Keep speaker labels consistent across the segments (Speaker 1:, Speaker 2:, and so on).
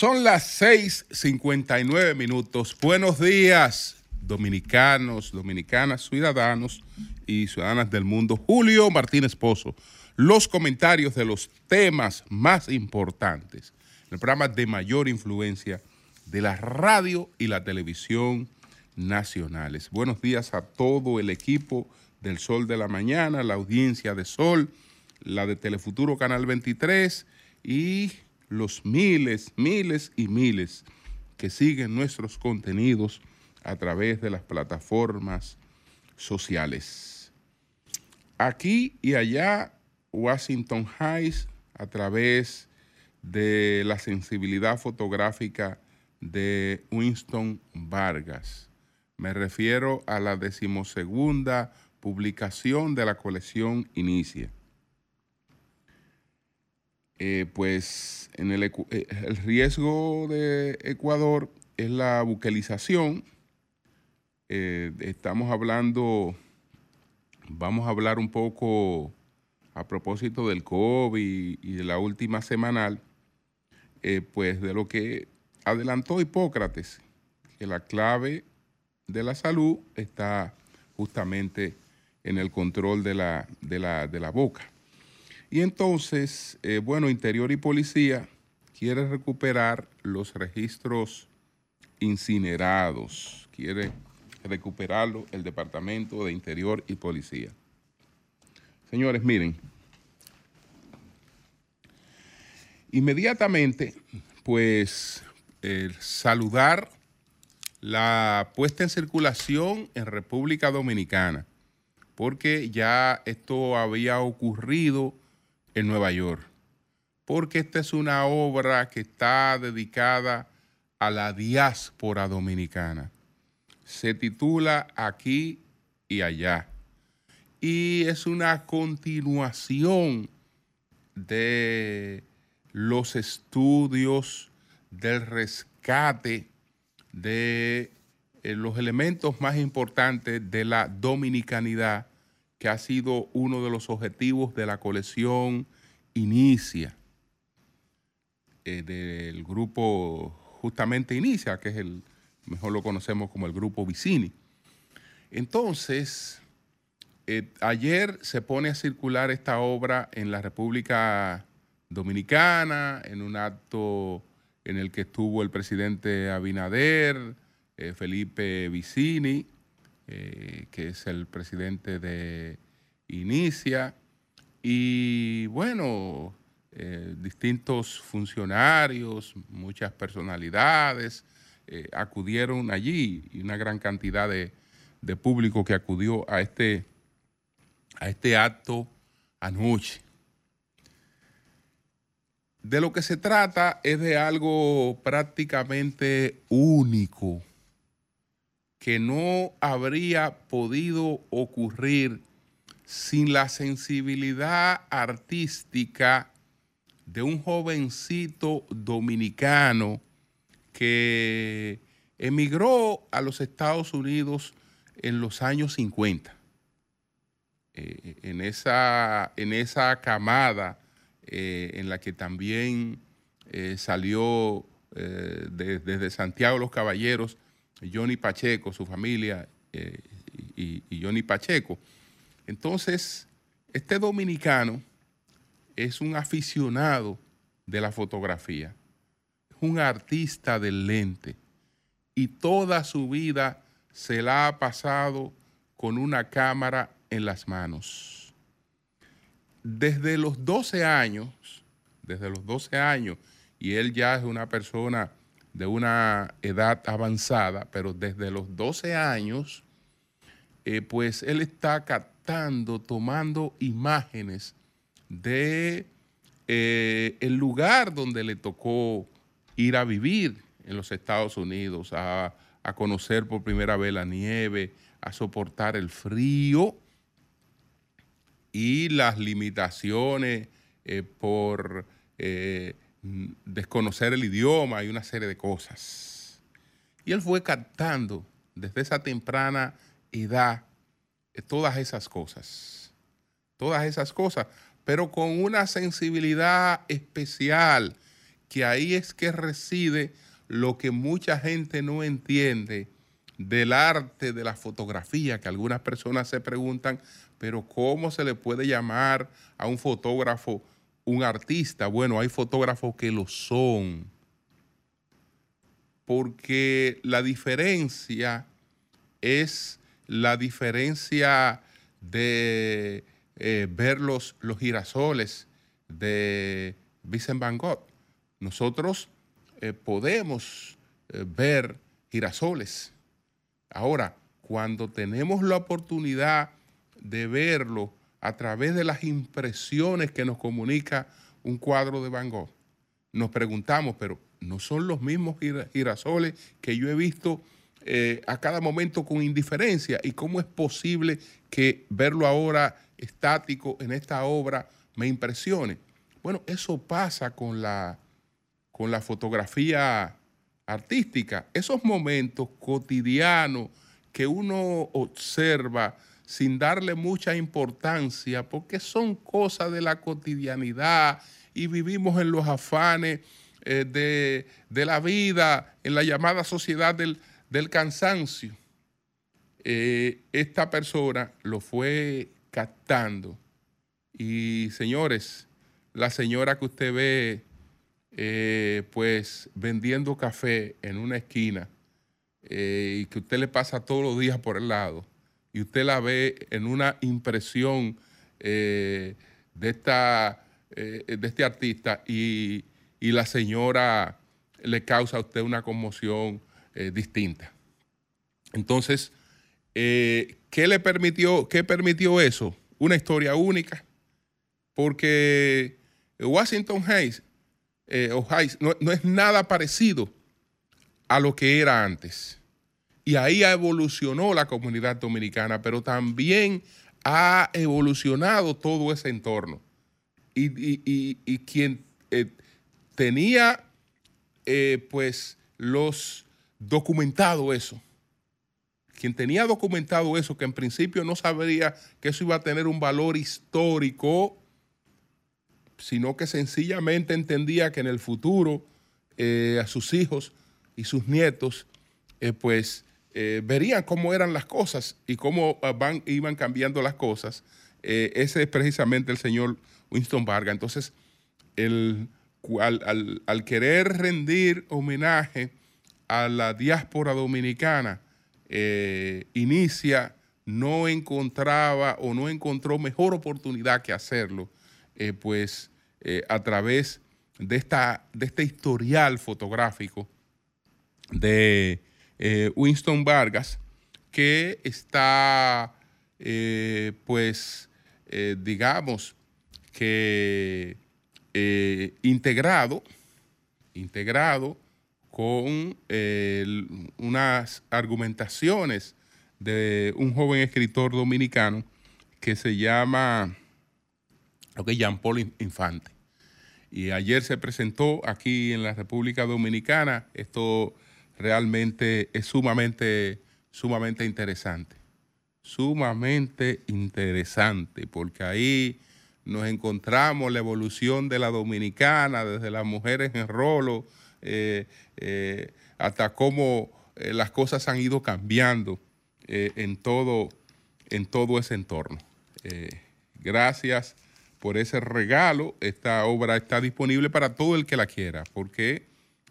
Speaker 1: Son las 6:59 minutos. Buenos días, dominicanos, dominicanas, ciudadanos y ciudadanas del mundo. Julio Martínez Pozo. Los comentarios de los temas más importantes, el programa de mayor influencia de la radio y la televisión nacionales. Buenos días a todo el equipo del Sol de la Mañana, la audiencia de Sol, la de Telefuturo Canal 23 y los miles, miles y miles que siguen nuestros contenidos a través de las plataformas sociales. Aquí y allá, Washington Heights, a través de la sensibilidad fotográfica de Winston Vargas. Me refiero a la decimosegunda publicación de la colección Inicia. Eh, pues en el, eh, el, riesgo de Ecuador es la buquelización. Eh, estamos hablando, vamos a hablar un poco a propósito del COVID y de la última semanal, pues de lo que adelantó Hipócrates, que la clave de la salud está justamente en el control de la, de la, de la boca. Y entonces, eh, bueno, Interior y Policía quiere recuperar los registros incinerados, quiere recuperarlo el Departamento de Interior y Policía. Señores, miren, inmediatamente, pues, saludar la puesta en circulación en República Dominicana, porque ya esto había ocurrido en Nueva York, porque esta es una obra que está dedicada a la diáspora dominicana. Se titula Aquí y allá. Y es una continuación de los estudios del rescate de eh, los elementos más importantes de la dominicanidad que ha sido uno de los objetivos de la colección Inicia, eh, del grupo justamente Inicia, que es el, mejor lo conocemos como el grupo Vicini. Entonces, eh, ayer se pone a circular esta obra en la República Dominicana, en un acto en el que estuvo el presidente Abinader, eh, Felipe Vicini, eh, que es el presidente de Inicia, y bueno, eh, distintos funcionarios, muchas personalidades eh, acudieron allí y una gran cantidad de, de, público que acudió a este, a este acto anoche. De lo que se trata es de algo prácticamente único que no habría podido ocurrir sin la sensibilidad artística de un jovencito dominicano que emigró a los Estados Unidos en los años 50. Eh, en, esa, en, esa, camada eh, en la que también eh, salió desde Santiago los Caballeros Johnny Pacheco, su familia eh, y, Johnny Pacheco. Entonces, este dominicano es un aficionado de la fotografía, es un artista del lente y toda su vida se la ha pasado con una cámara en las manos. Desde los 12 años, desde los 12 años, y él ya es una persona de una edad avanzada, pero desde los 12 años, eh, pues él está captando, tomando imágenes de eh, el lugar donde le tocó ir a vivir en los Estados Unidos, a, conocer por primera vez la nieve, a soportar el frío y las limitaciones eh, por desconocer el idioma y una serie de cosas. Y él fue captando desde esa temprana edad eh, todas esas cosas. Todas esas cosas, pero con una sensibilidad especial, que ahí es que reside lo que mucha gente no entiende del arte de la fotografía, que algunas personas se preguntan, pero ¿cómo se le puede llamar a un fotógrafo un artista? Bueno, hay fotógrafos que lo son, porque la diferencia es la diferencia de eh, ver los, los girasoles de Vincent Van Gogh. Nosotros eh, podemos eh, ver girasoles. Ahora, cuando tenemos la oportunidad de verlo a través de las impresiones que nos comunica un cuadro de Van Gogh, nos preguntamos, pero ¿no son los mismos girasoles que yo he visto eh, a cada momento con indiferencia? ¿Y cómo es posible que verlo ahora estático en esta obra me impresione? Bueno, eso pasa con la, con la fotografía artística. Esos momentos cotidianos que uno observa sin darle mucha importancia, porque son cosas de la cotidianidad y vivimos en los afanes eh, de, la vida, en la llamada sociedad del, cansancio. Eh, esta persona lo fue captando. Y señores, la señora que usted ve, eh, pues vendiendo café en una esquina y que usted le pasa todos los días por el lado, y usted la ve en una impresión eh, de, esta, eh, de este artista y, la señora le causa a usted una conmoción eh, distinta. Entonces, ¿qué le permitió, qué permitió eso? Una historia única, porque Washington Heights, o Heights no, no es nada parecido a lo que era antes y ahí evolucionó la comunidad dominicana, pero también ha evolucionado todo ese entorno. Y, quien eh, tenía, eh, pues, los documentado eso, quien tenía documentado eso, que en principio no sabría que eso iba a tener un valor histórico, sino que sencillamente entendía que en el futuro eh, a sus hijos y sus nietos, pues eh, verían cómo eran las cosas y cómo ah, van, iban cambiando las cosas. Eh, ese es precisamente el señor Winston Vargas. Entonces, el, al, querer rendir homenaje a la diáspora dominicana, eh, inicia, no encontraba o no encontró mejor oportunidad que hacerlo, pues a través de, esta, de este historial fotográfico de eh, Winston Vargas, que está, eh, pues, eh, digamos que integrado, integrado con unas argumentaciones de un joven escritor dominicano que se llama Jean Paul Infante. Y ayer se presentó aquí en la República Dominicana. Esto realmente es sumamente, sumamente interesante. Sumamente interesante, porque ahí nos encontramos la evolución de la dominicana, desde las mujeres en rolo, eh, eh, hasta cómo eh, las cosas han ido cambiando en, todo, en todo ese entorno. gracias por ese regalo. Esta obra está disponible para todo el que la quiera, porque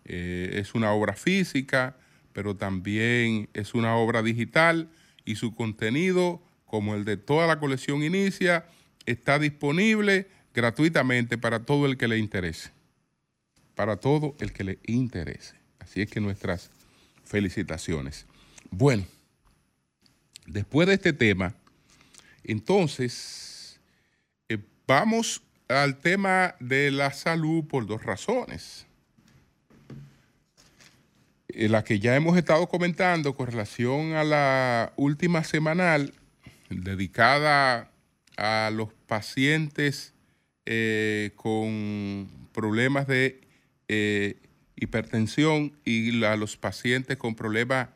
Speaker 1: eh, es una obra física, pero también es una obra digital y su contenido, como el de toda la colección Inicia, está disponible gratuitamente para todo el que le interese. Para todo el que le interese. Así es que nuestras felicitaciones. Bueno, después de este tema, entonces eh, vamos al tema de la salud por dos razones. Eh, la que ya hemos estado comentando con relación a la última semanal dedicada a los pacientes eh, con problemas de eh, hipertensión y a los pacientes con problemas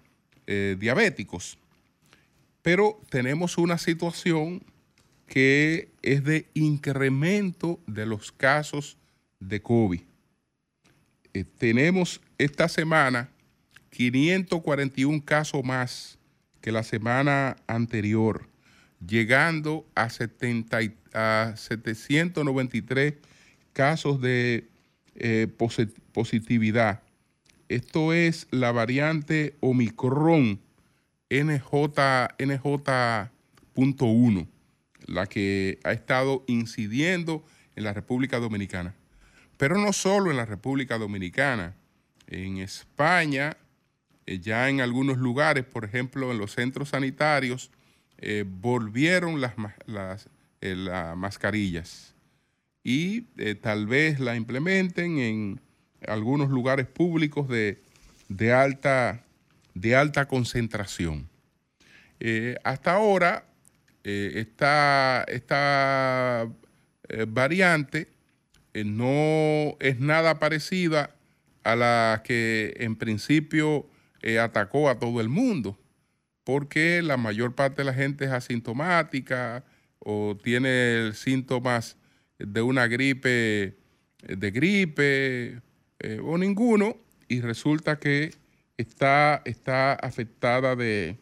Speaker 1: diabéticos. Pero tenemos una situación que es de incremento de los casos de COVID. Tenemos esta semana 541 casos más que la semana anterior, llegando a, 70, a 793 casos de eh, positividad. Esto es la variante Omicron NJ, NJ.1, la que ha estado incidiendo en la República Dominicana. Pero no solo en la República Dominicana, en España, eh, ya en algunos lugares, por ejemplo, en los centros sanitarios, eh, volvieron las, las mascarillas y eh, tal vez la implementen en algunos lugares públicos de, alta, de alta, concentración. Eh, hasta ahora, eh, esta, esta variante no es nada parecida a la que en principio atacó a todo el mundo, porque la mayor parte de la gente es asintomática o tiene síntomas de una gripe, de gripe eh, o ninguno, y resulta que está, está afectada de,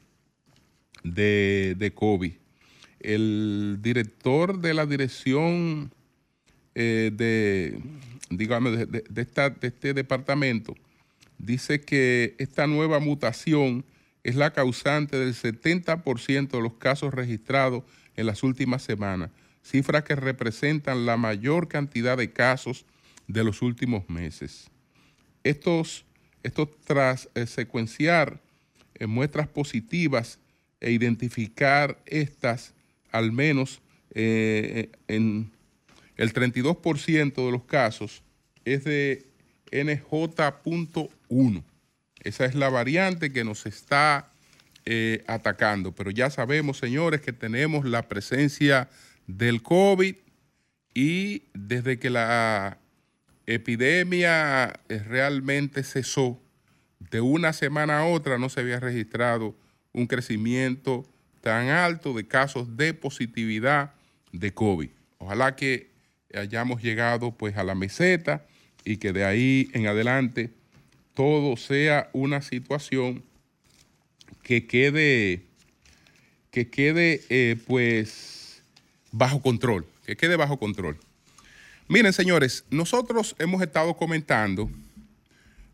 Speaker 1: de, COVID. El director de la dirección eh, de, digamos, de, de este departamento dice que esta nueva mutación es la causante del 70% de los casos registrados en las últimas semanas cifras que representan la mayor cantidad de casos de los últimos meses. Estos, estos tras eh, secuenciar eh, muestras positivas e identificar estas, al menos eh, en el 32% de los casos, es de NJ.1. Esa es la variante que nos está atacando. Pero ya sabemos, señores, que tenemos la presencia del COVID y desde que la epidemia realmente cesó, de una semana a otra no se había registrado un crecimiento tan alto de casos de positividad de COVID. Ojalá que hayamos llegado pues a la meseta y que de ahí en adelante todo sea una situación que quede, que quede eh, pues bajo control, que quede bajo control. Miren, señores, nosotros hemos estado comentando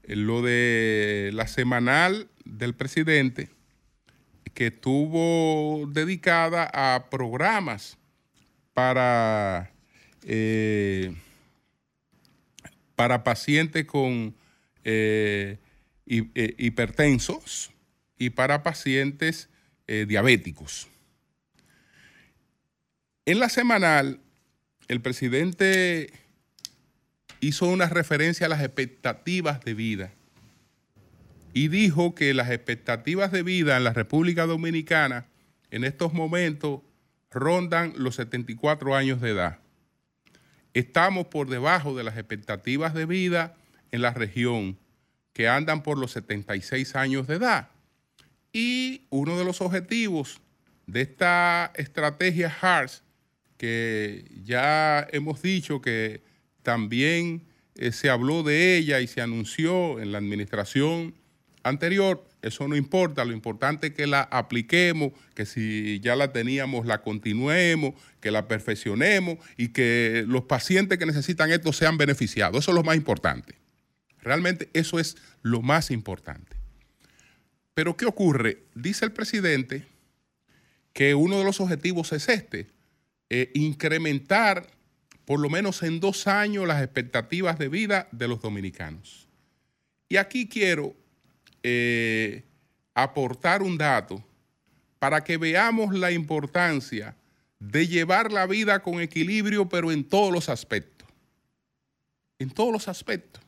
Speaker 1: eh, lo de la semanal del presidente que estuvo dedicada a programas para, eh, para pacientes con eh, hipertensos y para pacientes diabéticos. En la semanal, el presidente hizo una referencia a las expectativas de vida y dijo que las expectativas de vida en la República Dominicana en estos momentos rondan los 74 años de edad. Estamos por debajo de las expectativas de vida en la región, que andan por los 76 años de edad. Y uno de los objetivos de esta estrategia HARS que ya hemos dicho que también eh, se habló de ella y se anunció en la administración anterior, eso no importa, lo importante es que la apliquemos, que si ya la teníamos la continuemos, que la perfeccionemos y que los pacientes que necesitan esto sean beneficiados. Eso es lo más importante. Realmente eso es lo más importante. Pero ¿qué ocurre? Dice el presidente que uno de los objetivos es este, eh, incrementar por lo menos en dos años las expectativas de vida de los dominicanos. Y aquí quiero eh, aportar un dato para que veamos la importancia de llevar la vida con equilibrio, pero en todos los aspectos. En todos los aspectos.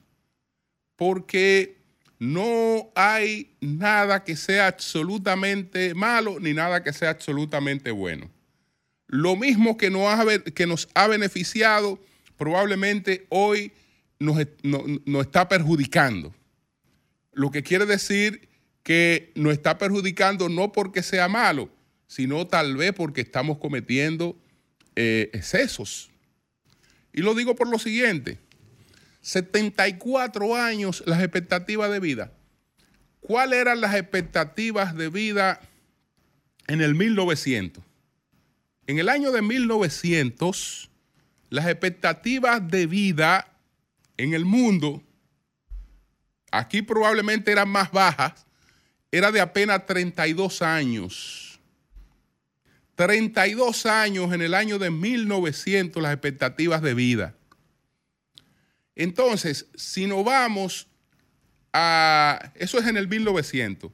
Speaker 1: Porque no hay nada que sea absolutamente malo ni nada que sea absolutamente bueno. Lo mismo que nos ha, que nos ha beneficiado, probablemente hoy nos, está perjudicando. Lo que quiere decir que nos está perjudicando no porque sea malo, sino tal vez porque estamos cometiendo eh, excesos. Y lo digo por lo siguiente, 74 años las expectativas de vida. ¿Cuáles eran las expectativas de vida en el 1900? En el año de 1900, las expectativas de vida en el mundo, aquí probablemente eran más bajas, era de apenas 32 años. 32 años en el año de 1900 las expectativas de vida. Entonces, si nos vamos a, eso es en el 1900,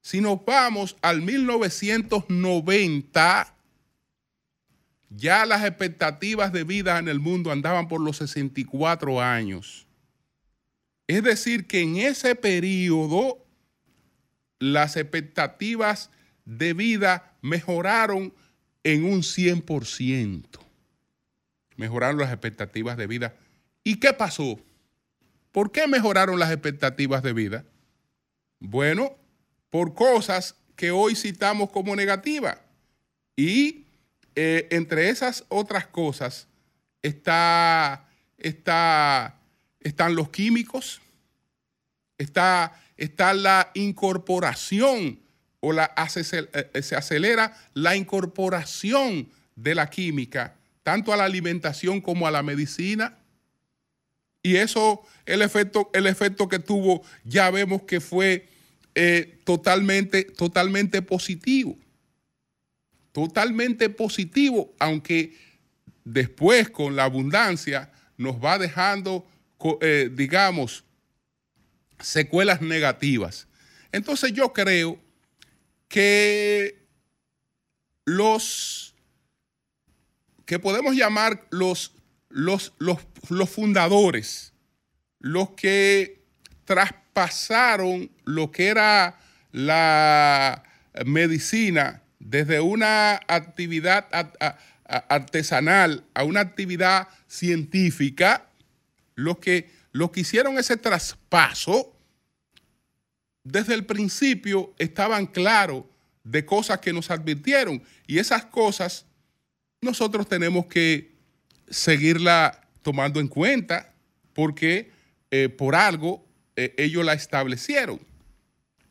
Speaker 1: si nos vamos al 1990, ya las expectativas de vida en el mundo andaban por los 64 años. Es decir, que en ese periodo las expectativas de vida mejoraron en un 100%. Mejoraron las expectativas de vida. ¿Y qué pasó? ¿Por qué mejoraron las expectativas de vida? Bueno, por cosas que hoy citamos como negativas. Y eh, entre esas otras cosas está, está, están los químicos, está está la incorporación o la, eh, eh, se acelera la incorporación de la química, tanto a la alimentación como a la medicina. Y eso, el efecto, el efecto que tuvo, ya vemos que fue eh, totalmente, totalmente positivo. Totalmente positivo, aunque después con la abundancia nos va dejando, digamos, secuelas negativas. Entonces yo creo que los que podemos llamar los, los, los, fundadores, los que traspasaron lo que era la medicina desde una actividad artesanal a una actividad científica, los que los que hicieron ese traspaso, desde el principio estaban claros de cosas que nos advirtieron. Y esas cosas nosotros tenemos que seguirla tomando en cuenta porque eh, por algo eh, ellos la establecieron.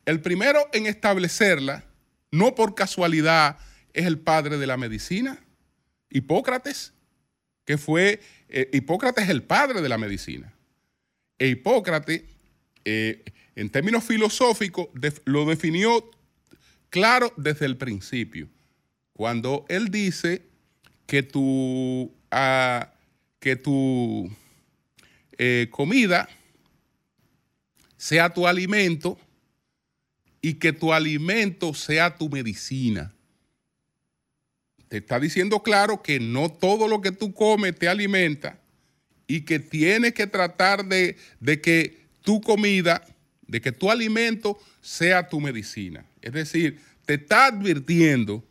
Speaker 1: El primero en establecerla, no por casualidad, es el padre de la medicina, Hipócrates, que fue, eh, Hipócrates es el padre de la medicina. E Hipócrates, eh, en términos filosóficos, lo definió claro desde el principio. Cuando él dice que tu, ah, que tu eh, comida sea tu alimento y que tu alimento sea tu medicina. Te está diciendo claro que no todo lo que tú comes te alimenta, y que tienes que tratar de, que tu comida, de que tu alimento sea tu medicina. Es decir, te está advirtiendo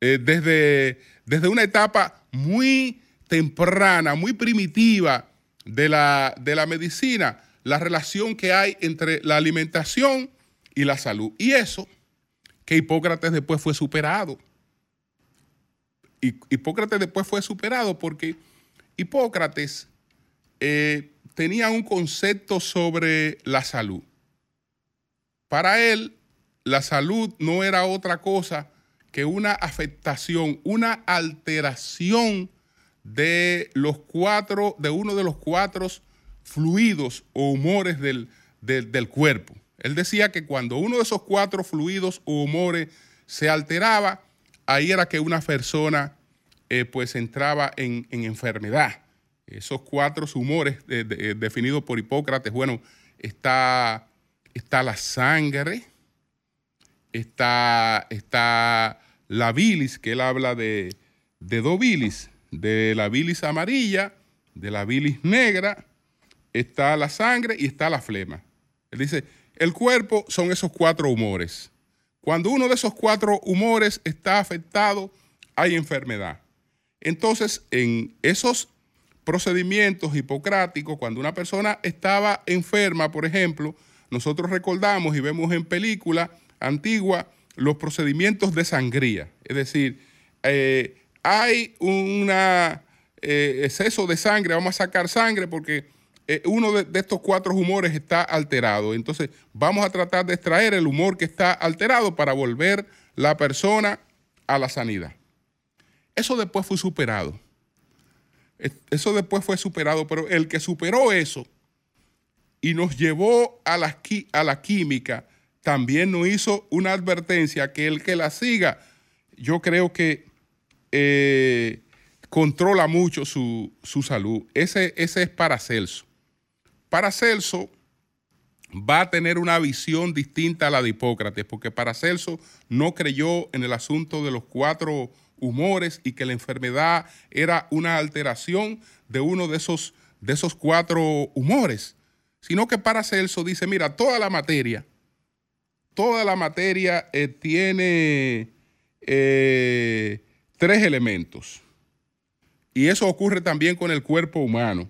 Speaker 1: eh, desde, desde una etapa muy temprana, muy primitiva de la, de la medicina, la relación que hay entre la alimentación y la salud. Y eso que Hipócrates después fue superado. Hipócrates después fue superado porque Hipócrates eh, tenía un concepto sobre la salud. Para él, la salud no era otra cosa que una afectación, una alteración de los cuatro, de uno de los cuatro fluidos o humores del, cuerpo. Él decía que cuando uno de esos cuatro fluidos o humores se alteraba, ahí era que una persona eh, pues entraba en enfermedad esos cuatro humores eh, definidos por Hipócrates, bueno, está, está la sangre, está, está, la bilis, que él habla de, de dos bilis, de la bilis amarilla, de la bilis negra, está la sangre y está la flema. Él dice, el cuerpo son esos cuatro humores. Cuando uno de esos cuatro humores está afectado, hay enfermedad. Entonces, en esos procedimientos hipocráticos, cuando una persona estaba enferma, por ejemplo, nosotros recordamos y vemos en película antigua los procedimientos de sangría. Es decir, eh, hay un eh, exceso de sangre, vamos a sacar sangre porque eh, uno de, estos cuatro humores está alterado. Entonces, vamos a tratar de extraer el humor que está alterado para volver la persona a la sanidad. Eso después fue superado. Eso después fue superado, pero el que superó eso y nos llevó a la, química, también nos hizo una advertencia que el que la siga, yo creo que eh, controla mucho su, salud. Ese, ese es Paracelso. Paracelso va a tener una visión distinta a la de Hipócrates, porque Paracelso no creyó en el asunto de los cuatro humores y que la enfermedad era una alteración de uno de esos, de esos cuatro humores, sino que Paracelso dice, mira, toda la materia, toda la materia eh, tiene eh, tres elementos. Y eso ocurre también con el cuerpo humano.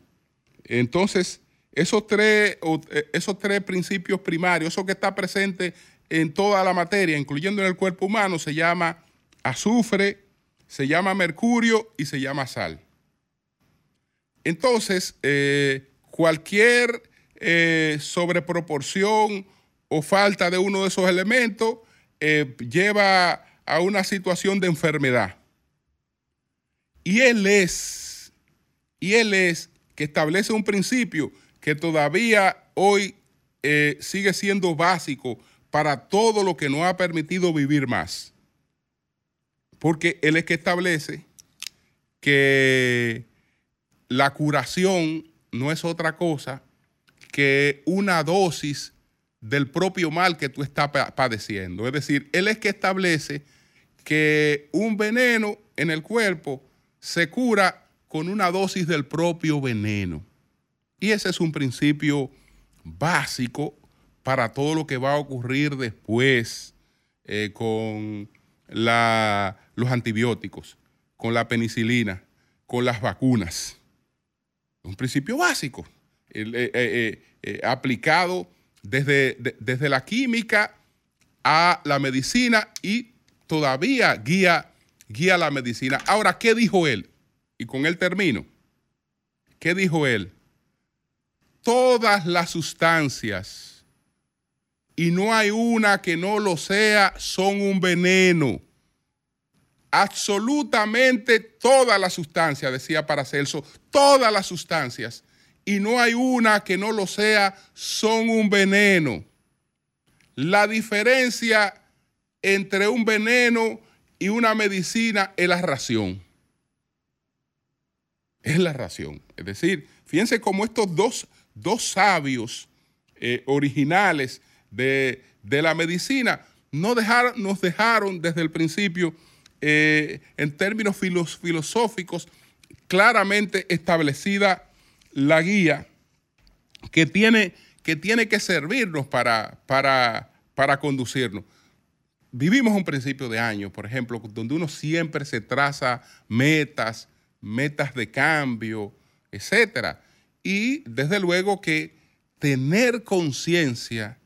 Speaker 1: Entonces, esos tres, eh, esos tres principios primarios, eso que está presente en toda la materia, incluyendo en el cuerpo humano, se llama azufre, se llama mercurio y se llama sal. Entonces, eh, cualquier eh, sobreproporción o falta de uno de esos elementos lleva a una situación de enfermedad. Y él es, y él es que establece un principio que todavía hoy eh, sigue siendo básico para todo lo que nos ha permitido vivir más. Porque él es que establece que la curación no es otra cosa que una dosis del propio mal que tú estás padeciendo. Es decir, él es que establece que un veneno en el cuerpo se cura con una dosis del propio veneno. Y ese es un principio básico para todo lo que va a ocurrir después eh, con los antibióticos, con la penicilina, con las vacunas. Un principio básico, eh, eh, aplicado desde, desde la química a la medicina y todavía guía guía la medicina. Ahora, ¿qué dijo él? Y con él termino. ¿Qué dijo él? Todas las sustancias, y no hay una que no lo sea, son un veneno. Absolutamente todas las sustancias, decía Paracelso, todas las sustancias, y no hay una que no lo sea, son un veneno. La diferencia entre un veneno y una medicina es la ración. Es la ración. Es decir, fíjense cómo estos dos, dos sabios eh, originales de, la medicina no nos dejaron desde el principio, eh, en términos filosóficos, claramente establecida la guía que tiene que, tiene que servirnos para, para, para conducirnos vivimos un principio de año, por ejemplo, donde uno siempre se traza metas, metas de cambio, etcétera. Y desde luego que tener conciencia,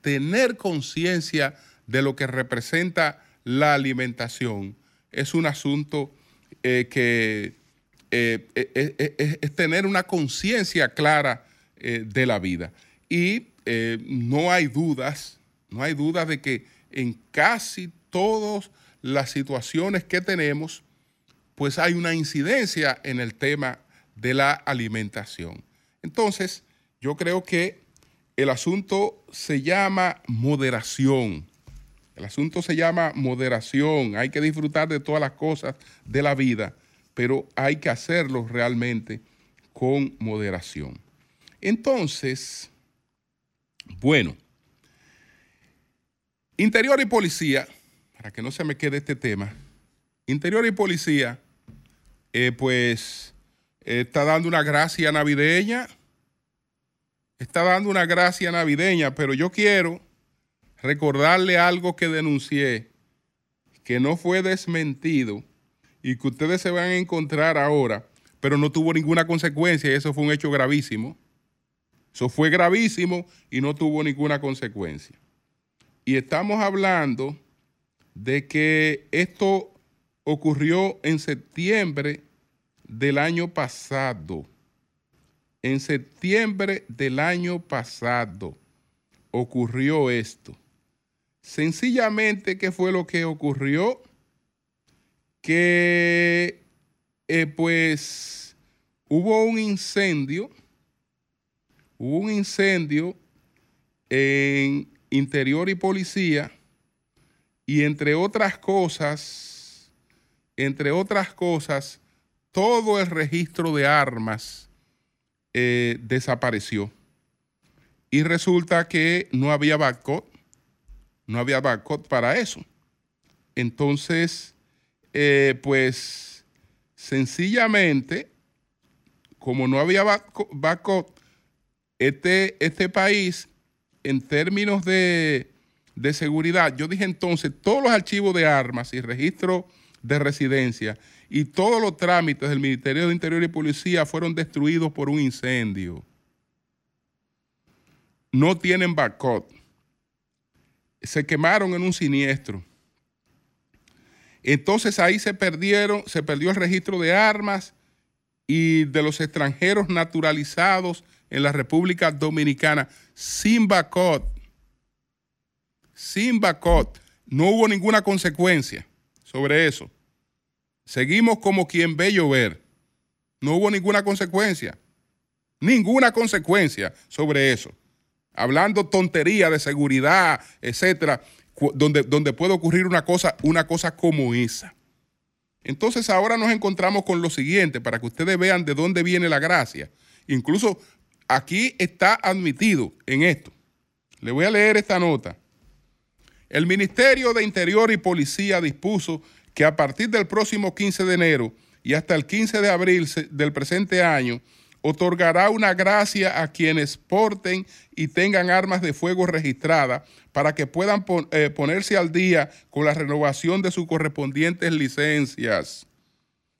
Speaker 1: tener conciencia de lo que representa la alimentación es un asunto eh, que eh, eh, es tener una conciencia clara de la vida. Y no hay dudas, no hay dudas de que en casi todas las situaciones que tenemos, pues hay una incidencia en el tema de la alimentación. Entonces, yo creo que el asunto se llama moderación. El asunto se llama moderación. Hay que disfrutar de todas las cosas de la vida, pero hay que hacerlo realmente con moderación. Entonces, bueno, Interior y policía, para que no se me quede este tema, Interior y policía, eh, pues está dando una gracia navideña, está dando una gracia navideña, pero yo quiero recordarle algo que denuncié, que no fue desmentido y que ustedes se van a encontrar ahora, pero no tuvo ninguna consecuencia y eso fue un hecho gravísimo. Eso fue gravísimo y no tuvo ninguna consecuencia. Y estamos hablando de que esto ocurrió en septiembre del año pasado. En septiembre del año pasado ocurrió esto. Sencillamente, ¿qué fue lo que ocurrió? Que eh, pues hubo un incendio, hubo un incendio en interior y policía y entre otras cosas, entre otras cosas, todo el registro de armas eh, desapareció. Y resulta que no había backup, no había backup para eso. Entonces, eh, pues sencillamente, como no había backup, este, este país, en términos de, de seguridad, yo dije entonces, todos los archivos de armas y registro de residencia y todos los trámites del Ministerio de Interior y Policía fueron destruidos por un incendio. No tienen backup. Se quemaron en un siniestro. Entonces ahí se se perdió el registro de armas y de los extranjeros naturalizados en la República Dominicana sin backup. Sin backup. No hubo ninguna consecuencia sobre eso. Seguimos como quien ve llover. No hubo ninguna consecuencia. Ninguna consecuencia sobre eso. Hablando tontería de seguridad, etcétera, donde, donde puede ocurrir una cosa, una cosa como esa. Entonces ahora nos encontramos con lo siguiente, para que ustedes vean de dónde viene la gracia. Incluso aquí está admitido en esto. Le voy a leer esta nota. El Ministerio de Interior y Policía dispuso que a partir del próximo 15 de enero y hasta el 15 de abril del presente año, otorgará una gracia a quienes porten y tengan armas de fuego registradas para que puedan eh, ponerse al día con la renovación de sus correspondientes licencias.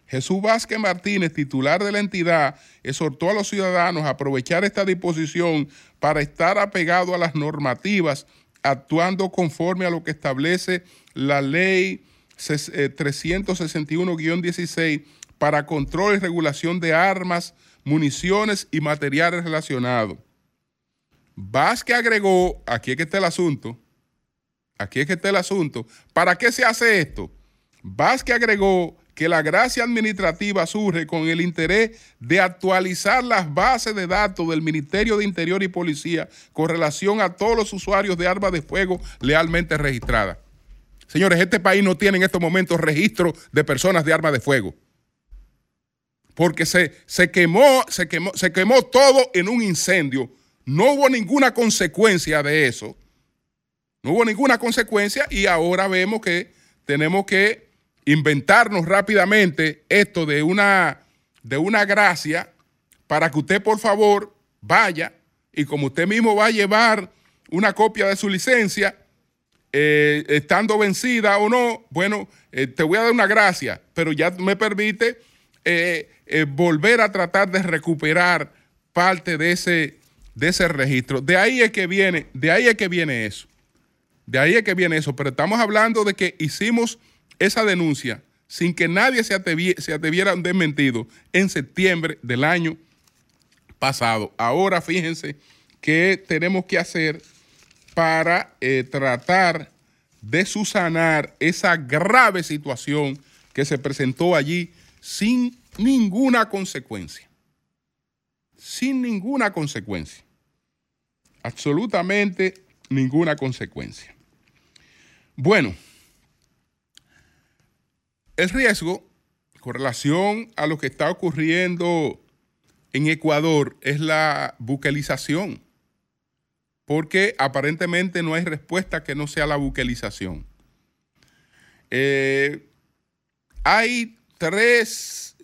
Speaker 1: Jesús Vázquez Martínez, titular de la entidad, exhortó a los ciudadanos a aprovechar esta disposición para estar apegado a las normativas, actuando conforme a lo que establece la ley 361-16 eh, para control y regulación de armas, municiones y materiales relacionados. Vázquez agregó, aquí es que está el asunto, aquí es que está el asunto, ¿para qué se hace esto? Vázquez agregó que la gracia administrativa surge con el interés de actualizar las bases de datos del Ministerio de Interior y Policía con relación a todos los usuarios de armas de fuego lealmente registradas. Señores, este país no tiene en estos momentos registro de personas de armas de fuego. Porque se, se, quemó, se, quemó, se quemó todo en un incendio. No hubo ninguna consecuencia de eso. No hubo ninguna consecuencia y ahora vemos que tenemos que inventarnos rápidamente esto de una, de una gracia para que usted por favor vaya y como usted mismo va a llevar una copia de su licencia, eh, estando vencida o no, bueno, eh, te voy a dar una gracia, pero ya me permite eh, volver a tratar de recuperar parte de ese, de ese registro. De ahí es que viene, de ahí es que viene eso. De ahí es que viene eso. Pero estamos hablando de que hicimos esa denuncia sin que nadie se, atreviera, se atreviera desmentido en septiembre del año pasado. Ahora fíjense qué tenemos que hacer para eh, tratar de susanar esa grave situación que se presentó allí sin ninguna consecuencia. Sin ninguna consecuencia. Absolutamente ninguna consecuencia. Bueno, el riesgo con relación a lo que está ocurriendo en Ecuador es la buquelización porque aparentemente no hay respuesta que no sea la buquelización. Eh, hay tres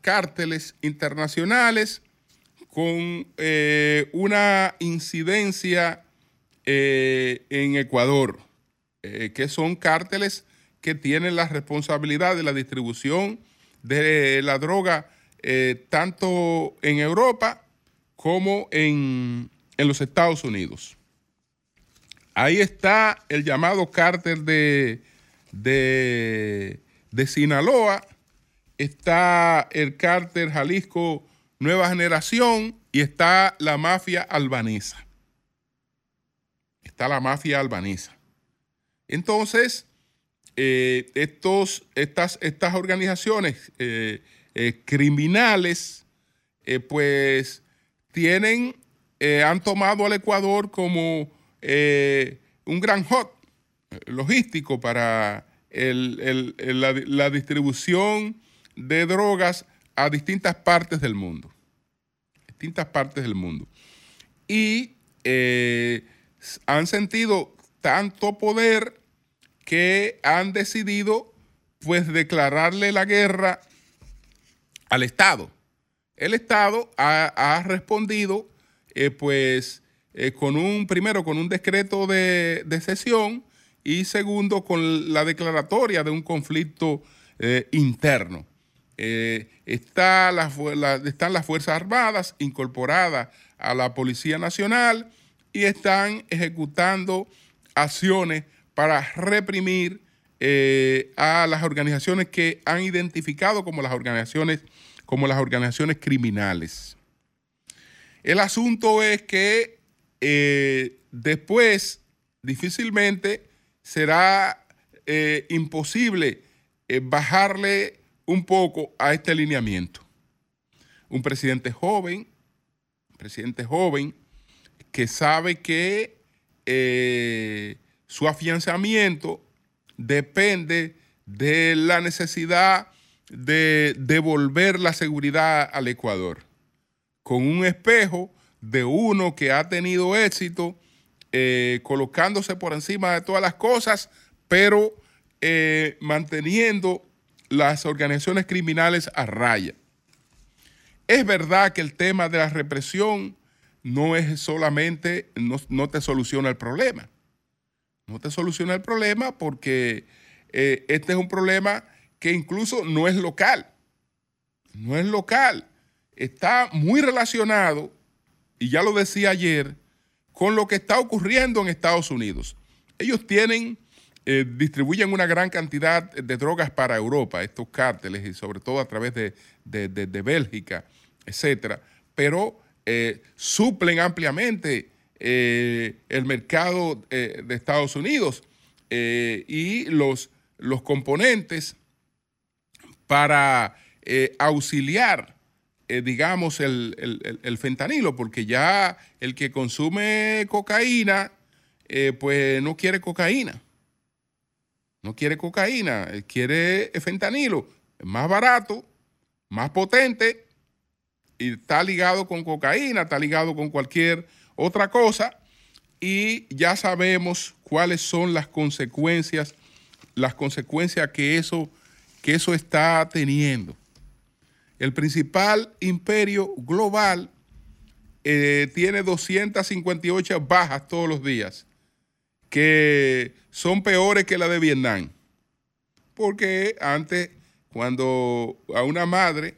Speaker 1: cárteles internacionales con eh, una incidencia eh, en Ecuador, que son cárteles que tienen la responsabilidad de la distribución de la droga tanto en Europa como en, los Estados Unidos. Ahí está el llamado cártel de, de, de Sinaloa, está el cártel Jalisco Nueva Generación y está la mafia albanesa. Está la mafia albanesa. Entonces, eh, estos, estas, estas organizaciones eh, eh, criminales, pues tienen, han tomado al Ecuador como un gran hot logístico para la, la distribución de drogas a distintas partes del mundo. Distintas partes del mundo. Y han sentido tanto poder que han decidido pues declararle la guerra al Estado. El Estado ha, respondido eh, pues eh, con un, primero con un decreto de, de, sesión y segundo con la declaratoria de un conflicto eh, interno. Está están las Fuerzas Armadas incorporadas a la Policía Nacional y están ejecutando acciones para reprimir a las organizaciones que han identificado como las organizaciones, como las organizaciones criminales. El asunto es que eh, después difícilmente será eh, imposible bajarle un poco a este alineamiento. Un presidente joven, presidente joven que sabe que su afianzamiento depende de la necesidad de devolver la seguridad al Ecuador, con un espejo de uno que ha tenido éxito eh, colocándose por encima de todas las cosas, pero eh, manteniendo las organizaciones criminales a raya. Es verdad que el tema de la represión no es solamente, no te soluciona el problema no te soluciona el problema porque eh, este es un problema que incluso no es local. No es local. Está muy relacionado, y ya lo decía ayer, con lo que está ocurriendo en Estados Unidos. Ellos tienen, eh, distribuyen una gran cantidad de drogas para Europa, estos cárteles, y sobre todo a través de, Bélgica, etcétera, pero eh, suplen ampliamente eh, el mercado de Estados Unidos y los, los componentes para auxiliar, digamos, el, fentanilo, porque ya el que consume cocaína, pues no quiere cocaína. No quiere cocaína, quiere fentanilo. Más barato, más potente y está ligado con cocaína, está ligado con cualquier otra cosa y ya sabemos cuáles son las consecuencias, las consecuencias que eso, que eso está teniendo. El principal imperio global eh, tiene 258 bajas todos los días, que son peores que la de Vietnam. Porque antes, cuando a una madre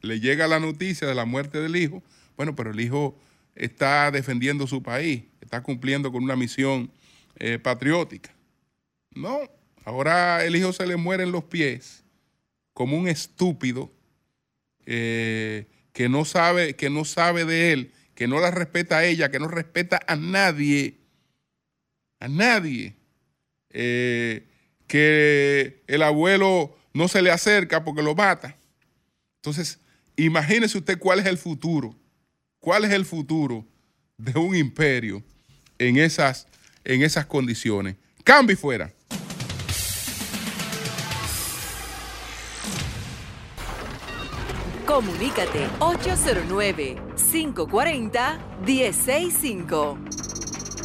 Speaker 1: le llega la noticia de la muerte del hijo, bueno, pero el hijo está defendiendo su país, está cumpliendo con una misión eh, patriótica. No, ahora el hijo se le muere en los pies como un estúpido eh, que, no sabe, que no sabe de él, que no la respeta a ella, que no respeta a nadie, a nadie, eh, que el abuelo no se le acerca porque lo mata. Entonces, imagínese usted cuál es el futuro ¿Cuál es el futuro de un imperio en esas, en esas condiciones? Cambio fuera.
Speaker 2: Comunícate 809-540-1065.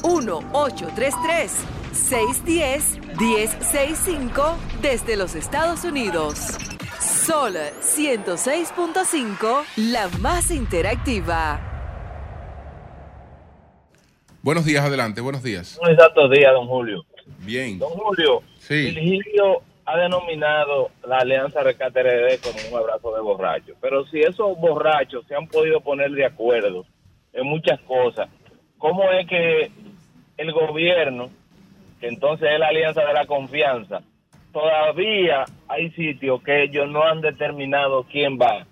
Speaker 2: 1-833-610-1065 desde los Estados Unidos. Sol 106.5, la más interactiva.
Speaker 1: Buenos días, adelante, buenos días.
Speaker 3: Un exacto día, don Julio.
Speaker 1: Bien.
Speaker 3: Don Julio, sí. Virgilio ha denominado la Alianza Rescate como un abrazo de borrachos. Pero si esos borrachos se han podido poner de acuerdo en muchas cosas. ¿Cómo es que el gobierno, que entonces es la alianza de la confianza, todavía hay sitios que ellos no han determinado quién va?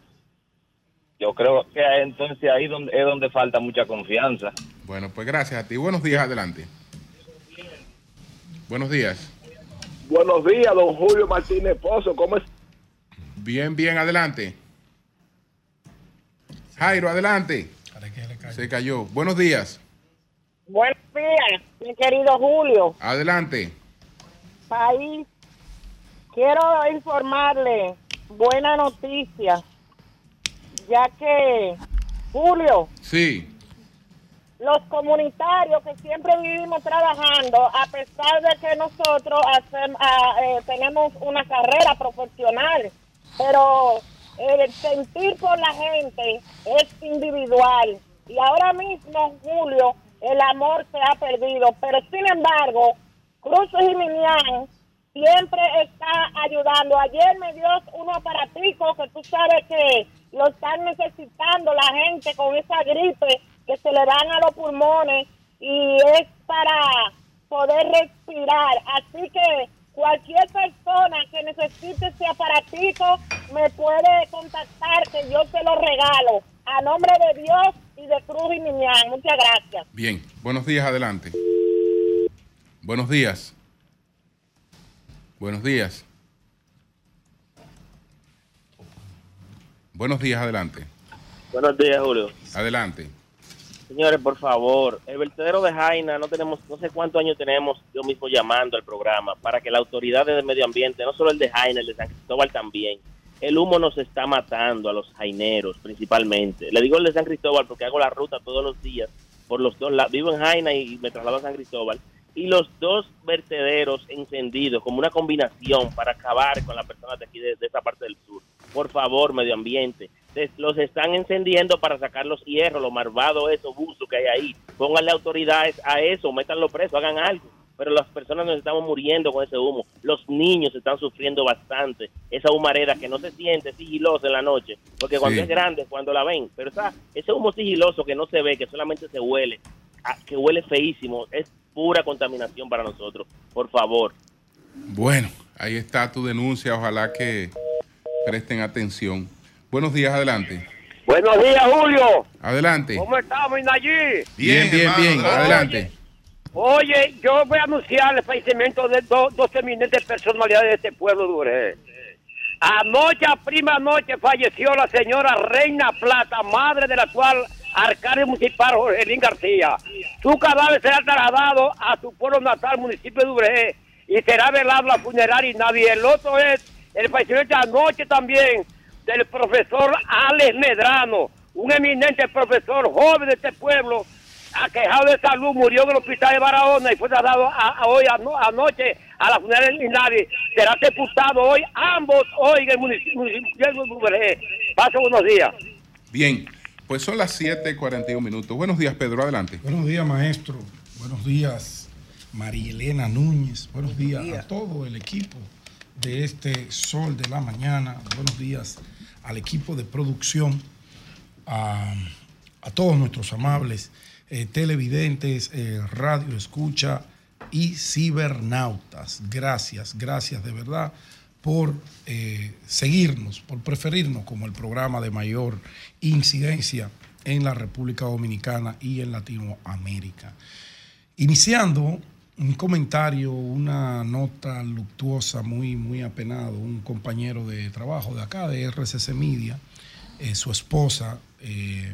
Speaker 3: Yo creo que entonces ahí es donde falta mucha confianza.
Speaker 1: Bueno, pues gracias a ti. Buenos días, adelante. Buenos días.
Speaker 4: Buenos días, don Julio Martínez Pozo. ¿Cómo es?
Speaker 1: Bien, bien, adelante. Jairo, adelante. Se cayó. Buenos días.
Speaker 5: Buenos días, mi querido Julio.
Speaker 1: Adelante.
Speaker 5: País, quiero informarle buena noticia, ya que, Julio,
Speaker 1: Sí.
Speaker 5: Los comunitarios que siempre vivimos trabajando, a pesar de que nosotros hacem- ah, eh, tenemos una carrera profesional, pero el sentir por la gente es individual. Y ahora mismo, Julio, el amor se ha perdido, pero sin embargo, Cruces y Minian siempre está ayudando. Ayer me dio unos aparaticos que tú sabes que lo están necesitando la gente con esa gripe que se le dan a los pulmones y es para poder respirar. Así que cualquier persona que necesite ese aparatico me puede contactar que yo se lo regalo. A nombre de Dios y de Cruz y Minian. Muchas gracias.
Speaker 1: Bien. Buenos días, adelante. Buenos días. Buenos días. Buenos días, adelante.
Speaker 6: Buenos días, Julio.
Speaker 1: Adelante.
Speaker 6: Señores, por favor, el vertedero de Jaina, no tenemos, no sé cuántos años tenemos yo mismo llamando al programa para que la autoridad de medio ambiente, no solo el de Jaina, el de San Cristóbal también, el humo nos está matando a los jaineros principalmente. Le digo el de San Cristóbal porque hago la ruta todos los días por los dos lados. Vivo en Jaina y me traslado a San Cristóbal. Y los dos vertederos encendidos como una combinación para acabar con las personas de aquí, de, de esta parte del sur. Por favor, medio ambiente. Los están encendiendo para sacar los hierros, los malvados, esos buzos que hay ahí. Pónganle autoridades a eso, métanlo preso, hagan algo. Pero las personas nos estamos muriendo con ese humo. Los niños están sufriendo bastante. Esa humareda que no se siente sigilosa en la noche. Porque cuando
Speaker 1: Sí.
Speaker 6: es grande, es cuando la ven. Pero esa, ese humo sigiloso que no se ve, que solamente se huele, que huele feísimo, es pura contaminación para nosotros. Por favor.
Speaker 1: Bueno, ahí está tu denuncia. Ojalá que presten atención. Buenos días, adelante.
Speaker 4: Buenos días, Julio.
Speaker 1: Adelante.
Speaker 4: ¿Cómo estamos, Inayí?
Speaker 1: Bien, bien,
Speaker 7: hermano,
Speaker 1: bien.
Speaker 7: adelante.
Speaker 1: Adelante.
Speaker 4: Oye, yo voy a anunciar el fallecimiento de do- dos eminentes personalidades de este pueblo de. Anoche, a prima noche, falleció la señora Reina Plata, madre del actual alcalde municipal Jorgelín García. Su cadáver será trasladado a su pueblo natal, municipio de Urgel, y será velado la funeraria y nadie. El otro es el fallecimiento de anoche también del profesor Alex Medrano, un eminente profesor joven de este pueblo, aquejado de salud, murió en el hospital de Barahona y fue trasladado a, a hoy ano- anoche a la funeraria de Linares. Será sepultado hoy, ambos hoy en el municipio, municipio de Ubergé. Paso buenos días.
Speaker 1: Bien, pues son las 7:41 minutos. Buenos días, Pedro. Adelante.
Speaker 7: Buenos días, maestro. Buenos días, María Elena Núñez. Buenos días a todo el equipo de este Sol de la Mañana. Buenos días al equipo de producción, a, todos nuestros amables eh, televidentes, eh, radio escucha y cibernautas. Gracias, gracias de verdad por eh, seguirnos, por preferirnos como el programa de mayor incidencia en la República Dominicana y en Latinoamérica. Iniciando un comentario, una nota luctuosa, muy, muy apenado, un compañero de trabajo de acá, de RCC Media, eh, su esposa, eh,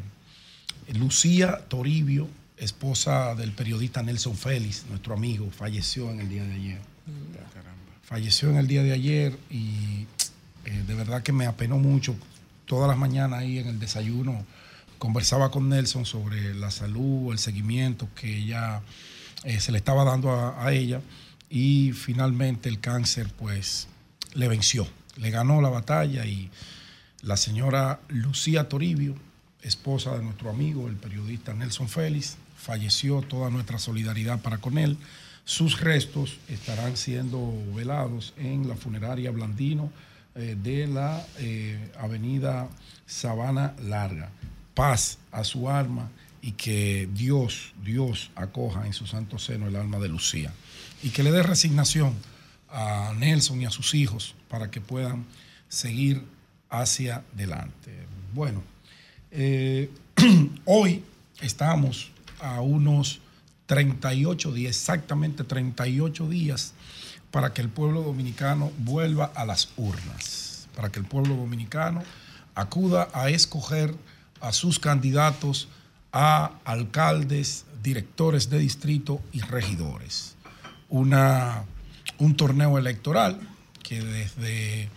Speaker 7: Lucía Toribio, esposa del periodista Nelson Félix, nuestro amigo, falleció en el día de ayer. Falleció en el día de ayer y eh, de verdad que me apenó mucho. Todas las mañanas ahí en el desayuno conversaba con Nelson sobre la salud, el seguimiento que ella eh, se le estaba dando a, ella y finalmente el cáncer pues le venció, le ganó la batalla y la señora Lucía Toribio, esposa de nuestro amigo, el periodista Nelson Félix, falleció toda nuestra solidaridad para con él. Sus restos estarán siendo velados en la funeraria Blandino eh, de la eh, avenida Sabana Larga. Paz a su alma y que Dios, Dios acoja en su santo seno el alma de Lucía y que le dé resignación a Nelson y a sus hijos para que puedan seguir hacia adelante. Bueno, eh, hoy estamos a unos 38 días, exactamente 38 días, para que el pueblo dominicano vuelva a las urnas, para que el pueblo dominicano acuda a escoger a sus candidatos a alcaldes, directores de distrito y regidores. Una, un torneo electoral que desde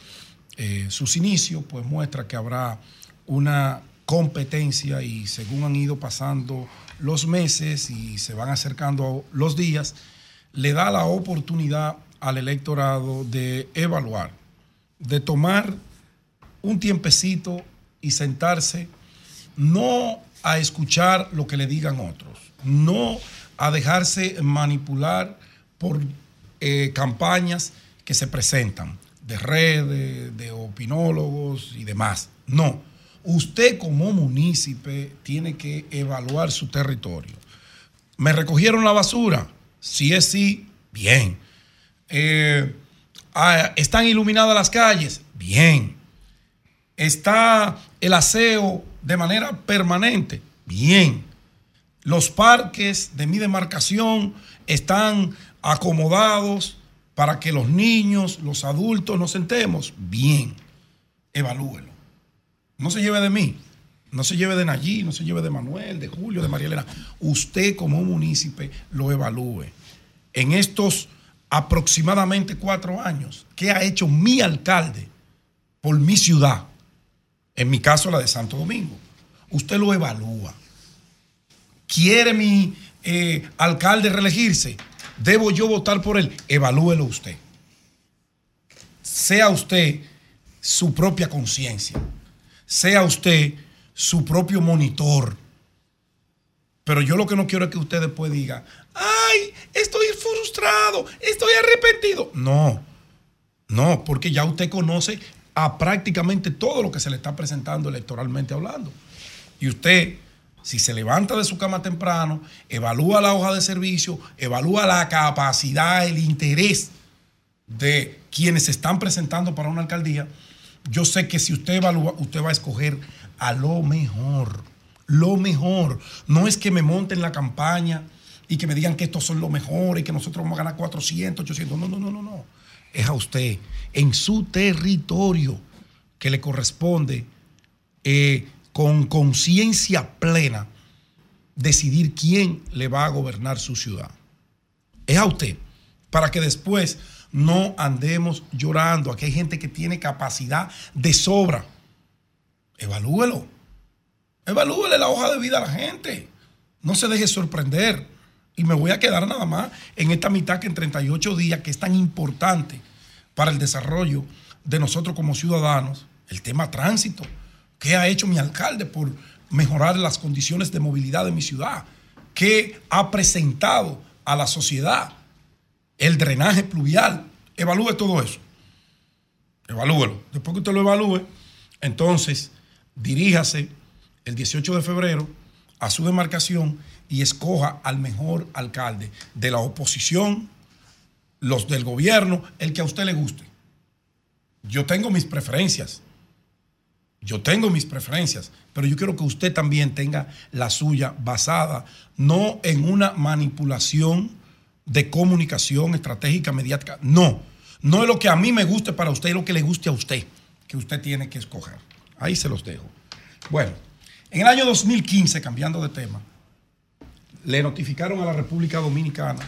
Speaker 7: eh, sus inicios pues muestra que habrá una competencia y según han ido pasando los meses y se van acercando los días, le da la oportunidad al electorado de evaluar, de tomar un tiempecito y sentarse, no a escuchar lo que le digan otros, no a dejarse manipular por eh, campañas que se presentan de redes, de opinólogos y demás. No, usted como munícipe tiene que evaluar su territorio. ¿Me recogieron la basura? Si es sí, bien. Eh, ah, ¿Están iluminadas las calles? Bien. ¿Está el aseo de manera permanente? Bien. Los parques de mi demarcación están acomodados para que los niños, los adultos nos sentemos. Bien. Evalúelo. No se lleve de mí. No se lleve de Nayí, no se lleve de Manuel, de Julio, de María Elena. Usted como municipio lo evalúe. En estos aproximadamente cuatro años, ¿qué ha hecho mi alcalde por mi ciudad? En mi caso, la de Santo Domingo. Usted lo evalúa. ¿Quiere mi eh, alcalde reelegirse? ¿Debo yo votar por él? Evalúelo usted. Sea usted su propia conciencia sea usted su propio monitor. Pero yo lo que no quiero es que usted después diga, ay, estoy frustrado, estoy arrepentido. No, no, porque ya usted conoce a prácticamente todo lo que se le está presentando electoralmente hablando. Y usted, si se levanta de su cama temprano, evalúa la hoja de servicio, evalúa la capacidad, el interés de quienes se están presentando para una alcaldía, yo sé que si usted evalúa, usted va a escoger a lo mejor. Lo mejor. No es que me monten la campaña y que me digan que estos son lo mejor y que nosotros vamos a ganar 400, 800. No, no, no, no, no. Es a usted, en su territorio, que le corresponde eh, con conciencia plena decidir quién le va a gobernar su ciudad. Es a usted, para que después no andemos llorando. Aquí hay gente que tiene capacidad de sobra. Evalúelo. Evalúele la hoja de vida a la gente. No se deje sorprender. Y me voy a quedar nada más en esta mitad que en 38 días, que es tan importante para el desarrollo de nosotros como ciudadanos, el tema tránsito. ¿Qué ha hecho mi alcalde por mejorar las condiciones de movilidad de mi ciudad? ¿Qué ha presentado a la sociedad? el drenaje pluvial. Evalúe todo eso. Evalúelo. Después que usted lo evalúe, entonces diríjase el 18 de febrero a su demarcación y escoja al mejor alcalde de la oposición, los del gobierno, el que a usted le guste. Yo tengo mis preferencias. Yo tengo mis preferencias, pero yo quiero que usted también tenga la suya basada no en una manipulación de comunicación estratégica mediática. No, no es lo que a mí me guste para usted, es lo que le guste a usted, que usted tiene que escoger. Ahí se los dejo. Bueno, en el año 2015, cambiando de tema, le notificaron a la República Dominicana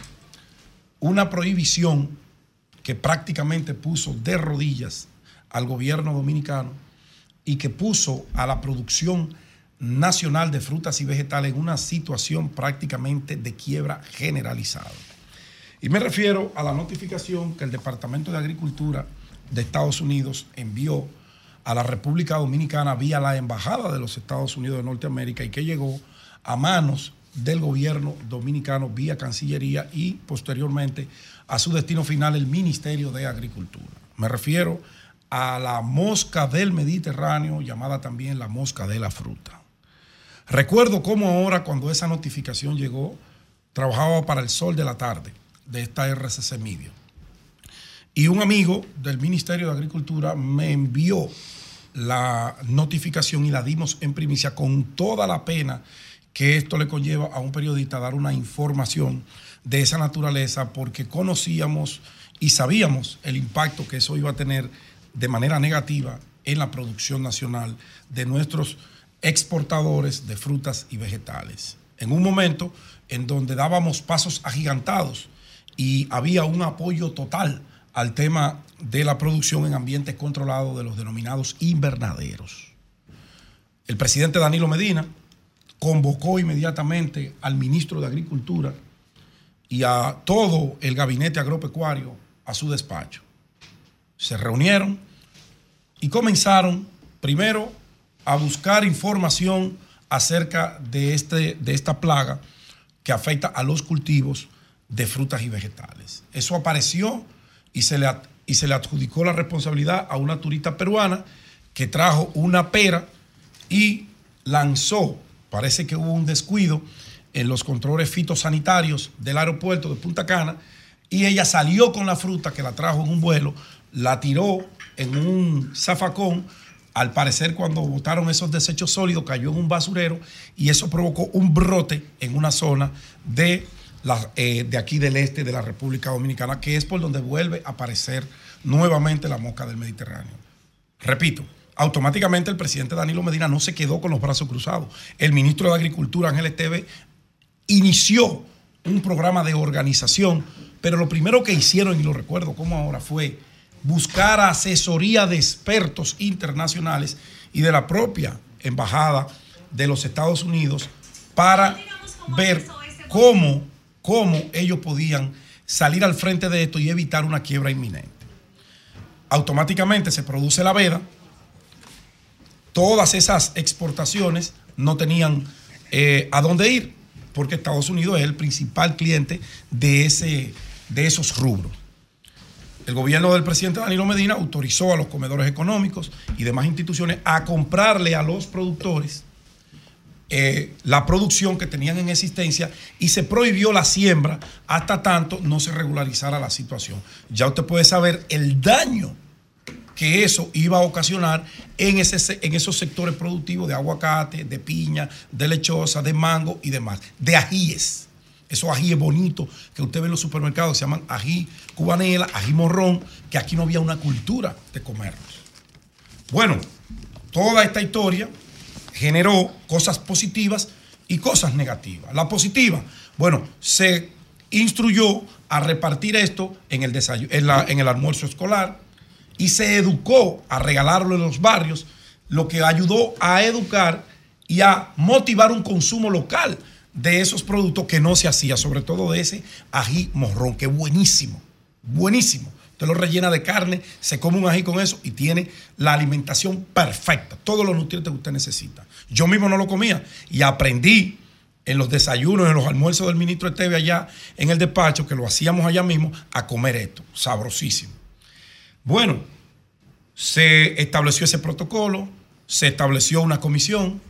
Speaker 7: una prohibición que prácticamente puso de rodillas al gobierno dominicano y que puso a la producción nacional de frutas y vegetales en una situación prácticamente de quiebra generalizada. Y me refiero a la notificación que el Departamento de Agricultura de Estados Unidos envió a la República Dominicana vía la Embajada de los Estados Unidos de Norteamérica y que llegó a manos del gobierno dominicano vía Cancillería y posteriormente a su destino final el Ministerio de Agricultura. Me refiero a la mosca del Mediterráneo, llamada también la mosca de la fruta. Recuerdo cómo ahora cuando esa notificación llegó, trabajaba para el sol de la tarde de esta RCC Media. Y un amigo del Ministerio de Agricultura me envió la notificación y la dimos en primicia con toda la pena que esto le conlleva a un periodista dar una información de esa naturaleza porque conocíamos y sabíamos el impacto que eso iba a tener de manera negativa en la producción nacional de nuestros exportadores de frutas y vegetales. En un momento en donde dábamos pasos agigantados y había un apoyo total al tema de la producción en ambientes controlados de los denominados invernaderos. El presidente Danilo Medina convocó inmediatamente al ministro de Agricultura y a todo el gabinete agropecuario a su despacho. Se reunieron y comenzaron primero a buscar información acerca de, este, de esta plaga que afecta a los cultivos de frutas y vegetales. Eso apareció y se le, y se le adjudicó la responsabilidad a una turista peruana que trajo una pera y lanzó, parece que hubo un descuido en los controles fitosanitarios del aeropuerto de Punta Cana y ella salió con la fruta que la trajo en un vuelo, la tiró en un zafacón. Al parecer, cuando botaron esos desechos sólidos, cayó en un basurero y eso provocó un brote en una zona de, la, eh, de aquí del este de la República Dominicana, que es por donde vuelve a aparecer nuevamente la mosca del Mediterráneo. Repito, automáticamente el presidente Danilo Medina no se quedó con los brazos cruzados. El ministro de Agricultura, Ángel Esteve, inició un programa de organización, pero lo primero que hicieron, y lo recuerdo como ahora, fue buscar asesoría de expertos internacionales y de la propia embajada de los Estados Unidos para ver cómo, cómo ellos podían salir al frente de esto y evitar una quiebra inminente. Automáticamente se produce la veda, todas esas exportaciones no tenían eh, a dónde ir, porque Estados Unidos es el principal cliente de, ese, de esos rubros. El gobierno del presidente Danilo Medina autorizó a los comedores económicos y demás instituciones a comprarle a los productores eh, la producción que tenían en existencia y se prohibió la siembra hasta tanto no se regularizara la situación. Ya usted puede saber el daño que eso iba a ocasionar en, ese, en esos sectores productivos de aguacate, de piña, de lechosa, de mango y demás, de ajíes esos ajíes bonitos que usted ve en los supermercados, se llaman ají cubanela, ají morrón, que aquí no había una cultura de comerlos. Bueno, toda esta historia generó cosas positivas y cosas negativas. La positiva, bueno, se instruyó a repartir esto en el, en, el almuerzo escolar y se educó a regalarlo en los barrios, lo que ayudó a educar y a motivar un consumo local de esos productos que no se hacía, sobre todo de ese ají morrón, que es buenísimo, buenísimo. Usted lo rellena de carne, se come un ají con eso y tiene la alimentación perfecta, todos los nutrientes que usted necesita. Yo mismo no lo comía y aprendí en los desayunos, en los almuerzos del ministro Esteve allá en el despacho, que lo hacíamos allá mismo, a comer esto, sabrosísimo. Bueno, se estableció ese protocolo, se estableció una comisión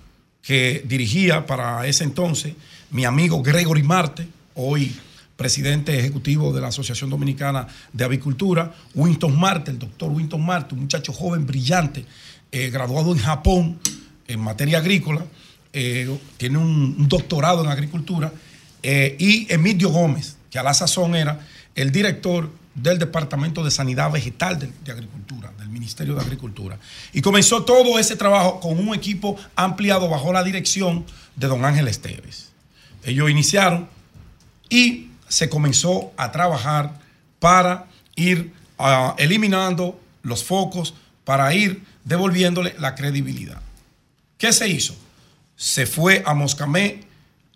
Speaker 7: que dirigía para ese entonces mi amigo Gregory Marte, hoy presidente ejecutivo de la Asociación Dominicana de Avicultura, Winston Marte, el doctor Winston Marte, un muchacho joven, brillante, eh, graduado en Japón en materia agrícola, eh, tiene un, doctorado en agricultura, eh, y Emilio Gómez, que a la sazón era el director del Departamento de Sanidad Vegetal de, Agricultura, del Ministerio de Agricultura. Y comenzó todo ese trabajo con un equipo ampliado bajo la dirección de don Ángel Esteves. Ellos iniciaron y se comenzó a trabajar para ir ah, eliminando los focos, para ir devolviéndole la credibilidad. ¿Qué se hizo? Se fue a Moscamé,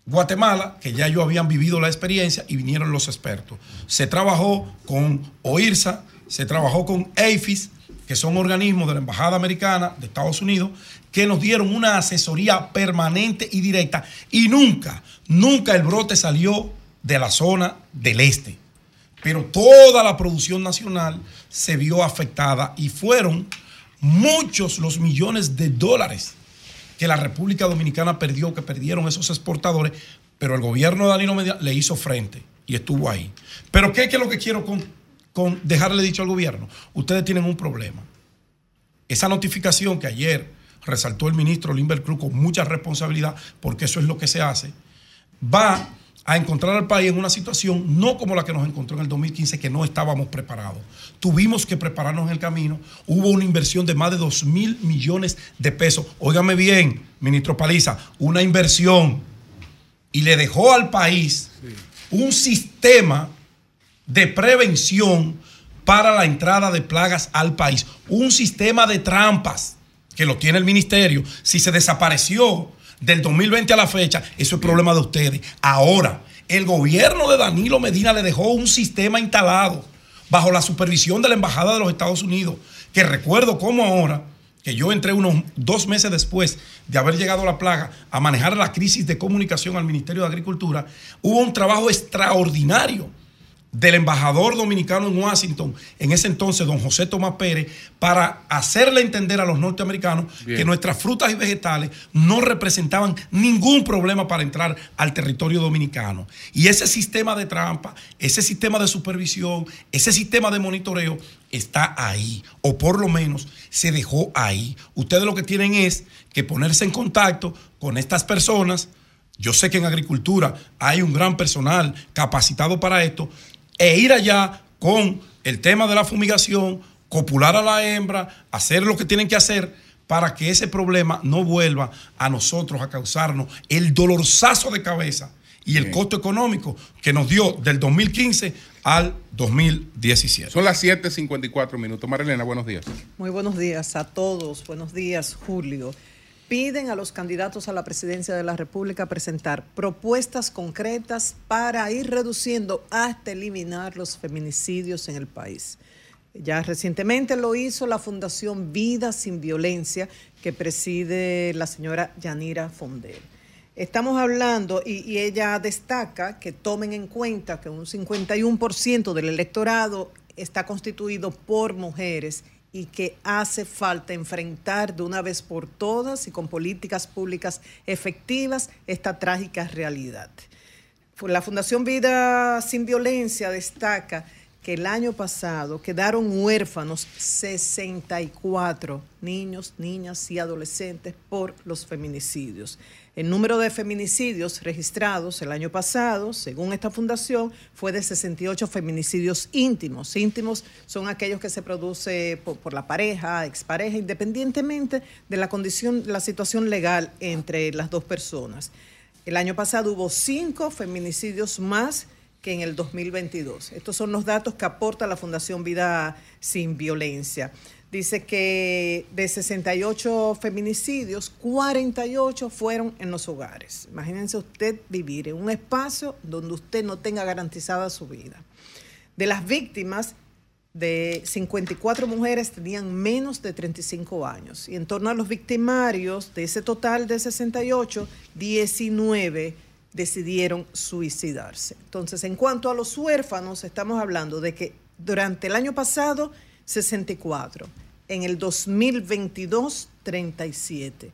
Speaker 7: Guatemala, que ya ellos habían vivido la experiencia y vinieron los expertos. Se trabajó con OIRSA, se trabajó con AFIS, que son organismos de la Embajada Americana de Estados Unidos, que nos dieron una asesoría permanente y directa. Y nunca, nunca el brote salió de la zona del este. Pero toda la producción nacional se vio afectada y fueron muchos los millones de dólares que la República Dominicana perdió, que perdieron esos exportadores, pero el gobierno de Danilo Medina le hizo frente y estuvo ahí. Pero ¿qué, es lo que quiero dejarle dicho al gobierno? Ustedes tienen un problema. Esa notificación que ayer resaltó el ministro Limber Cruz con mucha responsabilidad, porque eso es lo que se hace, va a encontrar al país en una situación no como la que nos encontró en el 2015, que no estábamos preparados. Tuvimos que prepararnos en el camino. Hubo una inversión de más de 2 mil millones de pesos. Óigame bien, ministro Paliza, una inversión. Y le dejó al país un sistema de prevención para la entrada de plagas al país. Un sistema de trampas que lo tiene el ministerio. Si se desapareció del 2020 a la fecha, eso es problema de ustedes. Ahora, el gobierno de Danilo Medina le dejó un sistema instalado bajo la supervisión de la Embajada de los Estados Unidos, que recuerdo como ahora, que yo entré unos dos meses después de haber llegado a la plaga a manejar la crisis de comunicación al Ministerio de Agricultura, hubo un trabajo extraordinario del embajador dominicano en Washington, en ese entonces, don José Tomás Pérez, para hacerle entender a los norteamericanos que nuestras frutas y vegetales no representaban ningún problema para entrar al territorio dominicano. Y ese sistema de trampa, ese sistema de supervisión, ese sistema de monitoreo está ahí, o por lo menos se dejó ahí. Ustedes lo que tienen es que ponerse en contacto con estas personas. Yo sé que en agricultura hay un gran personal capacitado para esto, e ir allá con el tema de la fumigación, copular a la hembra, hacer lo que tienen que hacer para que ese problema no vuelva a nosotros a causarnos el dolorzazo de cabeza y el costo económico que nos dio del 2015 al 2017.
Speaker 1: Son las 7.54 minutos. Marilena, buenos días.
Speaker 8: Muy buenos días a todos. Buenos días, Julio piden a los candidatos a la presidencia de la República presentar propuestas concretas para ir reduciendo hasta eliminar los feminicidios en el país. Ya recientemente lo hizo la Fundación Vida sin Violencia que preside la señora Yanira Fondel. Estamos hablando, y, y, ella destaca que tomen en cuenta que un 51% del electorado está constituido por mujeres y que hace falta enfrentar de una vez por todas y con políticas públicas efectivas esta trágica realidad. La Fundación Vida Sin Violencia destaca que el año pasado quedaron huérfanos 64 niños, niñas y adolescentes por los feminicidios. El número de feminicidios registrados el año pasado, según esta fundación, fue de 68 feminicidios íntimos. Íntimos son aquellos que se produce por, la pareja, expareja, independientemente de la condición, la situación legal entre las dos personas. El año pasado hubo cinco feminicidios más que en el 2022. Estos son los datos que aporta la Fundación Vida Sin Violencia dice que de 68 feminicidios, 48 fueron en los hogares. Imagínense usted vivir en un espacio donde usted no tenga garantizada su vida. De las víctimas, de 54 mujeres tenían menos de 35 años. Y en torno a los victimarios, de ese total de 68, 19 decidieron suicidarse. Entonces, en cuanto a los huérfanos, estamos hablando de que durante el año pasado, 64 en el 2022 37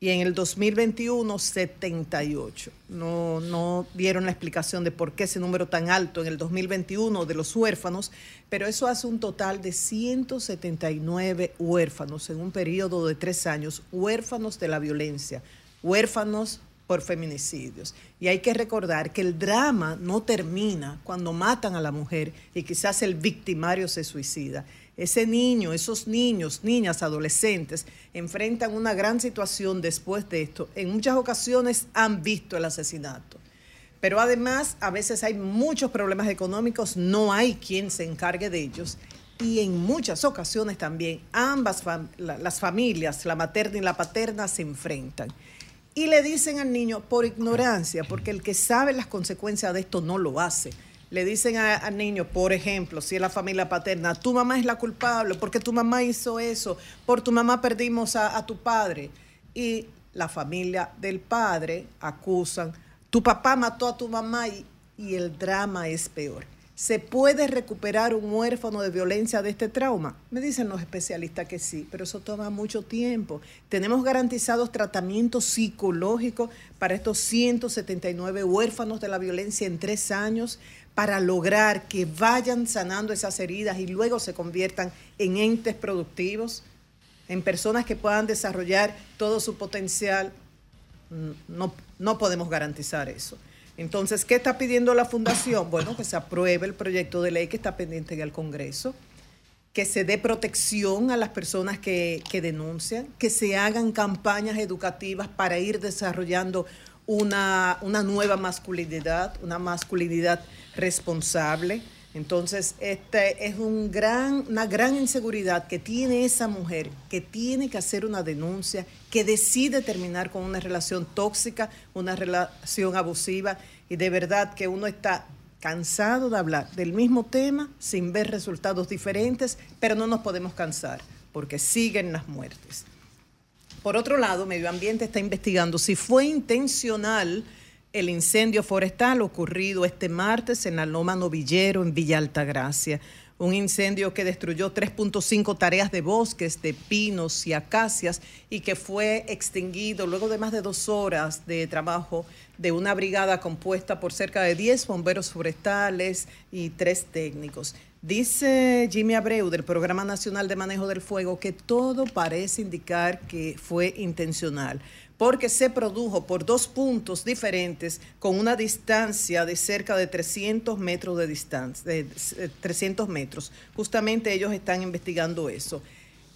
Speaker 8: y en el 2021 78. No, no dieron la explicación de por qué ese número tan alto en el 2021 de los huérfanos, pero eso hace un total de 179 huérfanos en un periodo de tres años, huérfanos de la violencia, huérfanos por feminicidios. Y hay que recordar que el drama no termina cuando matan a la mujer y quizás el victimario se suicida ese niño, esos niños, niñas, adolescentes, enfrentan una gran situación después de esto. En muchas ocasiones han visto el asesinato. Pero además, a veces hay muchos problemas económicos, no hay quien se encargue de ellos. Y en muchas ocasiones también ambas las familias, la materna y la paterna, se enfrentan. Y le dicen al niño por ignorancia, porque el que sabe las consecuencias de esto no lo hace le dicen al niño, por ejemplo, si es la familia paterna, tu mamá es la culpable, porque tu mamá hizo eso, por tu mamá perdimos a, tu padre. Y la familia del padre acusan, tu papá mató a tu mamá y, y el drama es peor. ¿Se puede recuperar un huérfano de violencia de este trauma? Me dicen los especialistas que sí, pero eso toma mucho tiempo. Tenemos garantizados tratamientos psicológicos para estos 179 huérfanos de la violencia en tres años para lograr que vayan sanando esas heridas y luego se conviertan en entes productivos, en personas que puedan desarrollar todo su potencial. No, no podemos garantizar eso. Entonces, ¿qué está pidiendo la Fundación? Bueno, que se apruebe el proyecto de ley que está pendiente en el Congreso, que se dé protección a las personas que, que denuncian, que se hagan campañas educativas para ir desarrollando una, una nueva masculinidad, una masculinidad responsable. Entonces, este es un gran, una gran inseguridad que tiene esa mujer, que tiene que hacer una denuncia, que decide terminar con una relación tóxica, una relación abusiva, y de verdad que uno está cansado de hablar del mismo tema sin ver resultados diferentes, pero no nos podemos cansar, porque siguen las muertes. Por otro lado, Medio Ambiente está investigando si fue intencional el incendio forestal ocurrido este martes en la Loma Novillero, en Villa Altagracia. Un incendio que destruyó 3.5 tareas de bosques de pinos y acacias y que fue extinguido luego de más de dos horas de trabajo de una brigada compuesta por cerca de 10 bomberos forestales y tres técnicos. Dice Jimmy Abreu del Programa Nacional de Manejo del Fuego que todo parece indicar que fue intencional porque se produjo por dos puntos diferentes con una distancia de cerca de 300 metros de distancia, de 300 metros. Justamente ellos están investigando eso.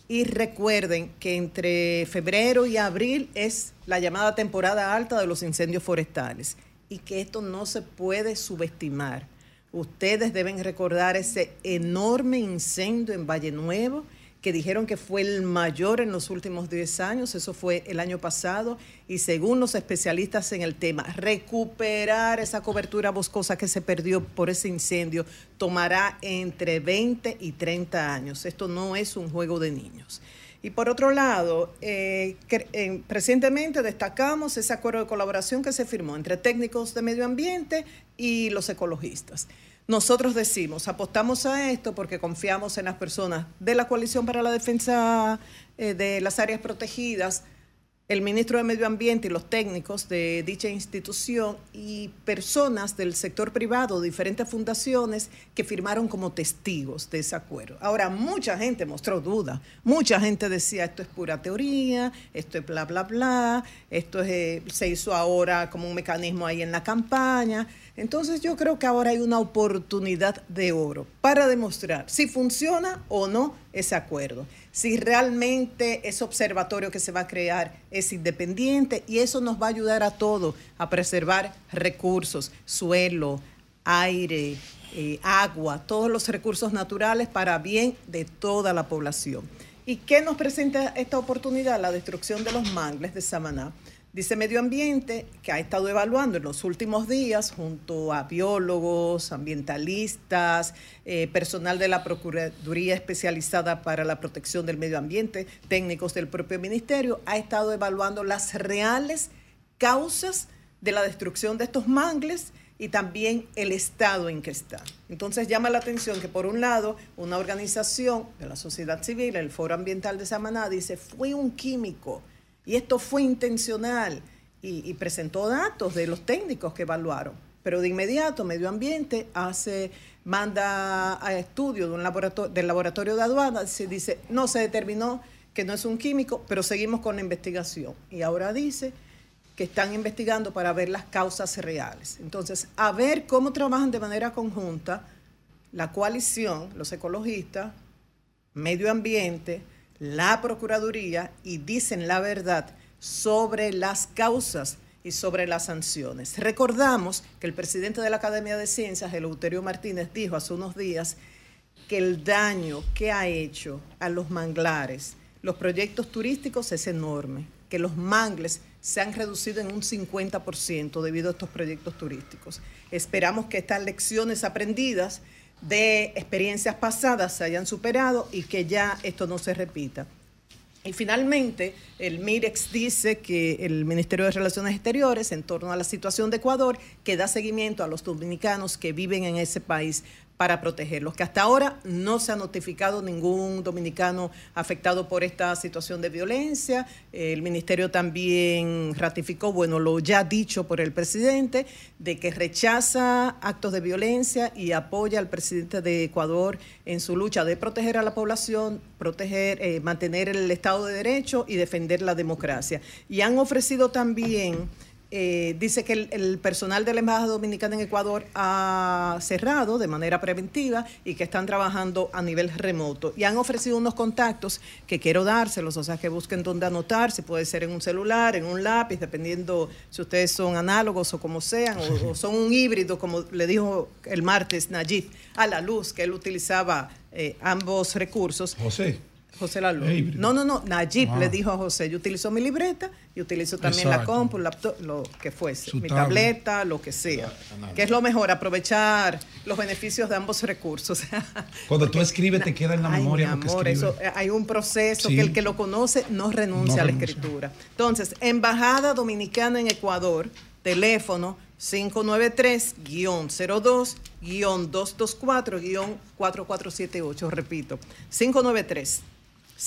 Speaker 8: Y recuerden que entre febrero y abril es la llamada temporada alta de los incendios forestales y que esto no se puede subestimar. Ustedes deben recordar ese enorme incendio en Valle Nuevo que dijeron que fue el mayor en los últimos 10 años, eso fue el año pasado, y según los especialistas en el tema, recuperar esa cobertura boscosa que se perdió por ese incendio tomará entre 20 y 30 años. Esto no es un juego de niños. Y por otro lado, eh, recientemente destacamos ese acuerdo de colaboración que se firmó entre técnicos de medio ambiente y los ecologistas. Nosotros decimos, apostamos a esto porque confiamos en las personas de la Coalición para la Defensa eh, de las Áreas Protegidas, el ministro de Medio Ambiente y los técnicos de dicha institución y personas del sector privado, diferentes fundaciones que firmaron como testigos de ese acuerdo. Ahora, mucha gente mostró duda, mucha gente decía esto es pura teoría, esto es bla, bla, bla, esto eh, se hizo ahora como un mecanismo ahí en la campaña. Entonces yo creo que ahora hay una oportunidad de oro para demostrar si funciona o no ese acuerdo, si realmente ese observatorio que se va a crear es independiente y eso nos va a ayudar a todos a preservar recursos, suelo, aire, eh, agua, todos los recursos naturales para bien de toda la población. ¿Y qué nos presenta esta oportunidad? La destrucción de los mangles de Samaná Dice Medio Ambiente que ha estado evaluando en los últimos días junto a biólogos, ambientalistas, eh, personal de la Procuraduría especializada para la protección del medio ambiente, técnicos del propio ministerio, ha estado evaluando las reales causas de la destrucción de estos mangles y también el estado en que están. Entonces llama la atención que por un lado una organización de la sociedad civil, el Foro Ambiental de Samaná, dice fue un químico y esto fue intencional y, presentó datos de los técnicos que evaluaron. Pero de inmediato Medio Ambiente hace, manda a estudio de un laboratorio, del laboratorio de aduanas, se dice, no se determinó que no es un químico, pero seguimos con la investigación. Y ahora dice que están investigando para ver las causas reales. Entonces, a ver cómo trabajan de manera conjunta la coalición, los ecologistas, medio ambiente, la Procuraduría y dicen la verdad sobre las causas y sobre las sanciones. Recordamos que el presidente de la Academia de Ciencias, Eleuterio Martínez, dijo hace unos días que el daño que ha hecho a los manglares, los proyectos turísticos es enorme, que los mangles se han reducido en un 50% debido a estos proyectos turísticos. Esperamos que estas lecciones aprendidas de experiencias pasadas se hayan superado y que ya esto no se repita. Y finalmente, el MIREX dice que el Ministerio de Relaciones Exteriores, en torno a la situación de Ecuador, que da seguimiento a los dominicanos que viven en ese país para protegerlos, que hasta ahora no se ha notificado ningún dominicano afectado por esta situación de violencia. El ministerio también ratificó, bueno, lo ya dicho por el presidente, de que rechaza actos de violencia y apoya al presidente de Ecuador en su lucha de proteger a la población, proteger, eh, mantener el Estado de Derecho y defender la democracia. Y han ofrecido también eh, dice que el, personal de la Embajada Dominicana en Ecuador ha cerrado de manera preventiva y que están trabajando a nivel remoto. Y han ofrecido unos contactos que quiero dárselos, o sea, que busquen dónde anotar, si puede ser en un celular, en un lápiz, dependiendo si ustedes son análogos o como sean, o, son un híbrido, como le dijo el martes Nayib a la luz, que él utilizaba eh, ambos recursos.
Speaker 7: José.
Speaker 8: José Lalo. No, no, no. Najib le ah. dijo a José, yo utilizo mi libreta y utilizo también la compu, laptop, lo que fuese, mi tableta, lo que sea. Que es lo mejor, aprovechar los beneficios de ambos recursos.
Speaker 7: Cuando tú escribes te queda en la memoria lo que
Speaker 8: eso, hay un proceso que el que lo conoce no renuncia a la escritura. Entonces, Embajada Dominicana en Ecuador, teléfono 593-02-224-4478, repito, 593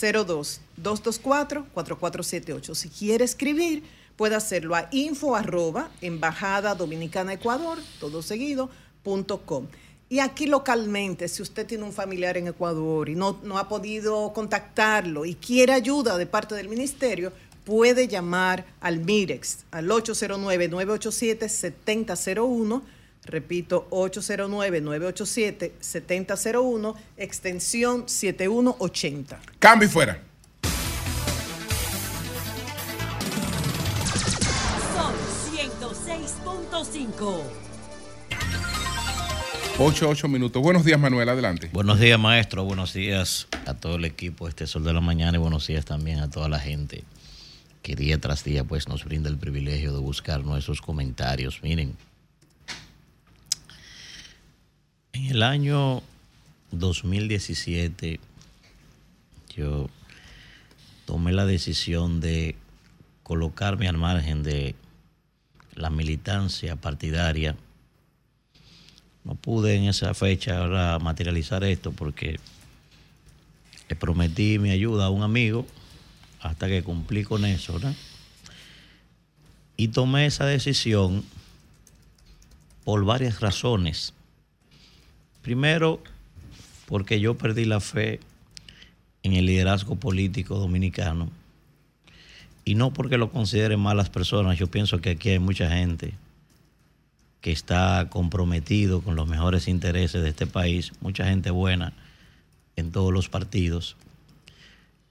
Speaker 8: 02 224 4478. Si quiere escribir, puede hacerlo a info arroba embajada dominicana ecuador, todo seguido, punto com. Y aquí localmente, si usted tiene un familiar en Ecuador y no, no ha podido contactarlo y quiere ayuda de parte del ministerio, puede llamar al MIREX al 809-987-7001 Repito, 809-987-7001, extensión 7180.
Speaker 1: Cambio y fuera.
Speaker 2: Son 106.5.
Speaker 1: 8, 8 minutos. Buenos días, Manuel. Adelante.
Speaker 9: Buenos días, maestro. Buenos días a todo el equipo, este Sol de la Mañana, y buenos días también a toda la gente que día tras día pues nos brinda el privilegio de buscar nuestros comentarios. Miren, En el año 2017 yo tomé la decisión de colocarme al margen de la militancia partidaria. No pude en esa fecha ahora materializar esto porque le prometí mi ayuda a un amigo hasta que cumplí con eso, Y tomé esa decisión por varias razones. Primero, porque yo perdí la fe en el liderazgo político dominicano. Y no porque lo considere malas personas, yo pienso que aquí hay mucha gente que está comprometido con los mejores intereses de este país, mucha gente buena en todos los partidos.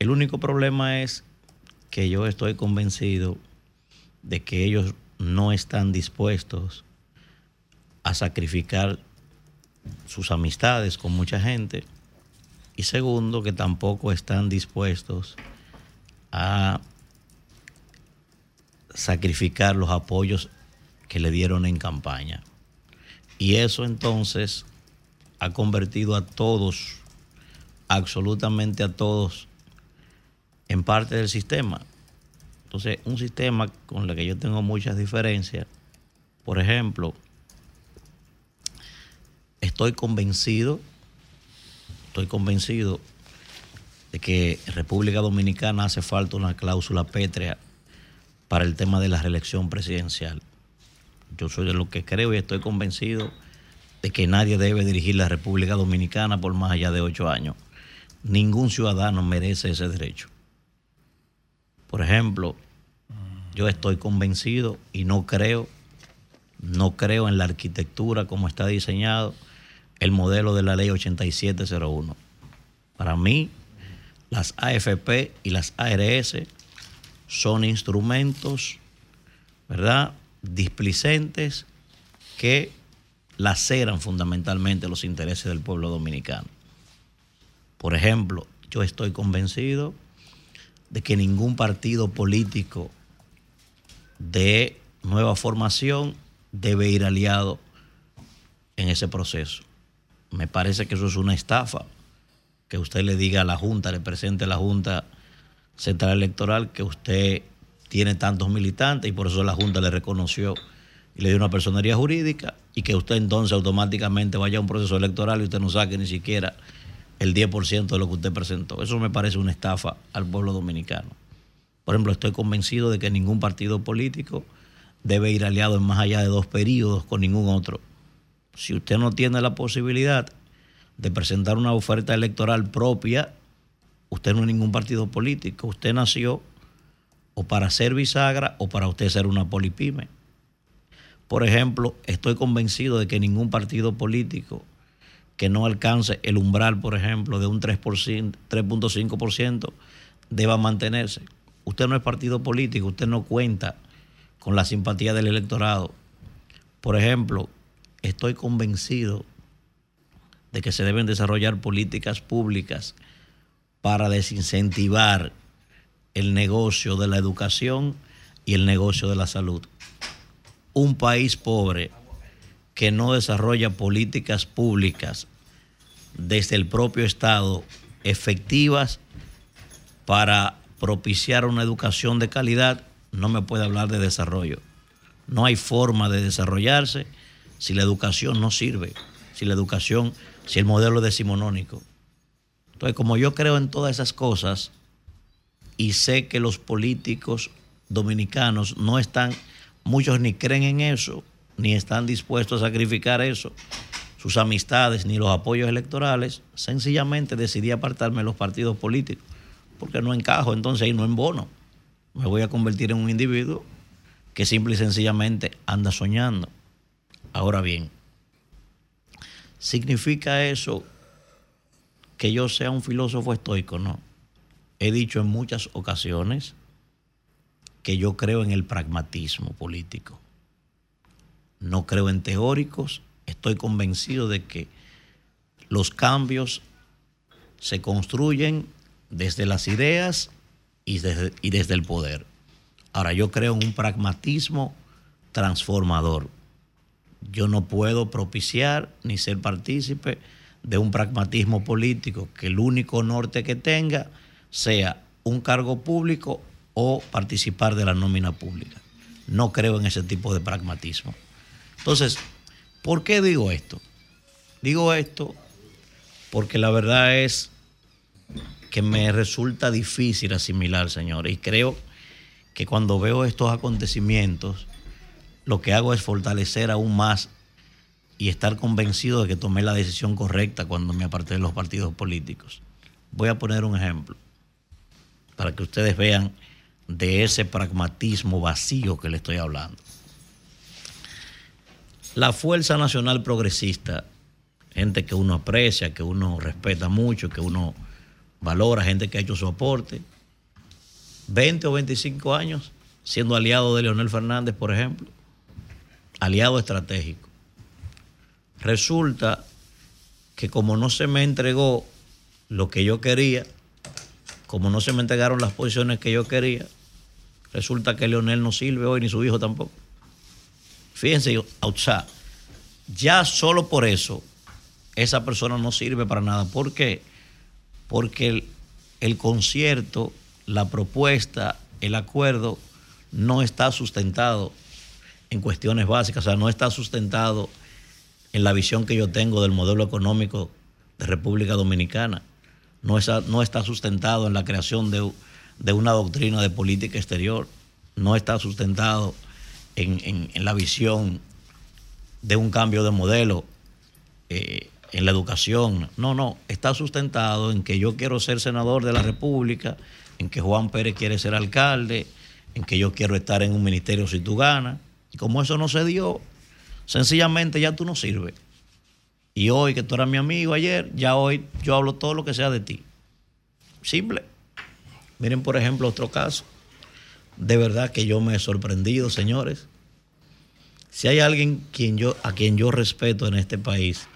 Speaker 9: El único problema es que yo estoy convencido de que ellos no están dispuestos a sacrificar sus amistades con mucha gente. Y segundo, que tampoco están dispuestos a sacrificar los apoyos que le dieron en campaña. Y eso entonces ha convertido a todos, absolutamente a todos, en parte del sistema. Entonces, un sistema con el que yo tengo muchas diferencias, por ejemplo, estoy convencido, estoy convencido de que República Dominicana hace falta una cláusula pétrea para el tema de la reelección presidencial. Yo soy de lo que creo y estoy convencido de que nadie debe dirigir la República Dominicana por más allá de ocho años. Ningún ciudadano merece ese derecho. Por ejemplo, yo estoy convencido y no creo, no creo en la arquitectura como está diseñado el modelo de la ley 8701. Para mí, las AFP y las ARS son instrumentos, ¿verdad?, displicentes que laceran fundamentalmente los intereses del pueblo dominicano. Por ejemplo, yo estoy convencido de que ningún partido político de nueva formación debe ir aliado en ese proceso. Me parece que eso es una estafa. Que usted le diga a la Junta, le presente a la Junta Central Electoral que usted tiene tantos militantes y por eso la Junta le reconoció y le dé una personería jurídica y que usted entonces automáticamente vaya a un proceso electoral y usted no saque ni siquiera el 10% de lo que usted presentó. Eso me parece una estafa al pueblo dominicano. Por ejemplo, estoy convencido de que ningún partido político debe ir aliado en más allá de dos periodos con ningún otro. Si usted no tiene la posibilidad de presentar una oferta electoral propia, usted no es ningún partido político. Usted nació o para ser bisagra o para usted ser una polipime. Por ejemplo, estoy convencido de que ningún partido político que no alcance el umbral, por ejemplo, de un 3.5% deba mantenerse. Usted no es partido político, usted no cuenta con la simpatía del electorado. Por ejemplo, estoy convencido de que se deben desarrollar políticas públicas para desincentivar el negocio de la educación y el negocio de la salud. Un país pobre que no desarrolla políticas públicas desde el propio Estado efectivas para propiciar una educación de calidad, no me puede hablar de desarrollo. No hay forma de desarrollarse si la educación no sirve, si la educación, si el modelo es decimonónico. Entonces, como yo creo en todas esas cosas y sé que los políticos dominicanos no están, muchos ni creen en eso, ni están dispuestos a sacrificar eso, sus amistades, ni los apoyos electorales, sencillamente decidí apartarme de los partidos políticos, porque no encajo, entonces ahí no en bono. Me voy a convertir en un individuo que simple y sencillamente anda soñando. Ahora bien, ¿significa eso que yo sea un filósofo estoico? No. He dicho en muchas ocasiones que yo creo en el pragmatismo político no creo en teóricos, estoy convencido de que los cambios se construyen desde las ideas y desde, el poder. Ahora, yo creo en un pragmatismo transformador. Yo no puedo propiciar ni ser partícipe de un pragmatismo político que el único norte que tenga sea un cargo público o participar de la nómina pública. No creo en ese tipo de pragmatismo. Entonces, ¿por qué digo esto? Digo esto porque la verdad es que me resulta difícil asimilar, señores, y creo que cuando veo estos acontecimientos, lo que hago es fortalecer aún más y estar convencido de que tomé la decisión correcta cuando me aparté de los partidos políticos. Voy a poner un ejemplo para que ustedes vean de ese pragmatismo vacío que le estoy hablando. La Fuerza Nacional Progresista, gente que uno aprecia, que uno respeta mucho, que uno valora, gente que ha hecho su aporte, 20 o 25 años siendo aliado de Leonel Fernández, por ejemplo, aliado estratégico. Resulta que como no se me entregó lo que yo quería, como no se me entregaron las posiciones que yo quería, resulta que Leonel no sirve hoy ni su hijo tampoco. Fíjense, sea, ya solo por eso esa persona no sirve para nada. ¿Por qué? Porque el, el concierto, la propuesta, el acuerdo no está sustentado en cuestiones básicas, o sea, no está sustentado en la visión que yo tengo del modelo económico de República Dominicana, no está, no está sustentado en la creación de, de, una doctrina de política exterior, no está sustentado en, la visión de un cambio de modelo eh, en la educación. No, no, está sustentado en que yo quiero ser senador de la República, en que Juan Pérez quiere ser alcalde, en que yo quiero estar en un ministerio si tú ganas. Y como eso no se dio, sencillamente ya tú no sirves. Y hoy que tú eras mi amigo ayer, ya hoy yo hablo todo lo que sea de ti. Simple. Miren, por ejemplo, otro caso de verdad que yo me he sorprendido, señores. Si hay alguien a quien yo respeto en este país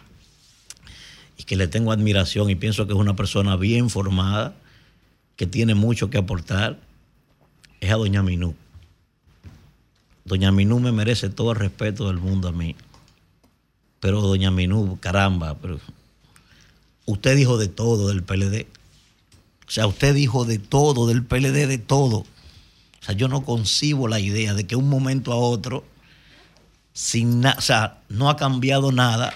Speaker 9: y que le tengo admiración y pienso que es una persona bien formada, que tiene mucho que aportar, es a Doña Minú. Doña Minú me merece todo el respeto del mundo a mí. Pero Doña Minú, caramba, pero usted dijo de todo del PLD. O sea, usted dijo de todo del PLD, de todo. O sea, yo no concibo la idea de que un momento a otro sin o sea, no ha cambiado nada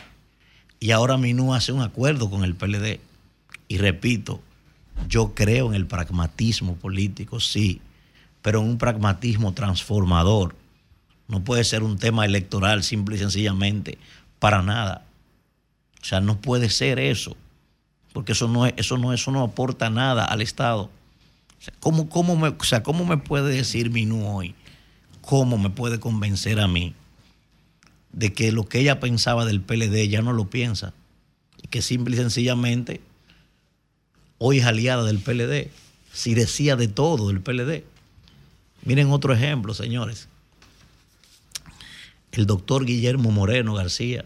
Speaker 9: y ahora Minú hace un acuerdo con el PLD. Y repito, yo creo en el pragmatismo político, sí, pero en un pragmatismo transformador. No puede ser un tema electoral simple y sencillamente, para nada. O sea, no puede ser eso, porque eso no, es, eso no, eso no aporta nada al Estado. O sea, ¿cómo, cómo me, o sea, ¿cómo me puede decir Minú hoy? ¿Cómo me puede convencer a mí de que lo que ella pensaba del PLD ya no lo piensa? Y que simple y sencillamente hoy es aliada del PLD. Si decía de todo del PLD. Miren otro ejemplo, señores. El doctor Guillermo Moreno García.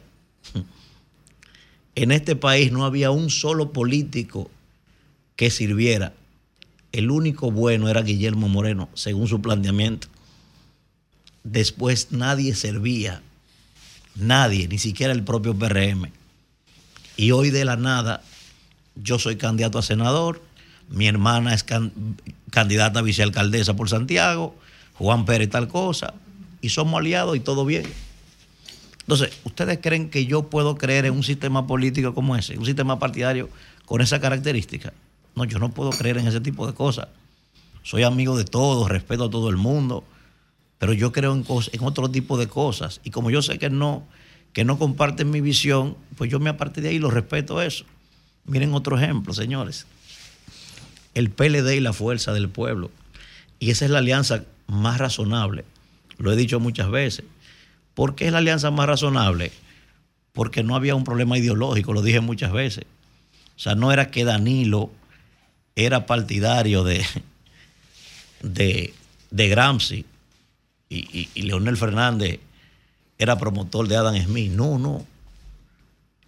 Speaker 9: En este país no había un solo político que sirviera. El único bueno era Guillermo Moreno, según su planteamiento. Después nadie servía. Nadie, ni siquiera el propio PRM. Y hoy de la nada, yo soy candidato a senador, mi hermana es can- candidata a vicealcaldesa por Santiago, Juan Pérez tal cosa, y somos aliados y todo bien. Entonces, ¿ustedes creen que yo puedo creer en un sistema político como ese, un sistema partidario con esa característica? No, yo no puedo creer en ese tipo de cosas. Soy amigo de todos, respeto a todo el mundo, pero yo creo en, en otro tipo de cosas. Y como yo sé que no, que no comparten mi visión, pues yo me aparté de ahí y lo respeto eso. Miren otro ejemplo, señores. El PLD y la fuerza del pueblo. Y esa es la alianza más razonable. Lo he dicho muchas veces. ¿Por qué es la alianza más razonable? Porque no había un problema ideológico, lo dije muchas veces. O sea, no era que Danilo era partidario de, de, de Gramsci y, y- y Leonel Fernández era promotor de Adam Smith. No, no.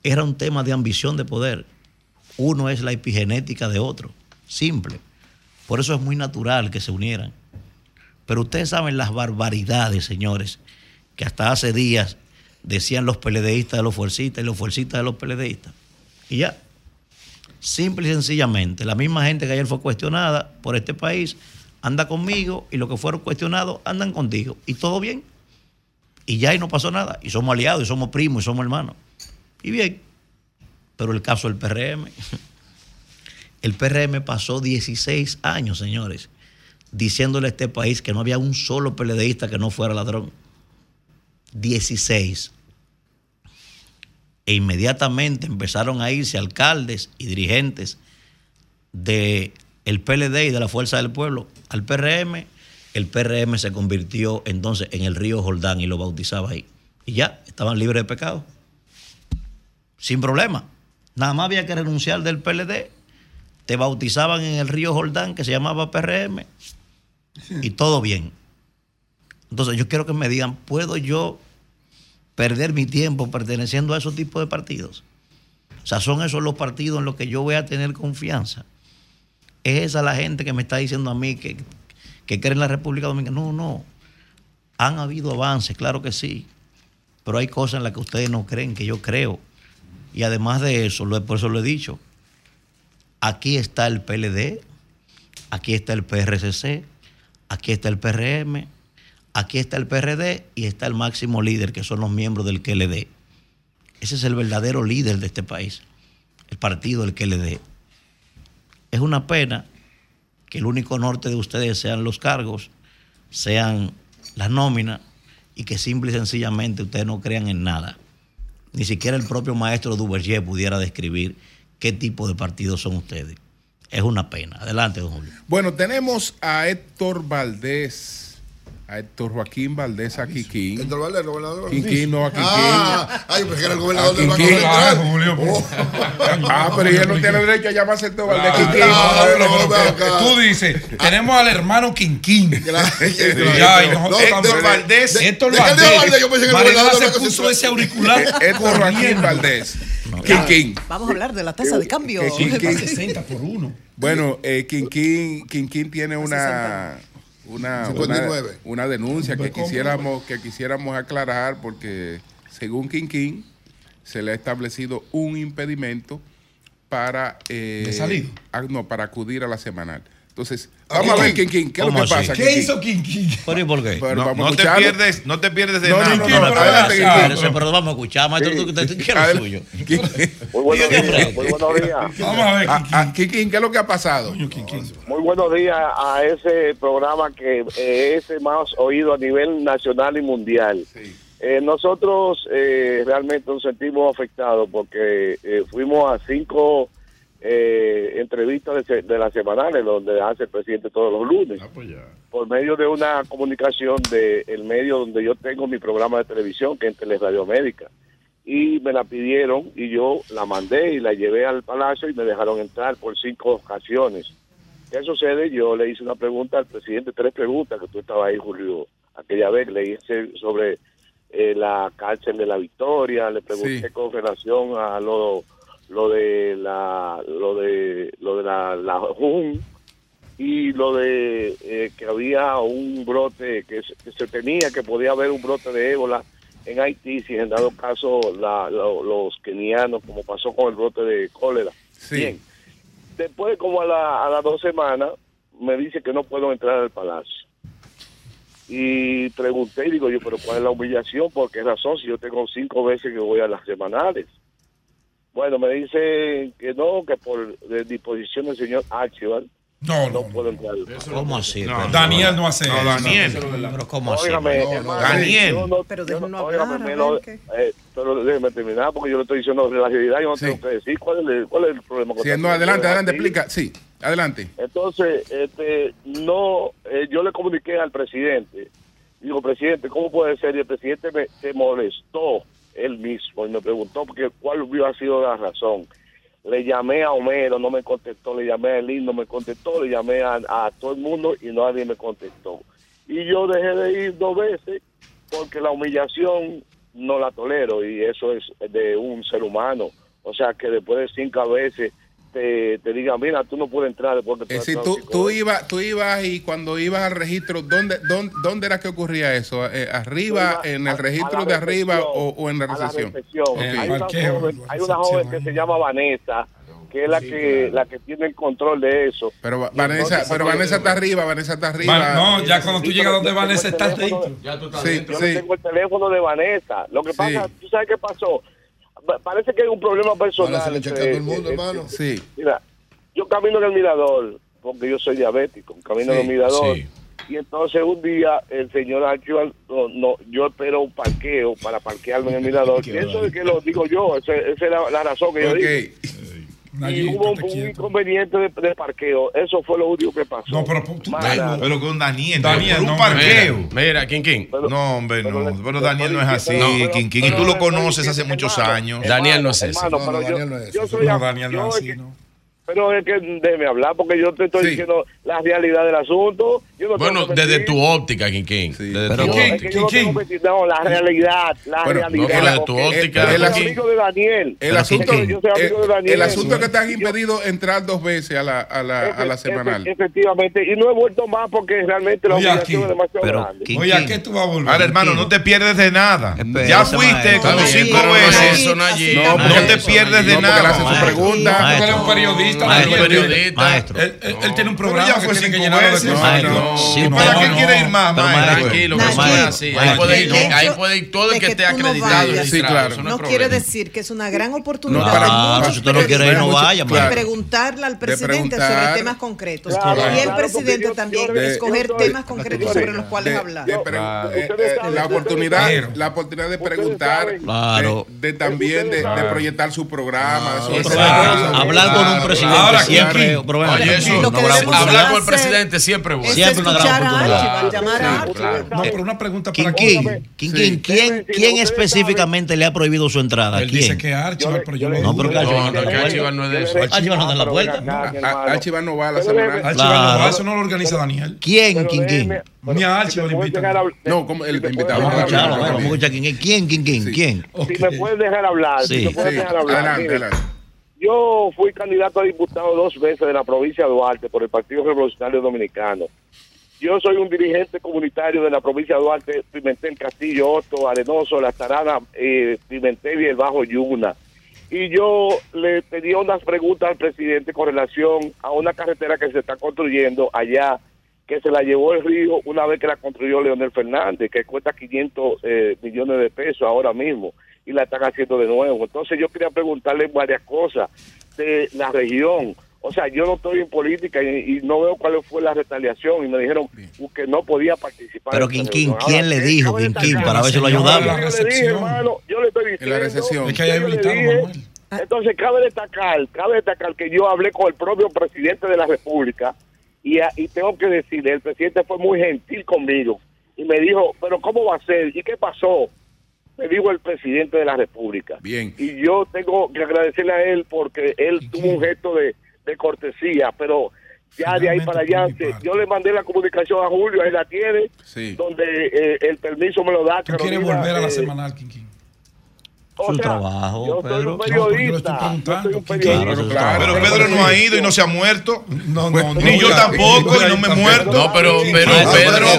Speaker 9: Era un tema de ambición de poder. Uno es la epigenética de otro. Simple. Por eso es muy natural que se unieran. Pero ustedes saben las barbaridades, señores, que hasta hace días decían los peledeístas de los fuercistas y los fuercistas de los peledeístas. Y ya. Simple y sencillamente, la misma gente que ayer fue cuestionada por este país anda conmigo y los que fueron cuestionados andan contigo. Y todo bien. Y ya y no pasó nada. Y somos aliados, y somos primos, y somos hermanos. Y bien. Pero el caso del PRM. El PRM pasó 16 años, señores, diciéndole a este país que no había un solo peledeísta que no fuera ladrón. 16. E inmediatamente empezaron a irse alcaldes y dirigentes del el PLD y de la Fuerza del Pueblo al PRM. El PRM se convirtió entonces en el río Jordán y lo bautizaba ahí. Y ya, estaban libres de pecado. Sin problema. Nada más había que renunciar del PLD. Te bautizaban en el río Jordán, que se llamaba PRM. Y todo bien. Entonces yo quiero que me digan, ¿puedo yo perder mi tiempo perteneciendo a esos tipos de partidos? O sea, son esos los partidos en los que yo voy a tener confianza. Es esa la gente que me está diciendo a mí que, que cree en la República Dominicana. No, no. Han habido avances, claro que sí. Pero hay cosas en las que ustedes no creen, que yo creo. Y además de eso, por eso lo he dicho, aquí está el PLD, aquí está el PRCC, aquí está el PRM, aquí está el PRD y está el máximo líder, que son los miembros del KLD. Ese es el verdadero líder de este país, el partido del KLD. Es una pena que el único norte de ustedes sean los cargos, sean las nóminas y que simple y sencillamente ustedes no crean en nada. Ni siquiera el propio maestro Duverger pudiera describir qué tipo de partidos son ustedes. Es una pena. Adelante, don Julio.
Speaker 1: Bueno, tenemos a Héctor Valdés, a Héctor Joaquín Valdés aquí. Quiquín.
Speaker 10: Héctor Valdés, el gobernador.
Speaker 1: Quiquín, no, a Quiquín.
Speaker 10: Ah, ay, pensé que era el gobernador
Speaker 1: A
Speaker 10: del Banco. Central.
Speaker 1: Ah, pero él no tiene derecho a llamarse Héctor Valdés
Speaker 7: Claro,
Speaker 1: Quiquín.
Speaker 7: Tú dices, tenemos al hermano Quinquín.
Speaker 10: De-
Speaker 1: Valdés.
Speaker 7: Héctor Valdés.
Speaker 10: Valdés, yo pensé que el gobernador
Speaker 7: se puso ese auricular.
Speaker 1: Héctor Joaquín Quiquín.
Speaker 8: Vamos a hablar de la tasa de cambio.
Speaker 1: que-
Speaker 7: 60 por uno.
Speaker 1: Bueno, eh, Quinquín tiene una, una, una,
Speaker 10: 59.
Speaker 1: una denuncia que quisiéramos, que quisiéramos aclarar porque según Quinquín se le ha establecido un impedimento para, eh, ah, no, para acudir a la semanal. Entonces, vamos a ver, King King, ¿qué es lo
Speaker 9: ¿Cómo
Speaker 1: que
Speaker 9: así?
Speaker 1: pasa?
Speaker 7: ¿Qué
Speaker 1: King
Speaker 7: hizo King
Speaker 9: ¿Pero y por qué?
Speaker 1: Pero
Speaker 11: No, te pierdes, no te pierdes de
Speaker 1: No,
Speaker 11: nada.
Speaker 1: no, no,
Speaker 7: pero
Speaker 1: adelante, King King.
Speaker 9: Pero vamos a escuchar,
Speaker 3: Muy buenos días, muy buenos días.
Speaker 7: Vamos a ver,
Speaker 1: Ah,
Speaker 7: King King.
Speaker 1: ah, King King, ¿qué es lo que ha pasado?
Speaker 3: Muy buenos días a ese programa que eh, es el más oído a nivel nacional y mundial. Eh, nosotros eh, realmente nos sentimos afectados porque eh, fuimos a cinco eh, entrevistas de, de las semanales donde hace el presidente todos los lunes por medio de una comunicación del medio donde yo tengo mi programa de televisión que es en Teleradio América y me la pidieron y yo la mandé y la llevé al palacio y me dejaron entrar por cinco ocasiones. ¿Qué sucede? Yo le hice una pregunta al presidente, tres preguntas, que tú estabas ahí, Julio, aquella vez, le hice sobre eh, la cárcel de la Victoria, le pregunté
Speaker 1: Sí.
Speaker 3: con relación a lo, lo de la lo de lo de la, la JUN y lo de eh, que había un brote que se, que se tenía que podía haber un brote de ébola en Haití si en dado caso la- lo- los kenianos como pasó con el brote de cólera
Speaker 1: Sí.
Speaker 3: Bien. Después, como a, la- a las dos semanas, me dice que no puedo entrar al palacio. Y pregunté y digo yo, pero ¿cuál es la humillación? ¿Por qué razón? Si yo tengo cinco veces que voy a las semanales. Bueno, me dice que no, que por de disposición del señor Archibald
Speaker 7: No,
Speaker 3: no
Speaker 7: no.
Speaker 3: puedo entrar.
Speaker 9: ¿Cómo así?
Speaker 11: No,
Speaker 7: Daniel no hace
Speaker 11: No,
Speaker 7: eso.
Speaker 11: Daniel.
Speaker 9: Pero ¿cómo así?
Speaker 3: Óigame,
Speaker 11: Daniel.
Speaker 8: Pero
Speaker 3: eh, pero déjeme terminar porque yo le estoy diciendo la realidad, yo no
Speaker 1: Sí.
Speaker 3: tengo que decir cuál es el, cuál es el problema. con
Speaker 1: Sí, no, adelante, adelante,
Speaker 3: Aquí,
Speaker 1: explica. Sí, adelante.
Speaker 3: Entonces, este, no, eh, yo le comuniqué al presidente, digo, presidente, ¿cómo puede ser? Y el presidente me, se molestó él mismo y me preguntó porque cuál hubiera sido la razón. Le llamé a Homero, no me contestó, le llamé a Elín, no me contestó, le llamé a, a todo el mundo y nadie me contestó. Y yo dejé de ir dos veces porque la humillación no la tolero y eso es de un ser humano. O sea, que después de cinco veces te, te digan, mira, tú no puedes entrar después que tú
Speaker 1: Es decir, tú, tú,
Speaker 3: veces".
Speaker 1: ibas, tú ibas y cuando ibas al registro, ¿dónde, dónde, dónde era que ocurría eso? Eh, ¿Arriba,
Speaker 3: Yo iba
Speaker 1: en el
Speaker 3: a
Speaker 1: registro de arriba o, o en la recepción?
Speaker 3: Hay, una joven,
Speaker 7: la
Speaker 3: hay una
Speaker 7: recepción,
Speaker 3: joven que se llama Vanessa, que es la que la que tiene el control de eso.
Speaker 1: Pero Vanessa, pero Vanessa está arriba, Vanessa está arriba.
Speaker 7: Va- no, ya cuando tú
Speaker 3: Sí,
Speaker 7: llegas donde
Speaker 3: yo
Speaker 7: Vanessa estás
Speaker 3: teléfono
Speaker 7: dentro.
Speaker 3: de-
Speaker 1: Sí,
Speaker 3: Yo
Speaker 1: sí.
Speaker 3: no tengo el teléfono de Vanessa. Lo que pasa, ¿tú sabes qué pasó? Pa- Parece que hay un problema personal.
Speaker 10: Vanessa le
Speaker 3: entre-
Speaker 10: chequea a todo el mundo,
Speaker 3: eh,
Speaker 10: hermano.
Speaker 1: Sí.
Speaker 3: Mira, yo camino en el mirador, porque yo soy diabético, camino en el mirador.
Speaker 11: sí.
Speaker 3: Y entonces un día el señor Archibald, no, no, yo espero un parqueo para parquearme en el mirador. Y eso es que lo digo yo, esa, esa es la, la razón que yo digo. Y hubo un, inconveniente de, de parqueo. Eso fue lo único que pasó.
Speaker 7: No, pero tú-
Speaker 3: Mara,
Speaker 11: Pero con Daniel,
Speaker 7: Daniel,
Speaker 11: por un
Speaker 7: no,
Speaker 11: parqueo.
Speaker 12: Mira, mira, King King.
Speaker 3: pero-
Speaker 11: No, hombre, no. Pero Daniel no es así, King King. Y tú lo conoces hace muchos años.
Speaker 12: Daniel no es
Speaker 3: hermano,
Speaker 10: No, no,
Speaker 3: yo-
Speaker 10: Daniel no es
Speaker 3: yo
Speaker 10: ese.
Speaker 3: soy
Speaker 7: No, no ¿no?
Speaker 3: Pero es que déjeme hablar porque yo te estoy
Speaker 1: Sí.
Speaker 3: diciendo la realidad del asunto. Yo no
Speaker 12: Bueno, desde tu óptica, King King.
Speaker 1: Sí.
Speaker 12: Desde
Speaker 9: Pero
Speaker 12: tu
Speaker 3: No,
Speaker 7: King,
Speaker 3: es que
Speaker 12: óptica.
Speaker 3: no
Speaker 7: King,
Speaker 3: que mentir. No, la realidad, la
Speaker 1: Bueno,
Speaker 3: realidad.
Speaker 12: no, pero de tu
Speaker 3: porque
Speaker 12: óptica,
Speaker 3: yo
Speaker 1: el
Speaker 3: soy
Speaker 1: asunto-
Speaker 3: amigo de Daniel.
Speaker 1: El
Speaker 9: Pero
Speaker 1: asunto,
Speaker 9: King King.
Speaker 3: Yo soy amigo de
Speaker 1: el,
Speaker 3: Daniel.
Speaker 1: el asunto es que te han impedido entrar dos veces a la, a la, a la
Speaker 3: Efe-
Speaker 1: semanal.
Speaker 3: efe- Efectivamente, y no he vuelto más porque realmente la
Speaker 7: Oye,
Speaker 3: es demasiado
Speaker 9: pero
Speaker 3: grande.
Speaker 9: King
Speaker 7: Oye, ¿a
Speaker 9: King.
Speaker 7: qué tú vas a volver?
Speaker 11: Ahora, hermano, no te pierdes de nada.
Speaker 9: Espera,
Speaker 11: Ya fuiste como cinco
Speaker 8: pero
Speaker 12: no es
Speaker 11: veces.
Speaker 1: No,
Speaker 11: No
Speaker 1: porque-
Speaker 11: te pierdes de
Speaker 1: no, porque le
Speaker 11: nada.
Speaker 1: hacen su pregunta.
Speaker 7: Eres un periodista.
Speaker 9: Maestro,
Speaker 7: Daniel.
Speaker 12: periodista.
Speaker 9: Maestro.
Speaker 7: Él, él- él tiene un programa
Speaker 11: ya
Speaker 7: que
Speaker 11: fue
Speaker 7: tiene que
Speaker 11: cinco
Speaker 7: llenarlo de
Speaker 11: veces.
Speaker 7: cosas.
Speaker 9: Maestro,
Speaker 1: no.
Speaker 9: sí,
Speaker 11: ¿Y para
Speaker 9: no,
Speaker 11: qué
Speaker 9: no.
Speaker 11: quiere ir más, maestro?
Speaker 12: Tranquilo, que así. Ahí puede, ir-
Speaker 8: el
Speaker 12: ahí
Speaker 8: hecho
Speaker 12: puede ir todo el que
Speaker 8: que
Speaker 12: esté acreditado.
Speaker 1: Sí, claro.
Speaker 8: No, quiere decir que es una gran oportunidad
Speaker 1: No,
Speaker 8: de
Speaker 1: para-
Speaker 8: muchos
Speaker 9: si usted no quiere ir, no vaya,
Speaker 8: de preguntarle al presidente sobre temas concretos. Y el presidente también escoger temas concretos sobre los cuales hablar.
Speaker 1: eh, eh, la oportunidad la oportunidad de preguntar de, de también de, de proyectar su programa de su
Speaker 9: Eso,
Speaker 1: programa.
Speaker 9: hablar con un presidente
Speaker 7: Ahora,
Speaker 9: siempre,
Speaker 12: Oye, eso,
Speaker 9: oportunidad.
Speaker 12: hablar con el presidente siempre es bueno.
Speaker 9: Siempre una gran oportunidad.
Speaker 8: Archibald, llamar a
Speaker 3: Sí,
Speaker 8: Archibald.
Speaker 7: No, pero una pregunta para.
Speaker 9: King, ¿quién,
Speaker 3: decirle,
Speaker 9: quién
Speaker 3: ustedes
Speaker 9: específicamente le ha prohibido su entrada?
Speaker 7: Él dice
Speaker 9: ¿Quién?
Speaker 7: que Archibald, pero yo no.
Speaker 9: No, pero que
Speaker 12: No,
Speaker 9: Archibald-
Speaker 12: no, no es de eso.
Speaker 9: Archibald no da la
Speaker 3: pero
Speaker 9: vuelta.
Speaker 3: venga acá, mi
Speaker 1: A-
Speaker 3: hermano.
Speaker 1: Archibald no va a la
Speaker 3: déjeme-
Speaker 7: Archibald no
Speaker 9: Claro.
Speaker 7: va, eso no lo organiza Daniel.
Speaker 9: ¿Quién, King?
Speaker 3: déjeme-
Speaker 7: Ni a
Speaker 3: dejar hablar-
Speaker 1: No, como el invitado.
Speaker 9: Vamos a escucharlo, vamos a escuchar quién. ¿Quién, quién, quién? ¿Quién?
Speaker 3: Si me pueden dejar hablar,
Speaker 9: Sí.
Speaker 3: si me pueden
Speaker 1: Sí,
Speaker 3: dejar hablar.
Speaker 1: adelante, adelante.
Speaker 3: Yo fui candidato a diputado dos veces de la provincia de Duarte por el Partido Revolucionario Dominicano. Yo soy un dirigente comunitario de la provincia de Duarte, Pimentel, Castillo, Otto, Arenoso, La Tarana, eh, Pimentel y el Bajo Yuna. y yo le pedía unas preguntas al presidente con relación a una carretera que se está construyendo allá, que se la llevó el río una vez que la construyó Leonel Fernández, que cuesta 500 eh, millones de pesos ahora mismo, y la están haciendo de nuevo. Entonces yo quería preguntarle varias cosas de la región. O sea, yo no estoy en política y, y no veo cuál fue la retaliación y me dijeron que no podía participar.
Speaker 9: Pero Quinquín. ¿quién le dijo, Quinquín, para ver si lo
Speaker 3: Yo
Speaker 9: ayudamos?
Speaker 3: le dije, hermano, yo le estoy diciendo.
Speaker 1: En la recesión.
Speaker 7: Es que hay
Speaker 3: yo dije- entonces cabe destacar, cabe destacar que yo hablé con el propio presidente de la República y, a- y tengo que decirle, el presidente fue muy gentil conmigo y me dijo, pero ¿cómo va a ser? ¿Y qué pasó? Me dijo el presidente de la República.
Speaker 1: Bien.
Speaker 3: Y yo tengo que agradecerle a él porque él tuvo un gesto de, de cortesía, pero ya de ahí para allá, yo le mandé la comunicación a Julio, ahí la tiene,
Speaker 1: Sí.
Speaker 3: donde eh, el permiso me lo da.
Speaker 7: Tú quieres volver a la
Speaker 3: eh,
Speaker 7: semanal, Quinquín.
Speaker 3: O
Speaker 9: Su
Speaker 3: sea,
Speaker 9: trabajo,
Speaker 3: yo soy
Speaker 9: Pedro.
Speaker 3: un
Speaker 7: No, pero yo le estoy
Speaker 3: periodista. yo
Speaker 7: preguntando,
Speaker 3: soy un periodista.
Speaker 9: Claro,
Speaker 11: Pero
Speaker 9: Claro,
Speaker 11: Pedro no ha ido y no se ha muerto.
Speaker 7: No, no,
Speaker 11: Ni yo tampoco y no me he muerto.
Speaker 13: No, pero, pero Pedro,
Speaker 10: pero no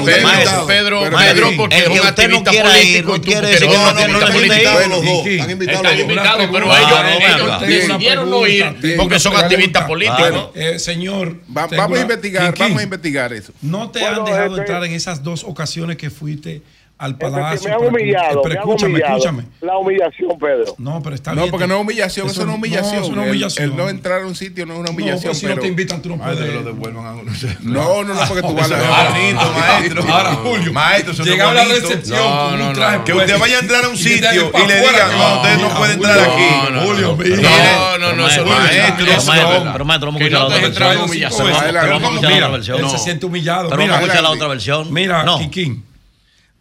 Speaker 10: un
Speaker 13: Pedro. Pedro,
Speaker 1: Pero,
Speaker 13: Pedro, porque es un
Speaker 9: no
Speaker 13: activista político.
Speaker 9: no
Speaker 13: y tú
Speaker 9: quiere
Speaker 13: porque
Speaker 9: decir que
Speaker 13: un
Speaker 9: no- no.
Speaker 10: Están invitados
Speaker 13: Están invitados, pero ellos,
Speaker 9: no,
Speaker 13: decidieron no ir porque son activistas políticos.
Speaker 7: Eh, señor,
Speaker 1: vamos a investigar, vamos a investigar eso.
Speaker 7: No te han dejado
Speaker 3: este-
Speaker 7: entrar en esas dos ocasiones que fuiste al
Speaker 3: Efectivamente,
Speaker 7: palacio.
Speaker 3: me han
Speaker 7: para-
Speaker 3: humillado,
Speaker 7: pero escúchame,
Speaker 3: humillado.
Speaker 7: escúchame.
Speaker 3: La humillación, Pedro.
Speaker 7: No, pero está
Speaker 1: No,
Speaker 7: bien.
Speaker 1: porque no es humillación, eso, no es humillación.
Speaker 7: No, es una humillación.
Speaker 1: El, no entrar a un sitio no es una
Speaker 7: No,
Speaker 1: humillación.
Speaker 7: pero si no te invitan, tú no puedes.
Speaker 11: lo devuelvan a uno.
Speaker 1: No, no, no, porque tú vas a
Speaker 11: Ahora, maestro.
Speaker 7: Ahora, Julio,
Speaker 11: Maestro, eso no es
Speaker 7: Llegar a la
Speaker 11: bonito.
Speaker 7: recepción
Speaker 13: No,
Speaker 7: con
Speaker 13: no,
Speaker 7: un traje
Speaker 13: no.
Speaker 11: Que usted vaya a entrar a un sitio y le digan, no, usted no puede entrar aquí.
Speaker 13: No, no,
Speaker 7: Julio,
Speaker 13: no.
Speaker 7: mira.
Speaker 13: No, no, no, eso no es
Speaker 11: Maestro, no.
Speaker 13: no.
Speaker 9: Pero maestro, vamos a escuchar
Speaker 13: no
Speaker 9: la otra versión. vamos a escuchar la
Speaker 7: Mira,
Speaker 9: otra versión.
Speaker 7: él
Speaker 9: No.
Speaker 7: se siente humillado.
Speaker 9: Pero
Speaker 7: mira,
Speaker 9: vamos a escuchar la otra versión.
Speaker 7: Mira,
Speaker 9: no.
Speaker 7: Kikín,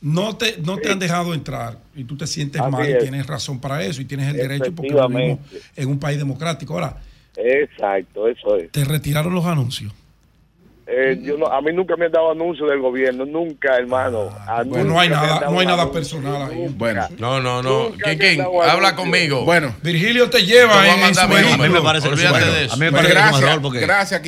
Speaker 7: no te, no te han dejado entrar y tú te sientes
Speaker 3: Así
Speaker 7: mal y
Speaker 3: es.
Speaker 7: tienes razón para eso y tienes el derecho porque vivimos en un país democrático. Ahora,
Speaker 3: Exacto, eso es.
Speaker 7: te retiraron los anuncios.
Speaker 3: Eh, yo no, a mí nunca me han dado anuncio del gobierno, nunca, hermano. A
Speaker 7: Pues no hay nada, no hay nada personal ahí.
Speaker 3: nunca.
Speaker 1: Bueno,
Speaker 13: No, no, no.
Speaker 3: Dado
Speaker 13: Habla
Speaker 3: anuncio.
Speaker 13: conmigo.
Speaker 1: bueno.
Speaker 7: Virgilio te
Speaker 13: Te
Speaker 7: lleva
Speaker 13: a
Speaker 7: en, en
Speaker 13: mandar
Speaker 7: su
Speaker 13: mi
Speaker 7: vehículo.
Speaker 9: A mí me parece que
Speaker 13: Olvídate
Speaker 9: bueno.
Speaker 13: de eso.
Speaker 9: A mí me parece que es un
Speaker 1: gracias,
Speaker 9: error porque
Speaker 1: gracias,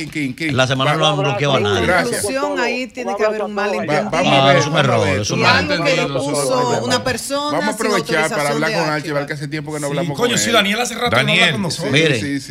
Speaker 9: la semana no han bloqueado a nadie.
Speaker 1: Gracias.
Speaker 8: ahí tiene que haber un malentendido.
Speaker 1: Va- vamos a
Speaker 9: Ah,
Speaker 1: ver,
Speaker 9: es un error, es un
Speaker 8: que una persona
Speaker 1: Vamos a aprovechar para hablar con
Speaker 8: Archival.
Speaker 1: Archival, que hace tiempo que no hablamos
Speaker 7: coño,
Speaker 1: con él.
Speaker 7: Daniel hace rato no habla
Speaker 11: Daniel.
Speaker 7: con nosotros.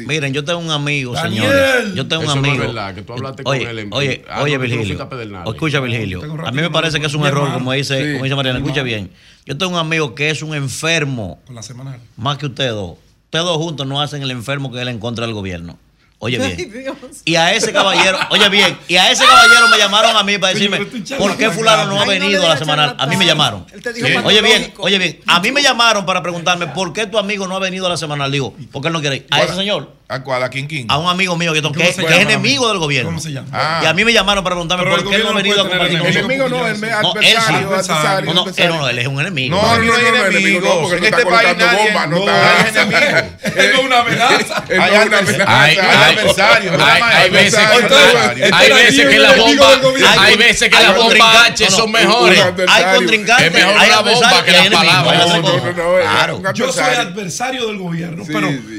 Speaker 9: Miren, yo tengo un amigo, señores. Yo tengo un amigo.
Speaker 13: verdad, que tú hablaste con
Speaker 9: oye,
Speaker 13: él en-
Speaker 9: oye,
Speaker 13: Ah,
Speaker 9: oye,
Speaker 13: no, tú no
Speaker 9: Virgilio. Escucha, Virgilio. A mí me parece que es un error,
Speaker 7: hermano.
Speaker 9: como dice,
Speaker 1: Sí.
Speaker 9: como dice Mariana. Escucha bien. Yo tengo un amigo que es un enfermo,
Speaker 7: Con la semanal.
Speaker 9: más que ustedes dos. Ustedes dos juntos no hacen el enfermo que él en contra del gobierno. Oye
Speaker 8: Ay,
Speaker 9: bien. Y a ese caballero, oye bien, y a ese caballero me llamaron a mí para decirme por qué fulano no ha venido a la semanal. A mí me llamaron.
Speaker 8: Él te dijo
Speaker 9: Sí. Oye bien, oye bien, a mí me llamaron para preguntarme por qué tu amigo no ha venido a la semanal. Digo, ¿por qué él no quiere ir? A ese señor,
Speaker 11: ¿A cuál? ¿A quién, quién?
Speaker 9: a un amigo mío que,
Speaker 7: ¿Cómo
Speaker 9: que, es enemigo del gobierno.
Speaker 7: ¿Cómo se llama?
Speaker 11: Ah.
Speaker 9: Y a mí me llamaron para preguntarme
Speaker 7: Pero
Speaker 9: por qué no ha venido a compartir conmigo.
Speaker 1: Enemigo no,
Speaker 9: él sí.
Speaker 1: adversario, adversario.
Speaker 9: No, no, él, no, él es un enemigo.
Speaker 11: No,
Speaker 1: No,
Speaker 11: no,
Speaker 1: no, no,
Speaker 11: enemigo.
Speaker 1: no, porque
Speaker 11: En
Speaker 1: no
Speaker 11: este
Speaker 1: está
Speaker 11: país
Speaker 1: colocando
Speaker 11: nadie
Speaker 1: bombas, no
Speaker 11: no
Speaker 1: está-
Speaker 11: es enemigo.
Speaker 7: Es una amenaza.
Speaker 1: Él no
Speaker 11: Hay
Speaker 1: es una
Speaker 11: adversario.
Speaker 1: amenaza.
Speaker 13: Hay-
Speaker 11: adversario.
Speaker 13: hay- hay veces que- Hay
Speaker 7: Este
Speaker 13: veces que
Speaker 7: es
Speaker 13: la
Speaker 7: el enemigo del
Speaker 13: bomba,
Speaker 7: gobierno.
Speaker 13: hay veces que las bombas H
Speaker 9: no,
Speaker 13: son
Speaker 9: no,
Speaker 13: mejores.
Speaker 9: Hay contrincantes,
Speaker 13: Es mejor
Speaker 9: hay
Speaker 13: una bomba que
Speaker 9: y hay
Speaker 13: la
Speaker 9: enemigos.
Speaker 13: palabra.
Speaker 9: Hay
Speaker 1: No,
Speaker 9: otra
Speaker 1: no,
Speaker 9: cosa.
Speaker 1: no, no, es
Speaker 9: Claro.
Speaker 1: un
Speaker 7: Yo soy
Speaker 1: adversario.
Speaker 7: del gobierno,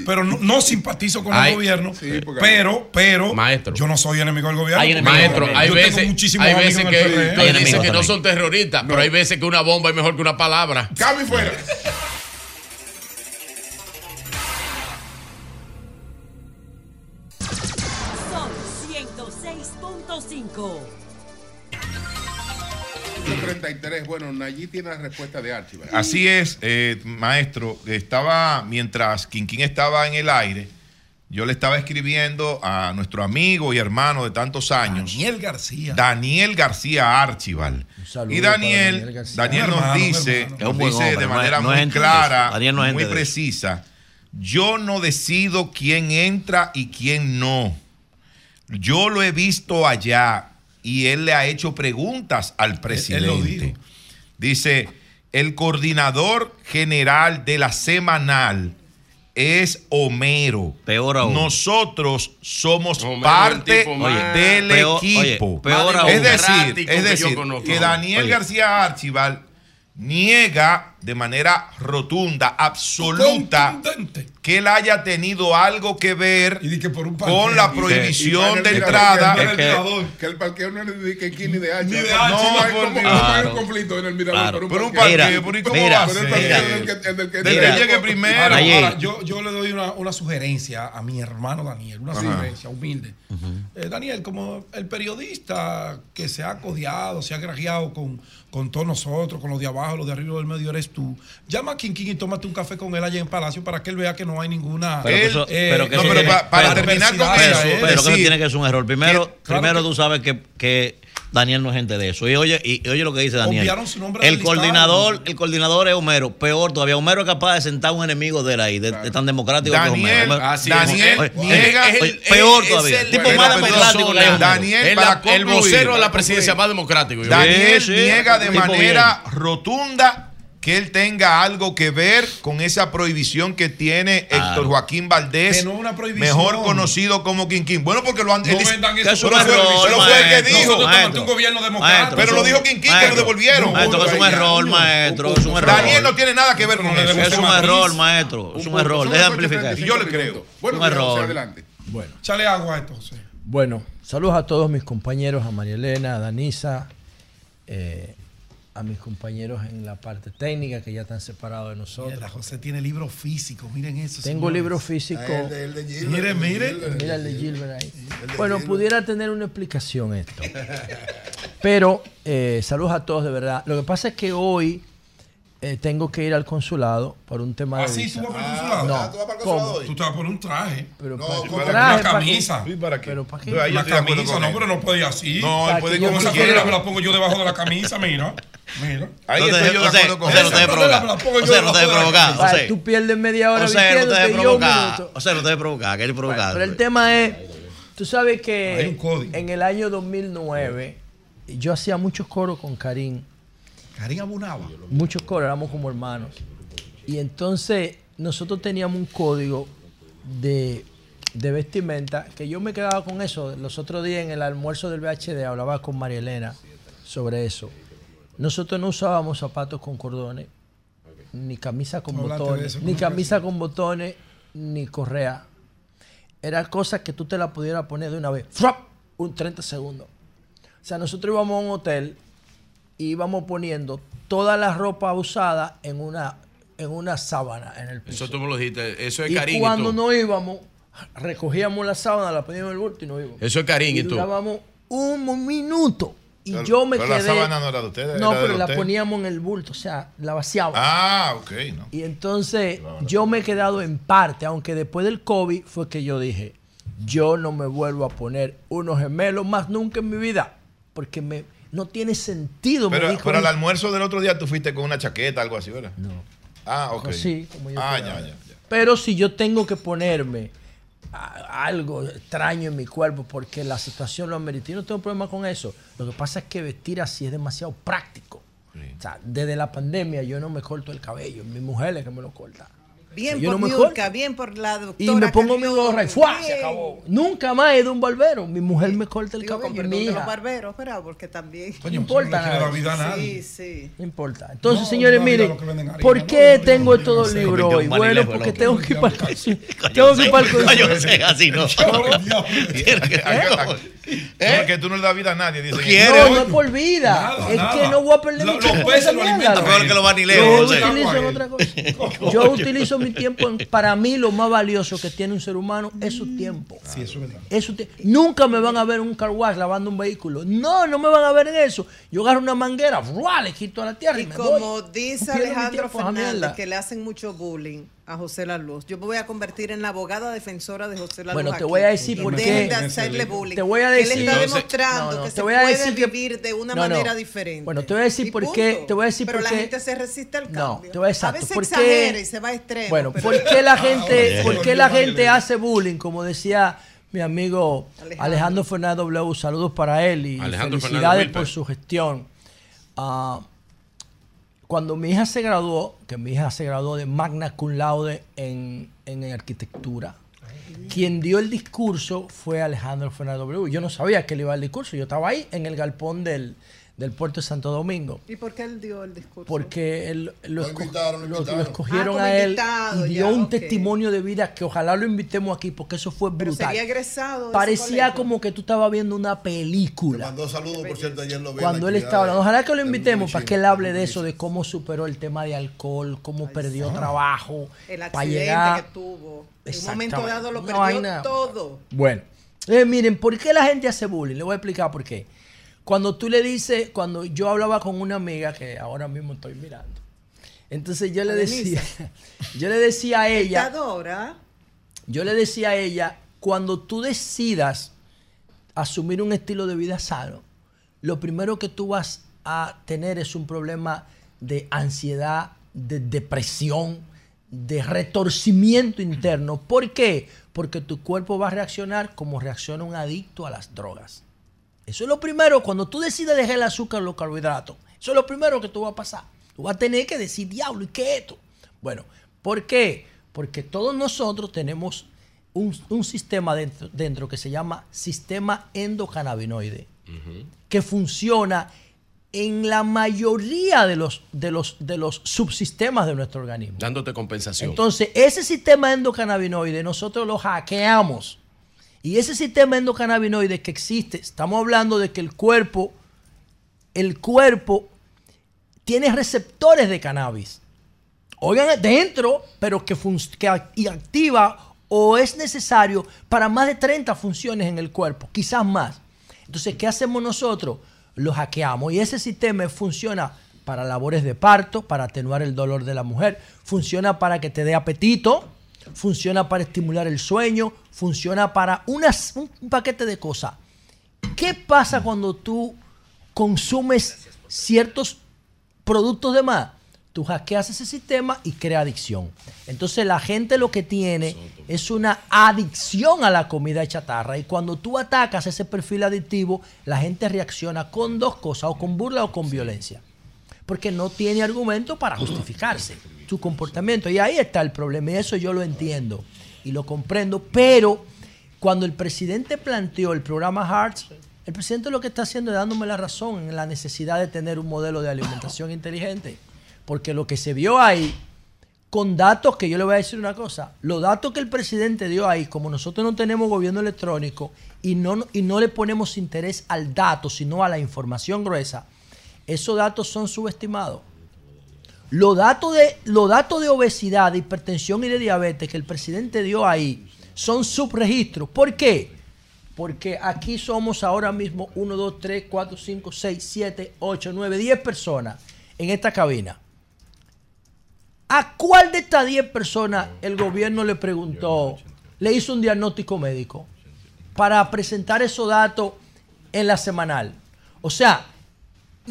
Speaker 7: pero, no, no con
Speaker 13: Hay-
Speaker 7: el gobierno.
Speaker 1: Sí,
Speaker 7: pero, pero,
Speaker 13: Maestro.
Speaker 7: yo no soy enemigo del gobierno.
Speaker 9: Hay enemigos.
Speaker 13: Maestro, hay
Speaker 7: Yo
Speaker 13: veces,
Speaker 7: tengo muchísimos
Speaker 13: hay veces que, tú
Speaker 9: Hay enemigos
Speaker 13: que no son terroristas, pero hay veces que una bomba es mejor que una palabra.
Speaker 1: Cambio y fuera.
Speaker 2: Son 106.5.
Speaker 1: 33. Bueno, Nayí tiene la respuesta de Archival.
Speaker 11: Así es, eh, maestro. Estaba, mientras Quinquín estaba en el aire, yo le estaba escribiendo a nuestro amigo y hermano de tantos años,
Speaker 7: Daniel García.
Speaker 11: Daniel García Archival. Y Daniel,
Speaker 14: Daniel García.
Speaker 11: Daniel nos
Speaker 7: hermano,
Speaker 11: dice, nos dice
Speaker 9: hombre,
Speaker 11: de manera
Speaker 9: no es
Speaker 11: muy clara,
Speaker 9: no
Speaker 11: muy precisa. Yo no decido quién entra y quién no. Yo lo he visto allá y él le ha hecho preguntas al
Speaker 7: él lo
Speaker 11: presidente. Dice, el coordinador general de la semanal es Homero.
Speaker 9: Peor aún.
Speaker 11: Nosotros somos
Speaker 13: Homero,
Speaker 11: parte del
Speaker 9: Peor-
Speaker 11: equipo.
Speaker 9: oye, peor
Speaker 13: aún.
Speaker 11: es decir, es
Speaker 13: que
Speaker 11: decir
Speaker 13: yo conozco.
Speaker 11: que Daniel
Speaker 9: Oye.
Speaker 11: García Archival niega de manera rotunda, absoluta, que él haya tenido algo que ver con la prohibición de entrada.
Speaker 1: Que, que, que el parqueo no es de que ni de H.
Speaker 11: Ni de
Speaker 1: No,
Speaker 11: H, no,
Speaker 1: como hay un conflicto en el mirador
Speaker 11: Claro.
Speaker 1: por un
Speaker 11: Pero un
Speaker 1: parqueo.
Speaker 11: pero ¿y cómo
Speaker 1: Mira,
Speaker 11: va a ser? Desde que llegue primero.
Speaker 7: Ahora, yo, yo le doy una, una sugerencia a mi hermano Daniel, una
Speaker 11: Ajá.
Speaker 7: sugerencia humilde. Eh, Daniel, como el periodista que se ha codiado, se ha grajeado con, con todos nosotros, con los de abajo, los de arriba del medio, eres tú. Llama a Quinquín y tómate un café con él allá en Palacio para que él vea que no hay ninguna.
Speaker 9: Pero que eso- pero que eso tiene-
Speaker 7: pero-
Speaker 9: pero-
Speaker 7: adversidad,
Speaker 9: pero-
Speaker 7: eh,
Speaker 9: pero que eso tiene que ser un error. Primero,
Speaker 7: que- claro
Speaker 9: primero
Speaker 7: que-
Speaker 9: tú sabes que, que Daniel no es gente de eso. Y oye, y, y oye lo que dice Daniel. El
Speaker 7: listado.
Speaker 9: coordinador, el coordinador es Homero. Peor todavía, Homero es capaz de sentar un enemigo de él ahí, de, de tan democrático que es
Speaker 11: Daniel,
Speaker 9: Homero. Homero-
Speaker 11: así es. Daniel
Speaker 9: Oye,
Speaker 11: niega-
Speaker 9: oye,
Speaker 11: es el-
Speaker 9: peor todavía.
Speaker 11: el-
Speaker 9: tipo
Speaker 11: Pero
Speaker 9: más democrático que.
Speaker 11: Daniel,
Speaker 12: Es
Speaker 11: para
Speaker 12: la- el
Speaker 11: concluir,
Speaker 12: vocero de la presidencia
Speaker 11: concluir.
Speaker 12: más democrático.
Speaker 11: Daniel niega de manera rotunda que él tenga algo que ver con esa prohibición que tiene Héctor Joaquín Valdés,
Speaker 7: Que no es una prohibición.
Speaker 11: mejor conocido como Quinquín. Bueno, porque lo han
Speaker 7: No vendan
Speaker 11: pero
Speaker 7: eso
Speaker 11: fue, el que dijo.
Speaker 7: Un gobierno democrático.
Speaker 11: pero lo dijo Quinquín, que lo devolvieron.
Speaker 9: Maestro, es un error, maestro. Es un error.
Speaker 11: Daniel no tiene nada que ver con eso.
Speaker 9: Es un error, maestro. Es un error. Deja de amplificar.
Speaker 11: Y yo le creo.
Speaker 9: Es un error.
Speaker 7: Bueno, échale agua José.
Speaker 14: Bueno, saludos a todos mis compañeros, a María Elena, a Danisa, eh, a mis compañeros en la parte técnica que ya están separados de nosotros.
Speaker 7: Mira, José tiene libro físico, miren eso.
Speaker 14: Tengo
Speaker 7: señores.
Speaker 14: libro físico.
Speaker 7: Ah, el de- el de Gilbert, Mire, el de mire. Gilbert.
Speaker 14: Mira el de Gilbert ahí.
Speaker 7: De
Speaker 14: Bueno,
Speaker 7: Gilbert.
Speaker 14: pudiera tener una explicación esto. Pero eh, saludos a todos de verdad. Lo que pasa es que hoy eh, tengo que ir al consulado por un tema de
Speaker 7: ¿Ah, sí?
Speaker 14: visa.
Speaker 7: ¿Tú vas para el consulado?
Speaker 14: No.
Speaker 7: Ah, ¿tú vas para el
Speaker 14: ¿Cómo?
Speaker 7: consulado hoy? Tú te vas a poner un traje.
Speaker 14: Pero
Speaker 7: No,
Speaker 14: para-
Speaker 7: Una
Speaker 14: traje, ¿para
Speaker 7: camisa. ¿Y para qué?
Speaker 14: ¿Pero para qué?
Speaker 7: Yo ahí Una estoy de acuerdo camisa, con no, él. pero no puede ir así.
Speaker 11: No, él
Speaker 14: Para
Speaker 11: puede
Speaker 14: yo
Speaker 11: como
Speaker 7: Esa polera me la pongo yo debajo de la camisa, mira. Mira.
Speaker 11: Ahí
Speaker 9: No te-
Speaker 11: estoy yo de
Speaker 9: José,
Speaker 11: acuerdo con
Speaker 9: José, no te debe
Speaker 7: Esa polera me la
Speaker 9: provocar. José, no te debe
Speaker 7: de la
Speaker 9: provocar. José.
Speaker 14: tú pierdes media hora
Speaker 9: José, no te debe
Speaker 14: vistiéndote y yo un
Speaker 9: provocar. José, no te debe provocar. Que él provocar.
Speaker 14: Pero el tema es, tú sabes
Speaker 7: Hay
Speaker 14: que
Speaker 7: un código.
Speaker 14: en el año 2009 yo hacía muchos coros con Karim,
Speaker 7: Karim Abunaba.
Speaker 14: muchos coros, éramos como hermanos. Y entonces nosotros teníamos un código de, de vestimenta que yo me quedaba con eso. Los otros días en el almuerzo del VHD hablaba con María Elena sobre eso. Nosotros no usábamos zapatos con cordones, ni camisa con botones, ni camisa con botones, ni correa. Era cosa que tú te la pudieras poner de una vez. ¡Frap! Un 30 segundos. O sea, nosotros íbamos a un hotel y íbamos poniendo toda la ropa usada en una, en una sábana en el piso.
Speaker 12: Eso tú me lo dijiste. Eso es
Speaker 14: y
Speaker 12: cariño.
Speaker 14: cuando no íbamos, recogíamos la sábana, la poníamos en el bulto y no íbamos.
Speaker 12: Eso es cariño,
Speaker 14: Y
Speaker 12: ¿y tú?
Speaker 14: durábamos un minuto. Y
Speaker 11: Pero-
Speaker 14: yo me
Speaker 11: pero
Speaker 14: quedé.
Speaker 11: la sábana no era de ustedes,
Speaker 14: No, pero la poníamos en el bulto, o sea, la vaciábamos.
Speaker 11: Ah, ok. No.
Speaker 14: Y entonces yo me he quedado en parte, aunque después del COVID fue que yo dije, yo no me vuelvo a poner unos gemelos más nunca en mi vida, porque me, no tiene sentido. me
Speaker 11: Pero
Speaker 14: dijo
Speaker 11: para el
Speaker 14: mi-
Speaker 11: almuerzo del otro día tú fuiste con una chaqueta, algo así, ¿verdad? No. Ah, ok.
Speaker 14: Así, como yo
Speaker 11: Ah, ya,
Speaker 14: ahora.
Speaker 11: ya.
Speaker 14: Pero si yo tengo que ponerme algo extraño en mi cuerpo porque la situación lo amerita, yo no tengo problema con eso. Lo que pasa es que vestir así es demasiado práctico. O sea, desde la pandemia yo no me corto el cabello, mi mujer es que me lo corta.
Speaker 8: Bien por
Speaker 14: no me
Speaker 8: Niurka, bien por la doctora.
Speaker 14: Y me pongo mi gorra y ¡fua! se acabó. Nunca más he a un barbero. Mi mujer me corta el cabello.
Speaker 8: perdón
Speaker 14: Mi
Speaker 8: de los
Speaker 14: hija.
Speaker 8: barberos, pero porque también.
Speaker 14: No importa
Speaker 7: no vida a nadie.
Speaker 8: Sí, sí.
Speaker 14: No importa. Entonces,
Speaker 7: No,
Speaker 14: señores, miren, ¿por
Speaker 7: no,
Speaker 14: qué
Speaker 7: no, no,
Speaker 14: tengo
Speaker 7: no,
Speaker 14: estos dos
Speaker 7: no,
Speaker 14: libros
Speaker 9: no,
Speaker 14: hoy?
Speaker 9: no,
Speaker 14: Bueno,
Speaker 9: no,
Speaker 14: porque
Speaker 9: no,
Speaker 14: tengo
Speaker 9: no,
Speaker 14: que ir
Speaker 9: no,
Speaker 14: para el. Tengo que ir para el
Speaker 9: así no.
Speaker 11: ¿Eh? Que tú no le das vida a nadie, dicen.
Speaker 14: No, no es por vida.
Speaker 7: Nada,
Speaker 14: es
Speaker 7: nada.
Speaker 14: que no voy a perder
Speaker 7: Lo-
Speaker 14: mi
Speaker 7: los
Speaker 14: tiempo. en
Speaker 7: peces
Speaker 14: esa
Speaker 7: lo
Speaker 14: mierda.
Speaker 7: alimentan
Speaker 9: Peor que los vanileos,
Speaker 14: Yo
Speaker 9: José.
Speaker 14: utilizo mi tiempo en, para mí lo más valioso que tiene un ser humano es su tiempo.
Speaker 7: Sí, eso es verdad.
Speaker 14: Nunca me van a ver en un car wash lavando un vehículo. No, no me van a ver en eso. Yo agarro una manguera, ¡fua! le quito a la tierra y,
Speaker 8: Y
Speaker 14: me
Speaker 8: como
Speaker 14: voy.
Speaker 8: dice Alejandro Fernández, que le hacen mucho bullying a José La Luz, yo me voy a convertir en la abogada defensora de José La
Speaker 14: Bueno, te
Speaker 8: aquí.
Speaker 14: voy a decir por
Speaker 8: dejen
Speaker 14: qué.
Speaker 8: de hacerle bullying.
Speaker 14: Te voy a
Speaker 8: Él
Speaker 14: decir.
Speaker 8: está
Speaker 14: Entonces-
Speaker 8: demostrando
Speaker 14: No, no,
Speaker 8: que
Speaker 14: te
Speaker 8: se
Speaker 14: voy a
Speaker 8: puede
Speaker 14: decir que-
Speaker 8: vivir de una
Speaker 14: No, no.
Speaker 8: manera diferente.
Speaker 14: Bueno, te voy a decir por qué- te voy a decir
Speaker 8: pero
Speaker 14: por
Speaker 8: la
Speaker 14: qué-
Speaker 8: gente se resiste al
Speaker 14: No,
Speaker 8: cambio.
Speaker 14: te voy a
Speaker 8: a
Speaker 14: exacto.
Speaker 8: veces
Speaker 14: ¿Por
Speaker 8: exagera y se va a extremo.
Speaker 14: Bueno,
Speaker 8: pero-
Speaker 14: ¿por qué la gente,
Speaker 7: Ah,
Speaker 14: por qué la gente hace bullying? Como decía mi amigo
Speaker 8: Alejandro.
Speaker 14: Alejandro, Fernández W, saludos para él y
Speaker 12: Alejandro
Speaker 14: felicidades
Speaker 12: Fernández
Speaker 14: por
Speaker 12: Wilper.
Speaker 14: su gestión. Ah, cuando mi hija se graduó, que mi hija se graduó de magna cum laude en, en arquitectura, quien dio el discurso fue Alejandro Fernández W. Yo no sabía que él iba al discurso, yo estaba ahí en el galpón del, del puerto de Santo Domingo.
Speaker 8: ¿Y por qué él dio el discurso?
Speaker 14: Porque él, lo,
Speaker 10: Lo
Speaker 14: esco-
Speaker 10: invitaron, lo
Speaker 14: lo-
Speaker 10: invitaron.
Speaker 14: lo escogieron
Speaker 8: Ah,
Speaker 14: a él y dio
Speaker 8: ya,
Speaker 14: un testimonio de vida que ojalá lo invitemos aquí porque eso fue
Speaker 8: Pero
Speaker 14: brutal.
Speaker 8: sería egresado.
Speaker 14: Parecía como que tú estabas viendo una película.
Speaker 10: Mandó saludos, por cierto, ayer lo vi.
Speaker 14: Cuando él estaba hablando, ojalá que lo invitemos para que él hable de eso, de cómo superó el tema de alcohol, cómo perdió trabajo
Speaker 8: El
Speaker 14: para
Speaker 8: accidente
Speaker 14: llegar.
Speaker 8: que tuvo. En un momento dado lo perdió todo.
Speaker 14: Bueno, eh, miren, ¿por qué la gente hace bullying? Le voy a explicar por qué. Cuando tú le dices, cuando yo hablaba con una amiga que ahora mismo estoy mirando, entonces yo le decía, yo le decía a ella, yo le decía a ella, cuando tú decidas asumir un estilo de vida sano, lo primero que tú vas a tener es un problema de ansiedad, de depresión, de retorcimiento interno. ¿Por qué? Porque tu cuerpo va a reaccionar como reacciona un adicto a las drogas. Eso es lo primero, cuando tú decides dejar el azúcar, los carbohidratos, eso es lo primero que tú va a pasar. Tú vas a tener que decir, diablo, ¿y qué es esto? Bueno, ¿por qué? Porque todos nosotros tenemos un, un sistema dentro, dentro que se llama sistema endocannabinoide, que funciona en la mayoría de los, de los, de los subsistemas de nuestro organismo.
Speaker 12: Dándote compensación.
Speaker 14: Entonces, ese sistema endocannabinoide nosotros lo hackeamos. Y ese sistema endocannabinoide que existe, estamos hablando de que el cuerpo, el cuerpo tiene receptores de cannabis. Oigan, dentro, pero que, que activa o es necesario para más de 30 funciones en el cuerpo, quizás más. Entonces, ¿qué hacemos nosotros? Lo hackeamos y ese sistema funciona para labores de parto, para atenuar el dolor de la mujer, funciona para que te dé apetito, funciona para estimular el sueño, funciona para unas- un, paquete de cosas. ¿Qué pasa cuando tú consumes ciertos productos de más? Tú hackeas ese sistema y crea adicción. Entonces la gente lo que tiene es una adicción a la comida chatarra. Y cuando tú atacas ese perfil adictivo, la gente reacciona con dos cosas, o con burla o con violencia. Porque no tiene argumento para justificarse su comportamiento. Y ahí está el problema. Y eso yo lo entiendo y lo comprendo. Pero cuando el presidente planteó el programa Hearts, el presidente lo que está haciendo es dándome la razón en la necesidad de tener un modelo de alimentación inteligente. Porque lo que se vio ahí, con datos que yo le voy a decir una cosa, los datos que el presidente dio ahí, como nosotros no tenemos gobierno electrónico y no, y no le ponemos interés al dato, sino a la información gruesa, esos datos son subestimados. Los datos de, de obesidad, de hipertensión y de diabetes que el presidente dio ahí son subregistros. ¿Por qué? Porque aquí somos ahora mismo 1, 2, 3, 4, 5, 6, 7, 8, 9, 10 personas en esta cabina. ¿A cuál de estas 10 personas el gobierno le preguntó, le hizo un diagnóstico médico para presentar esos datos en la semanal? O sea,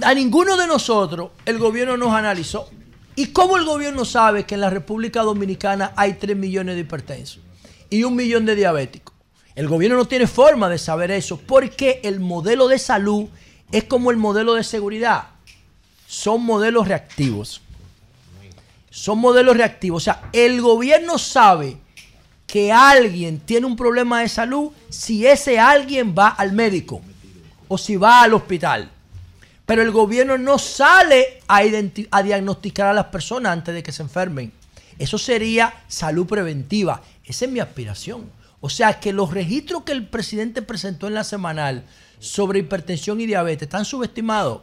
Speaker 14: a ninguno de nosotros el gobierno nos analizó. ¿Y cómo el gobierno sabe que en la República Dominicana hay 3 millones de hipertensos y un millón de diabéticos? El gobierno no tiene forma de saber eso porque el modelo de salud es como el modelo de seguridad. Son modelos reactivos. Son modelos reactivos. O sea, el gobierno sabe que alguien tiene un problema de salud si ese alguien va al médico o si va al hospital. Pero el gobierno no sale a, diagnosticar a las personas antes de que se enfermen. Eso sería salud preventiva. Esa es mi aspiración. O sea que los registros que el presidente presentó en la semanal sobre hipertensión y diabetes están subestimados.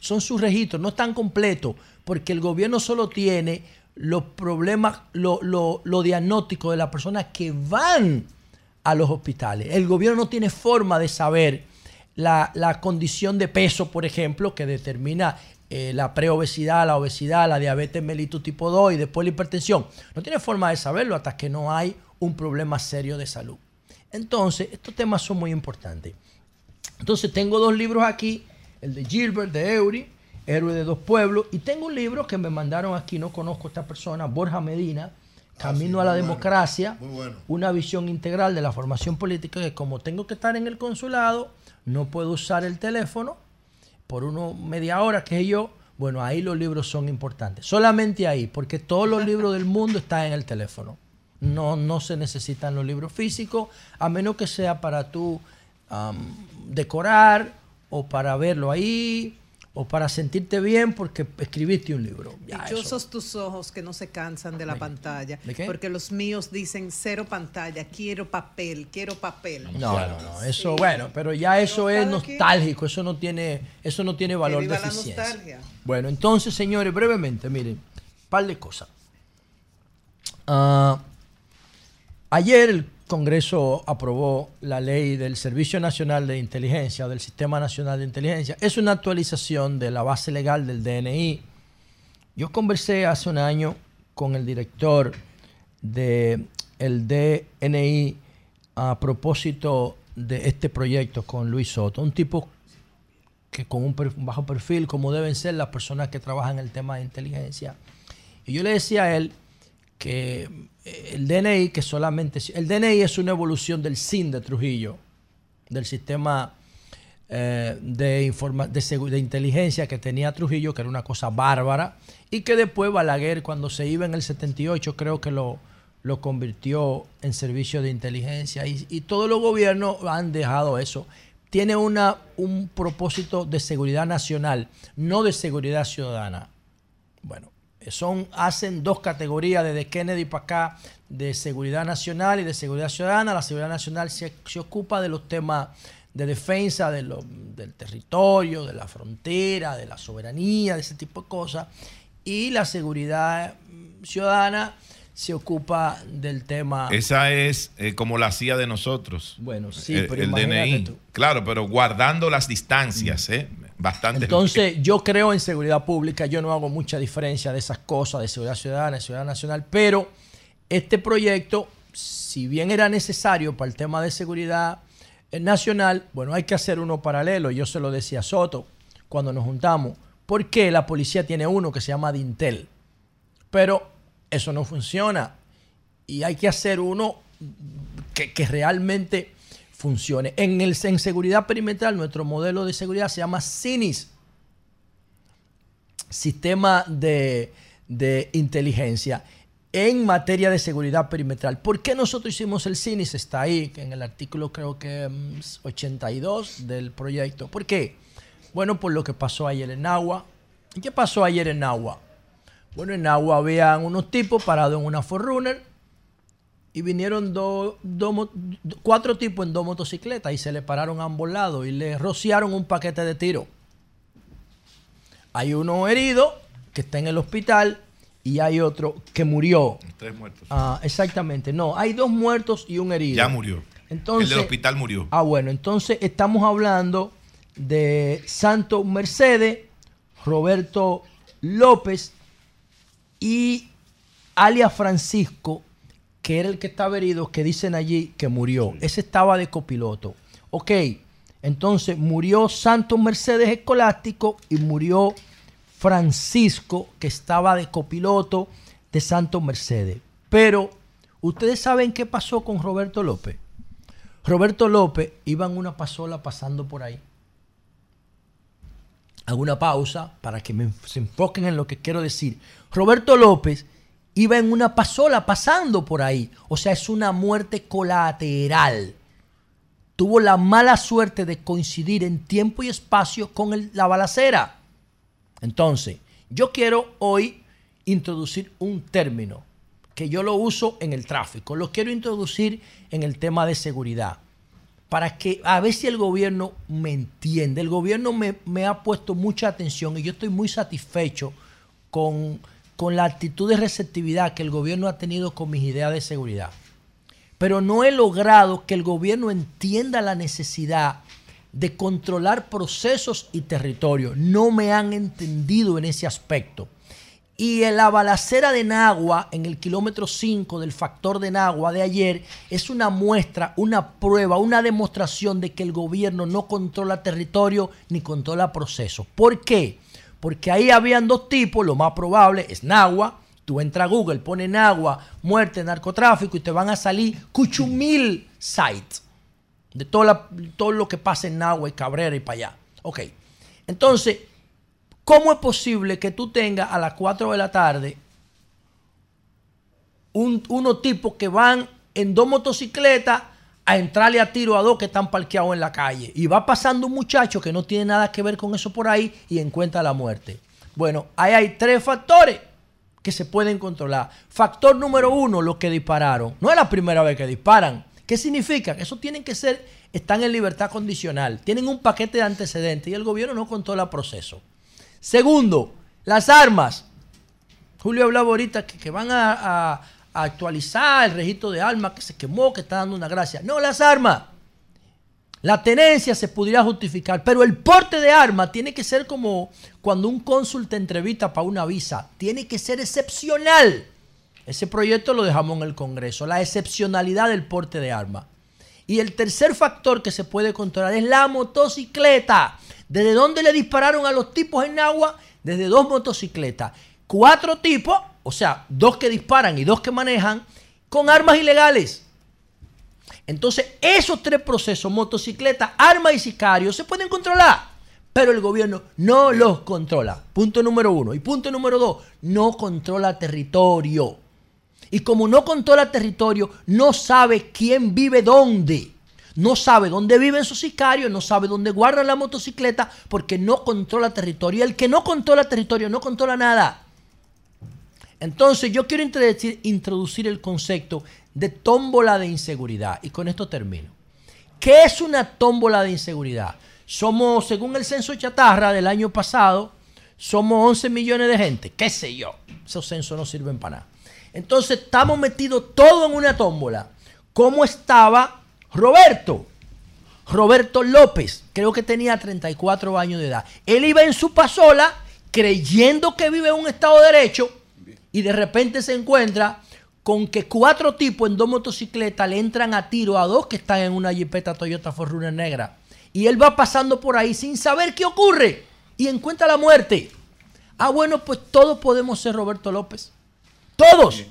Speaker 14: Son sus registros, no están completos, porque el gobierno solo tiene los problemas, lo, lo, lo diagnóstico de las personas que van a los hospitales. El gobierno no tiene forma de saber la, la condición de peso, por ejemplo, que determina eh, la preobesidad, la obesidad, la diabetes mellitus tipo 2 y después la hipertensión. No tiene forma de saberlo hasta que no hay un problema serio de salud. Entonces, estos temas son muy importantes. Entonces, tengo dos libros aquí, el de Gilbert, de Eury, Héroe de dos pueblos, y tengo un libro que me mandaron aquí, no conozco a esta persona, Borja Medina, Camino a la
Speaker 10: bueno,
Speaker 14: Democracia,
Speaker 10: muy bueno.
Speaker 14: una visión integral de la formación política, que como tengo que estar en el consulado, no puedo usar el teléfono por uno media hora que yo, bueno, ahí los libros son importantes. Solamente ahí, porque todos los libros del mundo están en el teléfono. No, no se necesitan los libros físicos, a menos que sea para tú decorar o para verlo ahí, o para sentirte bien porque escribiste un libro. Ya, eso.
Speaker 8: Tus ojos que no se cansan de la pantalla.
Speaker 14: ¿De qué?
Speaker 8: Porque los míos dicen cero pantalla, quiero papel, quiero papel.
Speaker 14: No, no, no, eso bueno, pero ya eso es nostálgico, eso no tiene, eso no tiene valor de
Speaker 8: viva la
Speaker 14: eficiencia.
Speaker 8: nostalgia.
Speaker 14: Bueno, entonces, señores, brevemente, miren, par de cosas. Ah, ayer el Congreso aprobó la ley del Servicio Nacional de Inteligencia del Sistema Nacional de Inteligencia. Es una actualización de la base legal del DNI. Yo conversé hace un año con el director del DNI a propósito de este proyecto con Luis Soto, un tipo que con un bajo perfil, como deben ser las personas que trabajan en el tema de inteligencia. Y yo le decía a él que eh, el DNI, que solamente. El DNI es una evolución del SIN de Trujillo, del sistema eh, de, informa- de, de inteligencia que tenía Trujillo, que era una cosa bárbara, y que después Balaguer, cuando se iba en el 78, creo que lo, lo convirtió en servicio de inteligencia. Y, y todos los gobiernos han dejado eso. Tiene una, un propósito de seguridad nacional, no de seguridad ciudadana. Bueno, son, hacen dos categorías desde Kennedy para acá de seguridad nacional y de seguridad ciudadana. La seguridad nacional se, se ocupa de los temas de defensa de lo- del territorio, de la frontera, de la soberanía, de ese tipo de cosas. Y la seguridad ciudadana se ocupa del tema...
Speaker 11: Esa es eh, como la hacía de nosotros.
Speaker 14: Bueno, sí,
Speaker 11: el,
Speaker 14: pero
Speaker 11: el DNI.
Speaker 14: tú.
Speaker 11: Claro, pero guardando las distancias, ¿eh? Bastante.
Speaker 14: Entonces, yo creo en seguridad pública, yo no hago mucha diferencia de esas cosas, de seguridad ciudadana, de seguridad nacional, pero este proyecto, si bien era necesario para el tema de seguridad eh, nacional, bueno, hay que hacer uno paralelo. Yo se lo decía a Soto cuando nos juntamos. ¿Por qué la policía tiene uno que se llama Dintel? Pero eso no funciona. Y hay que hacer uno que realmente funcione. En, el, en seguridad perimetral, nuestro modelo de seguridad se llama CINIS, Sistema de, de Inteligencia, en materia de seguridad perimetral. ¿Por qué nosotros hicimos el CINIS? Está ahí, en el artículo creo que mm, 82 del proyecto. ¿Por qué? Bueno, por lo que pasó ayer en Agua. ¿Y qué pasó ayer en Agua? Bueno, en Agua habían unos tipos parados en una Forerunner y vinieron cuatro tipos en dos motocicletas y se le pararon a ambos lados y le rociaron un paquete de tiro. Hay uno herido que está en el hospital y hay otro que murió.
Speaker 11: Tres muertos.
Speaker 14: Ah, exactamente, no, hay dos muertos y un herido.
Speaker 11: Ya murió.
Speaker 14: Entonces,
Speaker 11: el del hospital murió.
Speaker 14: Ah, bueno, entonces estamos hablando de Santo Mercedes, Roberto López y alias Francisco, que era el que estaba herido, que dicen allí que murió. Ese estaba de copiloto. Ok, entonces murió Santo Mercedes Escolástico y murió Francisco, que estaba de copiloto de Santo Mercedes. Pero, ¿ustedes saben qué pasó con Roberto López? Roberto López iba en una pasola pasando por ahí. Hago una pausa para que me, se enfoquen en lo que quiero decir. Roberto López iba en una pasola pasando por ahí. O sea, es una muerte colateral. Tuvo la mala suerte de coincidir en tiempo y espacio con la balacera. Entonces, yo quiero hoy introducir un término que yo lo uso en el tráfico, lo quiero introducir en el tema de seguridad, para que a ver si el gobierno me entiende. El gobierno me ha puesto mucha atención y yo estoy muy satisfecho con, con la actitud de receptividad que el gobierno ha tenido con mis ideas de seguridad. Pero no he logrado que el gobierno entienda la necesidad de controlar procesos y territorios. No me han entendido en ese aspecto. Y en la balacera de Nagua, en el kilómetro 5 del factor de Nagua de ayer, es una muestra, una prueba, una demostración de que el gobierno no controla territorio ni controla procesos. ¿Por qué? Porque ahí habían dos tipos, lo más probable es Nagua. Tú entras a Google, pones Nagua, muerte, narcotráfico y te van a salir cuchumil sites de todo lo que pasa en Nagua y Cabrera y para allá. Ok. Entonces, ¿cómo es posible que tú tengas a las 4 de la tarde un- unos tipos que van en dos motocicletas a entrarle a tiro a dos que están parqueados en la calle. Y va pasando un muchacho que no tiene nada que ver con eso por ahí y encuentra la muerte. Bueno, ahí hay tres factores que se pueden controlar. Factor número uno, los que dispararon. No es la primera vez que disparan. ¿Qué significa? Que eso tienen que ser, están en libertad condicional, tienen un paquete de antecedentes y el gobierno no controla el proceso. Segundo, las armas. Julio hablaba ahorita que, que van a, a- actualizar el registro de armas que se quemó, que está dando una gracia. No, las armas. La tenencia se pudiera justificar, pero el porte de armas tiene que ser como cuando un cónsul te entrevista para una visa. Tiene que ser excepcional. Ese proyecto lo dejamos en el Congreso, la excepcionalidad del porte de armas. Y el tercer factor que se puede controlar es la motocicleta. ¿Desde dónde le dispararon a los tipos en agua? Desde dos motocicletas. Cuatro tipos, o sea, dos que disparan y dos que manejan, con armas ilegales. Entonces, esos tres procesos, motocicleta, arma y sicario, se pueden controlar. Pero el gobierno no los controla. Punto número uno. Y punto número dos, no controla territorio. Y como no controla territorio, no sabe quién vive dónde. No sabe dónde viven sus sicarios, no sabe dónde guardan la motocicleta, porque no controla territorio. Y el que no controla territorio no controla nada. Entonces yo quiero introducir, introducir el concepto de tómbola de inseguridad. Y con esto termino. ¿Qué es una tómbola de inseguridad? Somos, según el censo chatarra del año pasado, somos 11 millones de gente. ¿Qué sé yo? Esos censos no sirven para nada. Entonces estamos metidos todo en una tómbola. ¿Cómo estaba Roberto? Roberto López, creo que tenía 34 años de edad. Él iba en su pasola creyendo que vive en un Estado de Derecho y de repente se encuentra con que cuatro tipos en dos motocicletas le entran a tiro a dos que están en una jipeta Toyota Forerunner negra. Y él va pasando por ahí sin saber qué ocurre y encuentra la muerte. Ah, bueno, pues todos podemos ser Roberto López. Todos.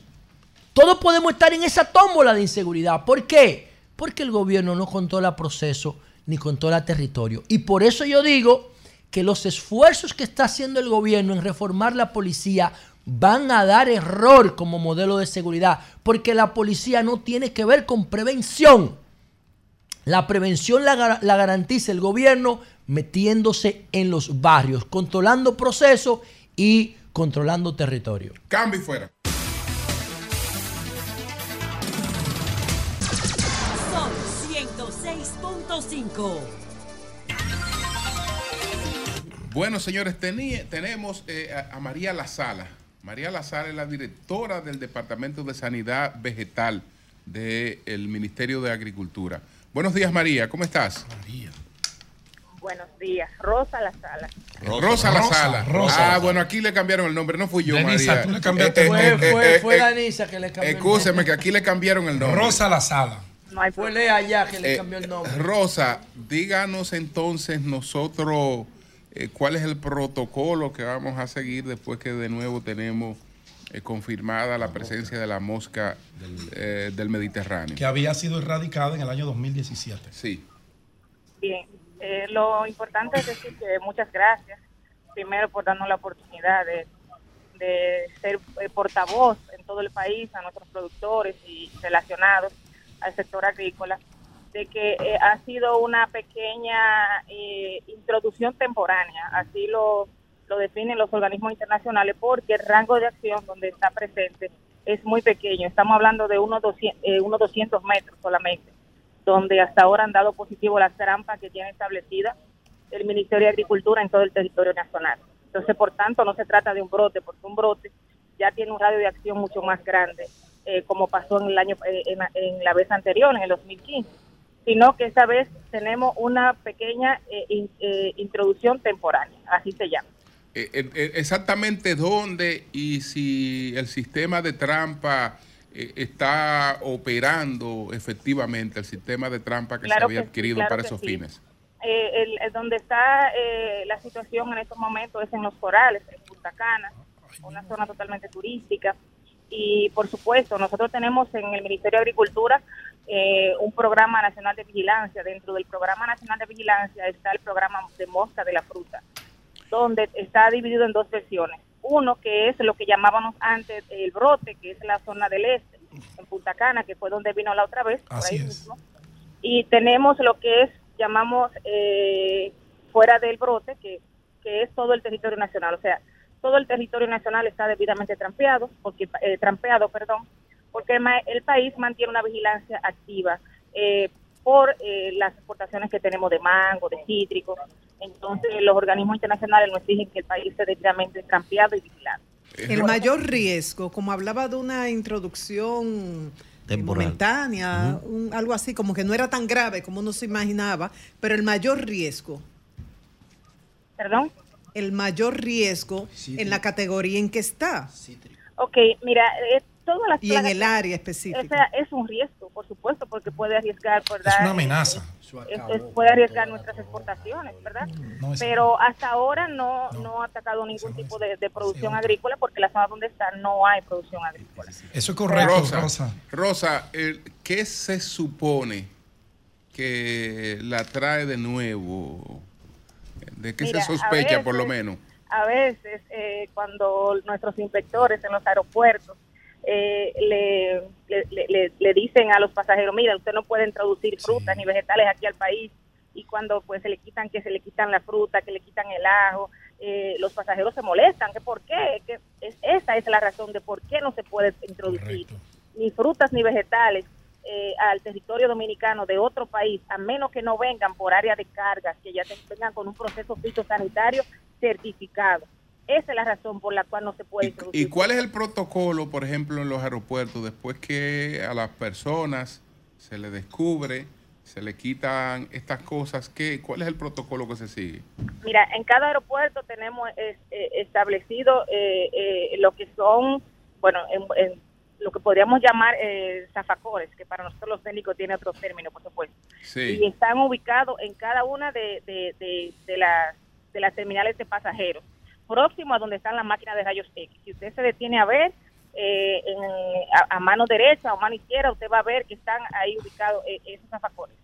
Speaker 14: Todos podemos estar en esa tómbola de inseguridad. ¿Por qué? Porque el gobierno no controla proceso ni controla territorio. Y por eso yo digo que los esfuerzos que está haciendo el gobierno en reformar la policía van a dar error como modelo de seguridad, porque la policía no tiene que ver con prevención. La prevención la, gar- la garantiza el gobierno metiéndose en los barrios, controlando procesos y controlando territorio.
Speaker 1: Cambio y fuera.
Speaker 2: Son 106.5.
Speaker 1: Bueno, señores, tení- tenemos eh, a, a María Lazala. María Lazala es la directora del Departamento de Sanidad Vegetal del Ministerio de Agricultura. Buenos días, María, ¿cómo estás?
Speaker 15: Buenos días. Rosa La Sala.
Speaker 1: Rosa, La Sala.
Speaker 7: Rosa.
Speaker 1: Ah, bueno, aquí le cambiaron el nombre, no fui yo,
Speaker 7: Denisa,
Speaker 1: María.
Speaker 7: tú le cambiaste
Speaker 14: Fue,
Speaker 1: eh,
Speaker 14: fue,
Speaker 1: eh,
Speaker 14: fue
Speaker 1: eh,
Speaker 14: Danisa que le cambió el
Speaker 1: Escúcheme,
Speaker 14: nombre.
Speaker 1: que aquí le cambiaron el nombre.
Speaker 7: Rosa La Sala.
Speaker 15: No hay
Speaker 14: Fue Lea allá que le
Speaker 1: Eh,
Speaker 14: cambió el nombre.
Speaker 1: Rosa, díganos entonces nosotros eh, cuál es el protocolo que vamos a seguir después que de nuevo tenemos eh, confirmada la presencia de la mosca eh, del Mediterráneo.
Speaker 7: Que había sido erradicada en el año 2017.
Speaker 1: Sí.
Speaker 15: Bien, eh, lo importante es decir que muchas gracias, primero por darnos la oportunidad de, de ser eh, portavoz en todo el país a nuestros productores y relacionados al sector agrícola, de que eh, ha sido una pequeña eh, introducción temporánea, así lo, lo definen los organismos internacionales, porque el rango de acción donde está presente es muy pequeño, estamos hablando de unos 200, eh, unos 200 metros solamente donde hasta ahora han dado positivo las trampas que tiene establecida el Ministerio de Agricultura en todo el territorio nacional. Entonces, por tanto, no se trata de un brote, porque un brote ya tiene un radio de acción mucho más grande, eh, como pasó en el año eh, en, en la vez anterior, en el 2015, sino que esta vez tenemos una pequeña eh, in- eh, introducción temporánea, así se llama.
Speaker 1: Eh, eh, eh, exactamente dónde y si el sistema de trampa está operando efectivamente, el sistema de trampa que
Speaker 15: Claro
Speaker 1: se había
Speaker 15: que sí,
Speaker 1: adquirido
Speaker 15: claro
Speaker 1: para esos
Speaker 15: sí.
Speaker 1: fines.
Speaker 15: Eh, el, el donde está eh, la situación en estos momentos es en los corales, en Punta Cana, una zona totalmente turística. Y por supuesto, nosotros tenemos en el Ministerio de Agricultura eh, un programa nacional de vigilancia. Dentro del programa nacional de vigilancia está el programa de mosca de la fruta, donde está dividido en dos versiones. Uno que es lo que llamábamos antes el brote, que es la zona del este, en Punta Cana, que fue donde vino la otra vez, por ahí
Speaker 7: es.
Speaker 15: mismo y tenemos lo que es, llamamos eh, fuera del brote, que, que es todo el territorio nacional, o sea, todo el territorio nacional está debidamente trampeado, porque eh, trampeado, perdón, porque el, ma- el país mantiene una vigilancia activa eh, por eh, las exportaciones que tenemos de mango, de cítricos. Entonces, los organismos internacionales nos exigen que el país esté debidamente trampeado y vigilado.
Speaker 8: El mayor riesgo, como hablaba de una introducción
Speaker 9: Temporal.
Speaker 8: momentánea, un- algo así, como que no era tan grave como uno se imaginaba, pero el mayor riesgo.
Speaker 15: ¿Perdón?
Speaker 8: El mayor riesgo en la categoría en que está
Speaker 15: Ok, mira, eh, todas las
Speaker 8: y en el área específica.
Speaker 15: Es un riesgo, por supuesto, porque puede arriesgar, ¿verdad?
Speaker 7: Es una amenaza.
Speaker 15: Es- es- puede arriesgar nuestras exportaciones, ¿verdad?
Speaker 7: No es-
Speaker 15: Pero hasta ahora no, no ha atacado ningún tipo de, de producción agrícola porque la zona donde está no hay producción agrícola.
Speaker 7: Eso es correcto,
Speaker 1: Rosa,
Speaker 7: Rosa.
Speaker 1: Rosa, el- ¿qué se supone que la trae de nuevo? ¿De qué
Speaker 15: Mira,
Speaker 1: se sospecha, por lo menos?
Speaker 15: A veces, eh, cuando nuestros inspectores en los aeropuertos eh, le, le, le- le- dicen a los pasajeros, mira, usted no puede introducir frutas ni vegetales aquí al país, y cuando pues se le quitan, que se le quitan la fruta, que le quitan el ajo, eh, los pasajeros se molestan, que por qué, que es, esa es la razón de por qué no se puede introducir ni frutas ni vegetales eh, al territorio dominicano de otro país, a menos que no vengan por área de cargas, que ya vengan con un proceso fitosanitario certificado. Esa es la razón por la cual no se puede introducir.
Speaker 1: ¿Y cuál es el protocolo, por ejemplo, en los aeropuertos después que a las personas se les descubre, se le quitan estas cosas? ¿qué, ¿Cuál es el protocolo que se sigue?
Speaker 15: Mira, en cada aeropuerto tenemos es- eh, establecido eh, eh, lo que son, bueno, en, en lo que podríamos llamar eh, zafacores, que para nosotros los técnicos tiene otro término, por supuesto.
Speaker 1: Sí.
Speaker 15: y están ubicados en cada una de, de, de- de las, de las terminales de pasajeros, próximo a donde están las máquinas de rayos X. Si usted se detiene a ver, eh, en- a, a mano derecha o mano izquierda, usted va a ver que están ahí ubicados eh, esos zafacores.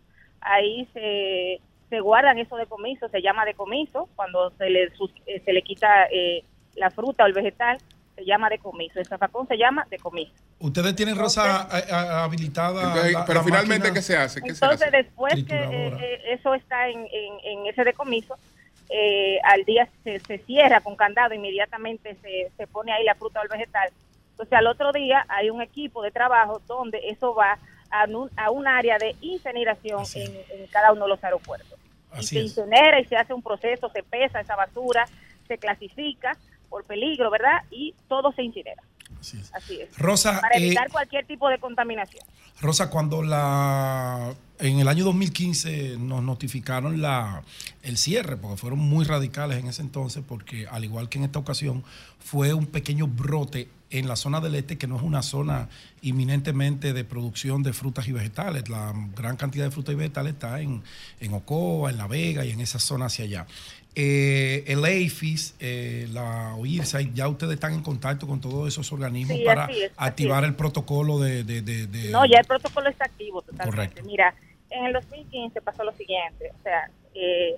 Speaker 15: Ahí se, se guardan esos decomisos, se llama decomiso, cuando se le, sus- eh, se le quita eh, la fruta o el vegetal, se llama decomiso. El zafacón se llama decomiso.
Speaker 7: Ustedes tienen, Rosa, a- a- habilitada.
Speaker 1: Entonces,
Speaker 7: la-
Speaker 1: pero
Speaker 7: la
Speaker 1: finalmente,
Speaker 7: máquina?
Speaker 1: ¿qué se hace? ¿Qué se
Speaker 15: Entonces,
Speaker 1: hace?
Speaker 15: después que eh, eh, eso está en, en- en ese decomiso, eh, al día se, se cierra con candado, inmediatamente se, se pone ahí la fruta o el vegetal. Entonces, al otro día hay un equipo de trabajo donde eso va a un, a un área de incineración en, en cada uno de los aeropuertos. y se incinera y se hace un proceso, se pesa esa basura, se clasifica por peligro, ¿verdad? Y todo se incinera. Así es.
Speaker 7: Rosa,
Speaker 15: Para
Speaker 7: eh,
Speaker 15: evitar cualquier tipo de contaminación.
Speaker 7: Rosa, cuando la en el año 2015 nos notificaron la el cierre, porque fueron muy radicales en ese entonces, porque al igual que en esta ocasión, fue un pequeño brote en la zona del este, que no es una zona inminentemente de producción de frutas y vegetales. La gran cantidad de frutas y vegetales está en, en Ocoa, en La Vega y en esa zona hacia allá. Eh, el AFIS, eh, la OIRSA, ya ustedes están en contacto con todos esos organismos
Speaker 15: Sí,
Speaker 7: para
Speaker 15: es,
Speaker 7: activar el protocolo de, de- de- de-
Speaker 15: No, ya el protocolo está activo totalmente.
Speaker 7: Correcto.
Speaker 15: Mira, en el 2015 pasó lo siguiente, o sea, eh,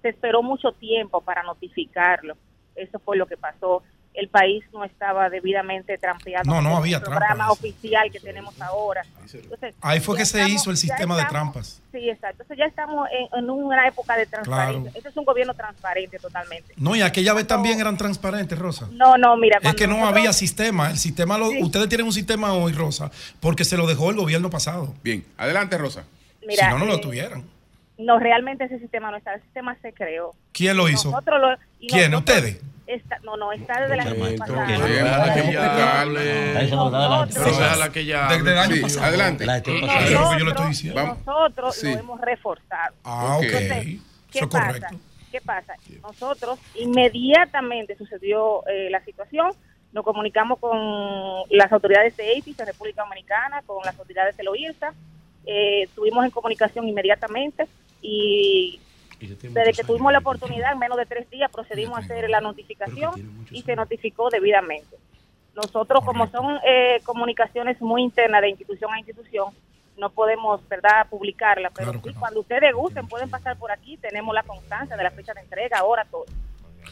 Speaker 15: se esperó mucho tiempo para notificarlo. Eso fue lo que pasó. El país no estaba debidamente trampeado.
Speaker 7: No, no había
Speaker 15: el programa
Speaker 7: trampas.
Speaker 15: oficial que tenemos ahora. Entonces,
Speaker 7: Ahí fue que se hizo el sistema de trampas.
Speaker 15: Sí, exacto. Entonces ya estamos en, en una época de transparencia.
Speaker 7: Claro.
Speaker 15: Este es un gobierno transparente totalmente.
Speaker 7: No, y aquella vez también eran transparentes, Rosa.
Speaker 15: No, no, mira.
Speaker 7: Es que no
Speaker 15: nosotros-
Speaker 7: había sistema. El sistema lo-
Speaker 15: Sí.
Speaker 7: ustedes tienen un sistema hoy, Rosa, porque se lo dejó el gobierno pasado.
Speaker 1: Bien, adelante, Rosa.
Speaker 15: Mira,
Speaker 7: si no, no lo
Speaker 15: eh,
Speaker 7: tuvieran.
Speaker 15: No, realmente ese sistema no está. El sistema se creó.
Speaker 7: ¿Quién lo hizo?
Speaker 15: Nosotros lo, y
Speaker 7: ¿Quién?
Speaker 15: nosotros-
Speaker 7: ¿Ustedes?
Speaker 15: Está, no, no, está desde la pasada.
Speaker 7: Desde el año pasado.
Speaker 1: adelante.
Speaker 15: Nosotros, lo hemos reforzado.
Speaker 7: Ah, ok.
Speaker 15: Entonces, ¿qué pasa?
Speaker 7: correcto.
Speaker 15: ¿Qué pasa? Nosotros inmediatamente sucedió eh, la situación, nos comunicamos con las autoridades de APIS de República Dominicana, con las autoridades de la OIRSA, eh, estuvimos en comunicación inmediatamente y desde que tuvimos la oportunidad, en menos de tres días, procedimos a hacer la notificación y se notificó debidamente. Nosotros, como son eh, comunicaciones muy internas de institución a institución, no podemos, ¿verdad?, publicarla, pero
Speaker 7: Claro
Speaker 15: sí,
Speaker 7: no.
Speaker 15: cuando ustedes gusten, pueden pasar por aquí, tenemos la constancia de la fecha de entrega, ahora todo.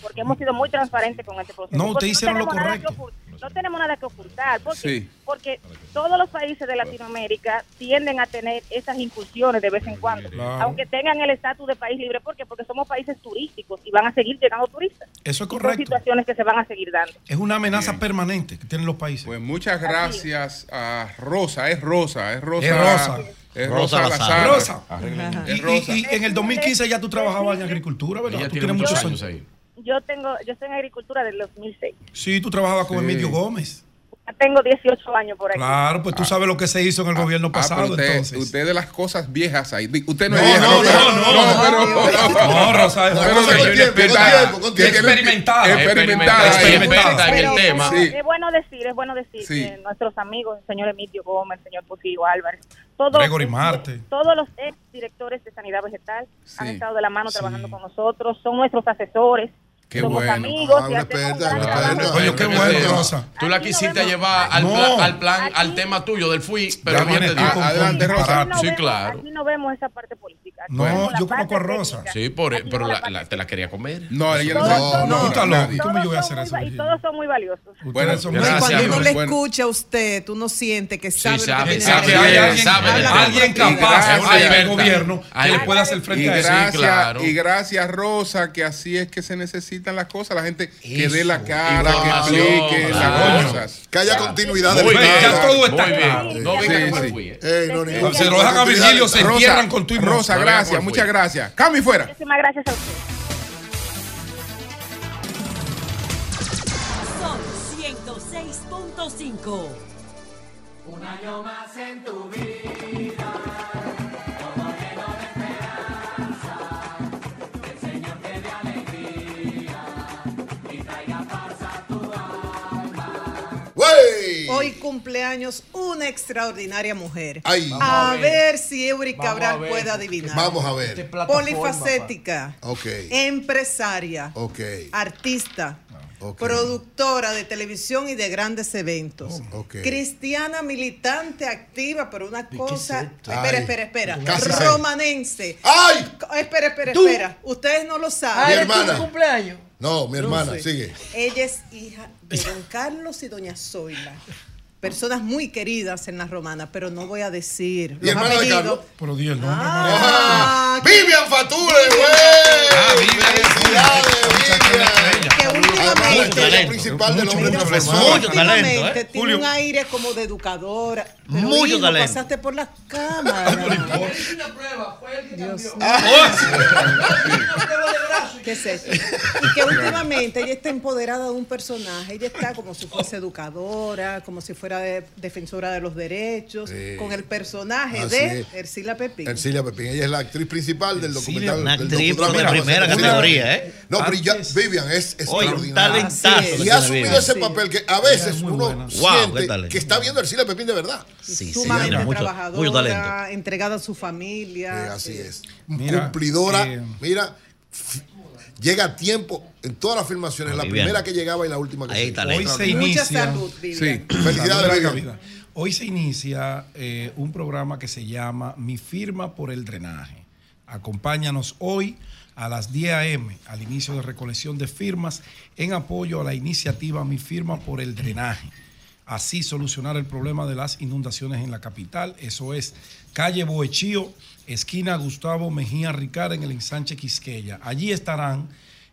Speaker 15: Porque hemos sido muy transparentes con este proceso.
Speaker 7: No,
Speaker 15: Porque
Speaker 7: ustedes hicieron lo correcto.
Speaker 15: no tenemos nada que ocultar, porque,
Speaker 7: Sí.
Speaker 15: porque todos los países de Latinoamérica tienden a tener esas incursiones de vez en cuando,
Speaker 7: Claro.
Speaker 15: aunque tengan el estatus de país libre, ¿por qué? Porque somos países turísticos y van a seguir llegando turistas.
Speaker 7: Eso es
Speaker 15: Y son
Speaker 7: correcto.
Speaker 15: situaciones que se van a seguir dando.
Speaker 7: Es una amenaza permanente que tienen los países.
Speaker 1: Pues muchas gracias a Rosa, es Rosa, es Rosa.
Speaker 7: Es Rosa.
Speaker 1: Es
Speaker 7: Rosa
Speaker 1: Rosa
Speaker 7: Lazar.
Speaker 1: Lazar.
Speaker 7: Rosa.
Speaker 1: Arreglen.
Speaker 7: Y, y- y en el 2015 ya tú trabajabas en agricultura, ¿verdad?
Speaker 12: Ella
Speaker 7: tú
Speaker 12: tiene
Speaker 7: tienes
Speaker 12: muchos años. ahí.
Speaker 15: Yo tengo, yo estoy en agricultura del 2006.
Speaker 7: Sí, tú trabajabas con
Speaker 1: Sí.
Speaker 7: Emilio Gómez.
Speaker 15: Ya Tengo 18 años por aquí.
Speaker 7: Claro, pues tú sabes lo que se hizo en el gobierno
Speaker 1: Ah,
Speaker 7: pasado,
Speaker 1: pero usted,
Speaker 7: entonces.
Speaker 1: usted de las cosas viejas ahí. Usted no,
Speaker 7: No,
Speaker 1: es vieja,
Speaker 7: no,
Speaker 1: no, pero-
Speaker 7: no, no,
Speaker 1: pero-
Speaker 7: No, Rosa, es
Speaker 1: pero que
Speaker 7: con tiempo, con tiempo, con Experimentada.
Speaker 1: Experimentada.
Speaker 12: Experta en el
Speaker 15: Pero,
Speaker 12: tema.
Speaker 15: pero
Speaker 1: Sí.
Speaker 15: Es bueno decir, es bueno decir
Speaker 1: Sí.
Speaker 15: que nuestros amigos, el señor Emilio Gómez, el señor Porfirio Álvarez, todos,
Speaker 7: Gregory Marte.
Speaker 15: todos los ex directores de Sanidad Vegetal han
Speaker 1: Sí.
Speaker 15: estado de la mano trabajando con nosotros, son nuestros asesores,
Speaker 1: Qué
Speaker 15: somos
Speaker 1: bueno.
Speaker 15: amigos
Speaker 10: Ah, una experta, una experta.
Speaker 7: Coño, qué bueno, Rosa.
Speaker 12: Tú la quisiste llevar al,
Speaker 7: No.
Speaker 12: plan, al plan,
Speaker 15: Aquí-
Speaker 12: al tema tuyo del FUI, pero
Speaker 7: Ya
Speaker 12: bien te digo.
Speaker 1: Adelante, Rosa.
Speaker 15: no
Speaker 12: Sí,
Speaker 15: vemos-
Speaker 12: claro.
Speaker 15: Aquí no vemos esa parte política. Aquí
Speaker 7: No, yo conozco a Rosa.
Speaker 15: técnica.
Speaker 12: Sí, por,
Speaker 15: Aquí
Speaker 12: pero la, la- te la quería comer.
Speaker 1: No, ella no, no, nadie.
Speaker 7: loco. ¿Y cómo yo voy a
Speaker 15: Todos
Speaker 7: hacer
Speaker 15: son
Speaker 7: eso,
Speaker 15: Y todos son muy valiosos.
Speaker 1: Bueno,
Speaker 7: son
Speaker 12: Gracias,
Speaker 8: cuando uno le escucha a usted, tú no sientes que sabe, que
Speaker 12: sabe, sabe
Speaker 7: alguien, capaz
Speaker 1: Gracias.
Speaker 7: en el
Speaker 12: Alberta.
Speaker 7: gobierno que le pueda hacer frente a eso.
Speaker 1: y gracias Rosa, que así es que se necesitan las cosas, la gente que
Speaker 7: Eso.
Speaker 1: dé la cara, que explique
Speaker 12: claro.
Speaker 1: las cosas.
Speaker 10: Que haya continuidad del
Speaker 7: ya todo está
Speaker 12: muy
Speaker 7: claro.
Speaker 12: bien. No
Speaker 1: Sí,
Speaker 12: venga con
Speaker 1: sí.
Speaker 12: FUI. eh.
Speaker 10: No,
Speaker 15: Se
Speaker 7: lo dejan a Virgilio, se
Speaker 1: Rosa,
Speaker 7: entierran con tu y
Speaker 1: Rosa, gracias, muchas
Speaker 12: fui.
Speaker 1: gracias. Cami fuera.
Speaker 15: Muchísimas gracias a usted.
Speaker 16: Son 106.5.
Speaker 17: Un año más en tu vida,
Speaker 8: Hoy cumpleaños una extraordinaria mujer.
Speaker 10: Ay.
Speaker 8: a, ver.
Speaker 12: ver.
Speaker 8: si Eury Cabral puede adivinar.
Speaker 10: Vamos a ver.
Speaker 8: Polifacética,
Speaker 10: Ok.
Speaker 8: empresaria,
Speaker 10: Ok.
Speaker 8: artista, Productora de televisión y de grandes eventos.
Speaker 10: Ok.
Speaker 8: Cristiana militante activa, pero una cosa. Espera, espera, espera.
Speaker 10: casi.
Speaker 8: Romanense.
Speaker 10: ¡Ay!
Speaker 8: Espera, espera,
Speaker 14: Tú.
Speaker 8: espera. Ustedes no lo
Speaker 14: Ah,
Speaker 8: saben.
Speaker 10: Mi
Speaker 14: ¿eres tu
Speaker 10: hermana.
Speaker 14: cumpleaños?
Speaker 10: No, mi hermana,
Speaker 8: sé.
Speaker 10: sigue.
Speaker 8: Ella es hija de don Carlos y doña Zoila. Personas muy queridas en la romana, pero no voy a decir
Speaker 10: ¿Y
Speaker 8: los
Speaker 10: hermana de. Carlos?
Speaker 7: Pero di el nombre,
Speaker 8: Ah,
Speaker 10: Ah, Vivian Fature, güey.
Speaker 7: Ah, Vivian.
Speaker 10: Felicidades, Vivian.
Speaker 8: que
Speaker 10: Además, la
Speaker 8: últimamente,
Speaker 10: estrella
Speaker 9: talento.
Speaker 10: principal del hombre
Speaker 7: mucho
Speaker 10: transformado.
Speaker 9: Mucho talento,
Speaker 8: últimamente
Speaker 9: ¿eh?
Speaker 8: tiene
Speaker 7: Julio.
Speaker 8: un aire como de educadora. Pero,
Speaker 9: Mucho
Speaker 8: hijo,
Speaker 9: talento.
Speaker 8: pasaste por la cámara.
Speaker 14: Una prueba, fue el que
Speaker 8: Dios
Speaker 14: cambió.
Speaker 8: mío.
Speaker 14: Una prueba de brazo y
Speaker 8: ¿Qué es esto? Y que últimamente ella está empoderada de un personaje. Ella está como si fuese educadora, como si fuera de- defensora de los derechos,
Speaker 10: Sí.
Speaker 8: con el personaje
Speaker 10: Así
Speaker 8: de. Ercila Pepín.
Speaker 10: Ercilia Pepín, ella es la actriz principal del documental.
Speaker 9: una actriz de primera categoría. ¿eh?
Speaker 10: No, pero Vivian es
Speaker 9: Oye, un
Speaker 10: extraordinaria. Y ha asumido ese
Speaker 8: Sí.
Speaker 10: papel que a veces uno
Speaker 7: buena.
Speaker 10: Siente que está viendo a Ercilia Pepín de verdad.
Speaker 9: Sí, sí,
Speaker 8: Sumamente
Speaker 9: tiene mucho,
Speaker 8: trabajadora,
Speaker 9: mucho talento.
Speaker 8: entregada a su familia.
Speaker 10: Eh, así
Speaker 8: Eh,
Speaker 10: es.
Speaker 7: Mira,
Speaker 10: Cumplidora.
Speaker 7: eh,
Speaker 10: Mira, llega a tiempo en todas las filmaciones, la primera que llegaba y la última que
Speaker 9: Ahí.
Speaker 7: Hoy
Speaker 9: talento.
Speaker 7: se
Speaker 8: Mucha
Speaker 7: inicia.
Speaker 8: salud.
Speaker 1: Sí.
Speaker 10: Felicidades.
Speaker 7: Hoy se inicia eh, un programa que se llama Mi firma por el drenaje. Acompáñanos hoy a las 10 a.m. al inicio de recolección de firmas en apoyo a la iniciativa Mi firma por el drenaje. Así solucionar el problema de las inundaciones en la capital. Eso es calle Boechío, esquina Gustavo Mejía Ricard en el ensanche Quisqueya. Allí estarán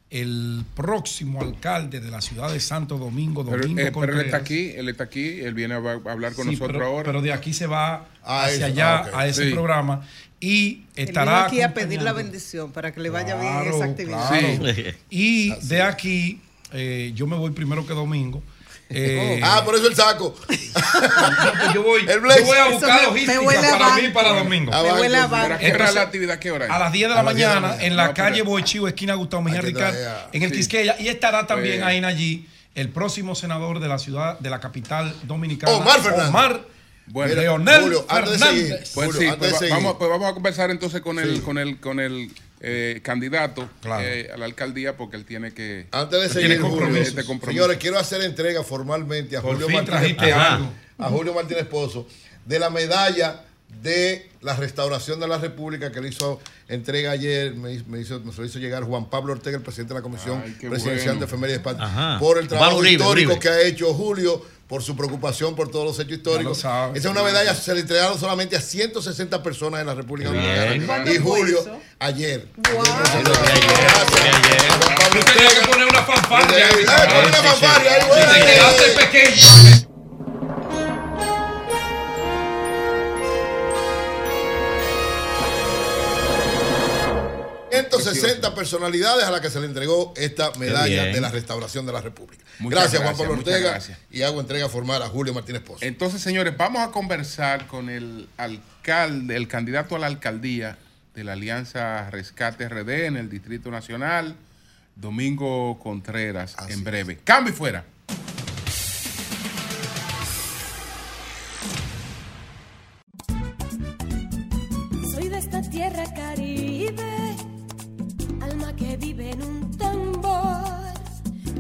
Speaker 7: el próximo alcalde de la ciudad de Santo Domingo,
Speaker 1: Pero,
Speaker 7: Domingo
Speaker 1: eh, pero él está aquí, él está aquí, él viene a hablar con
Speaker 7: Sí,
Speaker 1: nosotros
Speaker 7: pero,
Speaker 1: ahora.
Speaker 7: pero de aquí se va
Speaker 10: Ah,
Speaker 7: hacia
Speaker 10: eso,
Speaker 7: allá,
Speaker 10: ah, ok.
Speaker 7: a ese
Speaker 1: Sí.
Speaker 7: programa, y estará
Speaker 8: aquí a pedir la bendición para que le vaya
Speaker 7: Claro,
Speaker 8: bien esa actividad.
Speaker 7: claro.
Speaker 1: Sí.
Speaker 7: Y de aquí, eh, yo me voy primero que domingo. Eh,
Speaker 10: Ah, por eso el saco.
Speaker 7: yo voy,
Speaker 10: el
Speaker 7: yo voy a buscar logística para mí para domingo.
Speaker 10: Ah,
Speaker 8: a
Speaker 10: entonces.
Speaker 1: ¿Pero a qué hora
Speaker 7: Entonces,
Speaker 1: la actividad? ¿Qué hora es?
Speaker 7: A las 10 de la
Speaker 10: A las 10 de la
Speaker 7: mañana,
Speaker 10: mañana.
Speaker 7: en la
Speaker 1: No,
Speaker 7: calle Boichío, esquina Gustavo Mejía
Speaker 10: Hay que
Speaker 7: Ricard,
Speaker 10: traer a-
Speaker 7: en el
Speaker 1: Sí.
Speaker 7: Quisqueya. Y estará también
Speaker 1: Pues-
Speaker 7: ahí allí el próximo senador de la ciudad, de la capital dominicana.
Speaker 10: Omar Fernández.
Speaker 7: Omar
Speaker 1: Bueno,
Speaker 10: Mira,
Speaker 7: Leonel
Speaker 10: Julio, antes de seguir,
Speaker 7: Fernández.
Speaker 1: Pues
Speaker 10: Julio,
Speaker 1: sí,
Speaker 10: antes
Speaker 1: pues
Speaker 10: de
Speaker 1: va-
Speaker 10: seguir.
Speaker 1: vamos, pues vamos a conversar entonces con el, con el, con el eh, candidato
Speaker 7: Claro.
Speaker 1: eh, a la alcaldía porque él tiene que
Speaker 10: Antes de seguir,
Speaker 1: tiene
Speaker 10: Julio,
Speaker 1: compromiso, este compromiso.
Speaker 10: señores, quiero hacer entrega formalmente a
Speaker 7: Por
Speaker 10: Julio Martínez Pozo, a Julio Martínez Pozo de la medalla de la restauración de la República que le hizo entrega ayer, me, hizo- me hizo, nos lo hizo llegar Juan Pablo Ortega, el presidente de la Comisión
Speaker 1: Ay,
Speaker 10: Presidencial
Speaker 1: bueno.
Speaker 10: de Efemérides
Speaker 9: Ajá.
Speaker 10: por el trabajo
Speaker 9: Pablo Uribe,
Speaker 10: histórico
Speaker 9: Uribe.
Speaker 10: que ha hecho Julio, por su preocupación por todos los hechos históricos.
Speaker 7: Sabe,
Speaker 10: Esa es una medalla, se le entregaron solamente a 160 personas en la República. Dominicana.
Speaker 8: ¿Cuándo
Speaker 10: Y
Speaker 8: fue
Speaker 10: Julio,
Speaker 8: eso?
Speaker 10: ayer.
Speaker 12: Tú tenías que poner una fanfarria.
Speaker 10: Eh, pon una fanfarria.
Speaker 12: Te quedaste pequeño.
Speaker 10: 160 personalidades a las que se le entregó esta medalla de la restauración de la República.
Speaker 1: Muchas
Speaker 10: gracias, Juan Pablo Ortega.
Speaker 1: gracias.
Speaker 10: Y hago entrega formal a Julio Martínez Pozo.
Speaker 1: Entonces, señores, vamos a conversar con el alcalde, el candidato a la alcaldía de la Alianza Rescate RD en el Distrito Nacional, Domingo Contreras, en breve. Cambio y fuera.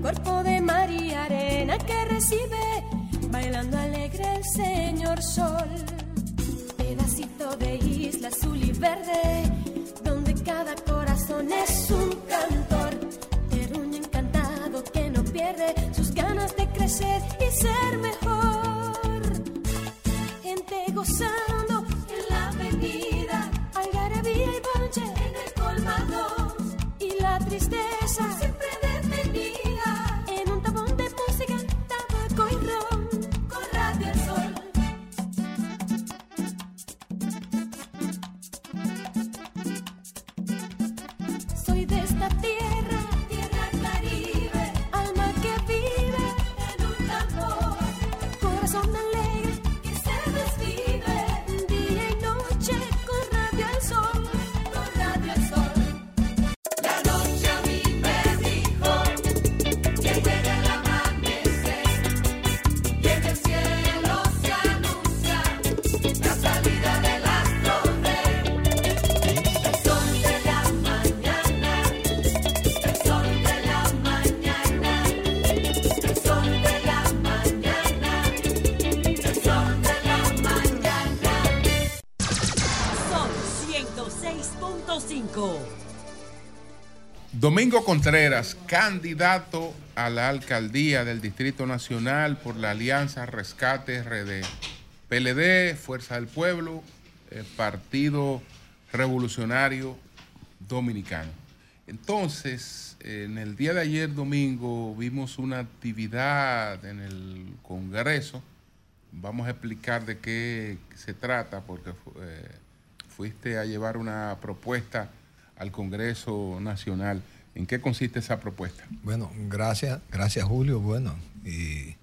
Speaker 16: Cuerpo de mar y arena que recibe, bailando alegre el señor sol. Pedacito de isla azul y verde, donde cada corazón es un cantor, terruño encantado que no pierde sus ganas de crecer y ser mejor. Gente gozando en la avenida, algarabía y bonche en el colmado. Y la tristeza
Speaker 1: Domingo Contreras, candidato a la alcaldía del Distrito Nacional por la Alianza Rescate RD. PLD, Fuerza del Pueblo, eh, Partido Revolucionario Dominicano. Entonces, en el día de ayer domingo vimos una actividad en el Congreso. Vamos a explicar de qué se trata porque eh, fuiste a llevar una propuesta al Congreso Nacional. ¿En qué consiste esa propuesta?
Speaker 18: Bueno, gracias, gracias Julio, bueno, y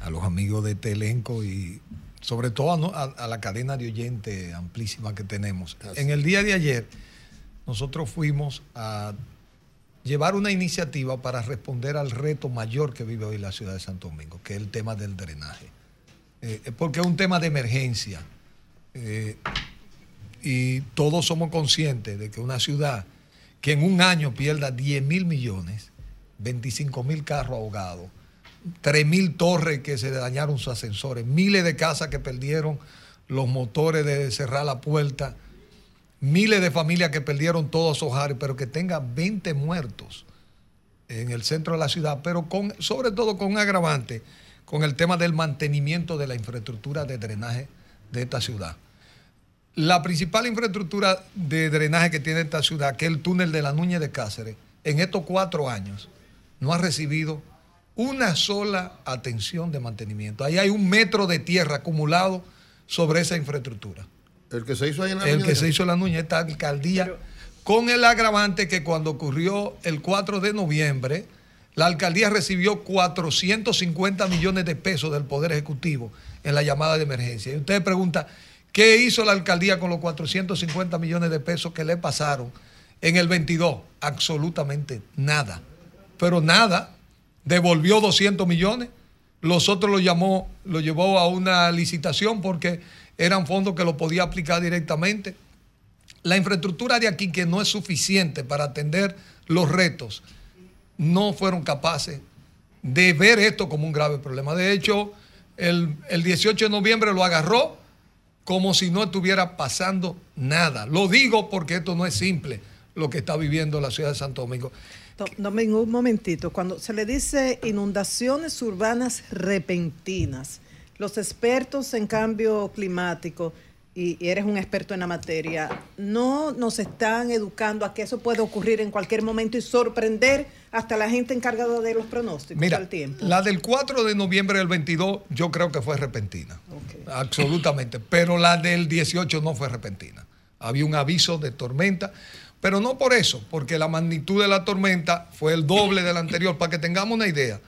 Speaker 18: a los amigos de este elenco y sobre todo a, no- a- a la cadena de oyentes amplísima que tenemos. En el día de ayer, nosotros fuimos a llevar una iniciativa para responder al reto mayor que vive hoy la ciudad de Santo Domingo, que es el tema del drenaje. Eh, eh, porque es un tema de emergencia. Eh, y todos somos conscientes de que una ciudad que en un año pierda 10 mil millones, 25 mil carros ahogados, 3 mil torres que se dañaron sus ascensores, miles de casas que perdieron los motores de cerrar la puerta, miles de familias que perdieron todos sus hogares, pero que tenga 20 muertos en el centro de la ciudad, pero con, sobre todo con un agravante, con el tema del mantenimiento de la infraestructura de drenaje de esta ciudad. La principal infraestructura de drenaje que tiene esta ciudad, que es el túnel de la Núñez de Cáceres, en estos cuatro años no ha recibido una sola atención de mantenimiento. Ahí hay un metro de tierra acumulado sobre esa infraestructura.
Speaker 10: El que se hizo ahí en la
Speaker 18: El
Speaker 10: Núñez
Speaker 18: que se hizo en la Núñez, esta alcaldía, con el agravante que cuando ocurrió el 4 de noviembre, la alcaldía recibió 450 millones de pesos del Poder Ejecutivo en la llamada de emergencia. Y usted pregunta, ¿qué hizo la alcaldía con los 450 millones de pesos que le pasaron en el 22? Absolutamente nada. Pero nada, devolvió 200 millones, los otros lo llamó, lo llevó a una licitación porque eran fondos que lo podía aplicar directamente. La infraestructura de aquí, que no es suficiente para atender los retos, no fueron capaces de ver esto como un grave problema. De hecho, el, el 18 de noviembre lo agarró como si no estuviera pasando nada. Lo digo porque esto no es simple lo que está viviendo la ciudad de Santo Domingo.
Speaker 8: Do- Domingo, un momentito. Cuando se le dice inundaciones urbanas repentinas, los expertos en cambio climático, y, eres un experto en la materia, no nos están educando a que eso puede ocurrir en cualquier momento y sorprender hasta la gente encargada de los pronósticos
Speaker 18: Mira,
Speaker 8: al tiempo.
Speaker 18: la del 4 de noviembre del 22 yo creo que fue repentina. Absolutamente. Pero la del 18 no fue repentina. Había un aviso de tormenta. Pero no por eso, porque la magnitud de la tormenta fue el doble de la anterior. Para que tengamos una idea,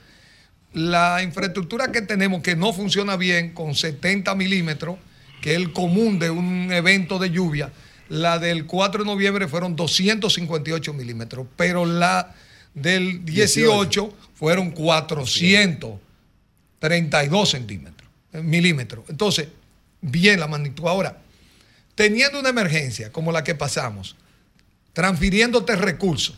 Speaker 18: la infraestructura que tenemos que no funciona bien con 70 milímetros, que es el común de un evento de lluvia, la del 4 de noviembre fueron 258 milímetros, pero la del 18 fueron 432 centímetros, eh, milímetros. Entonces, bien la magnitud. Ahora, teniendo una emergencia como la que pasamos, transfiriéndote recursos,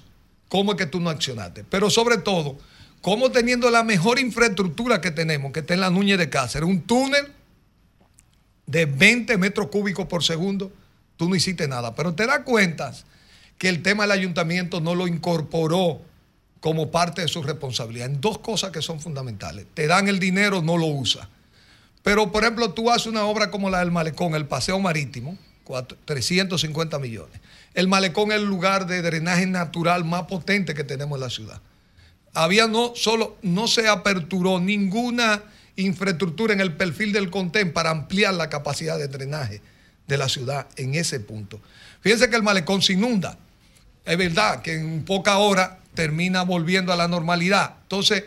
Speaker 18: ¿cómo es que tú no accionaste? Pero sobre todo, ¿cómo teniendo la mejor infraestructura que tenemos, que está en la Núñez de Cáceres, un túnel de 20 metros cúbicos por segundo, tú no hiciste nada. Pero te das cuenta que el tema del ayuntamiento no lo incorporó como parte de su responsabilidad en dos cosas que son fundamentales. Te dan el dinero, no lo usas. Pero, por ejemplo, tú haces una obra como la del Malecón, el Paseo Marítimo, cuatro- 350 millones. El Malecón es el lugar de drenaje natural más potente que tenemos en la ciudad. Había no solo, no se aperturó ninguna infraestructura en el perfil del Contén para ampliar la capacidad de drenaje de la ciudad en ese punto. Fíjense que el Malecón se inunda. Es verdad que en poca hora termina volviendo a la normalidad. Entonces,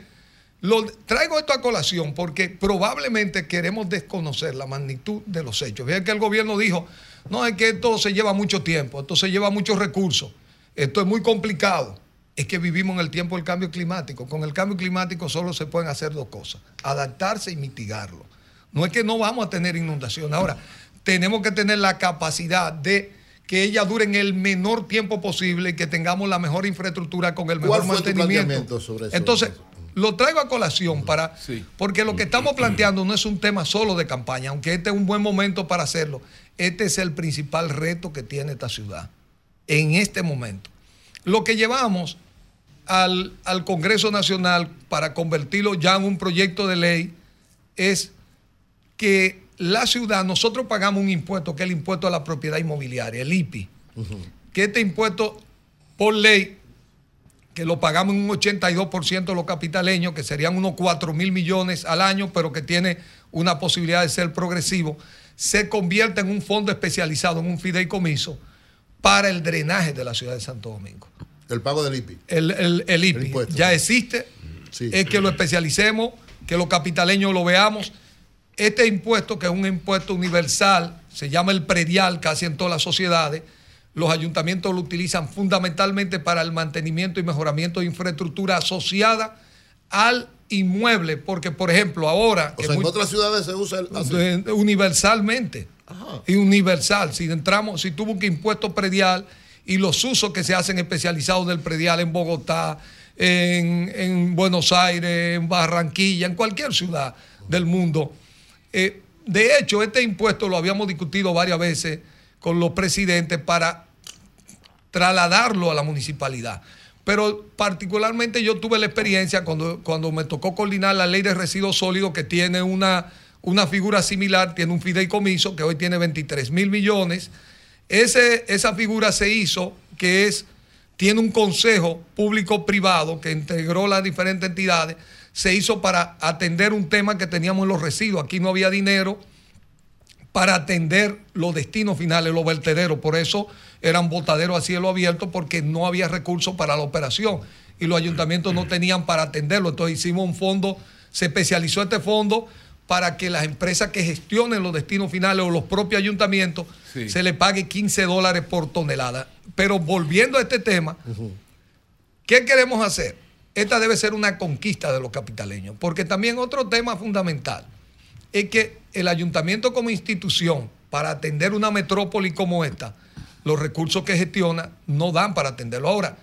Speaker 18: lo, traigo esto a colación porque probablemente queremos desconocer la magnitud de los hechos. Fíjense que el gobierno dijo, no, es que esto se lleva mucho tiempo, esto se lleva muchos recursos, esto es muy complicado. Es que vivimos en el tiempo del cambio climático. Con el cambio climático solo se pueden hacer dos cosas, adaptarse y mitigarlo. No es que no vamos a tener inundación. Ahora, tenemos que tener la capacidad de que ellas duren el menor tiempo posible y que tengamos la mejor infraestructura con el
Speaker 10: ¿Cuál
Speaker 18: mejor mantenimiento.
Speaker 10: planteamiento sobre eso?
Speaker 18: Entonces, lo traigo a colación para, porque lo que estamos planteando no es un tema solo de campaña, aunque este es un buen momento para hacerlo. Este es el principal reto que tiene esta ciudad en este momento. Lo que llevamos al, al Congreso Nacional para convertirlo ya en un proyecto de ley es que la ciudad, nosotros pagamos un impuesto que es el impuesto a la propiedad inmobiliaria, el IPI, que este impuesto por ley, que lo pagamos en un 82% de los capitaleños, que serían unos 4 mil millones al año, pero que tiene una posibilidad de ser progresivo, se convierte en un fondo especializado, en un fideicomiso, para el drenaje de la ciudad de Santo Domingo.
Speaker 10: El pago del IPI.
Speaker 18: El, el- el IPI ya existe, es que lo especialicemos, que los capitaleños lo veamos. Este impuesto, que es un impuesto universal, se llama el predial casi en todas las sociedades, los ayuntamientos lo utilizan fundamentalmente para el mantenimiento y mejoramiento de infraestructura asociada al inmueble, porque por ejemplo ahora...
Speaker 10: O
Speaker 18: que
Speaker 10: sea, en
Speaker 18: muy-
Speaker 10: otras ciudades se usa el,
Speaker 18: universalmente. Y universal. Si entramos, si tuvo un impuesto predial y los usos que se hacen especializados del predial en Bogotá, en, en Buenos Aires, en Barranquilla, en cualquier ciudad del mundo. Eh, de hecho, este impuesto lo habíamos discutido varias veces con los presidentes para trasladarlo a la municipalidad. Pero particularmente yo tuve la experiencia cuando, cuando me tocó coordinar la ley de residuos sólidos que tiene una, una figura similar, tiene un fideicomiso que hoy tiene 23 mil millones. Ese, esa figura se hizo que es, tiene un consejo público-privado que integró las diferentes entidades, se hizo para atender un tema que teníamos en los residuos. Aquí no había dinero para atender los destinos finales, los vertederos. Por eso eran botaderos a cielo abierto, porque no había recursos para la operación y los ayuntamientos no tenían para atenderlo. Entonces hicimos un fondo, se especializó este fondo para que las empresas que gestionen los destinos finales o los propios ayuntamientos
Speaker 1: Sí.
Speaker 18: se le pague 15 dólares por tonelada. Pero volviendo a este tema, ¿Qué queremos hacer? Esta debe ser una conquista de los capitaleños, porque también otro tema fundamental es que el ayuntamiento como institución, para atender una metrópoli como esta, los recursos que gestiona no dan para atenderlo. Ahora,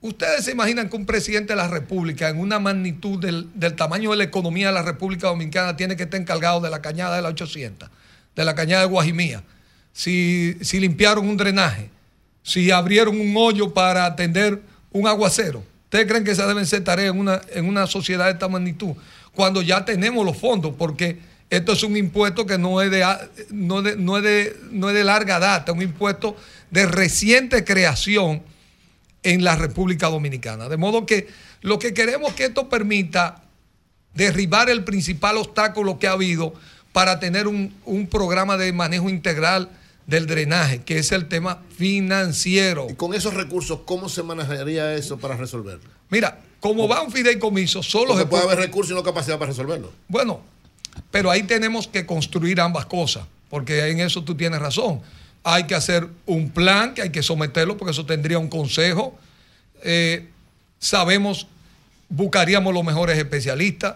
Speaker 18: ustedes se imaginan que un presidente de la República, en una magnitud del, del tamaño de la economía de la República Dominicana, tiene que estar encargado de la cañada de la 800, de la cañada de Guajimía, si, si limpiaron un drenaje, si abrieron un hoyo para atender un aguacero. ¿Ustedes creen que esas deben ser tareas en una, en una sociedad de esta magnitud? Cuando ya tenemos los fondos, porque esto es un impuesto que no es de, no es de, no es de larga data, un impuesto de reciente creación en la República Dominicana. De modo que lo que queremos es que esto permita derribar el principal obstáculo que ha habido para tener un, un programa de manejo integral del drenaje, que es el tema financiero.
Speaker 10: Y con esos recursos, ¿cómo se manejaría eso para resolverlo?
Speaker 18: Mira, como va un fideicomiso, solo
Speaker 10: Porque
Speaker 18: se
Speaker 10: puede... haber recursos y no capacidad para resolverlo.
Speaker 18: Bueno, pero ahí tenemos que construir ambas cosas, porque en eso tú tienes razón. Hay que hacer un plan, que hay que someterlo, porque eso tendría un consejo. Eh, sabemos, buscaríamos los mejores especialistas,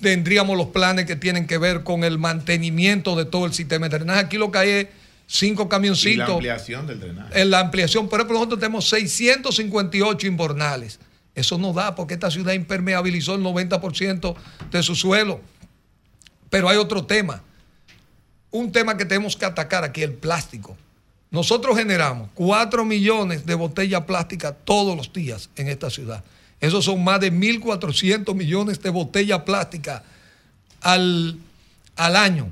Speaker 18: tendríamos los planes que tienen que ver con el mantenimiento de todo el sistema de drenaje. Aquí lo que hay es cinco
Speaker 11: Y la
Speaker 18: camioncitos
Speaker 11: ampliación del drenaje.
Speaker 18: en la ampliación. Por ejemplo, nosotros tenemos 658 invernales. Eso no da porque esta ciudad impermeabilizó el 90% de su suelo. Pero hay otro tema. Un tema que tenemos que atacar aquí, el plástico. Nosotros generamos 4 millones de botellas plásticas todos los días en esta ciudad. Esos son más de 1.400 millones de botellas plásticas al, al año.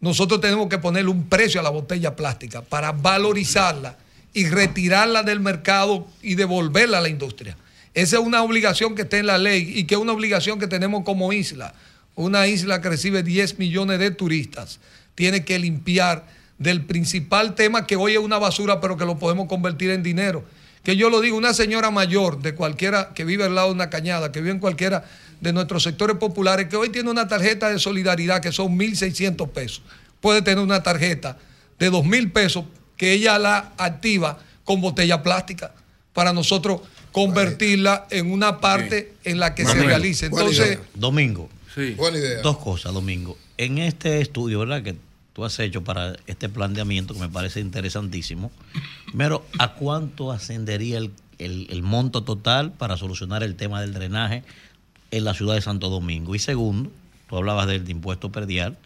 Speaker 18: Nosotros tenemos que ponerle un precio a la botella plástica para valorizarla y retirarla del mercado y devolverla a la industria. Esa es una obligación que está en la ley y que es una obligación que tenemos como isla. Una isla que recibe 10 millones de turistas tiene que limpiar del principal tema que hoy es una basura, pero que lo podemos convertir en dinero. Que yo lo digo, una señora mayor de cualquiera que vive al lado de una cañada, que vive en cualquiera de nuestros sectores populares, que hoy tiene una tarjeta de solidaridad que son 1.600 pesos, puede tener una tarjeta de 2.000 pesos que ella la activa con botella plástica para nosotros convertirla en una parte en la que se realice. Entonces,
Speaker 9: Domingo.
Speaker 10: Buena idea.
Speaker 9: Dos cosas, Domingo. En este estudio, ¿verdad? Que tú has hecho para este planteamiento que me parece interesantísimo. Primero, ¿a cuánto ascendería el, el- monto total para solucionar el tema del drenaje en la ciudad de Santo Domingo? Y segundo, tú hablabas del impuesto perdial,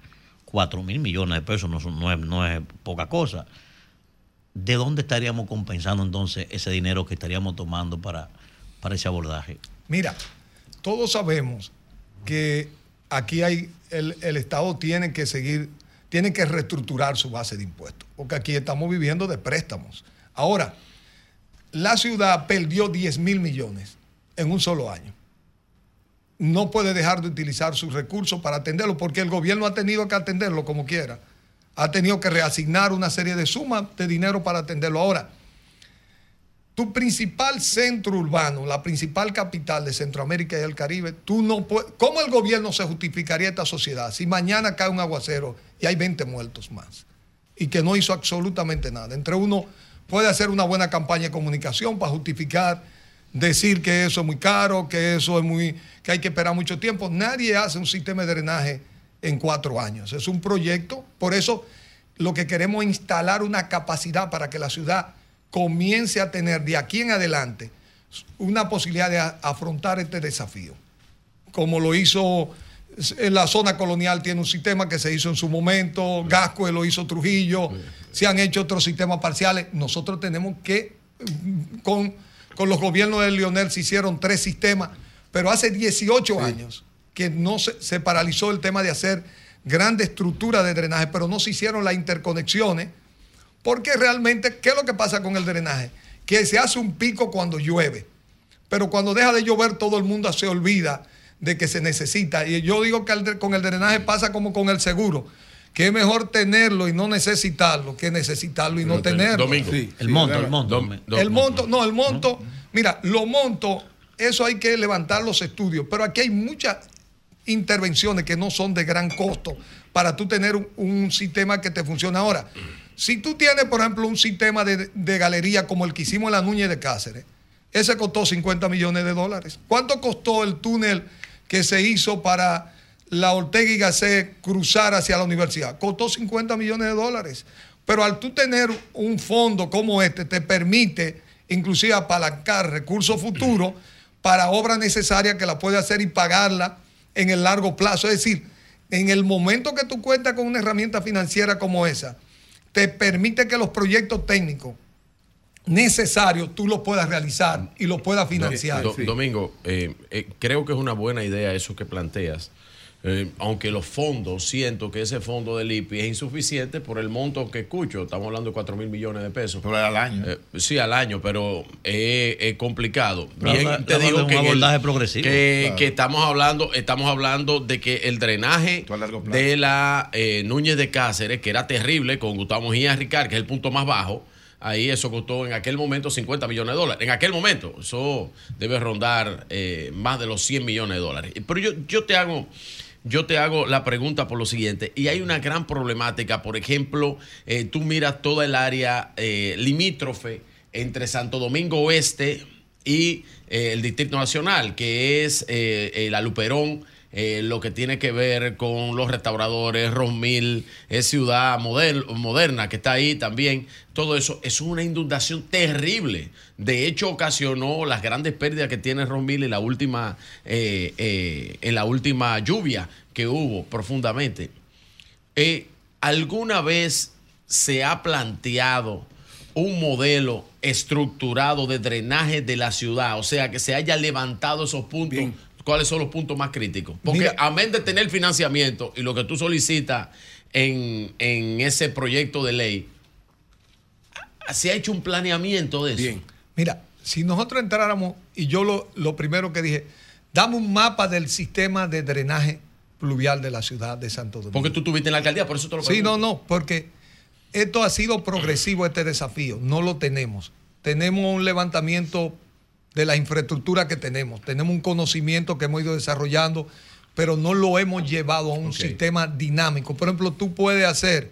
Speaker 9: 4 mil millones de pesos no, no es, no es poca cosa. ¿De dónde estaríamos compensando entonces ese dinero que estaríamos tomando para, para ese abordaje?
Speaker 18: Mira, todos sabemos que aquí hay, el, el Estado tiene que seguir, tiene que reestructurar su base de impuestos, porque aquí estamos viviendo de préstamos. Ahora, la ciudad perdió 10 mil millones en un solo año. No puede dejar de utilizar sus recursos para atenderlo, porque el gobierno ha tenido que atenderlo como quiera. Ha tenido que reasignar una serie de sumas de dinero para atenderlo. Ahora, tu principal centro urbano, la principal capital de Centroamérica y el Caribe, tú no puedes, ¿cómo el gobierno se justificaría esta sociedad si mañana cae un aguacero y hay 20 muertos más? Y que no hizo absolutamente nada. Entre uno puede hacer una buena campaña de comunicación para justificar, decir que eso es muy caro, que eso es muy, que hay que esperar mucho tiempo. Nadie hace un sistema de drenaje en cuatro años. Es un proyecto, por eso lo que queremos es instalar una capacidad para que la ciudad comience a tener de aquí en adelante una posibilidad de afrontar este desafío. Como lo hizo en la zona colonial, tiene un sistema que se hizo en su momento, Gascue lo hizo Trujillo, se han hecho otros sistemas parciales. Nosotros tenemos que, mm, con, con los gobiernos de Lionel se hicieron tres sistemas, pero hace 18 años que no se, se paralizó el tema de hacer grandes estructuras de drenaje, pero no se hicieron las interconexiones porque realmente, ¿qué es lo que pasa con el drenaje? Que se hace un pico cuando llueve, pero cuando deja de llover todo el mundo se olvida de que se necesita. Y yo digo que con el drenaje pasa como con el seguro, que es mejor tenerlo y no necesitarlo que necesitarlo y no tenerlo.
Speaker 12: Domingo.
Speaker 9: el monto, el monto.
Speaker 18: El monto, no, el monto, mira, los montos, eso hay que levantar los estudios, pero aquí hay muchas intervenciones que no son de gran costo para tú tener un, un sistema que te funcione ahora. Si tú tienes, por ejemplo, un sistema de, galería como el que hicimos en la Núñez de Cáceres, ese costó 50 millones de dólares. ¿Cuánto costó el túnel que se hizo para la Ortega y Gasset cruzar hacia la universidad? Costó 50 millones de dólares. Pero al tú tener un fondo como este, te permite inclusive apalancar recursos futuros para obras necesarias que la puede hacer y pagarla en el largo plazo. Es decir, en el momento que tú cuentas con una herramienta financiera como esa, te permite que los proyectos técnicos necesarios tú los puedas realizar y los puedas financiar.
Speaker 13: Do- Domingo, eh, eh, creo que es una buena idea eso que planteas. Eh, aunque los fondos, siento que ese fondo del IPI es insuficiente por el monto que escucho. Estamos hablando de 4 mil millones de pesos.
Speaker 11: Pero al año.
Speaker 13: Eh, sí, al año, pero es, es complicado.
Speaker 9: Pero
Speaker 13: Bien, te digo
Speaker 9: un
Speaker 13: que, el-
Speaker 9: abordaje progresivo.
Speaker 13: que,
Speaker 9: Claro.
Speaker 13: que estamos hablando, estamos hablando de que el drenaje de la eh, Núñez de Cáceres, que era terrible, con Gustavo Mejía Ricard, que es el punto más bajo, ahí eso costó en aquel momento 50 millones de dólares. En aquel momento, eso debe rondar eh, más de los 100 millones de dólares. Pero yo, yo te hago yo te hago la pregunta por lo siguiente. Y hay una gran problemática. Por ejemplo, eh, tú miras toda el área eh, limítrofe entre Santo Domingo Oeste y eh, el Distrito Nacional, que es eh, la Luperón, eh, lo que tiene que ver con los restauradores, Rosmil, es ciudad moderna que está ahí también. Todo eso es una inundación terrible. De hecho, ocasionó las grandes pérdidas que tiene Rosmil en la última, eh, eh, en la última lluvia que hubo profundamente. Eh, ¿Alguna vez se ha planteado un modelo estructurado de drenaje de la ciudad? O sea, que se haya levantado esos puntos. ¿Cuáles son los puntos más críticos? Porque
Speaker 18: Mira.
Speaker 13: amén de tener financiamiento y lo que tú solicitas en, en ese proyecto de ley, se ha hecho un planeamiento de eso.
Speaker 18: Mira, si nosotros entráramos, y yo lo, lo primero que dije, dame un mapa del sistema de drenaje pluvial de la ciudad de Santo Domingo.
Speaker 13: Porque tú estuviste en la alcaldía, por eso te lo
Speaker 18: Sí,
Speaker 13: pregunto.
Speaker 18: no, no, porque esto ha sido progresivo, este desafío. No lo tenemos. Tenemos un levantamiento de la infraestructura que tenemos. Tenemos un conocimiento que hemos ido desarrollando, pero no lo hemos llevado a un sistema dinámico. Por ejemplo, tú puedes hacer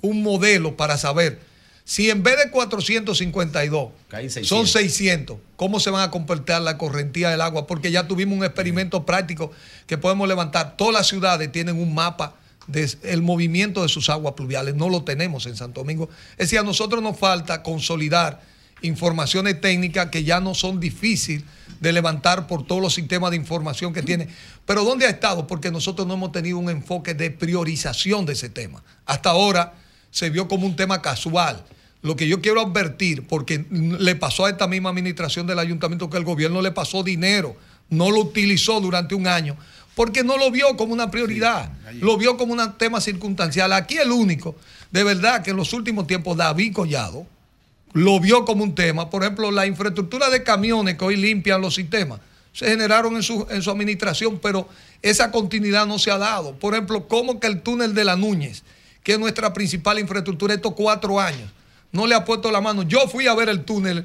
Speaker 18: un modelo para saber si en vez de 452
Speaker 13: Caen 600.
Speaker 18: son 600, ¿cómo se van a comportar la correntía del agua? Porque ya tuvimos un experimento práctico que podemos levantar. Todas las ciudades tienen un mapa del movimiento de sus aguas pluviales. No lo tenemos en Santo Domingo. Es decir, a nosotros nos falta consolidar informaciones técnicas que ya no son difíciles de levantar por todos los sistemas de información que tiene. Pero ¿dónde ha estado? Porque nosotros no hemos tenido un enfoque de priorización de ese tema. Hasta ahora se vio como un tema casual. Lo que yo quiero advertir, porque le pasó a esta misma administración del ayuntamiento que el gobierno le pasó dinero, no lo utilizó durante un año, porque no lo vio como una prioridad, lo vio como un tema circunstancial. Aquí el único, de verdad, que en los últimos tiempos David Collado lo vio como un tema. Por ejemplo, la infraestructura de camiones que hoy limpian los sistemas se generaron en su, en su administración, pero esa continuidad no se ha dado. Por ejemplo, ¿cómo que el túnel de la Núñez, que es nuestra principal infraestructura estos cuatro años, no le ha puesto la mano? Yo fui a ver el túnel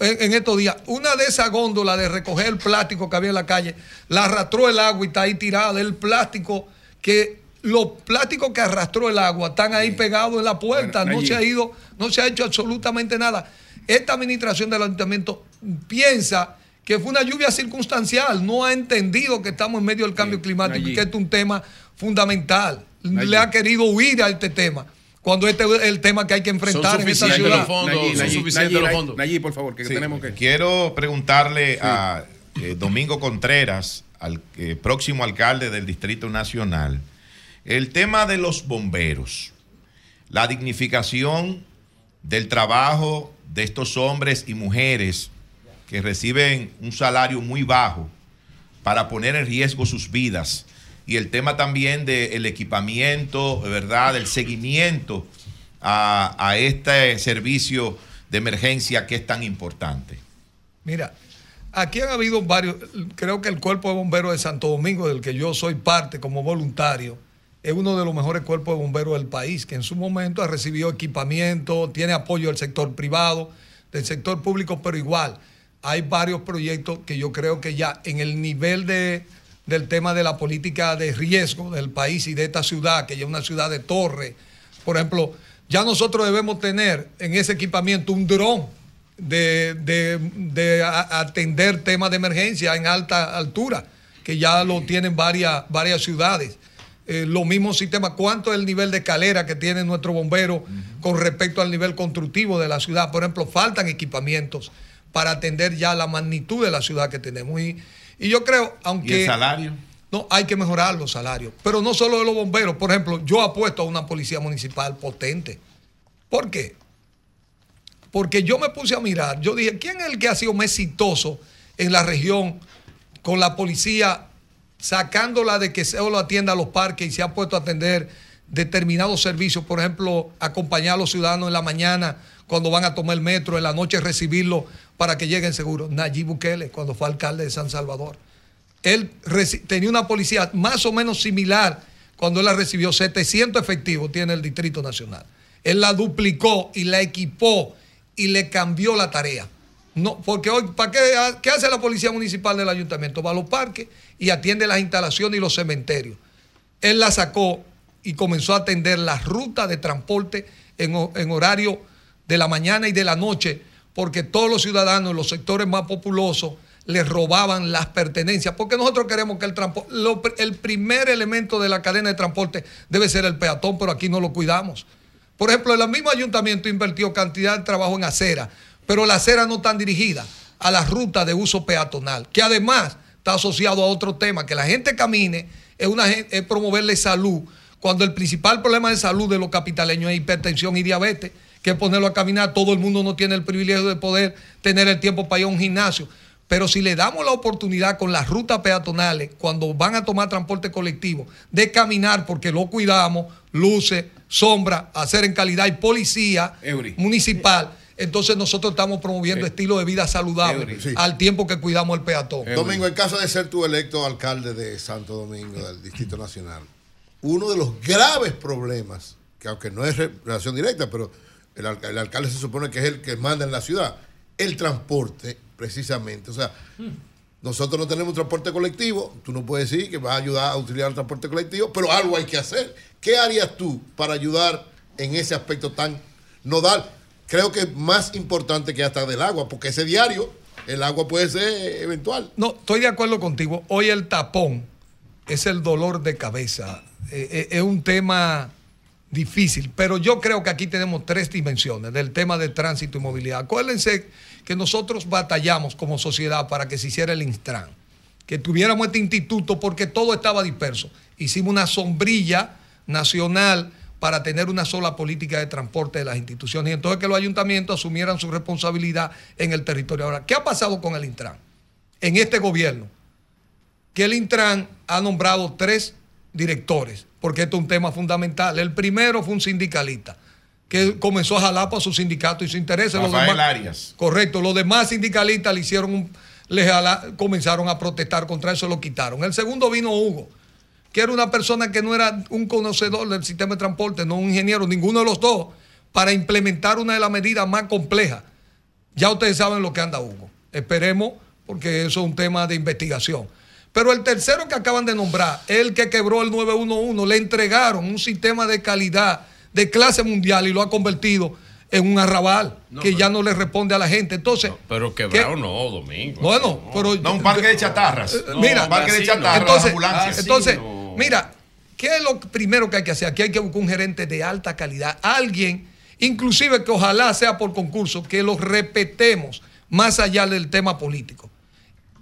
Speaker 18: en, en estos días. Una de esas góndolas de recoger el plástico que había en la calle, la arrastró el agua y está ahí tirada. El plástico que los plásticos que arrastró el agua están ahí pegados en la puerta,
Speaker 1: Bueno,
Speaker 18: no se ha ido, no se ha hecho absolutamente nada. Esta administración del ayuntamiento piensa que fue una lluvia circunstancial, no ha entendido que estamos en medio del cambio climático y que esto es un tema fundamental. Le ha querido huir a este tema, cuando este es el tema que hay que enfrentar en esta ciudad.
Speaker 1: Nayib, Nayib, Nayib, Nayib, Nayib, por favor, que
Speaker 11: Sí,
Speaker 1: tenemos que...
Speaker 11: Quiero preguntarle a eh, Domingo Contreras, al eh, próximo alcalde del Distrito Nacional, el tema de los bomberos, la dignificación del trabajo de estos hombres y mujeres que reciben un salario muy bajo para poner en riesgo sus vidas y el tema también del equipamiento, ¿verdad? Del seguimiento a, a este servicio de emergencia que es tan importante.
Speaker 18: Mira, aquí han habido varios, creo que el cuerpo de bomberos de Santo Domingo, del que yo soy parte como voluntario, es uno de los mejores cuerpos de bomberos del país, que en su momento ha recibido equipamiento, tiene apoyo del sector privado, del sector público, pero igual hay varios proyectos que yo creo que ya en el nivel de, del tema de la política de riesgo del país y de esta ciudad, que ya es una ciudad de torre, por ejemplo, ya nosotros debemos tener en ese equipamiento un dron de, de- atender temas de emergencia en alta altura, que ya lo tienen varias, varias ciudades. Eh, los mismos sistemas, cuánto es el nivel de escalera que tiene nuestro bombero con respecto al nivel constructivo de la ciudad. Por ejemplo, faltan equipamientos para atender ya la magnitud de la ciudad que tenemos. Y, y yo creo, aunque...
Speaker 11: ¿Y el salario?
Speaker 18: No, hay que mejorar los salarios. Pero no solo de los bomberos. Por ejemplo, yo apuesto a una policía municipal potente. ¿Por qué? Porque yo me puse a mirar, yo dije, ¿quién es el que ha sido más exitoso en la región con la policía sacándola de que solo atienda a los parques y se ha puesto a atender determinados servicios, por ejemplo, acompañar a los ciudadanos en la mañana cuando van a tomar el metro, en la noche recibirlos para que lleguen seguros. Nayib Bukele, cuando fue alcalde de San Salvador. Él tenía una policía más o menos similar cuando él la recibió, 700 efectivos tiene el Distrito Nacional. Él la duplicó y la equipó y le cambió la tarea. No, porque hoy, ¿para qué, qué hace la policía municipal del ayuntamiento? Va a los parques y atiende las instalaciones y los cementerios. Él la sacó y comenzó a atender las rutas de transporte en horario de la mañana y de la noche, porque todos los ciudadanos los sectores más populosos les robaban las pertenencias, porque nosotros queremos que el transporte, el primer elemento de la cadena de transporte debe ser el peatón, pero aquí no lo cuidamos. Por ejemplo, el mismo ayuntamiento invirtió cantidad de trabajo en acera, pero la acera no está dirigida a las rutas de uso peatonal, que además está asociado a otro tema, que la gente camine es, es promoverle salud, cuando el principal problema de salud de los capitaleños es hipertensión y diabetes, que ponerlo a caminar, todo el mundo no tiene el privilegio de poder tener el tiempo para ir a un gimnasio. Pero si le damos la oportunidad con las rutas peatonales, cuando van a tomar transporte colectivo, de caminar porque lo cuidamos, luces, sombra, hacer en calidad y policía municipal, entonces nosotros estamos promoviendo estilo de vida saludable
Speaker 10: Eury. Sí.
Speaker 18: al tiempo que cuidamos el peatón.
Speaker 10: Domingo, en caso de ser tú electo alcalde de Santo Domingo, del Distrito Nacional, uno de los graves problemas, que aunque no es re- relación directa, pero el, alca- el alcalde se supone que es el que manda en la ciudad, el transporte, precisamente. O sea, nosotros no tenemos transporte colectivo, tú no puedes decir que vas a ayudar a utilizar el transporte colectivo, pero algo hay que hacer. ¿Qué harías tú para ayudar en ese aspecto tan nodal? Creo que más importante que hasta del agua, porque ese diario, el agua puede ser eventual.
Speaker 18: No, estoy de acuerdo contigo. Hoy el tapón es el dolor de cabeza. Eh, eh, es un tema difícil, pero yo creo que aquí tenemos tres dimensiones del tema de tránsito y movilidad. Acuérdense que nosotros batallamos como sociedad para que se hiciera el Instran, que tuviéramos este instituto porque todo estaba disperso. Hicimos una sombrilla nacional para tener una sola política de transporte de las instituciones y entonces que los ayuntamientos asumieran su responsabilidad en el territorio. Ahora, ¿qué ha pasado con el Intran? En este gobierno, que el Intran ha nombrado tres directores, porque esto es un tema fundamental. El primero fue un sindicalista que comenzó a jalar para su sindicato y su interés. Los demás-
Speaker 11: Arias.
Speaker 18: Correcto, los demás sindicalistas le hicieron un, le jala- comenzaron a protestar contra eso, lo quitaron. El segundo vino Hugo, que era una persona que no era un conocedor del sistema de transporte, no un ingeniero, ninguno de los dos, para implementar una de las medidas más complejas. Ya ustedes saben lo que anda Hugo. Esperemos, porque eso es un tema de investigación. Pero el tercero que acaban de nombrar, el que quebró el 911, le entregaron un sistema de calidad de clase mundial y lo ha convertido en un arrabal que ya no le responde a la gente. Entonces,
Speaker 13: Pero quebrado no, Domingo.
Speaker 18: bueno, pero.
Speaker 11: No, un parque de chatarras.
Speaker 18: Eh,
Speaker 11: No,
Speaker 18: mira,
Speaker 11: un parque de chatarras,
Speaker 18: entonces,
Speaker 11: ambulancias.
Speaker 18: entonces mira, ¿qué es lo primero que hay que hacer? Aquí hay que buscar un gerente de alta calidad, alguien, inclusive que ojalá sea por concurso, que lo repetemos más allá del tema político.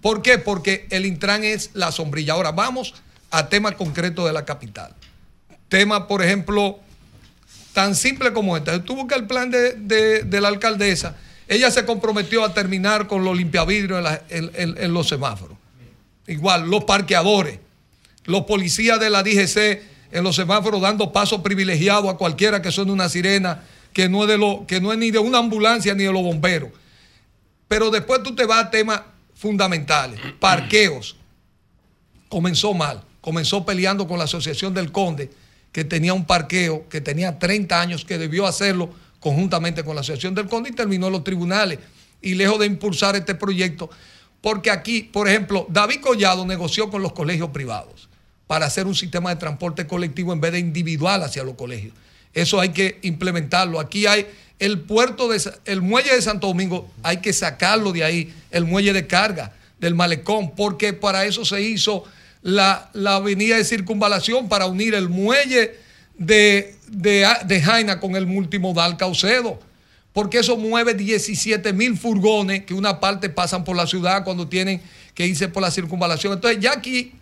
Speaker 18: ¿Por qué? Porque el Intran es la sombrilla. Ahora vamos a temas concretos de la capital. Tema, por ejemplo, tan simple como este. Tú buscas el plan de, de- la alcaldesa. Ella se comprometió a terminar con los limpiavidrios en- en los semáforos. Igual, los parqueadores, los policías de la DGC en los semáforos dando paso privilegiado a cualquiera que suene una sirena que no es, de lo, que no es ni de una ambulancia ni de los bomberos. Pero después tú te vas a temas fundamentales, parqueos. Comenzó mal, comenzó peleando con la Asociación del Conde, que tenía un parqueo, que tenía 30 años, que debió hacerlo conjuntamente con la Asociación del Conde y terminó en los tribunales. Y lejos de impulsar este proyecto, porque aquí, por ejemplo, David Collado negoció con los colegios privados para hacer un sistema de transporte colectivo en vez de individual hacia los colegios. Eso hay que implementarlo. Aquí hay el puerto de el muelle de Santo Domingo, hay que sacarlo de ahí, el muelle de carga del malecón, porque para eso se hizo la, la avenida de circunvalación para unir el muelle de, de, de Jaina con el multimodal Caucedo. Porque eso mueve 17 mil furgones que una parte pasan por la ciudad cuando tienen que irse por la circunvalación. Entonces ya aquí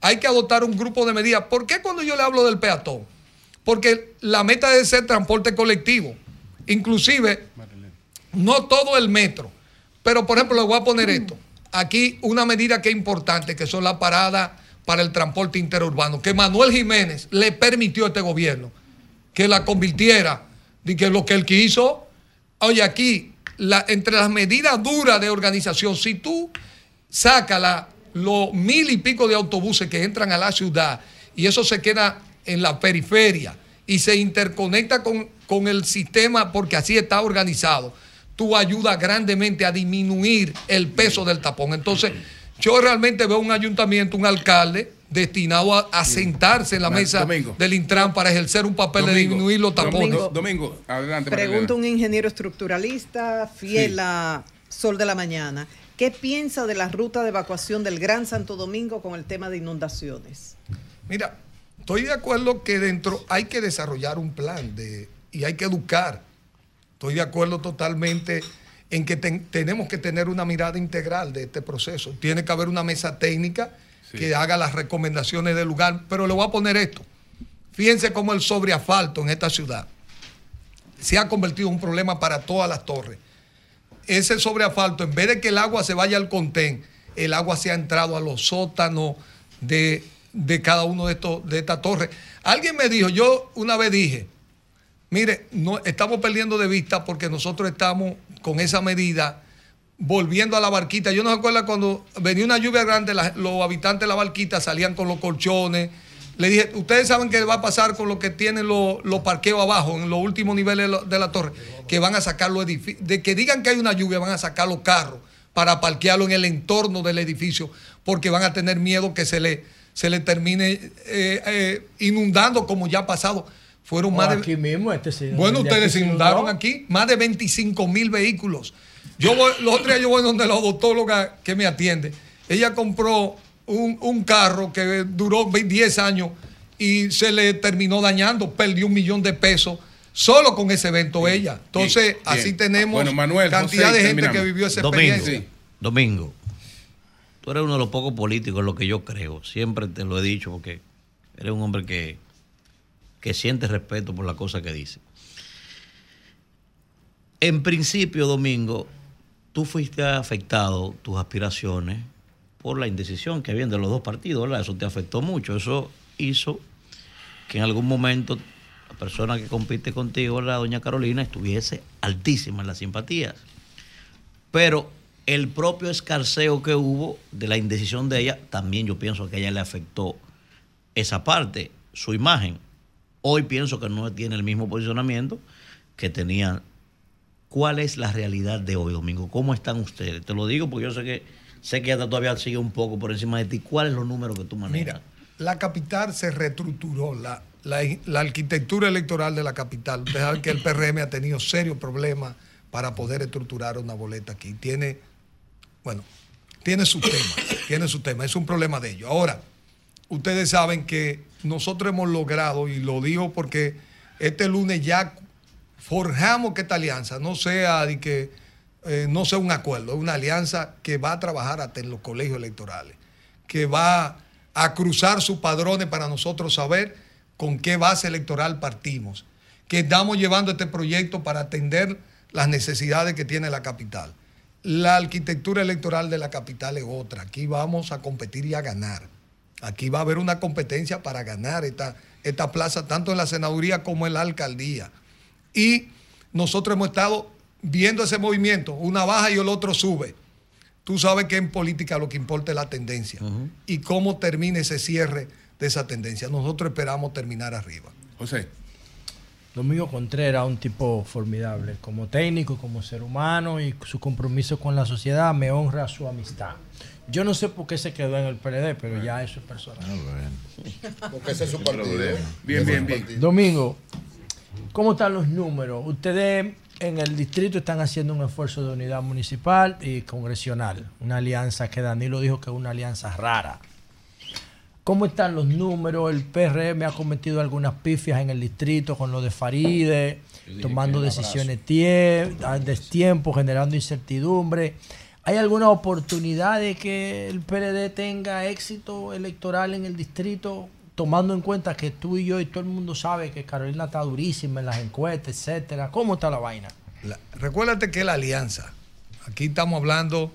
Speaker 18: hay que adoptar un grupo de medidas. ¿Por qué cuando yo le hablo del peatón? Porque la meta debe ser transporte colectivo. Inclusive, no todo el metro. Pero, por ejemplo, le voy a poner esto. Aquí una medida que es importante, que son las paradas para el transporte interurbano, que Manuel Jiménez le permitió a este gobierno que la convirtiera, de que lo que él quiso, oye, aquí, entre las medidas duras de organización, si tú sacas los mil y pico de autobuses que entran a la ciudad y eso se queda en la periferia y se interconecta con, con el sistema porque así está organizado, tú ayudas grandemente a disminuir el peso del tapón. Entonces, yo realmente veo un ayuntamiento, un alcalde destinado a, a sentarse en la mesa
Speaker 1: Domingo.
Speaker 18: del Intran para ejercer un papel de disminuir los tapones.
Speaker 1: Domingo, Domingo, adelante.
Speaker 8: Pregunta un ingeniero estructuralista fiel
Speaker 1: Sí.
Speaker 8: a Sol de la Mañana. ¿Qué piensa de la ruta de evacuación del Gran Santo Domingo con el tema de inundaciones?
Speaker 18: Mira, estoy de acuerdo que dentro hay que desarrollar un plan de, y hay que educar. Estoy de acuerdo totalmente en que ten- tenemos que tener una mirada integral de este proceso. Tiene que haber una mesa técnica que haga las recomendaciones del lugar, pero le voy a poner esto. Fíjense cómo el sobreasfalto en esta ciudad se ha convertido en un problema para todas las torres. Ese sobreasfalto, en vez de que el agua se vaya al contén, el agua se ha entrado a los sótanos de, de cada uno de estos de estas torres. Alguien me dijo, yo una vez dije, mire, no, estamos perdiendo de vista porque nosotros estamos con esa medida volviendo a la barquita. Yo no me acuerdo cuando venía una lluvia grande, los habitantes de la barquita salían con los colchones. Le dije, ustedes saben qué va a pasar con lo que tienen los, los parqueos abajo, en los últimos niveles de la, de la torre, que van a sacar los edificios, de que digan que hay una lluvia, van a sacar los carros para parquearlo en el entorno del edificio, porque van a tener miedo que se le, se le termine eh, eh, inundando como ya ha pasado. Fueron
Speaker 14: O
Speaker 18: más de,
Speaker 14: aquí mismo este se
Speaker 18: bueno, ustedes
Speaker 14: aquí
Speaker 18: inundaron
Speaker 14: inundó.
Speaker 18: aquí, más de 25 mil vehículos. Yo voy, los otros días yo voy donde la odontóloga que me atiende. Ella compró un, un carro que duró 10 años y se le terminó dañando, perdió un millón de pesos solo con ese evento ella. Entonces,
Speaker 1: Bien,
Speaker 18: así
Speaker 1: bien.
Speaker 18: tenemos
Speaker 1: Bueno, Manuel,
Speaker 18: cantidad
Speaker 1: José,
Speaker 18: de gente
Speaker 1: terminamos.
Speaker 18: que vivió esa
Speaker 9: Domingo,
Speaker 18: experiencia.
Speaker 9: Domingo, tú eres uno de los pocos políticos lo que yo creo. Siempre te lo he dicho porque eres un hombre que, que siente respeto por la cosa que dice. En principio, Domingo, tú fuiste afectado, tus aspiraciones, por la indecisión que habían de los dos partidos, ¿verdad? Eso te afectó mucho. Eso hizo que en algún momento la persona que compite contigo, la doña Carolina, estuviese altísima en las simpatías. Pero el propio escarceo que hubo de la indecisión de ella, también yo pienso que a ella le afectó esa parte, su imagen. Hoy pienso que no tiene el mismo posicionamiento que tenía. ¿Cuál es la realidad de hoy, Domingo? ¿Cómo están ustedes? Te lo digo porque yo sé que sé que ella todavía sigue un poco por encima de ti. ¿Cuáles son los números que tú manejas?
Speaker 18: Mira, la capital se reestructuró, la, la- la arquitectura electoral de la capital. Ustedes que el PRM ha tenido serios problemas para poder estructurar una boleta aquí. Tiene, bueno, tiene su tema, tiene su tema, es un problema de ellos. Ahora, ustedes saben que nosotros hemos logrado, y lo digo porque este lunes ya forjamos que esta alianza no sea de que eh, no sea un acuerdo, es una alianza que va a trabajar hasta en los colegios electorales, que va a cruzar sus padrones para nosotros saber con qué base electoral partimos, que estamos llevando este proyecto para atender las necesidades que tiene la capital. La arquitectura electoral de la capital es otra. Aquí vamos a competir y a ganar. Aquí va a haber una competencia para ganar esta, esta plaza, tanto en la senaduría como en la alcaldía. Y nosotros hemos estado viendo ese movimiento, una baja y el otro sube. Tú sabes que en política lo que importa es la tendencia y cómo termina ese cierre de esa tendencia. Nosotros esperamos terminar arriba.
Speaker 1: José.
Speaker 14: Domingo Contreras, un tipo formidable, como técnico, como ser humano y su compromiso con la sociedad me honra su amistad. Yo no sé por qué se quedó en el PLD, pero ya eso es personal.
Speaker 10: Porque ese es su partido.
Speaker 1: Bien, bien, bien.
Speaker 14: Domingo, ¿cómo están los números? Ustedes en el distrito están haciendo un esfuerzo de unidad municipal y congresional, una alianza que Danilo dijo que es una alianza rara. ¿Cómo están los números? El PRM ha cometido algunas pifias en el distrito con lo de Faride, tomando decisiones tie- a destiempo, generando incertidumbre. ¿Hay alguna oportunidad de que el PLD tenga éxito electoral en el distrito, tomando en cuenta que tú y yo y todo el mundo sabe que Carolina está durísima en las encuestas, etcétera? ¿Cómo está la vaina?
Speaker 18: La- recuérdate que la alianza, aquí estamos hablando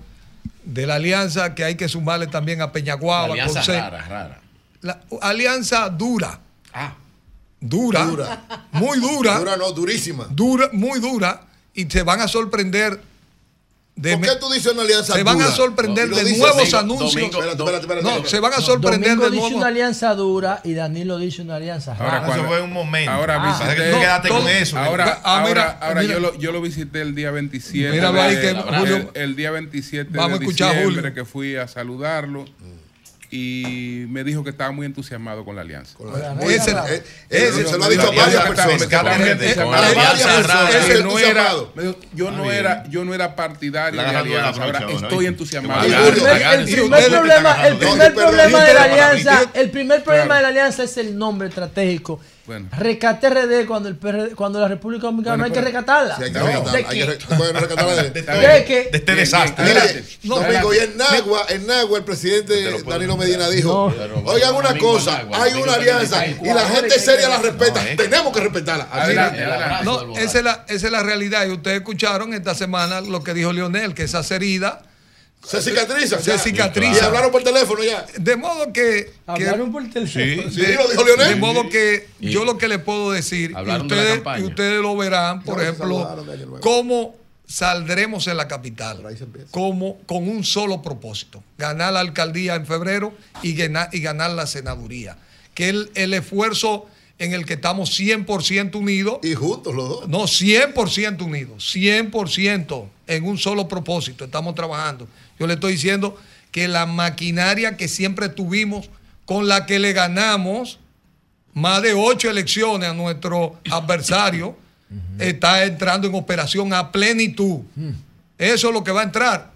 Speaker 18: de la alianza que hay que sumarle también a Peñaguaba.
Speaker 13: alianza
Speaker 18: con C-
Speaker 13: rara, rara.
Speaker 18: La alianza dura.
Speaker 13: Ah.
Speaker 18: Dura.
Speaker 10: Dura.
Speaker 18: Muy dura.
Speaker 10: Dura, no, durísima.
Speaker 18: Dura, muy dura. Y se van a sorprender. De
Speaker 10: ¿Por qué tú dices una alianza
Speaker 18: Se van a
Speaker 10: dura?
Speaker 18: sorprender de
Speaker 10: dice
Speaker 18: nuevos
Speaker 10: Domingo-
Speaker 18: anuncios.
Speaker 10: Domingo- Espérate, espérate, espérate,
Speaker 18: no,
Speaker 10: espérate.
Speaker 18: se van a sorprender
Speaker 14: Domingo
Speaker 18: de
Speaker 14: dice
Speaker 18: nuevos.
Speaker 14: una alianza dura y Danilo dice una alianza
Speaker 1: Ahora, cuando-
Speaker 11: fue un momento.
Speaker 1: Ahora,
Speaker 11: Ah.
Speaker 1: visité-
Speaker 11: con eso,
Speaker 1: Ahora.
Speaker 18: Ah,
Speaker 1: ahora,
Speaker 18: mira,
Speaker 1: ahora
Speaker 18: mira.
Speaker 1: yo, lo, yo lo visité el día 27.
Speaker 18: Míralo ahí
Speaker 1: de-
Speaker 18: que,
Speaker 1: el,
Speaker 18: Julio,
Speaker 1: el día 27
Speaker 18: vamos a
Speaker 1: de
Speaker 18: escuchar a
Speaker 1: diciembre
Speaker 18: Julio.
Speaker 1: que fui a saludarlo y me dijo que estaba muy entusiasmado con la alianza.
Speaker 18: Ese-
Speaker 10: Eh, eh, se lo ha dicho a varias personas. Ese
Speaker 1: no era- yo no era yo no era partidario
Speaker 11: La
Speaker 1: de
Speaker 11: la
Speaker 1: alianza, ahora estoy entusiasmado.
Speaker 11: El
Speaker 14: primer, problema, el primer problema de la alianza, el primer problema de la alianza es el nombre estratégico.
Speaker 1: Bueno.
Speaker 14: Rescate RD cuando el PRD cuando la República Dominicana no hay que rescatarla.
Speaker 10: Sí, hay que
Speaker 14: No.
Speaker 10: rescatarla,
Speaker 14: ¿De
Speaker 10: hay que
Speaker 14: qué?
Speaker 10: re- bueno, rescatarla de,
Speaker 14: ¿De qué?
Speaker 11: De este desastre.
Speaker 10: Mire,
Speaker 11: No,
Speaker 10: Domingo, y en Nagua, en Nagua el presidente Danilo Medina dijo, oigan una cosa, hay una alianza y la gente seria la respeta, tenemos que respetarla. Así es.
Speaker 18: No, esa es, la, esa es la realidad. Y ustedes escucharon esta semana lo que dijo Lionel, que esas heridas
Speaker 10: Se cicatriza.
Speaker 18: Se
Speaker 10: ya.
Speaker 18: cicatriza.
Speaker 10: Y hablaron por teléfono ya.
Speaker 18: De modo que. que-
Speaker 14: Hablaron por teléfono.
Speaker 10: Sí,
Speaker 18: de,
Speaker 10: lo dijo
Speaker 18: de modo que yo lo que le puedo decir, y
Speaker 13: Hablaron de la
Speaker 18: ustedes, y ustedes lo verán, por ejemplo, cómo saldremos en la capital. Como, con un solo propósito, ganar la alcaldía en febrero y ganar, y ganar la senaduría. Que el, el esfuerzo en el que estamos 100% unidos.
Speaker 10: Y juntos los dos.
Speaker 18: No, 100% unidos, 100% en un solo propósito, estamos trabajando. Yo le estoy diciendo que la maquinaria que siempre tuvimos, con la que le ganamos más de ocho elecciones a nuestro adversario, está entrando en operación a plenitud. Eso es lo que va a entrar.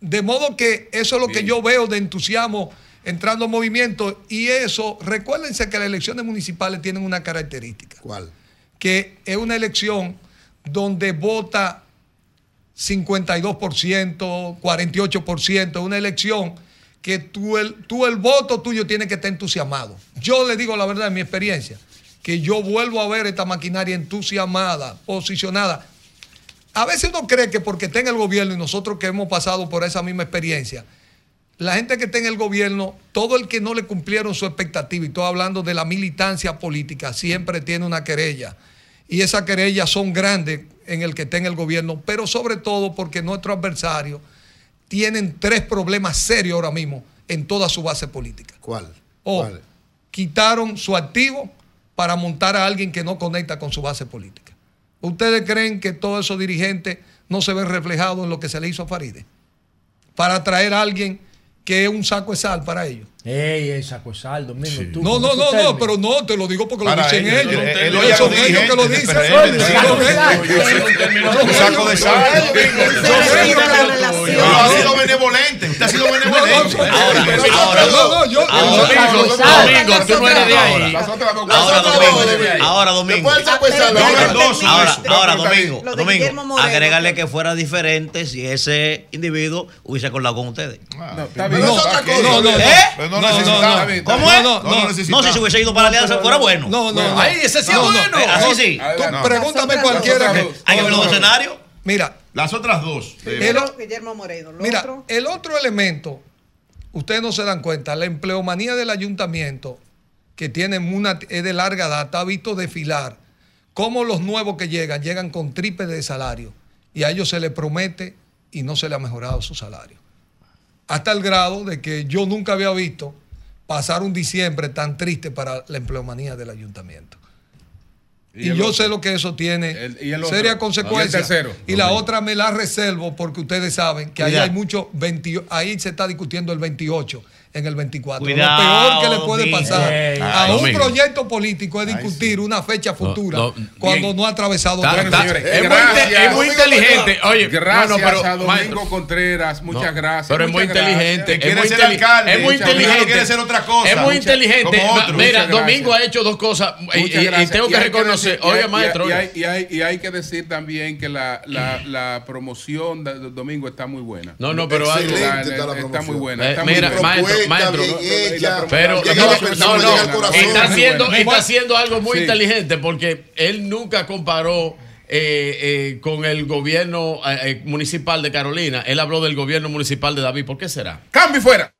Speaker 18: De modo que eso es lo que yo veo de entusiasmo entrando en movimiento y eso, recuérdense que las elecciones municipales tienen una característica.
Speaker 10: ¿Cuál?
Speaker 18: Que es una elección donde vota 52%, 48%, una elección que tú el, tú el voto tuyo tiene que estar entusiasmado. Yo le digo la verdad en mi experiencia, que yo vuelvo a ver esta maquinaria entusiasmada, posicionada. A veces uno cree que porque está en el gobierno y nosotros que hemos pasado por esa misma experiencia, la gente que está en el gobierno, todo el que no le cumplieron su expectativa, y estoy hablando de la militancia política, siempre tiene una querella. Y esas querellas son grandes en el que está en el gobierno, pero sobre todo porque nuestros adversarios tienen tres problemas serios ahora mismo en toda su base política.
Speaker 10: ¿Cuál?
Speaker 18: O
Speaker 10: ¿Cuál?
Speaker 18: quitaron su activo para montar a alguien que no conecta con su base política. ¿Ustedes creen que todos esos dirigentes no se ven reflejados en lo que se le hizo a Faride? Para traer a alguien que es un saco de sal para ellos.
Speaker 14: Ey, el saco de sal, Domingo. tú
Speaker 18: No, no, no, no, pero no, te lo digo porque lo
Speaker 11: Para
Speaker 18: dicen
Speaker 11: ellos,
Speaker 18: ellos. No, son
Speaker 11: los
Speaker 18: ellos que lo dicen.
Speaker 11: Un saco de sal. Pero ha sido benevolente. Usted ha sido benevolente.
Speaker 9: Ahora,
Speaker 18: No, no, yo.
Speaker 13: Domingo, tú no eres de ahí.
Speaker 9: Ahora, Domingo. Ahora, Domingo.
Speaker 10: Ahora-
Speaker 9: Ahora. Domingo,
Speaker 8: Lo
Speaker 9: Domingo, agregarle que fuera diferente si ese individuo hubiese acordado con ustedes.
Speaker 1: No.
Speaker 18: No, no,
Speaker 11: no
Speaker 18: No, no,
Speaker 11: necesitaba.
Speaker 18: no.
Speaker 9: ¿Cómo es?
Speaker 18: No,
Speaker 11: No,
Speaker 18: no,
Speaker 9: si se hubiese ido para la alianza fuera bueno.
Speaker 18: No, no, no.
Speaker 13: Ay, ese sí es
Speaker 18: No, no.
Speaker 13: bueno.
Speaker 9: Así sí.
Speaker 18: Pregúntame cualquiera.
Speaker 9: Hay que ver los escenarios.
Speaker 18: Mira,
Speaker 11: Las otras dos.
Speaker 8: Guillermo Moreno.
Speaker 18: Mira, el otro elemento, ustedes no se dan cuenta, la empleomanía del ayuntamiento, que tiene una, es de larga data, ha visto desfilar cómo los nuevos que llegan, llegan con triple de salario y a ellos se les promete y no se les ha mejorado su salario. Hasta el grado de que yo nunca había visto pasar un diciembre tan triste para la empleomanía del ayuntamiento. Y, yo
Speaker 1: otro?
Speaker 18: sé lo que eso tiene
Speaker 1: y
Speaker 18: serias
Speaker 1: ¿Y el
Speaker 18: consecuencias.
Speaker 1: tercero?
Speaker 18: Y la otra me la reservo porque ustedes saben que ahí hay mucho 20 ahí se está discutiendo el 28 en el 24.
Speaker 9: Cuidado,
Speaker 18: lo peor que le puede pasar a un
Speaker 13: Domingo.
Speaker 18: proyecto político es discutir una fecha futura
Speaker 13: no,
Speaker 18: cuando
Speaker 13: bien.
Speaker 18: no ha atravesado
Speaker 13: está-
Speaker 1: señores,
Speaker 13: es muy,
Speaker 1: gracias.
Speaker 13: inte- es muy
Speaker 10: Domingo,
Speaker 13: inteligente. Oye,
Speaker 1: gracias
Speaker 13: no, no, pero,
Speaker 1: a Domingo
Speaker 13: maestro.
Speaker 1: Contreras, muchas
Speaker 13: No,
Speaker 1: gracias.
Speaker 13: Pero es muy inteligente. muy,
Speaker 11: ser alcalde,
Speaker 13: es muy inteligente.
Speaker 11: quiere ser otra cosa.
Speaker 13: Es muy inteligente.
Speaker 11: como otro.
Speaker 13: Mira, Domingo ha hecho dos cosas. Y, tengo
Speaker 1: Y
Speaker 13: que reconocer. Oye,
Speaker 1: y hay-
Speaker 13: maestro.
Speaker 1: Y hay, y, hay, y hay que decir también que la, la, la promoción de, Domingo está muy buena.
Speaker 13: No, no, pero
Speaker 10: está
Speaker 1: muy buena.
Speaker 13: Eh,
Speaker 1: está muy
Speaker 13: mira, maestro,
Speaker 10: Propuesta
Speaker 13: maestro.
Speaker 10: hecha.
Speaker 1: promoción-
Speaker 13: Pero no, no, está haciendo, está haciendo algo muy
Speaker 1: Sí.
Speaker 13: inteligente porque él nunca comparó eh, eh, con el gobierno eh, eh, municipal de Carolina. Él habló del gobierno municipal de David. ¿Por qué será?
Speaker 1: ¡Cambio fuera!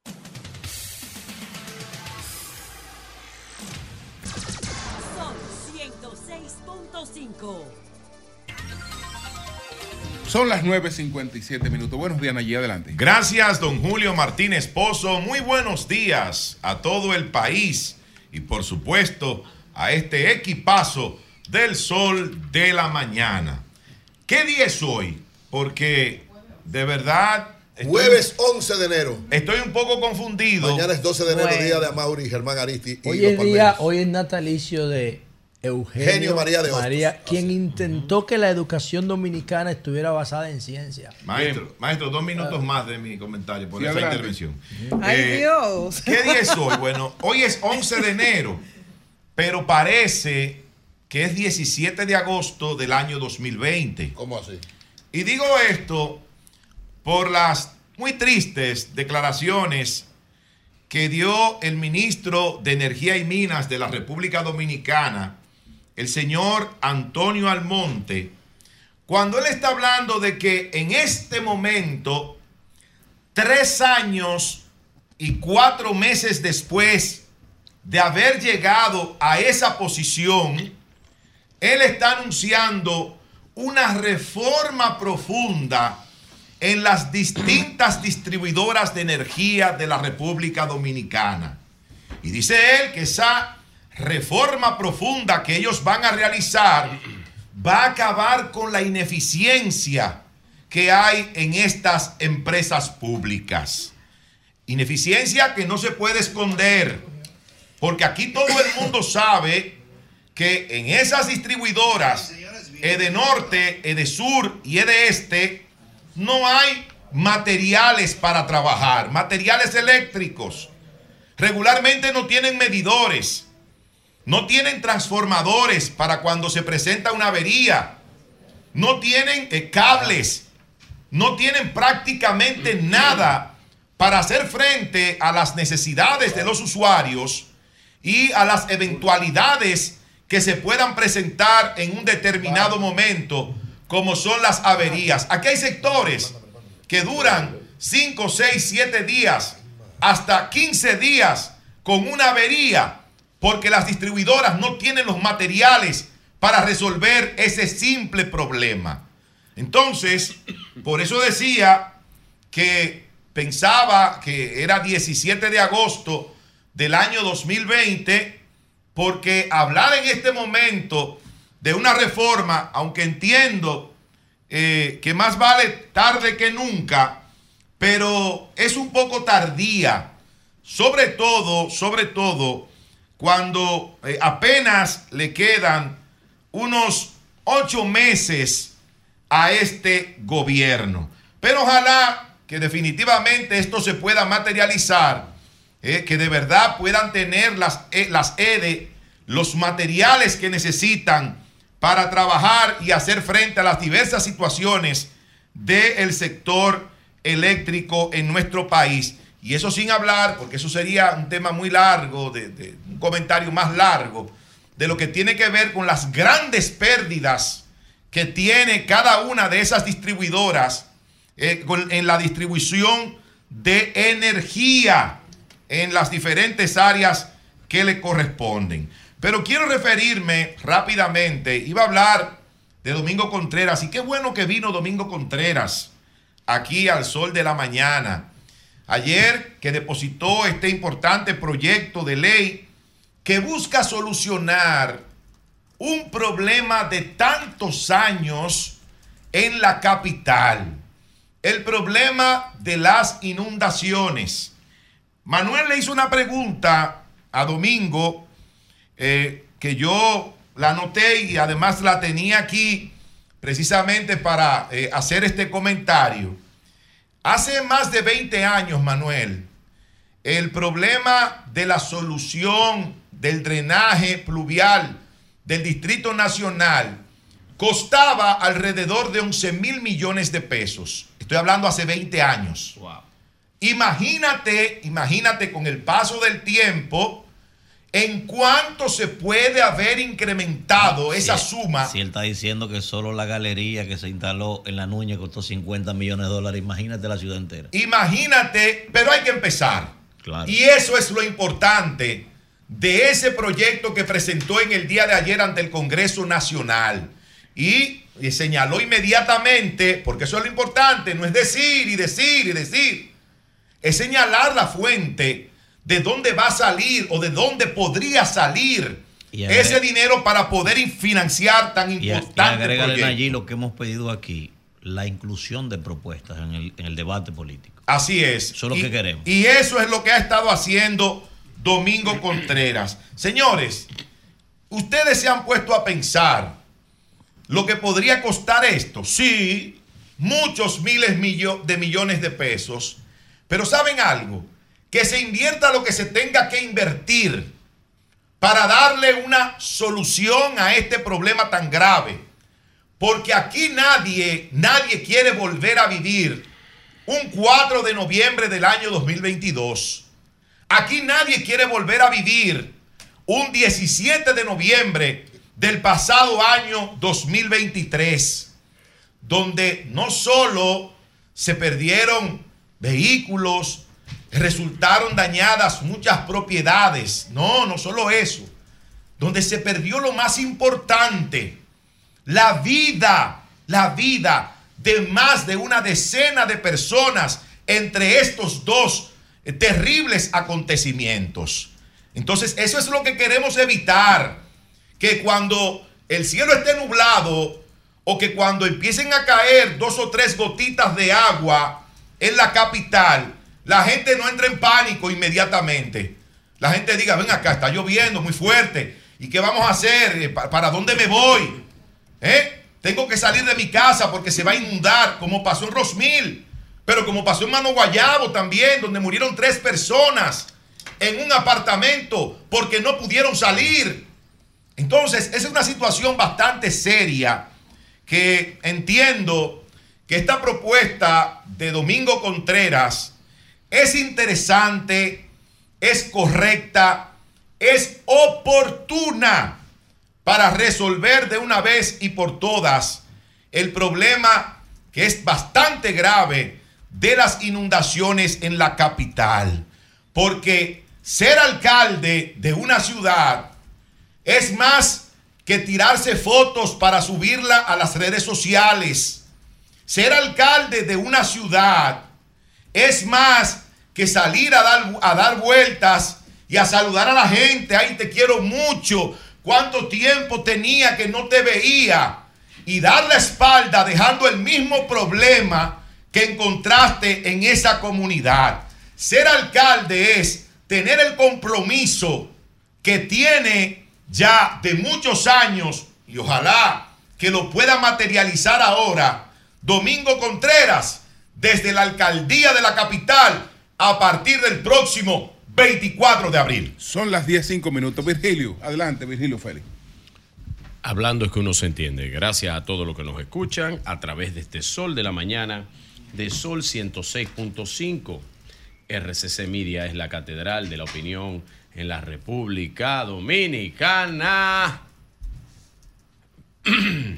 Speaker 19: Son
Speaker 1: las 9.57 minutos. Buenos días, allí adelante.
Speaker 11: Gracias, don Julio Martínez Pozo. Muy buenos días a todo el país y por supuesto a este equipazo del sol de la mañana. ¿Qué día es hoy? Porque de verdad... estoy-
Speaker 10: Jueves 11 de enero.
Speaker 11: Estoy un poco confundido.
Speaker 10: Mañana es 12 de enero,
Speaker 14: Bueno.
Speaker 10: día de Amauri, Germán Aristi y
Speaker 14: Hoy
Speaker 10: los
Speaker 14: es, día, hoy es natalicio de Eugenio
Speaker 10: Genio María de Hostos.
Speaker 14: María, quien intentó que la educación dominicana estuviera basada en ciencia.
Speaker 11: Maestro, maestro, dos minutos más de mi comentario por
Speaker 1: Sí,
Speaker 11: esa
Speaker 1: adelante.
Speaker 11: intervención.
Speaker 8: Ay,
Speaker 11: Eh,
Speaker 8: Dios.
Speaker 11: ¿Qué día es hoy? Bueno, hoy es 11 de enero, pero parece que es 17 de agosto del año 2020.
Speaker 10: ¿Cómo así?
Speaker 11: Y digo esto por las muy tristes declaraciones que dio el ministro de Energía y Minas de la República Dominicana, el señor Antonio Almonte, cuando él está hablando de que en este momento, tres años y cuatro meses después de haber llegado a esa posición, él está anunciando una reforma profunda en las distintas distribuidoras de energía de la República Dominicana. Y dice él que esa reforma profunda que ellos van a realizar va a acabar con la ineficiencia que hay en estas empresas públicas. Ineficiencia que no se puede esconder, porque aquí todo el mundo sabe que en esas distribuidoras, Edenorte, Edesur y Este, no hay materiales para trabajar, materiales eléctricos. Regularmente no tienen medidores, no tienen transformadores para cuando se presenta una avería, no tienen eh, cables, no tienen prácticamente nada para hacer frente a las necesidades de los usuarios y a las eventualidades que se puedan presentar en un determinado momento, como son las averías. Aquí hay sectores que duran 5, 6, 7 días, hasta 15 días con una avería, porque las distribuidoras no tienen los materiales para resolver ese simple problema. Entonces, por eso decía que pensaba que era 17 de agosto del año 2020, porque hablar en este momento de una reforma, aunque entiendo eh, que más vale tarde que nunca, pero es un poco tardía, sobre todo, sobre todo, cuando eh, apenas le quedan unos ocho meses a este gobierno. Pero ojalá que definitivamente esto se pueda materializar, eh, que de verdad puedan tener las, eh, las EDE los materiales que necesitan para trabajar y hacer frente a las diversas situaciones del sector eléctrico en nuestro país. Y eso sin hablar, porque eso sería un tema muy largo, de, un comentario más largo, de lo que tiene que ver con las grandes pérdidas que tiene cada una de esas distribuidoras eh, en la distribución de energía en las diferentes áreas que le corresponden. Pero quiero referirme rápidamente, iba a hablar de Domingo Contreras, y qué bueno que vino Domingo Contreras aquí al sol de la mañana. Ayer que depositó este importante proyecto de ley que busca solucionar un problema de tantos años en la capital. El problema de las inundaciones. Manuel le hizo una pregunta a Domingo eh, que yo la anoté y además la tenía aquí precisamente para eh, hacer este comentario. Hace más de 20 años, Manuel, el problema de la solución del drenaje pluvial del Distrito Nacional costaba alrededor de 11 mil millones de pesos. Estoy hablando hace 20 años. Imagínate, imagínate con el paso del tiempo, en cuánto se puede haber incrementado esa suma.
Speaker 9: Si él está diciendo que solo la galería que se instaló en la Nuña costó 50 millones de dólares, imagínate la ciudad entera.
Speaker 11: Imagínate, pero hay que empezar.
Speaker 9: Claro.
Speaker 11: Y eso es lo importante de ese proyecto que presentó en el día de ayer ante el Congreso Nacional. Y, y señaló inmediatamente, porque eso es lo importante, no es decir y decir y decir, es señalar la fuente de dónde va a salir o de dónde podría salir
Speaker 9: Y agrega-
Speaker 11: ese dinero para poder financiar tan
Speaker 9: Y, y
Speaker 11: importante
Speaker 9: agrégale
Speaker 11: proyecto.
Speaker 9: allí lo que hemos pedido aquí, la inclusión de propuestas en el, en el debate político.
Speaker 11: Así es.
Speaker 9: Eso es lo
Speaker 11: y,
Speaker 9: que queremos.
Speaker 11: Y eso es lo que ha estado haciendo Domingo Contreras. Señores, ustedes se han puesto a pensar lo que podría costar esto. Sí, muchos miles de millones de pesos. Pero ¿saben algo? Que se invierta lo que se tenga que invertir para darle una solución a este problema tan grave. Porque aquí nadie, nadie quiere volver a vivir un 4 de noviembre del año 2022. Aquí nadie quiere volver a vivir un 17 de noviembre del pasado año 2023, donde no solo se perdieron vehículos, resultaron dañadas muchas propiedades, no, no solo eso, donde se perdió lo más importante, la vida, la vida de más de una decena de personas entre estos dos eh, terribles acontecimientos. Entonces, eso es lo que queremos evitar, que cuando el cielo esté nublado o que cuando empiecen a caer dos o tres gotitas de agua en la capital, la gente no entre en pánico inmediatamente. La gente diga, ven acá, está lloviendo muy fuerte. ¿Y qué vamos a hacer? Eh, ¿pa- ¿Para dónde me voy? ¿Eh? Tengo que salir de mi casa porque se va a inundar, como pasó en Rosmil, pero como pasó en Mano Guayabo también, donde murieron tres personas en un apartamento porque no pudieron salir. Entonces, esa es una situación bastante seria que entiendo que esta propuesta de Domingo Contreras es interesante, es correcta, es oportuna para resolver de una vez y por todas el problema que es bastante grave de las inundaciones en la capital. Porque ser alcalde de una ciudad es más que tirarse fotos para subirla a las redes sociales. Ser alcalde de una ciudad es más que salir a dar, a dar vueltas y a saludar a la gente. Ay, te quiero mucho. ¿Cuánto tiempo tenía que no te veía? Y dar la espalda dejando el mismo problema que encontraste en esa comunidad. Ser alcalde es tener el compromiso que tiene ya de muchos años y ojalá que lo pueda materializar ahora Domingo Contreras desde la alcaldía de la capital a partir del próximo 24 de abril.
Speaker 1: Son las 10, 5 minutos. Virgilio, adelante, Virgilio Félix.
Speaker 13: Hablando es que uno se entiende. Gracias a todos los que nos escuchan a través de este Sol de la Mañana, de Sol 106.5. RCC Media es la catedral de la opinión en la República Dominicana.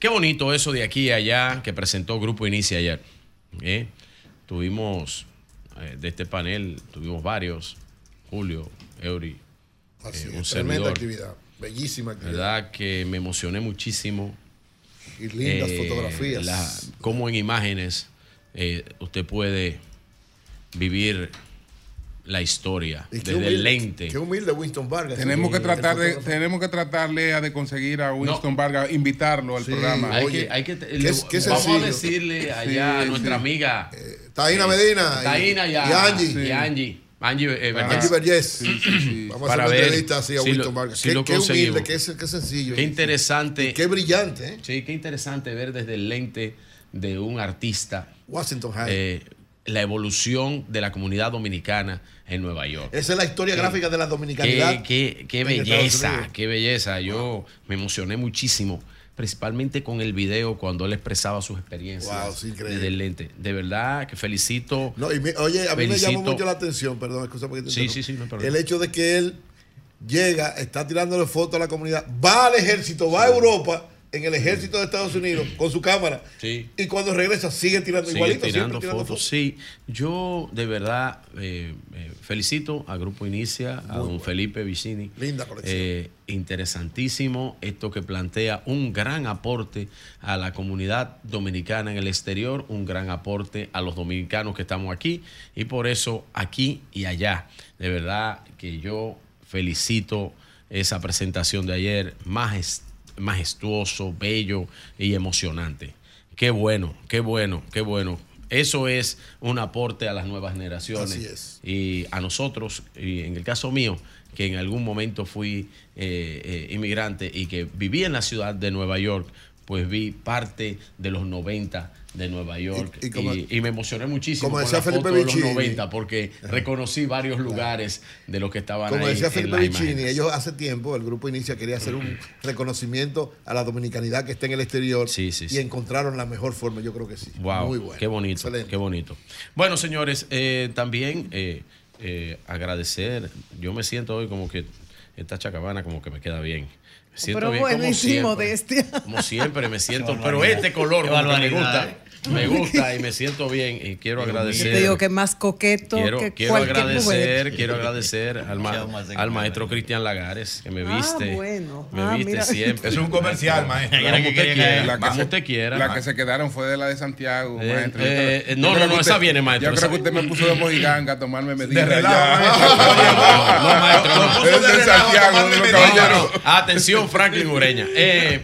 Speaker 13: Qué bonito eso de aquí a allá que presentó Grupo Inicia ayer. ¿Eh? Tuvimos eh, de este panel, tuvimos varios. Julio, Eury,
Speaker 10: Así
Speaker 13: eh,
Speaker 10: es,
Speaker 13: un
Speaker 10: tremenda
Speaker 13: servidor.
Speaker 10: actividad, bellísima actividad.
Speaker 13: ¿Verdad? Que me emocioné muchísimo.
Speaker 10: Y lindas
Speaker 13: Eh,
Speaker 10: fotografías.
Speaker 13: la- cómo en imágenes eh, usted puede vivir la historia desde el lente.
Speaker 10: Qué humilde Winston Vargas.
Speaker 1: Tenemos que tratar de, tenemos que tratarle a de conseguir a Winston Vargas, invitarlo al
Speaker 10: Sí,
Speaker 1: programa.
Speaker 13: Hay
Speaker 10: Oye,
Speaker 13: que, hay que,
Speaker 10: qué-
Speaker 13: le-
Speaker 10: qué
Speaker 13: vamos
Speaker 10: sencillo.
Speaker 13: a decirle allá
Speaker 1: Sí,
Speaker 13: a nuestra
Speaker 1: sí.
Speaker 13: amiga
Speaker 10: Taína
Speaker 13: eh,
Speaker 10: Medina y-
Speaker 13: Taína y,
Speaker 10: Angie.
Speaker 13: y. Angie. Angie eh, Vergés.
Speaker 10: Angie Vergés. Vamos a hacer una
Speaker 13: ver
Speaker 10: entrevista así a
Speaker 13: si lo-
Speaker 10: Vargas.
Speaker 13: si
Speaker 10: Qué- humilde, qué- qué sencillo.
Speaker 13: Qué interesante.
Speaker 10: Y qué brillante, ¿eh?
Speaker 13: Sí, qué interesante ver desde el lente de un artista
Speaker 10: Washington High.
Speaker 13: La evolución de la comunidad dominicana en Nueva York.
Speaker 10: Esa es la historia
Speaker 13: Qué-
Speaker 10: gráfica de la dominicanidad.
Speaker 13: Qué, belleza, qué belleza. Yo me emocioné muchísimo, principalmente con el video cuando él expresaba sus experiencias
Speaker 10: Wow, sí,
Speaker 13: desde el lente. De verdad que felicito.
Speaker 10: No, y me- oye, a mí me llamó mucho la atención, perdón, excusa porque te
Speaker 13: Sí, sí, sí, no.
Speaker 10: El hecho de que él llega, está tirándole fotos a la comunidad, va al ejército, va a Europa, en el ejército de Estados Unidos, con su cámara,
Speaker 13: Sí.
Speaker 10: y cuando regresa sigue tirando
Speaker 13: Sigue
Speaker 10: igualito,
Speaker 13: tirando
Speaker 10: siempre tirando
Speaker 13: fotos.
Speaker 10: fotos.
Speaker 13: Sí, yo de verdad eh, eh, felicito a Grupo Inicia, a don
Speaker 10: bueno.
Speaker 13: Felipe Vicini.
Speaker 10: Linda colección.
Speaker 13: Eh, interesantísimo esto que plantea un gran aporte a la comunidad dominicana en el exterior, un gran aporte a los dominicanos que estamos aquí y por eso aquí y allá. De verdad que yo felicito esa presentación de ayer, majes- majestuoso, bello y emocionante. Qué bueno, qué bueno, qué bueno. Eso es un aporte a las nuevas generaciones.
Speaker 10: Así es.
Speaker 13: Y a nosotros, y en el caso mío, que en algún momento fui eh, eh, inmigrante y que viví en la ciudad de Nueva York, pues vi parte de los 90 de Nueva York
Speaker 10: Y-
Speaker 13: y,
Speaker 10: y como-
Speaker 13: y me emocioné muchísimo
Speaker 10: como
Speaker 13: con
Speaker 10: decía
Speaker 13: la
Speaker 10: Felipe
Speaker 13: foto de los
Speaker 10: Vicini.
Speaker 13: 90 porque reconocí varios lugares de los que estaban
Speaker 10: Como
Speaker 13: ahí
Speaker 10: decía
Speaker 13: en
Speaker 10: Felipe Vicini, ellos hace tiempo, el grupo Inicia quería hacer un reconocimiento a la dominicanidad que está en el exterior y
Speaker 13: sí.
Speaker 10: encontraron la mejor forma, yo creo que sí.
Speaker 13: Wow,
Speaker 10: Muy bueno.
Speaker 13: qué bonito,
Speaker 10: Excelente.
Speaker 13: qué bonito. Bueno, señores, eh, también eh, eh, agradecer. Yo me siento hoy como que esta chacabana como que me queda bien. Me siento
Speaker 8: Pero
Speaker 13: bien como
Speaker 8: y sin
Speaker 13: siempre.
Speaker 8: modestia.
Speaker 13: Como siempre me siento, pero este color como que me gusta, me gusta y me siento bien y quiero agradecer.
Speaker 8: te digo que más coqueto
Speaker 13: Quiero,
Speaker 8: que
Speaker 13: quiero
Speaker 8: cualquier
Speaker 13: agradecer,
Speaker 8: mujer.
Speaker 13: quiero agradecer al, ma- al maestro Cristian Lagares que me
Speaker 8: Ah,
Speaker 13: viste,
Speaker 8: bueno.
Speaker 13: me
Speaker 8: Ah,
Speaker 13: viste
Speaker 8: mira.
Speaker 13: siempre.
Speaker 11: Es un comercial, maestro.
Speaker 13: Como usted quiera,
Speaker 1: La que,
Speaker 13: como
Speaker 1: se,
Speaker 13: usted quiera.
Speaker 1: la que se quedaron fue de la de Santiago,
Speaker 13: Eh,
Speaker 1: maestro.
Speaker 13: eh, eh, no, no,
Speaker 1: que
Speaker 13: no, esa viene, maestro,
Speaker 1: Yo creo que usted me puso de mojiganga a tomarme medidas.
Speaker 11: De relajo, no, maestro, no. De
Speaker 1: Santiago.
Speaker 13: Atención, Franklin Ureña.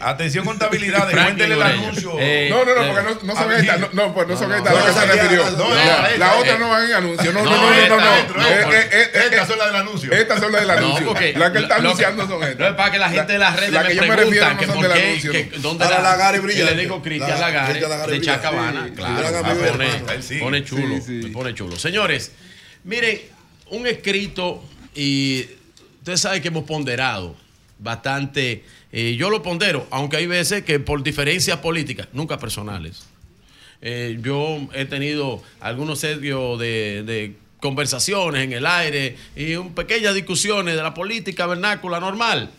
Speaker 11: Atención, contabilidad,
Speaker 13: Franklin
Speaker 11: cuéntele el anuncio.
Speaker 1: No, no, no, porque no, no No, no, pues no, son
Speaker 13: no,
Speaker 1: estas
Speaker 11: no,
Speaker 1: las que se
Speaker 11: no,
Speaker 1: refirió.
Speaker 11: no,
Speaker 1: La- otras
Speaker 11: eh.
Speaker 1: no van en anuncio. No, no,
Speaker 13: No,
Speaker 1: no, no, no. no.
Speaker 13: no,
Speaker 1: Eh, eh, eh, eh,
Speaker 11: Estas son las del anuncio.
Speaker 1: Estas son las del
Speaker 13: No,
Speaker 1: anuncio.
Speaker 13: porque
Speaker 1: Las que él está anunciando son
Speaker 13: no,
Speaker 1: estas.
Speaker 13: es para que la gente de las redes
Speaker 1: La
Speaker 13: me
Speaker 1: que yo me
Speaker 13: preguntan
Speaker 1: refiero
Speaker 13: que
Speaker 1: no son
Speaker 13: por
Speaker 1: del
Speaker 13: qué, dónde
Speaker 10: la
Speaker 13: le digo Cristian
Speaker 10: La-
Speaker 13: Lagares
Speaker 10: Cristian Lagares
Speaker 13: de. Chacabana, claro, pone, chulo, pone chulo. Señores, miren, un escrito y ustedes saben que hemos ponderado bastante, eh, yo lo pondero, aunque hay veces que por diferencias políticas, nunca personales. Eh, yo he tenido algunos serios de, de conversaciones en el aire y un, pequeñas discusiones de la política vernácula normal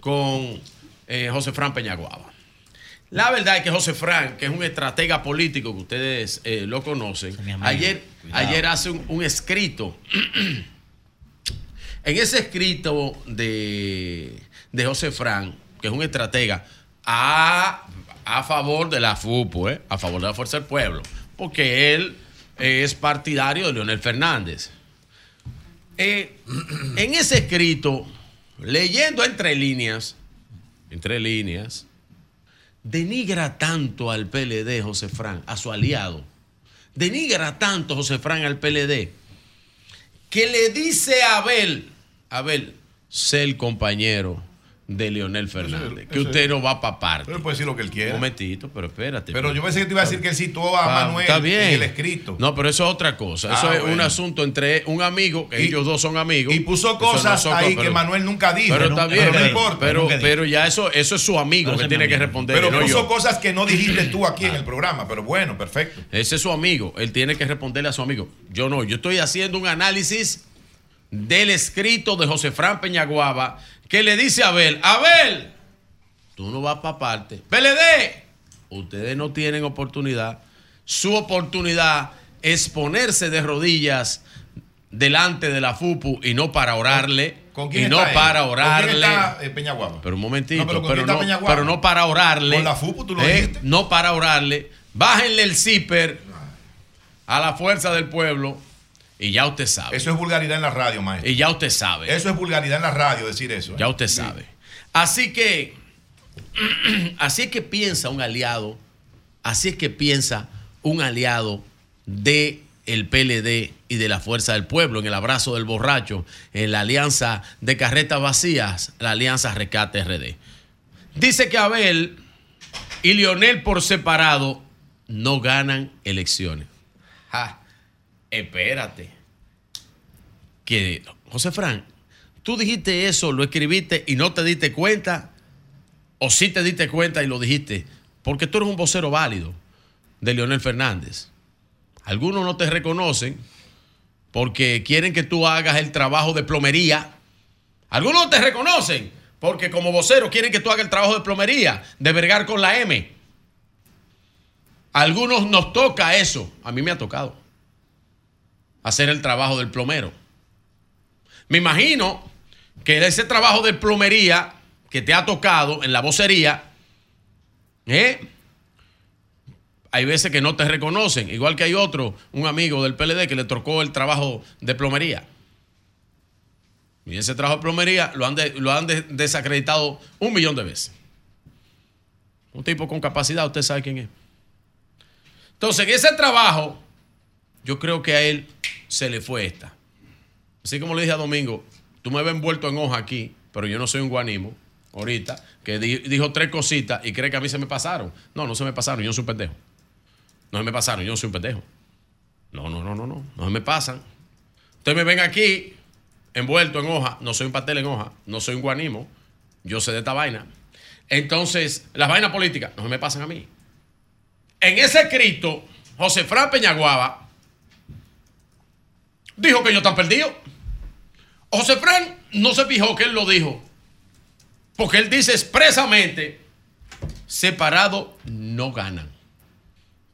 Speaker 13: con eh, José Fran Peñaguaba. La verdad es que José Fran, que es un estratega político que ustedes eh, lo conocen, ayer,
Speaker 9: Cuidado.
Speaker 13: ayer hace un, un escrito. en ese escrito de, de José Fran, que es un estratega, a, a favor de la FUPO, ¿eh? a favor de la Fuerza del Pueblo, porque él es partidario de Leonel Fernández. Eh, en ese escrito, leyendo entre líneas, entre líneas, denigra tanto al PLD José Fran, a su aliado. Denigra tanto José Fran al PLD, que le dice a Abel, Abel, sé el compañero de Leonel Fernández, que usted no va para parte.
Speaker 11: Pero él puede decir lo que él quiera.
Speaker 13: Un momentito, pero espérate.
Speaker 11: Pero yo pensé que te iba a decir que él citó a
Speaker 13: Ah,
Speaker 11: Manuel
Speaker 13: está bien.
Speaker 11: en el escrito.
Speaker 13: No, pero eso es otra cosa. Eso
Speaker 11: Ah,
Speaker 13: es un asunto entre un amigo, que
Speaker 11: Y-
Speaker 13: ellos dos son amigos.
Speaker 11: y puso cosas ahí que Manuel nunca dijo.
Speaker 13: Pero está bien,
Speaker 11: pero no
Speaker 13: pero,
Speaker 11: importa,
Speaker 13: pero, ya eso, eso es su amigo
Speaker 9: Pero
Speaker 13: que tiene
Speaker 9: mi
Speaker 13: que
Speaker 9: amigo.
Speaker 13: responder.
Speaker 11: Pero
Speaker 13: no
Speaker 11: puso
Speaker 13: yo.
Speaker 11: cosas que no dijiste tú aquí en el programa. Pero bueno, perfecto.
Speaker 13: Ese es su amigo. Él tiene que responderle a su amigo. Yo no. Yo estoy haciendo un análisis del escrito de José Fran Peñaguaba que le dice a Abel, Abel, tú no vas para parte. PLD, ustedes no tienen oportunidad. Su oportunidad es ponerse de rodillas delante de la FUPU y no para orarle.
Speaker 11: ¿Con quién
Speaker 13: y no
Speaker 11: está él?
Speaker 13: para
Speaker 11: ¿Con quién
Speaker 13: orarle.
Speaker 11: está eh, Peñaguaba?
Speaker 13: Pero un momentito,
Speaker 11: No, pero ¿con
Speaker 13: pero,
Speaker 11: quién está
Speaker 13: no,
Speaker 11: Peñaguaba?
Speaker 13: pero no para orarle.
Speaker 11: Con la FUPU, tú lo
Speaker 13: ¿eh?
Speaker 11: dijiste.
Speaker 13: No para orarle. Bájenle el zipper a la fuerza del pueblo y ya usted sabe.
Speaker 11: Eso es vulgaridad en la radio, maestro.
Speaker 13: Y ya usted sabe.
Speaker 11: Eso es vulgaridad en la radio decir eso. ¿eh?
Speaker 13: Ya usted sabe. Así que, así es que piensa un aliado, así es que piensa un aliado de el PLD y de la Fuerza del Pueblo, en el abrazo del borracho, en la alianza de carretas vacías, la alianza Rescate RD. Dice que Abel y Lionel por separado no ganan elecciones. Ja, espérate. Que, José Fran, tú dijiste eso, lo escribiste y no te diste cuenta, o sí te diste cuenta y lo dijiste, porque tú eres un vocero válido de Leonel Fernández. Algunos no te reconocen porque quieren que tú hagas el trabajo de plomería. Algunos no te reconocen porque como vocero quieren que tú hagas el trabajo de plomería, de vergar con la M. algunos nos toca eso. A mí me ha tocado hacer el trabajo del plomero. Me imagino que ese trabajo de plomería que te ha tocado en la vocería, ¿eh? hay veces que no te reconocen, igual que hay otro, un amigo del PLD que le tocó el trabajo de plomería. Y ese trabajo de plomería lo han, lo han de- desacreditado un millón de veces. Un tipo con capacidad, usted sabe quién es. Entonces, en ese trabajo, yo creo que a él se le fue esta. Así como le dije a Domingo, tú me ves envuelto en hoja aquí, pero yo no soy un guanimo, ahorita, que di- dijo tres cositas y cree que a mí se me pasaron. No, no se me pasaron, yo no soy un pendejo. No se me pasaron, yo no soy un pendejo. No, no, no, no, no, no se me pasan. Ustedes me ven aquí, envuelto en hoja, no soy un pastel en hoja, no soy un guanimo, yo sé de esta vaina. Entonces, las vainas políticas no se me pasan a mí. En ese escrito, José Fran Peñaguaba dijo que yo tan perdido. José Fran no se fijó que él lo dijo. Porque él dice expresamente, separado no ganan.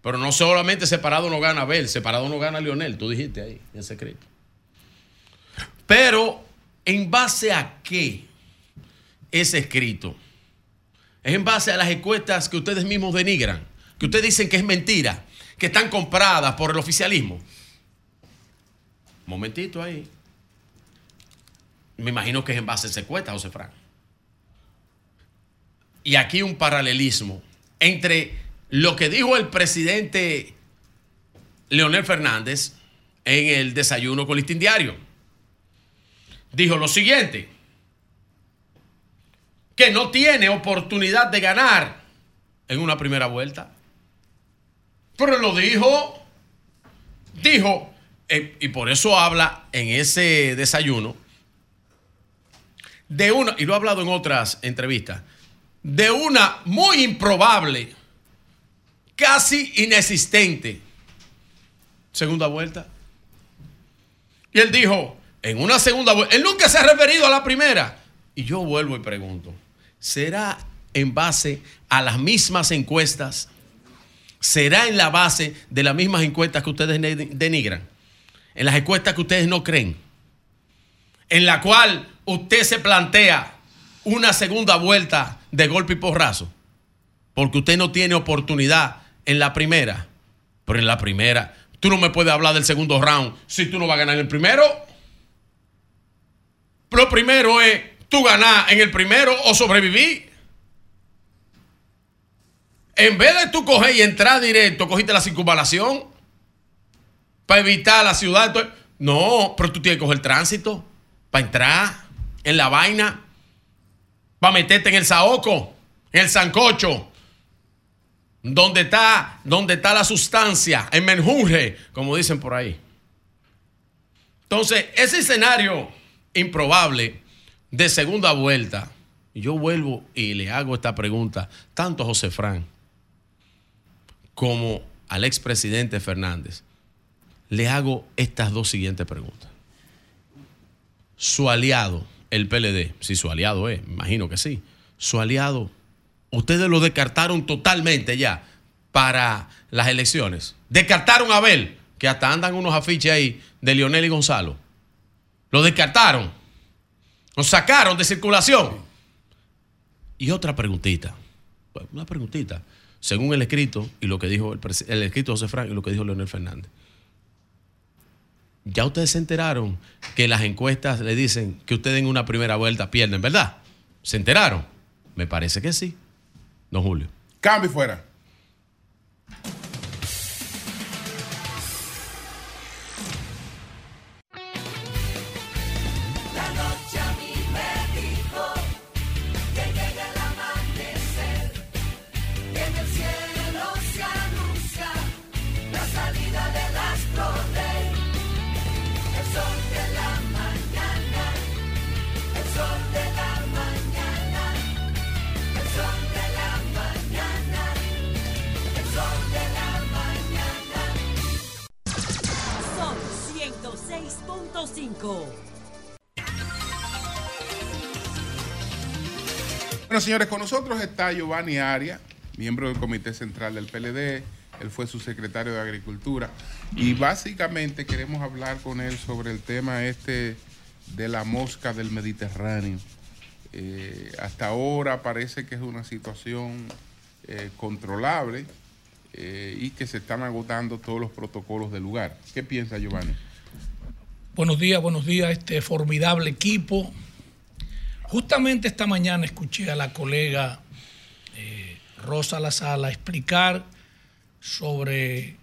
Speaker 13: Pero no solamente separado no gana Abel, separado no gana Lionel, tú dijiste ahí en ese escrito. Pero, ¿en base a qué es escrito? Es en base a las encuestas que ustedes mismos denigran, que ustedes dicen que es mentira, que están compradas por el oficialismo. Momentito ahí. Me imagino que es en base a esa encuesta, José Fran. Y aquí un paralelismo entre lo que dijo el presidente Leonel Fernández en el desayuno con Listín Diario. Dijo lo siguiente, que no tiene oportunidad de ganar en una primera vuelta. Pero lo dijo, dijo, eh, y por eso habla en ese desayuno, de una, y lo ha hablado en otras entrevistas, de una muy improbable, casi inexistente segunda vuelta. Y él dijo, en una segunda vuelta, él nunca se ha referido a la primera. Y yo vuelvo y pregunto, ¿será en base a las mismas encuestas? ¿Será en la base de las mismas encuestas que ustedes denigran? En las encuestas que ustedes no creen. En la cual usted se plantea una segunda vuelta de golpe y porrazo. Porque usted no tiene oportunidad en la primera. Pero en la primera, tú no me puedes hablar del segundo round si tú no vas a ganar en el primero. Lo primero es tú ganar en el primero o sobrevivir. En vez de tú coger y entrar directo, cogiste la circunvalación para evitar la ciudad. No, pero tú tienes que coger tránsito para entrar en la vaina, para meterte en el saoco, en el sancocho, donde está, donde está la sustancia, en menjurje, como dicen por ahí. Entonces, ese escenario improbable de segunda vuelta, yo vuelvo y le hago esta pregunta tanto a José Fran como al expresidente Fernández. Le hago estas dos siguientes preguntas. Su aliado, el PLD, si su aliado es, me imagino que sí, su aliado, ustedes lo descartaron totalmente ya para las elecciones. Descartaron a Abel, que hasta andan unos afiches ahí de Lionel y Gonzalo. Lo descartaron. Lo sacaron de circulación. Y otra preguntita. Una preguntita. Según el escrito y lo que dijo el, el escrito José Frank y lo que dijo Leonel Fernández. Ya ustedes se enteraron que las encuestas le dicen que ustedes en una primera vuelta pierden, ¿verdad? ¿Se enteraron? Me parece que sí. Don Julio.
Speaker 1: Cambio fuera.
Speaker 2: 100.5.
Speaker 1: Bueno, señores, con nosotros está Giovanni Aria, miembro del Comité Central del PLD. Él fue su secretario de Agricultura. Y básicamente queremos hablar con él sobre el tema este de la mosca del Mediterráneo. Eh, hasta ahora parece que es una situación eh, controlable eh, y que se están agotando todos los protocolos del lugar. ¿Qué piensa Giovanni?
Speaker 19: Buenos días, buenos días, este formidable equipo. Justamente esta mañana escuché a la colega eh, Rosa La Sala explicar sobre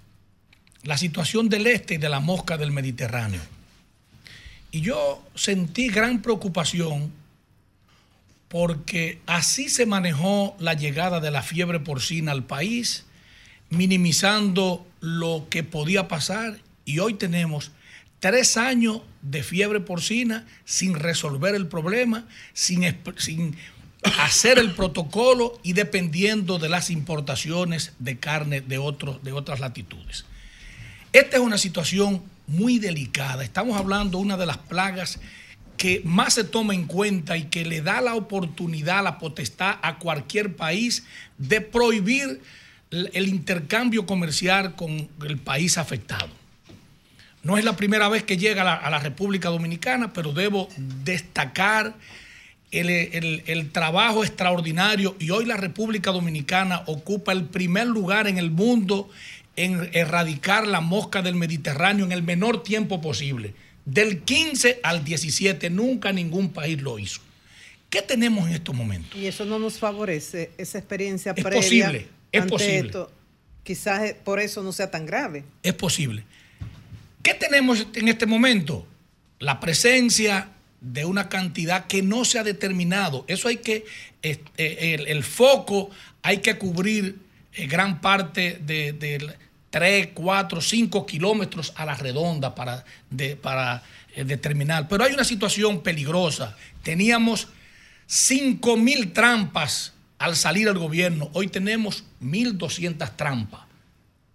Speaker 19: la situación del este y de la mosca del Mediterráneo. Y yo sentí gran preocupación porque así se manejó la llegada de la fiebre porcina al país, minimizando lo que podía pasar y hoy tenemos tres años de fiebre porcina sin resolver el problema, sin, hacer el protocolo y dependiendo de las importaciones de carne de, de otras latitudes. Esta es una situación muy delicada. Estamos hablando de una de las plagas que más se toma en cuenta y que le da la oportunidad, la potestad a cualquier país de prohibir el intercambio comercial con el país afectado. No es la primera vez que llega a la, a la República Dominicana, pero debo destacar el, el- el trabajo extraordinario y hoy la República Dominicana ocupa el primer lugar en el mundo en erradicar la mosca del Mediterráneo en el menor tiempo posible. Del 15 al 17 nunca ningún país lo hizo. ¿Qué tenemos en estos momentos?
Speaker 8: Y eso no nos favorece, esa experiencia
Speaker 19: Es
Speaker 8: previa.
Speaker 19: posible, es
Speaker 8: ante
Speaker 19: posible.
Speaker 8: esto. Quizás por eso no sea tan grave.
Speaker 19: Es posible. ¿Qué tenemos en este momento? La presencia de una cantidad que no se ha determinado. Eso hay que, eh, el, foco hay que cubrir eh, gran parte de, de 3, 4, 5 kilómetros a la redonda para eh, determinar. Pero hay una situación peligrosa. Teníamos 5 mil trampas al salir al gobierno. Hoy tenemos 1.200 trampas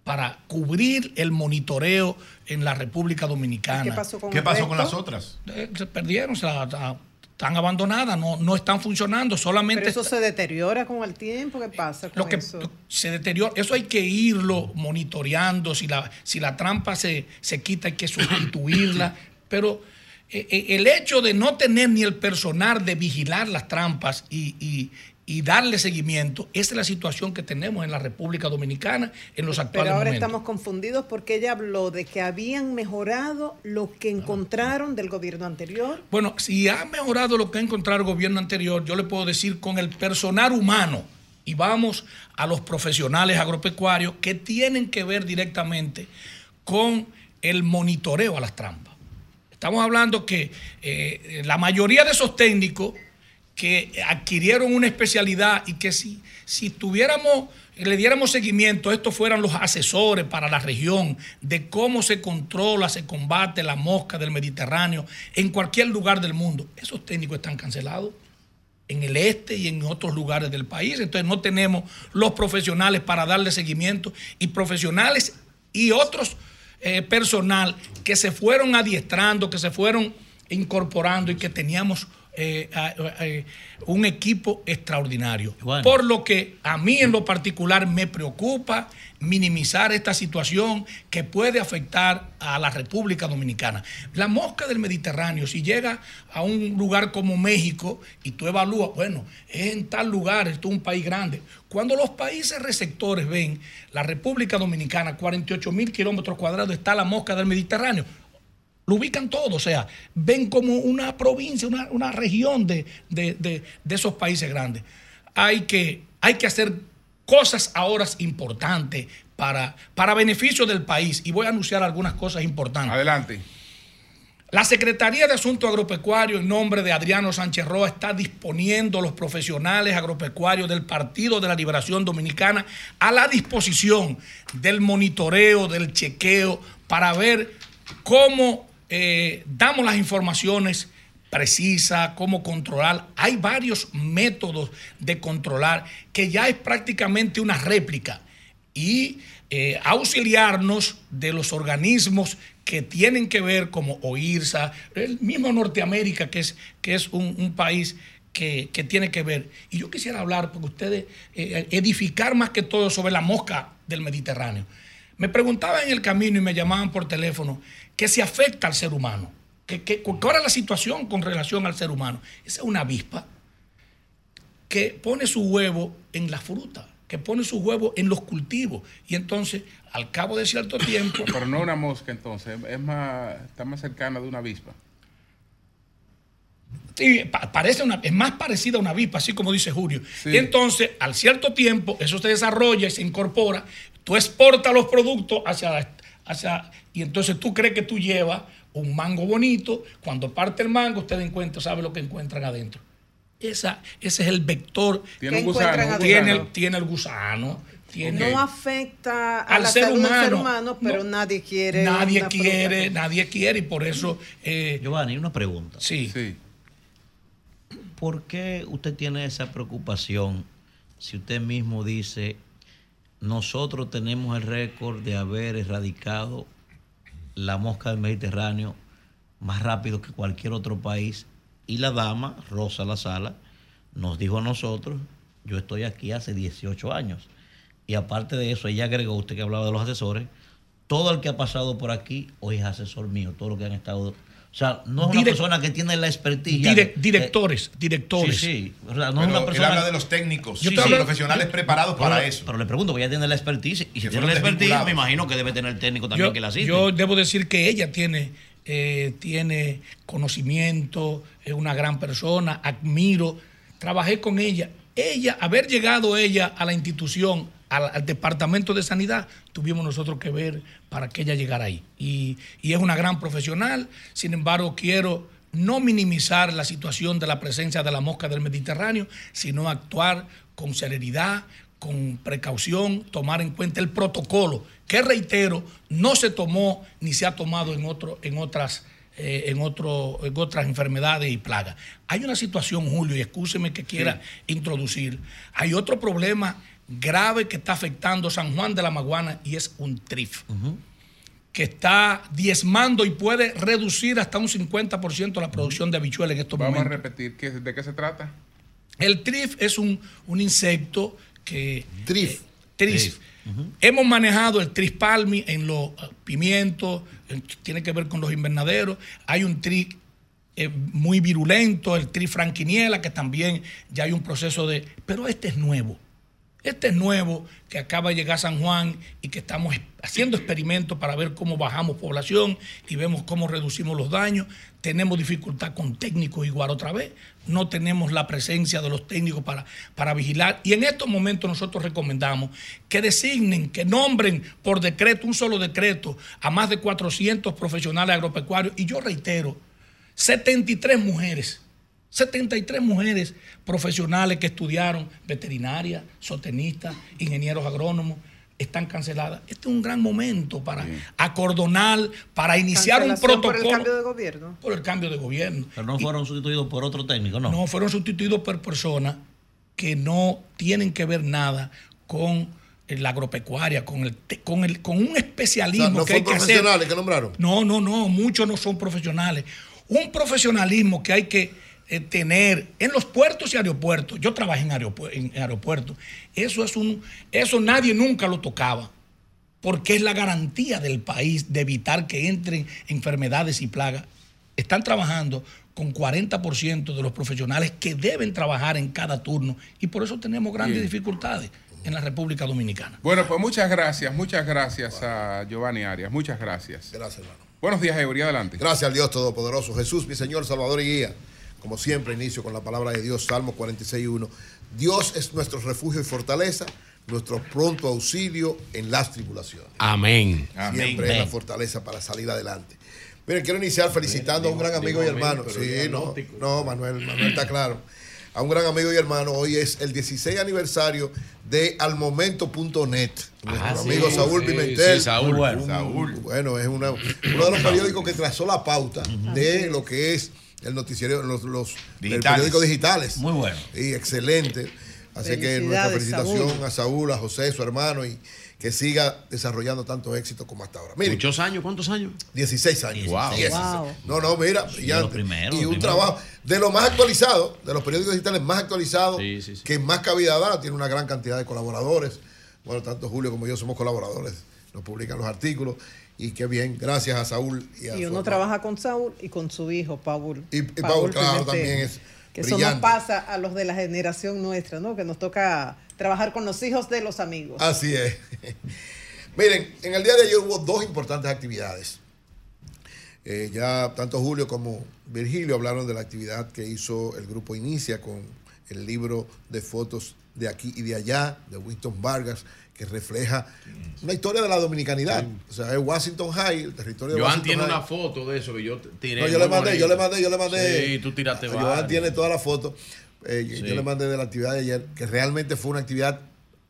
Speaker 19: para cubrir el monitoreo en la República Dominicana.
Speaker 8: ¿Qué pasó con
Speaker 11: ¿Qué pasó con las otras?
Speaker 19: Eh, Se perdieron, se la- la- están abandonadas, no, no están funcionando, solamente
Speaker 8: Pero eso se deteriora con el tiempo. ¿Qué pasa con
Speaker 19: lo que
Speaker 8: eso?
Speaker 19: se deteriora. Eso hay que irlo monitoreando. Si la, si la trampa se, se quita, hay que sustituirla. Pero eh, eh, el hecho de no tener ni el personal de vigilar las trampas y, y- y darle seguimiento, esa es la situación que tenemos en la República Dominicana en los
Speaker 8: Pero
Speaker 19: actuales
Speaker 8: ahora
Speaker 19: momentos.
Speaker 8: estamos confundidos porque ella habló de que habían mejorado lo que encontraron del gobierno anterior.
Speaker 19: Bueno, si ha mejorado lo que ha encontrado el gobierno anterior, yo le puedo decir con el personal humano, y vamos a los profesionales agropecuarios que tienen que ver directamente con el monitoreo a las trampas. Estamos hablando que eh, la mayoría de esos técnicos que adquirieron una especialidad y que si, si tuviéramos, le diéramos seguimiento, estos fueran los asesores para la región de cómo se controla, se combate la mosca del Mediterráneo en cualquier lugar del mundo. Esos técnicos están cancelados en el este y en otros lugares del país. Entonces no tenemos los profesionales para darle seguimiento y profesionales y otros eh, personal que se fueron adiestrando, que se fueron incorporando y que teníamos eh, eh, un equipo extraordinario. Por lo que a mí en lo particular me preocupa minimizar esta situación que puede afectar a la República Dominicana. La mosca del Mediterráneo, si llega a un lugar como México y tú evalúas, bueno, es en tal lugar, esto es un país grande. Cuando los países receptores ven la República Dominicana, 48 mil kilómetros cuadrados, está la mosca del Mediterráneo, lo ubican todo, o sea, ven como una provincia, una, una región de, de- de- de esos países grandes. Hay que, hay que hacer cosas ahora importantes para, para beneficio del país y voy a anunciar algunas cosas importantes.
Speaker 1: Adelante.
Speaker 19: La Secretaría de Asuntos Agropecuarios, en nombre de Adriano Sánchez Roa, está disponiendo los profesionales agropecuarios del Partido de la Liberación Dominicana a la disposición del monitoreo, del chequeo, para ver cómo eh, damos las informaciones precisas, cómo controlar. Hay varios métodos de controlar que ya es prácticamente una réplica. y eh, auxiliarnos de los organismos que tienen que ver como OIRSA, el mismo Norteamérica, que es, que es un, país que, que tiene que ver. Y yo quisiera hablar, porque ustedes, eh, edificar más que todo sobre la mosca del Mediterráneo. Me preguntaban en el camino y me llamaban por teléfono que se afecta al ser humano. Que, que- ¿Cuál es la situación con relación al ser humano? Esa es una avispa que pone su huevo en la fruta, que pone su huevo en los cultivos. Y entonces, al cabo de cierto tiempo...
Speaker 1: Pero no una mosca entonces, es más, está más cercana de una avispa.
Speaker 19: Sí, pa- parece una, es más parecida a una avispa, así como dice Julio. Y entonces, al cierto tiempo, eso se desarrolla y se incorpora. Tú exportas los productos hacia, hacia y entonces tú crees que tú llevas un mango bonito. Cuando parte el mango, usted encuentra, sabe lo que encuentran adentro. Esa, ese es el vector.
Speaker 8: Tiene un ¿Qué gusano,
Speaker 19: Tiene, el- tiene el gusano. Tiene,
Speaker 8: No afecta a
Speaker 19: Al
Speaker 8: la
Speaker 19: ser
Speaker 8: salud del ser
Speaker 19: humano.
Speaker 8: pero
Speaker 19: No.
Speaker 8: nadie quiere.
Speaker 19: Nadie quiere,
Speaker 8: fruta.
Speaker 19: nadie quiere, y por eso. eh,
Speaker 9: Giovanni, una pregunta.
Speaker 19: Sí.
Speaker 9: ¿Por qué usted tiene esa preocupación si usted mismo dice, nosotros tenemos el récord de haber erradicado la mosca del Mediterráneo más rápido que cualquier otro país? Y la dama, Rosa La Sala, nos dijo a nosotros, yo estoy aquí hace 18 años. Y aparte de eso, ella agregó, usted que hablaba de los asesores, todo el que ha pasado por aquí hoy es asesor mío, todo lo que han estado... O sea, no es una
Speaker 19: Direct-
Speaker 9: persona que tiene la expertise. Que-
Speaker 19: directores, directores.
Speaker 9: Sí, sí. O sea, no
Speaker 11: Pero
Speaker 9: es una
Speaker 11: él
Speaker 9: persona.
Speaker 11: habla de los técnicos,
Speaker 9: Yo
Speaker 11: sí, sí, profesionales
Speaker 9: yo-
Speaker 11: preparados
Speaker 9: pero-
Speaker 11: para eso.
Speaker 9: Pero le pregunto, porque ella tiene la expertise. Y si tiene la expertise, me imagino que debe tener técnico también
Speaker 19: yo,
Speaker 9: que la asiste.
Speaker 19: yo debo decir que ella tiene, eh, tiene conocimiento, es una gran persona, admiro, trabajé con ella. Ella, haber llegado ella a la institución, al, al departamento de sanidad, tuvimos nosotros que ver para que ella llegara ahí. Y, y es una gran profesional, sin embargo, quiero no minimizar la situación de la presencia de la mosca del Mediterráneo, sino actuar con celeridad, con precaución, tomar en cuenta el protocolo, que reitero, no se tomó ni se ha tomado en, otro, en, otras, eh, en, otro, en otras enfermedades y plagas. Hay una situación, Julio, y escúcheme que quiera introducir, hay otro problema grave que está afectando San Juan de la Maguana y es un TRIF que está diezmando y puede reducir hasta un 50% la producción de habichuelas en estos
Speaker 1: Vamos a
Speaker 19: momentos.
Speaker 1: repetir, ¿qué- ¿de qué se trata?
Speaker 19: El trif es un, un insecto que...
Speaker 10: Trif.
Speaker 19: trif. Hemos manejado el tris palmi en los eh, pimientos, eh, tiene que ver con los invernaderos. Hay un tris eh, muy virulento, el tris franquiniela, que también ya hay un proceso de... Pero este es nuevo. Este es nuevo, que acaba de llegar a San Juan y que estamos haciendo experimentos para ver cómo bajamos población y vemos cómo reducimos los daños. Tenemos dificultad con técnicos igual otra vez. No tenemos la presencia de los técnicos para, para vigilar. Y en estos momentos nosotros recomendamos que designen, que nombren por decreto, un solo decreto, a más de 400 profesionales agropecuarios. Y yo reitero, 73 mujeres 73 mujeres profesionales que estudiaron veterinaria, sotenistas, ingenieros agrónomos, están canceladas. Este es un gran momento para acordonar, para iniciar un protocolo.
Speaker 8: Por el cambio de gobierno.
Speaker 19: por el cambio de gobierno.
Speaker 9: Pero no fueron sustituidos por otro técnico, ¿no?
Speaker 19: No, fueron sustituidos por personas que no tienen que ver nada con la agropecuaria, con, el, con, el, con un especialismo
Speaker 10: O sea, no
Speaker 19: que hay que hacer.
Speaker 10: profesionales que nombraron.
Speaker 19: No, no, no, muchos no son profesionales. Un profesionalismo que hay que eh, tener en los puertos y aeropuertos. Yo trabajé en, aeropu- en aeropuertos. Eso es un, eso nadie nunca lo tocaba. Porque es la garantía del país de evitar que entren enfermedades y plagas. Están trabajando con 40% de los profesionales que deben trabajar en cada turno. Y por eso tenemos grandes
Speaker 1: Bien.
Speaker 19: dificultades en la República Dominicana.
Speaker 1: Bueno, pues muchas gracias, muchas gracias a Giovanni Arias, muchas gracias.
Speaker 10: Gracias, hermano.
Speaker 1: Buenos días, Eury, adelante.
Speaker 10: Gracias al Dios Todopoderoso. Jesús, mi Señor, Salvador y Guía. Como siempre, inicio con la palabra de Dios, Salmo 46.1. Dios es nuestro refugio y fortaleza, nuestro pronto auxilio en las tribulaciones.
Speaker 13: Amén.
Speaker 10: Siempre es la fortaleza para salir adelante. Miren, quiero iniciar felicitando a un gran amigo y hermano. Sí, no, no, Manuel, Manuel está claro. A un gran amigo y hermano, hoy es el 16 aniversario de almomento.net. Nuestro
Speaker 13: Ah, sí,
Speaker 10: amigo Saúl
Speaker 13: sí,
Speaker 10: Pimentel.
Speaker 13: sí, Saúl.
Speaker 10: Un-
Speaker 13: bueno.
Speaker 10: Bueno, es una- uno de los periódicos que trazó la pauta de lo que es el noticiero, los, los periódicos digitales.
Speaker 9: Muy bueno.
Speaker 10: Y excelente. Así que nuestra felicitación
Speaker 8: Saúl.
Speaker 10: a Saúl, a José, su hermano, y que siga desarrollando tanto éxito como hasta ahora. Miren,
Speaker 13: Muchos años, ¿cuántos años?
Speaker 10: 16 años.
Speaker 13: Wow.
Speaker 10: 16.
Speaker 13: Wow.
Speaker 10: No, no, mira, brillante.
Speaker 13: primero,
Speaker 10: y un
Speaker 13: primero.
Speaker 10: trabajo de lo más actualizado, de los periódicos digitales más actualizados,
Speaker 13: Sí, sí, sí.
Speaker 10: que más cabida da, tiene una gran cantidad de colaboradores. Bueno, tanto Julio como yo somos colaboradores, nos publican los artículos y qué bien, gracias a Saúl y a
Speaker 8: Y uno trabaja con Saúl y con su hijo, Paul.
Speaker 10: Y, y Paul, claro, también es
Speaker 8: Que eso nos pasa a los de la generación nuestra, ¿no? Que nos toca trabajar con los hijos de los amigos.
Speaker 10: Así es. Miren, en el día de ayer hubo dos importantes actividades. Eh, ya tanto Julio como Virgilio hablaron de la actividad que hizo el grupo Inicia con el libro de fotos de aquí y de allá, de Winston Vargas, que refleja una historia de la dominicanidad. O sea, es Washington High, el territorio de
Speaker 13: Joan
Speaker 10: Washington
Speaker 13: tiene
Speaker 10: High.
Speaker 13: una foto de eso que yo tiré.
Speaker 10: No, yo le mandé, yo le mandé, yo le mandé.
Speaker 13: Sí, tú tiraste
Speaker 10: Joan
Speaker 13: varias.
Speaker 10: tiene toda la foto. Eh, yo-
Speaker 13: Sí.
Speaker 10: Yo le mandé de la actividad de ayer, que realmente fue una actividad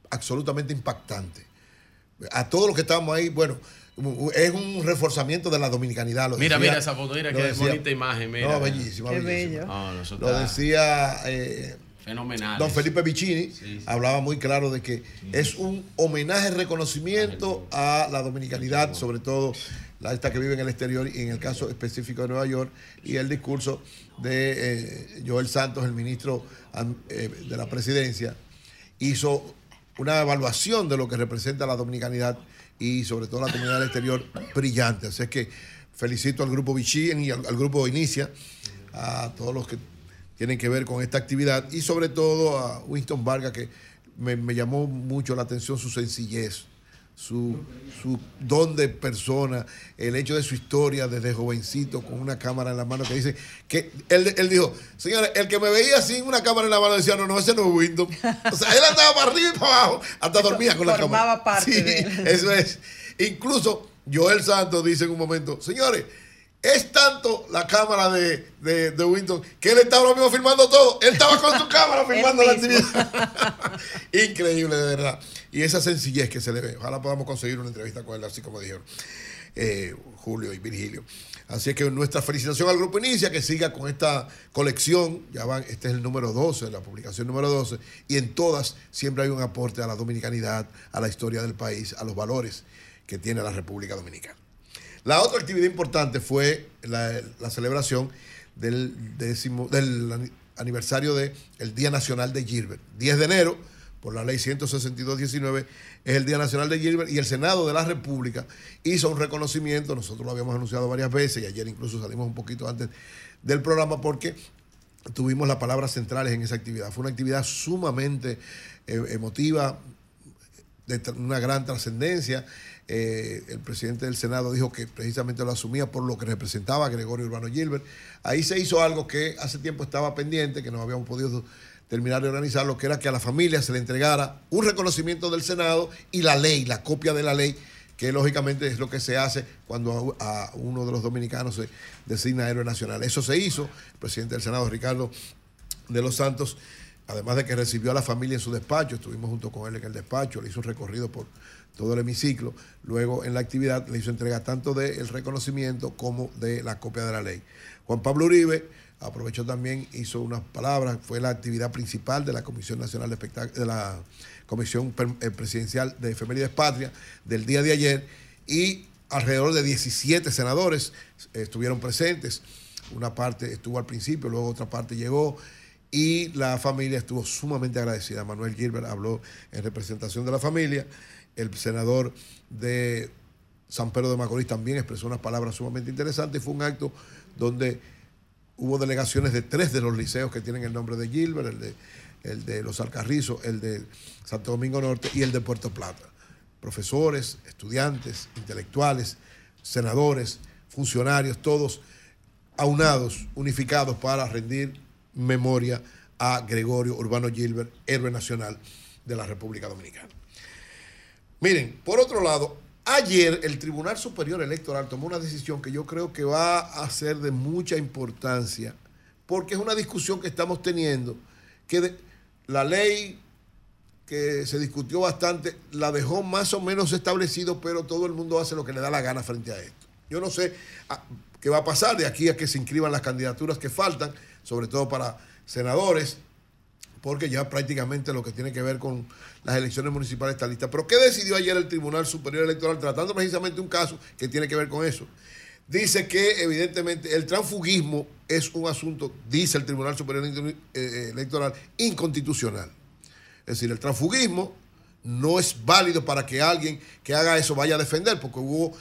Speaker 10: absolutamente impactante. A todos los que estábamos ahí, bueno, es un reforzamiento de la dominicanidad. lo
Speaker 13: Mira,
Speaker 10: decía-
Speaker 13: mira esa foto, mira qué
Speaker 10: decía-
Speaker 13: bonita imagen, mira.
Speaker 10: No, bellísima,
Speaker 8: Qué
Speaker 10: bellísima.
Speaker 8: bello.
Speaker 13: No, no, eso
Speaker 10: Lo decía eh,
Speaker 13: fenomenal.
Speaker 10: don Felipe Vicini, hablaba muy claro de que es un homenaje, reconocimiento a la dominicanidad, sobre todo la esta que vive en el exterior y en el caso específico de Nueva York, y el discurso de eh, Joel Santos, el ministro eh, de la presidencia, hizo una evaluación de lo que representa la dominicanidad y sobre todo la comunidad del exterior brillante. Así es que felicito al grupo Vichy y al, al grupo Inicia, a todos los que tienen que ver con esta actividad y sobre todo a Winston Vargas que me, me llamó mucho la atención su sencillez, su, su don de persona, el hecho de su historia desde jovencito con una cámara en la mano que dice que él, él dijo, señores, el que me veía sin una cámara en la mano decía, no, no, ese no es Winston. O sea, él andaba para arriba y para abajo, hasta dormía con la
Speaker 8: Formaba
Speaker 10: cámara.
Speaker 8: parte
Speaker 10: Sí,
Speaker 8: de él.
Speaker 10: eso es. Incluso Joel Santos dice en un momento, señores, es tanto la cámara de, de, de que él estaba ahora mismo filmando todo. Él estaba con su cámara filmando la actividad. Increíble, de verdad. Y esa sencillez que se le ve. Ojalá podamos conseguir una entrevista con él, así como dijeron eh, Julio y Virgilio. Así es que nuestra felicitación al Grupo Inicia, que siga con esta colección. Ya van, este es el número 12, la publicación número 12. Y en todas siempre hay un aporte a la dominicanidad, a la historia del país, a los valores que tiene la República Dominicana. La otra actividad importante fue la, celebración del, décimo, del ani- aniversario del Día Nacional de Gilbert. 10 de enero, por la ley 162-19, es el Día Nacional de Gilbert y el Senado de la República hizo un reconocimiento, nosotros lo habíamos anunciado varias veces y ayer incluso salimos un poquito antes del programa porque tuvimos las palabras centrales en esa actividad. Fue una actividad sumamente eh, emotiva, de una gran trascendencia. Eh, el presidente del Senado dijo que precisamente lo asumía por lo que representaba Gregorio Urbano Gilbert. Ahí se hizo algo que hace tiempo estaba pendiente, que no habíamos podido terminar de organizarlo, que era que a la familia se le entregara un reconocimiento del Senado y la ley, la copia de la ley, que lógicamente es lo que se hace cuando a uno de los dominicanos se designa héroe nacional. Eso se hizo. El presidente del Senado, Ricardo de los Santos, además de que recibió a la familia en su despacho, estuvimos junto con él en el despacho, le hizo un recorrido por todo el hemiciclo, luego en la actividad le hizo entrega tanto del reconocimiento como de la copia de la ley. Juan Pablo Uribe aprovechó también, hizo unas palabras, fue la actividad principal de la Comisión Nacional de Espectáculos, de la Comisión eh, Presidencial de Efemérides Patria del día de ayer y alrededor de 17 senadores eh, estuvieron presentes. Una parte estuvo al principio, luego otra parte llegó y la familia estuvo sumamente agradecida. Manuel Gilbert habló en representación de la familia. El senador de San Pedro de Macorís también expresó unas palabras sumamente interesantes. Fue un acto donde hubo delegaciones de tres de los liceos que tienen el nombre de Gilbert, el de, el de Los Alcarrizos, el de Santo Domingo Norte y el de Puerto Plata. Profesores, estudiantes, intelectuales, senadores, funcionarios, todos aunados, unificados para rendir memoria a Gregorio Urbano Gilbert, héroe nacional de la República Dominicana. Miren, por otro lado, ayer el Tribunal Superior Electoral tomó una decisión que yo creo que va a ser de mucha importancia, porque es una discusión que estamos teniendo, que la ley que se discutió bastante la dejó más o menos establecido, pero todo el mundo hace lo que le da la gana frente a esto. Yo no sé ah, qué va a pasar de aquí a que se inscriban las candidaturas que faltan, sobre todo para senadores, porque ya prácticamente lo que tiene que ver con las elecciones municipales está lista. Pero ¿qué decidió ayer el Tribunal Superior Electoral tratando precisamente un caso que tiene que ver con eso? Dice que evidentemente el transfugismo es un asunto, dice el Tribunal Superior eh, eh, Electoral, inconstitucional. Es decir, el transfugismo no es válido para que alguien que haga eso vaya a defender, porque hubo,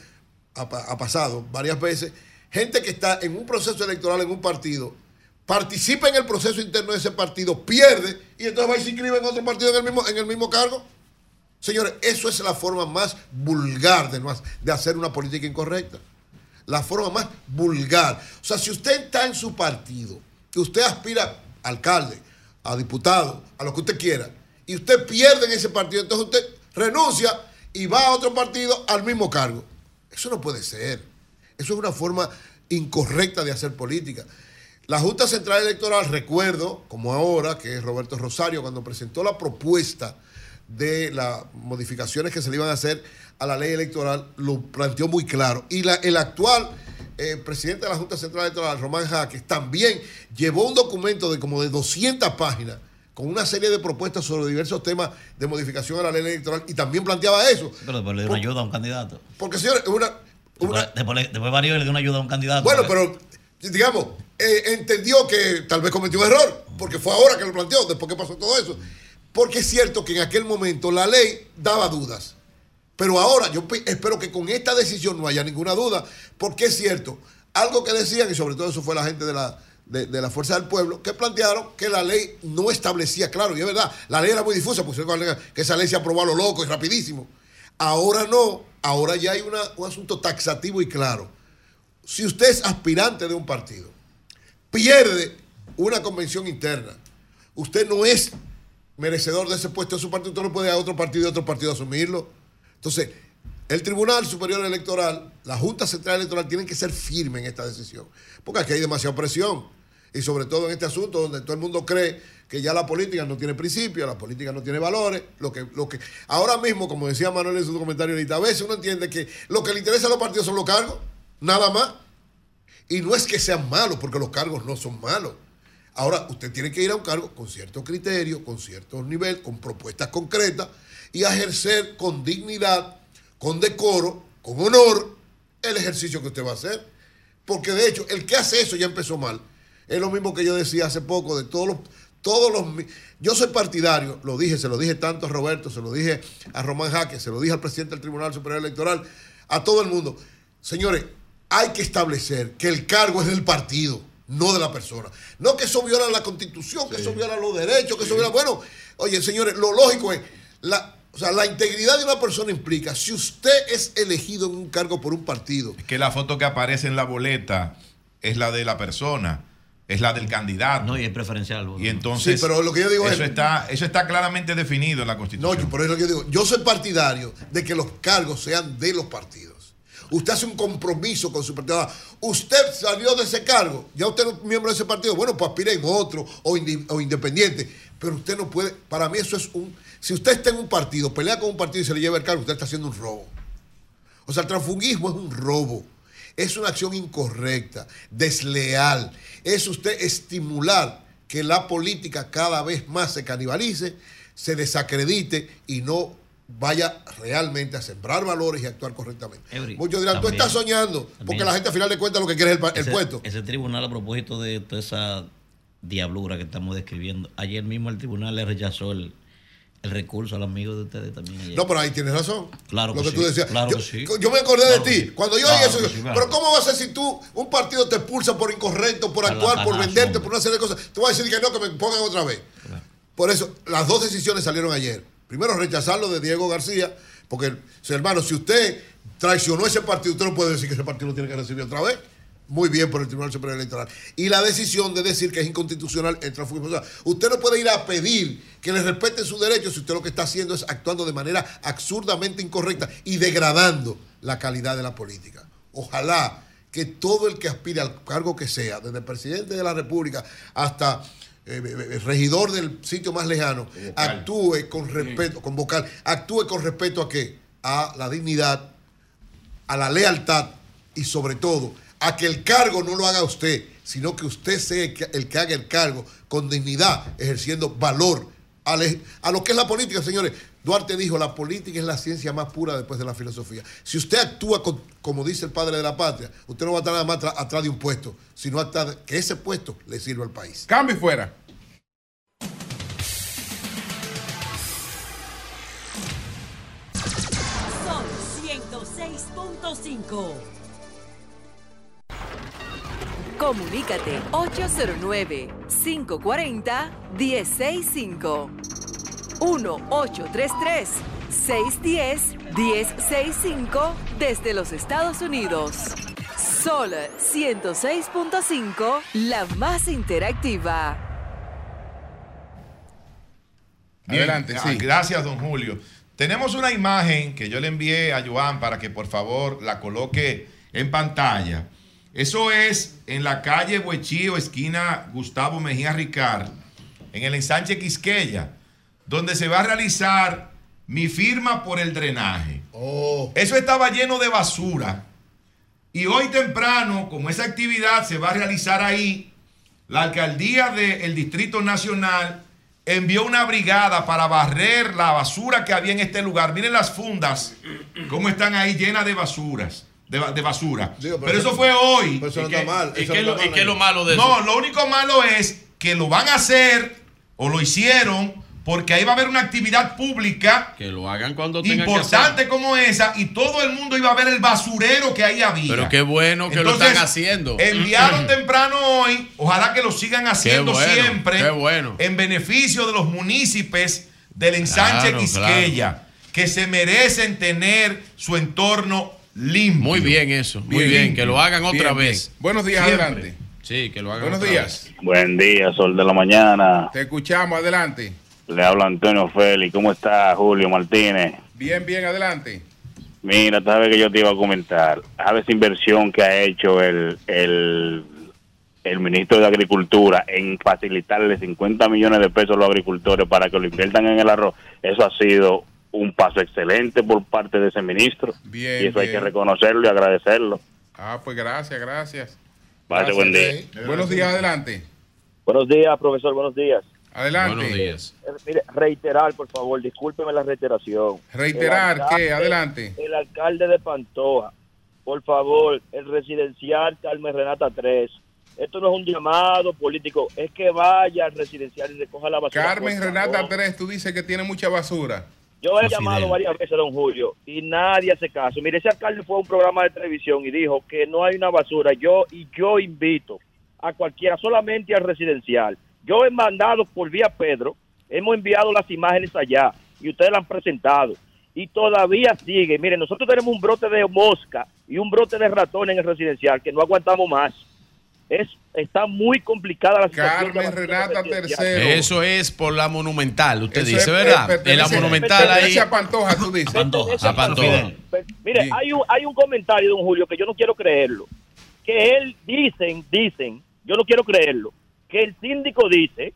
Speaker 10: ha, ha pasado varias veces, gente que está en un proceso electoral en un partido, participa en el proceso interno de ese partido, pierde y entonces va y se inscribe en otro partido en el mismo, en el mismo cargo. Señores, eso es la forma más vulgar de, de hacer una política incorrecta. La forma más vulgar. O sea, si usted está en su partido, que usted aspira a alcalde, a diputado, a lo que usted quiera, y usted pierde en ese partido, entonces usted renuncia y va a otro partido al mismo cargo. Eso no puede ser. Eso es una forma incorrecta de hacer política. La Junta Central Electoral, recuerdo, como ahora, que es Roberto Rosario, cuando presentó la propuesta de las modificaciones que se le iban a hacer a la ley electoral, lo planteó muy claro. Y la- el actual eh, presidente de la Junta Central Electoral, Román Jaques, también llevó un documento de como de 200 páginas con una serie de propuestas sobre diversos temas de modificación a la ley electoral y también planteaba eso.
Speaker 9: Pero después le dio una ayuda a un candidato.
Speaker 10: Porque, señores, una,
Speaker 9: Después, después, le- después varios le dio una ayuda a un candidato.
Speaker 10: bueno, pero digamos, eh, entendió que tal vez cometió un error, porque fue ahora que lo planteó, después que pasó todo eso. Porque es cierto que en aquel momento la ley daba dudas. Pero ahora yo pe- espero que con esta decisión no haya ninguna duda, porque es cierto, algo que decían, y sobre todo eso fue la gente de la, de, la Fuerza del Pueblo, que plantearon que la ley no establecía claro, y es verdad, la ley era muy difusa, pues que esa ley se aprobó a lo loco y rapidísimo. Ahora no, ahora ya hay un asunto taxativo y claro. Si usted es aspirante de un partido, pierde una convención interna, usted no es merecedor de ese puesto en su partido, usted no puede a otro partido y otro partido asumirlo. Entonces, el Tribunal Superior Electoral, la Junta Central Electoral tienen que ser firme en esta decisión, porque aquí hay demasiada presión. Y sobre todo en este asunto donde todo el mundo cree que ya la política no tiene principios, la política no tiene valores, lo que, lo que ahora mismo, como decía Manuel en su comentario a veces uno entiende que lo que le interesa a los partidos son los cargos, nada más. Y no es que sean malos, porque los cargos no son malos. Ahora, usted tiene que ir a un cargo con cierto criterio, con cierto nivel, con propuestas concretas y ejercer con dignidad, con decoro, con honor el ejercicio que usted va a hacer. Porque de hecho, el que hace eso ya empezó mal. Es lo mismo que yo decía hace poco de todos los. Todos los yo soy partidario, lo dije, se lo dije tanto a Roberto, se lo dije a Román Jaque, se lo dije al presidente del Tribunal Superior Electoral, a todo el mundo. Señores, hay que establecer que el cargo es del partido, no de la persona. No que eso viola la constitución, que eso viola los derechos, que eso viola. Bueno, oye, señores, lo lógico es. La, o sea, la integridad de una persona implica, si usted es elegido en un cargo por un partido,
Speaker 11: que la foto que aparece en la boleta es la de la persona, es la del candidato.
Speaker 9: No, y es preferencial.
Speaker 11: Y entonces,
Speaker 10: Sí, pero lo que yo digo es-
Speaker 11: eso está, eso está claramente definido en la
Speaker 10: No,
Speaker 11: Constitución.
Speaker 10: yo, por eso es lo que yo digo. Yo soy partidario de que los cargos sean de los partidos. Usted hace un compromiso con su partido. Usted salió de ese cargo, ya usted es miembro de ese partido. Bueno, pues aspire en otro o, o independiente. Pero usted no puede. Para mí, eso es un. Si usted está en un partido, pelea con un partido y se le lleva el cargo, usted está haciendo un robo. O sea, el transfugismo es un robo. Es una acción incorrecta, desleal. Es usted estimular que la política cada vez más se canibalice, se desacredite y no vaya realmente a sembrar valores y actuar correctamente. Muchos dirán, tú estás soñando, porque la gente al final de cuentas lo que quiere es el, el
Speaker 9: ese,
Speaker 10: puesto.
Speaker 9: Ese tribunal, a propósito de toda esa diablura que estamos describiendo, ayer mismo el tribunal le rechazó el, el recurso al amigo de ustedes también. ayer.
Speaker 10: No, pero ahí tienes razón.
Speaker 9: Claro
Speaker 10: lo
Speaker 9: que
Speaker 10: que, tú
Speaker 9: sí,
Speaker 10: decías.
Speaker 9: claro
Speaker 10: yo,
Speaker 9: que sí.
Speaker 10: yo me acordé
Speaker 9: Claro
Speaker 10: de ti. Cuando yo oí eso, yo,
Speaker 9: sí,
Speaker 10: pero ¿cómo va a ser si tú, un partido te expulsa por incorrecto, por actuar, por venderte,
Speaker 9: hombre.
Speaker 10: por una serie de cosas? Tú vas a decir que no, que me pongan otra vez. Por eso, las dos decisiones salieron ayer. Primero, rechazarlo de Diego García, porque, hermano, si usted traicionó ese partido, usted no puede decir que ese partido lo tiene que recibir otra vez. Muy bien por el Tribunal Superior Electoral. Y la decisión de decir que es inconstitucional el transfugismo. O sea, usted no puede ir a pedir que le respeten sus derechos si usted lo que está haciendo es actuando de manera absurdamente incorrecta y degradando la calidad de la política. Ojalá que todo el que aspire al cargo que sea, desde el presidente de la República hasta eh, eh, regidor del sitio más lejano, actúe con respeto, con vocal, actúe con respeto a qué? A la dignidad, a la lealtad y sobre todo a que el cargo no lo haga usted, sino que usted sea el que, el que haga el cargo con dignidad, ejerciendo valor a, a lo que es la política, señores. Duarte dijo, la política es la ciencia más pura después de la filosofía. Si usted actúa con- como dice el padre de la patria, usted no va a estar nada más atrás de un puesto, sino de- que ese puesto le sirva al país.
Speaker 1: Cambio y fuera.
Speaker 20: Son 106.5.
Speaker 2: Comunícate 809-540-1065. 1-833-610-1065 desde los Estados Unidos. Sol 106.5, la más interactiva.
Speaker 11: Bien,
Speaker 1: Adelante,
Speaker 11: ah,
Speaker 1: sí.
Speaker 11: Gracias, don Julio. Tenemos una imagen que yo le envié a Joan para que por favor la coloque en pantalla. Eso es en la calle Huechío, esquina Gustavo Mejía Ricard, en el ensanche Quisqueya, donde se va a realizar mi firma por el drenaje. Eso estaba lleno de basura. Y hoy temprano, como esa actividad se va a realizar ahí, la alcaldía del Distrito Nacional envió una brigada para barrer la basura que había en este lugar. Miren las fundas, cómo están ahí llenas de basuras. De, ba- de basura. pero,
Speaker 10: pero
Speaker 11: eso
Speaker 10: eso-
Speaker 11: fue hoy.
Speaker 10: pero eso no ¿Y está qué- mal,
Speaker 13: y eso qué no lo- está y mal. qué es lo malo de
Speaker 11: No,
Speaker 13: eso?
Speaker 11: lo único malo es que lo van a hacer o lo hicieron porque ahí va a haber una actividad pública
Speaker 13: Que lo hagan cuando tengan que
Speaker 11: importante como esa y todo el mundo iba a ver el basurero que ahí había.
Speaker 13: Pero qué bueno que lo están haciendo.
Speaker 11: Enviaron temprano hoy, ojalá que lo sigan haciendo
Speaker 13: bueno,
Speaker 11: siempre
Speaker 13: qué bueno.
Speaker 11: en beneficio de los municipios del ensanche
Speaker 13: Claro,
Speaker 11: Quisqueya, que se merecen tener su entorno limpio.
Speaker 13: Muy bien eso, muy bien, que lo hagan otra
Speaker 1: Bien,
Speaker 13: vez.
Speaker 1: bien. Buenos días,
Speaker 11: Siempre.
Speaker 1: adelante.
Speaker 13: Sí, que lo hagan
Speaker 1: Buenos
Speaker 13: otra
Speaker 1: días.
Speaker 13: vez.
Speaker 21: Buen día, sol de la mañana.
Speaker 1: Te escuchamos, adelante.
Speaker 21: Le habla Antonio Félix. ¿Cómo está Julio Martínez?
Speaker 1: Bien, bien, adelante.
Speaker 21: Mira, sabes que yo te iba a comentar. ¿Sabes esa inversión que ha hecho el, el, el ministro de Agricultura en facilitarle 50 millones de pesos a los agricultores para que lo inviertan en el arroz? Eso ha sido un paso excelente por parte de ese ministro.
Speaker 1: Bien,
Speaker 21: y eso hay que reconocerlo y agradecerlo.
Speaker 1: Ah, pues gracias, gracias.
Speaker 21: Pase
Speaker 1: Gracias.
Speaker 21: buen día.
Speaker 1: Buenos días, adelante.
Speaker 22: Buenos días, profesor, buenos días.
Speaker 1: Adelante.
Speaker 13: Buenos días.
Speaker 22: Eh, Mire, reiterar, por favor, discúlpeme la reiteración.
Speaker 1: Reiterar,
Speaker 22: alcalde-
Speaker 1: ¿qué? Adelante.
Speaker 22: El alcalde de Pantoja, por favor, el residencial Carmen Renata 3. Esto no es un llamado político, es que vaya al residencial y recoja la basura.
Speaker 1: Carmen Renata
Speaker 22: favor.
Speaker 1: 3, tú dices que tiene mucha basura.
Speaker 22: Yo he
Speaker 1: No,
Speaker 22: llamado
Speaker 1: Fidel.
Speaker 22: varias veces a don Julio y nadie hace caso. Mire, ese alcalde fue a un programa de televisión y dijo que no hay una basura. Yo y yo invito a cualquiera, solamente al residencial. Yo he mandado por vía Pedro, hemos enviado las imágenes allá y ustedes la han presentado. Y todavía sigue. Mire, nosotros tenemos un brote de mosca y un brote de ratón en el residencial que no aguantamos más. Es, está muy complicada la situación. de la basura en el residencial.
Speaker 13: Eso es por la monumental, usted
Speaker 1: Eso
Speaker 13: dice,
Speaker 1: es-
Speaker 13: ¿verdad?
Speaker 1: eh,
Speaker 13: En la
Speaker 1: pertenece-
Speaker 13: monumental ahí.
Speaker 1: a Pantoja, tú dices.
Speaker 13: Pantoja, a Pantoja.
Speaker 22: Pero, mire, hay un, hay un comentario, don Julio, que yo no quiero creerlo. Que él, dicen, dicen, yo no quiero creerlo, que el síndico dice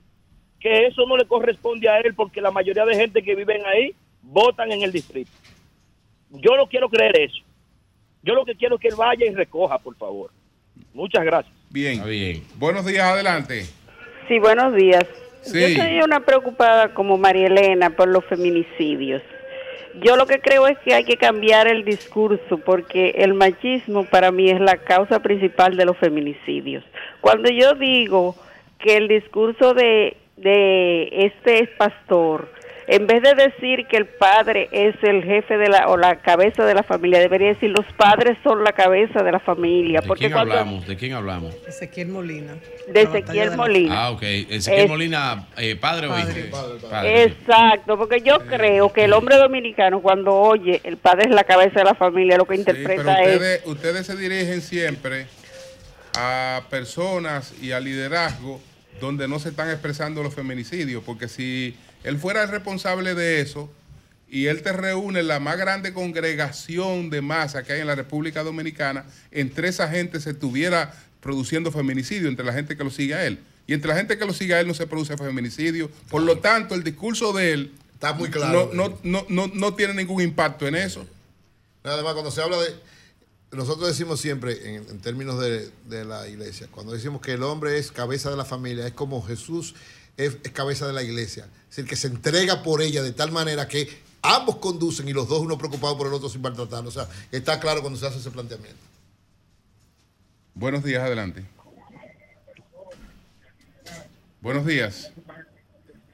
Speaker 22: que eso no le corresponde a él porque la mayoría de gente que viven ahí votan en el distrito. Yo no quiero creer eso. Yo lo que quiero es que él vaya y recoja, por favor. Muchas gracias.
Speaker 1: Bien. Buenos días, adelante.
Speaker 23: Sí, buenos días.
Speaker 1: Sí.
Speaker 23: Yo soy una preocupada como María Elena por los feminicidios. Yo lo que creo es que hay que cambiar el discurso porque el machismo para mí es la causa principal de los feminicidios. Cuando yo digo que el discurso de, de este pastor, en vez de decir que el padre es el jefe de la o la cabeza de la familia, debería decir los padres son la cabeza de la familia.
Speaker 13: ¿De
Speaker 23: porque
Speaker 13: quién
Speaker 23: cuando-
Speaker 13: hablamos? ¿De quién hablamos?
Speaker 8: Ezequiel Molina.
Speaker 23: De Ezequiel Molina.
Speaker 13: Ah, ok. Ezequiel
Speaker 23: Es-
Speaker 13: Molina, eh, padre o hijo.
Speaker 23: Padre.
Speaker 13: Padre.
Speaker 23: Exacto, porque yo creo que el hombre dominicano cuando oye el padre es la cabeza de la familia, lo que
Speaker 1: Sí, pero
Speaker 23: interpreta es
Speaker 1: ustedes se dirigen siempre a personas y a liderazgo donde no se están expresando los feminicidios, porque si él fuera el responsable de eso y él te reúne la más grande congregación de masa que hay en la República Dominicana, entre esa gente se estuviera produciendo feminicidio, entre la gente que lo sigue a él. Y entre la gente que lo sigue a él no se produce feminicidio. Por lo tanto, el discurso de él
Speaker 10: Está muy claro.
Speaker 1: no, no, no, no, no tiene ningún impacto en eso.
Speaker 10: Además, cuando se habla de nosotros decimos siempre, en, en términos de, de la iglesia, cuando decimos que el hombre es cabeza de la familia, es como Jesús es, es cabeza de la iglesia. Es decir, que se entrega por ella de tal manera que ambos conducen y los dos uno preocupado por el otro sin maltratarlo. O sea, está claro cuando se hace ese planteamiento.
Speaker 1: Buenos días, adelante. Buenos días.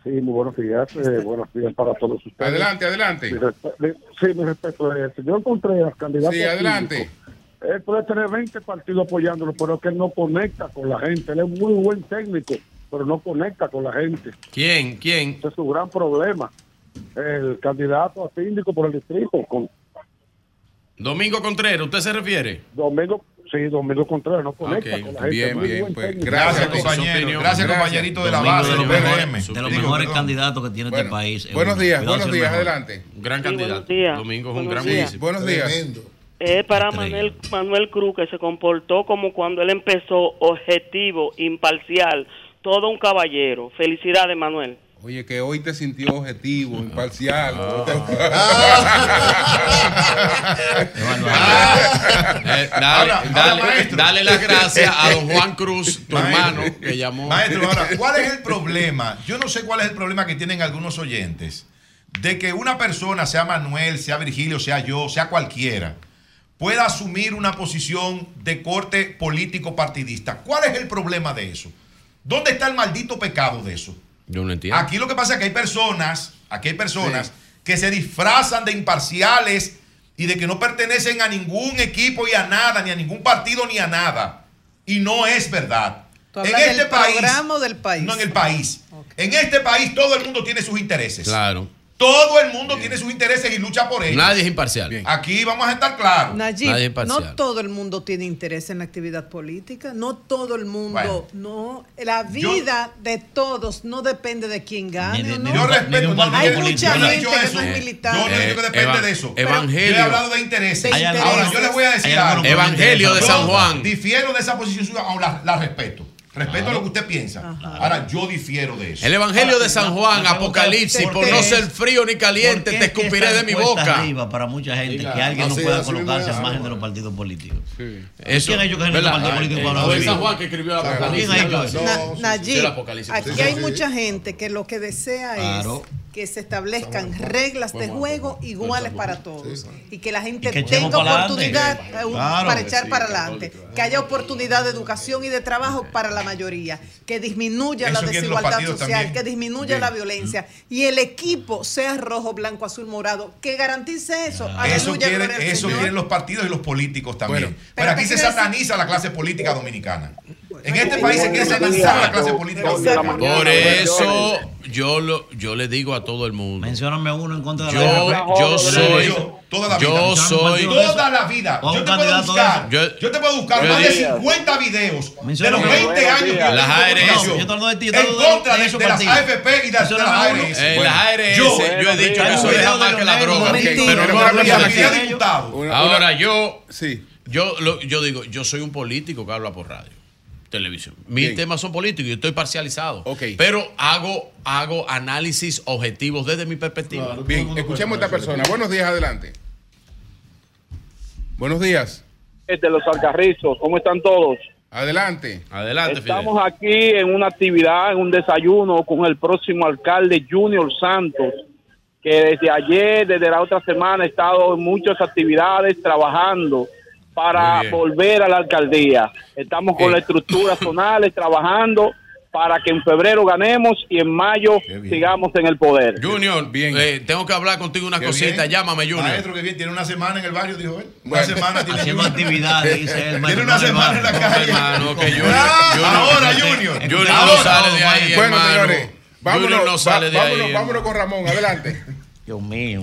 Speaker 24: Sí, muy buenos días. eh, buenos días para todos ustedes.
Speaker 1: Adelante, adelante.
Speaker 24: Mi sí, mi respeto es el señor Contreras, candidato.
Speaker 1: Sí, adelante.
Speaker 24: Él puede tener 20 partidos apoyándolo, pero es que él no conecta con la gente. Él es muy buen técnico, pero no conecta con la gente.
Speaker 13: ¿Quién? ¿Quién?
Speaker 24: Ese es su gran problema. El candidato a síndico por el distrito, con
Speaker 13: Domingo Contreras, ¿usted se refiere?
Speaker 24: Domingo, sí, Domingo Contreras, no conecta con la gente.
Speaker 13: bien,
Speaker 24: Muy
Speaker 13: bien,
Speaker 24: buen
Speaker 13: pues,
Speaker 24: técnico.
Speaker 11: Gracias, compañero. Gracias, compañerito de la base,
Speaker 9: de
Speaker 11: los
Speaker 9: mejores- de los mejores
Speaker 11: perdón.
Speaker 9: candidatos que tiene este
Speaker 1: Bueno,
Speaker 9: país.
Speaker 1: buenos días, buenos días, adelante.
Speaker 13: Gran
Speaker 23: Sí,
Speaker 13: candidato.
Speaker 23: buenos días.
Speaker 13: Domingo es un
Speaker 23: Buenos
Speaker 13: gran municipio.
Speaker 1: Buenos días.
Speaker 23: Es para Manuel, Manuel Cruz, que se comportó como cuando él empezó objetivo, imparcial, todo un caballero. Felicidades, Manuel.
Speaker 1: Oye, que hoy te sintió objetivo, imparcial.
Speaker 13: Eh, dale,
Speaker 11: Ahora,
Speaker 13: dale,
Speaker 11: ahora, maestro.
Speaker 13: dale las gracias a don Juan Cruz, tu hermano, que llamó.
Speaker 11: Maestro, ahora, ¿cuál es el problema? Yo no sé cuál es el problema que tienen algunos oyentes de que una persona, sea Manuel, sea Virgilio, sea yo, sea cualquiera, pueda asumir una posición de corte político partidista. ¿Cuál es el problema de eso? ¿Dónde está el maldito pecado de eso?
Speaker 13: Yo no entiendo.
Speaker 11: Aquí lo que pasa es que hay personas, aquí hay personas que se disfrazan de imparciales y de que no pertenecen a ningún equipo y a nada, ni a ningún partido ni a nada. Y no es verdad.
Speaker 8: ¿Tú hablas del programa o del país?
Speaker 11: No, en el país. En este país todo el mundo tiene sus intereses.
Speaker 13: Claro.
Speaker 11: Todo el mundo tiene sus intereses y lucha por ellos.
Speaker 13: Nadie es imparcial.
Speaker 11: Aquí vamos a estar claros.
Speaker 8: Nayib,
Speaker 13: Nadie es imparcial.
Speaker 8: no todo el mundo tiene interés en la actividad política, no todo el mundo, no, la vida de todos no depende de quién gane.
Speaker 11: Ni de-
Speaker 8: o
Speaker 11: ni
Speaker 8: no.
Speaker 11: un partido
Speaker 8: Hay mucha
Speaker 11: Yo
Speaker 8: gente que
Speaker 11: eso.
Speaker 8: no es
Speaker 11: Eh,
Speaker 8: militante.
Speaker 11: Yo no digo que depende
Speaker 13: Eva-
Speaker 11: de eso.
Speaker 13: Evangelio.
Speaker 11: Yo he hablado de intereses.
Speaker 8: De intereses.
Speaker 11: Ahora, yo les voy a decir algo.
Speaker 13: Evangelio de
Speaker 11: Yo
Speaker 13: San Juan.
Speaker 11: Difiero de esa posición suya, aún la, la respeto. Respeto lo que usted piensa. Ahora, yo difiero de eso.
Speaker 13: El Evangelio de San Juan, Apocalipsis,
Speaker 9: ¿por
Speaker 13: no ser frío ni caliente,
Speaker 9: ¿Por qué
Speaker 13: te escupiré de mi boca.
Speaker 9: arriba para mucha gente que alguien no pueda colocarse al margen de los partidos políticos.
Speaker 13: Eso,
Speaker 9: ¿Quién ha hecho que gente
Speaker 13: ¿verdad?
Speaker 9: del partido político
Speaker 13: Eh,
Speaker 9: para
Speaker 13: fue
Speaker 9: vivir?
Speaker 13: San Juan que escribió el
Speaker 9: ¿Quién
Speaker 13: Apocalipsis.
Speaker 8: aquí hay mucha gente que lo que desea es que se establezcan reglas de juego iguales para todos y que la gente
Speaker 9: que
Speaker 8: tenga oportunidad eh, un-
Speaker 9: Claro.
Speaker 8: para echar
Speaker 9: Sí,
Speaker 8: para adelante, que haya oportunidad de educación y de trabajo para la mayoría, que disminuya
Speaker 11: Eso
Speaker 8: la desigualdad social,
Speaker 11: también.
Speaker 8: que disminuya
Speaker 11: Bien.
Speaker 8: la violencia y el equipo sea rojo, blanco, azul, morado, que garantice eso.
Speaker 11: Eso,
Speaker 8: Aleluya,
Speaker 11: quieren, eso quieren los partidos y los políticos también.
Speaker 1: Bueno.
Speaker 11: Pero
Speaker 8: Pero
Speaker 11: aquí
Speaker 8: ¿qué
Speaker 11: se sataniza la clase política dominicana. En este país se quiere satanizar la clase política.
Speaker 13: Por eso yo lo, yo le digo a todo el mundo.
Speaker 9: Mencióname uno en contra de
Speaker 13: Yo,
Speaker 9: la
Speaker 13: yo soy,
Speaker 11: Toda la vida.
Speaker 13: yo soy,
Speaker 11: Toda la vida. Yo te puedo buscar. Yo te puedo buscar
Speaker 13: Yo
Speaker 11: más de
Speaker 13: diría-
Speaker 11: 50 videos de los 20
Speaker 9: uno.
Speaker 11: años que
Speaker 13: Las ARS.
Speaker 11: comunicación
Speaker 9: No, yo te hablo de ti, yo te
Speaker 11: En contra
Speaker 9: de
Speaker 11: de, las. AFP y de, de las. ARS.
Speaker 13: En las ARS
Speaker 11: Yo-
Speaker 13: yo he dicho que eso deja más que la droga. Pero no
Speaker 1: una
Speaker 13: lo
Speaker 1: cosa
Speaker 13: voy a
Speaker 1: aquí.
Speaker 13: decir.
Speaker 11: diputado.
Speaker 13: Ahora yo,
Speaker 1: Sí.
Speaker 13: yo, lo- yo digo, yo soy un político que habla por radio, televisión. Mis
Speaker 1: Bien.
Speaker 13: temas son políticos y yo estoy parcializado. Pero hago, hago análisis objetivos desde mi perspectiva.
Speaker 1: Bien, escuchemos a esta persona. Buenos días, adelante. Buenos días.
Speaker 22: de los Alcarrizos. ¿Cómo están todos?
Speaker 1: Adelante.
Speaker 13: Adelante,
Speaker 22: Estamos aquí en una actividad, en un desayuno con el próximo alcalde Junior Santos, que desde ayer, desde la otra semana, ha estado en muchas actividades trabajando para
Speaker 13: bien.
Speaker 22: volver a la alcaldía. Estamos con
Speaker 13: Eh.
Speaker 22: las estructuras zonales trabajando para que en febrero ganemos y en mayo sigamos en el poder.
Speaker 13: Junior, eh, tengo que hablar contigo una
Speaker 11: Qué
Speaker 13: cosita.
Speaker 11: bien.
Speaker 13: Llámame, Junior.
Speaker 11: Maestro, que bien. Tiene una semana en el barrio, dijo él. Una
Speaker 1: Bueno.
Speaker 11: semana tiene
Speaker 9: Haciendo
Speaker 11: Junior.
Speaker 9: actividades, dice él,
Speaker 11: Tiene una semana en la calle.
Speaker 13: hermano, que Junior-
Speaker 11: Ah,
Speaker 13: Junior-
Speaker 11: ahora, Junior.
Speaker 13: Junior
Speaker 11: Ahora.
Speaker 13: no sale de ahí,
Speaker 1: Bueno,
Speaker 13: hermano.
Speaker 1: señores. Vámonos,
Speaker 13: Junior no sale de
Speaker 1: vámonos,
Speaker 13: ahí.
Speaker 1: vámonos con Ramón. Adelante.
Speaker 9: Dios mío.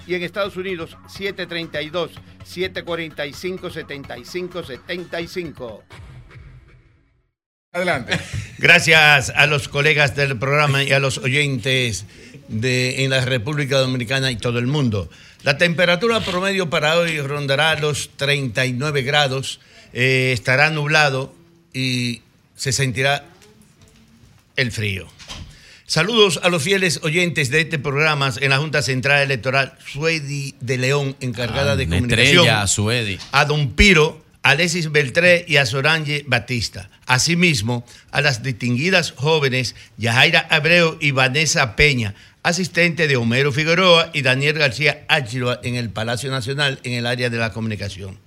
Speaker 25: y en Estados Unidos 732-745-7575.
Speaker 1: Adelante.
Speaker 25: Gracias a los colegas del programa y a los oyentes de, en la República Dominicana y todo el mundo. La temperatura promedio para hoy rondará los 39 grados, eh, estará nublado y se sentirá el frío. Saludos a los fieles oyentes de este programa en la Junta Central Electoral, Suedi de León, encargada
Speaker 13: Ah,
Speaker 25: de comunicación.
Speaker 13: estrella, Suedi.
Speaker 25: A Don Piro, a Alexis Beltré y a Sorange Batista. Asimismo, a las distinguidas jóvenes Yajaira Abreu y Vanessa Peña, asistente de Homero Figueroa y Daniel García Áchilo en el Palacio Nacional en el área de la comunicación.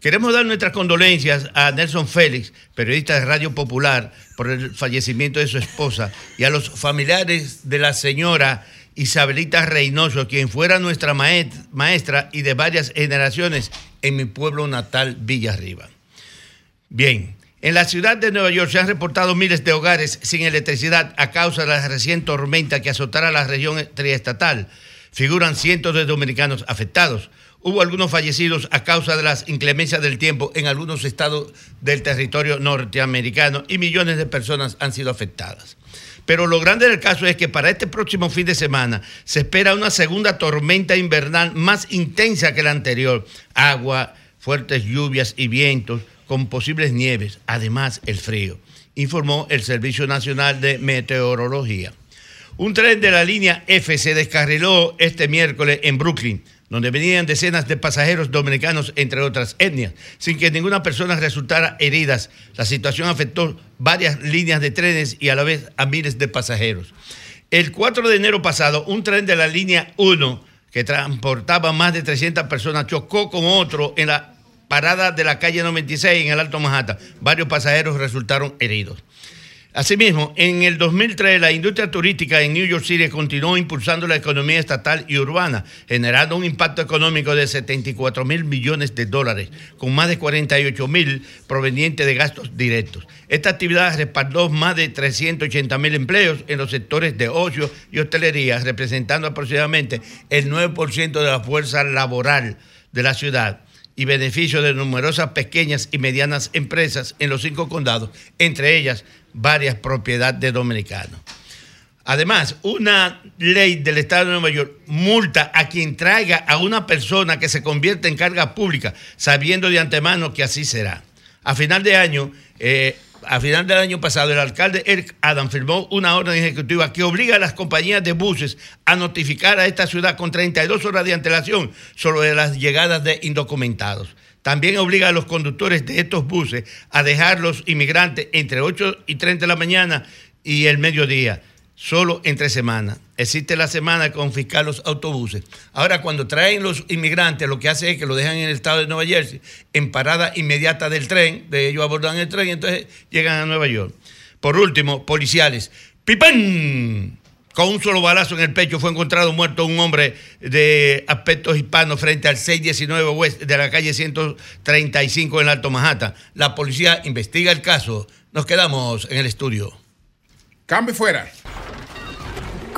Speaker 25: Queremos dar nuestras condolencias a Nelson Félix, periodista de Radio Popular, por el fallecimiento de su esposa y a los familiares de la señora Isabelita Reynoso, quien fuera nuestra maestra y de varias generaciones en mi pueblo natal, Villarriba. Bien, en la ciudad de Nueva York se han reportado miles de hogares sin electricidad a causa de la reciente tormenta que azotara la región triestatal. Figuran cientos de dominicanos afectados. Hubo algunos fallecidos a causa de las inclemencias del tiempo en algunos estados del territorio norteamericano y millones de personas han sido afectadas. Pero lo grande del caso es que para este próximo fin de semana se espera una segunda tormenta invernal más intensa que la anterior. Agua, fuertes lluvias y vientos con posibles nieves, además el frío, informó el Servicio Nacional de Meteorología. Un tren de la línea F se descarriló este miércoles en Brooklyn, donde venían decenas de pasajeros dominicanos, entre otras etnias, sin que ninguna persona resultara heridas. La situación afectó varias líneas de trenes y a la vez a miles de pasajeros. El 4 de enero pasado, un tren de la línea 1 que transportaba más de 300 personas chocó con otro en la parada de la calle 96 en el Alto Manhattan. Varios pasajeros resultaron heridos. Asimismo, en el 2003 la industria turística en New York City continuó impulsando la economía estatal y urbana, generando un impacto económico de 74 mil millones de dólares, con más de 48 mil provenientes de gastos directos. Esta actividad respaldó más de 380 mil empleos en los sectores de ocio y hostelería, representando aproximadamente el 9% de la fuerza laboral de la ciudad y beneficio de numerosas pequeñas y medianas empresas en los cinco condados, entre ellas varias propiedades de dominicanos. Además, una ley del Estado de Nueva York multa a quien traiga a una persona que se convierte en carga pública, sabiendo de antemano que así será. A final de año, eh, a final del año pasado, el alcalde Eric Adam firmó una orden ejecutiva que obliga a las compañías de buses a notificar a esta ciudad con 32 horas de antelación sobre las llegadas de indocumentados. También obliga a los conductores de estos buses a dejar los inmigrantes entre 8 y 30 de la mañana y el mediodía, solo entre semana. Existe la semana de confiscar los autobuses. Ahora, cuando traen los inmigrantes, lo que hace es que lo dejan en el estado de Nueva Jersey, en parada inmediata del tren, de ellos abordan el tren y entonces llegan a Nueva York. Por último, policiales. ¡Pipán! Con un solo balazo en el pecho fue encontrado muerto un hombre de aspectos hispanos frente al 619 West de la calle 135 en Alto Manhattan. La policía investiga el caso. Nos quedamos en el estudio.
Speaker 1: Cambio fuera.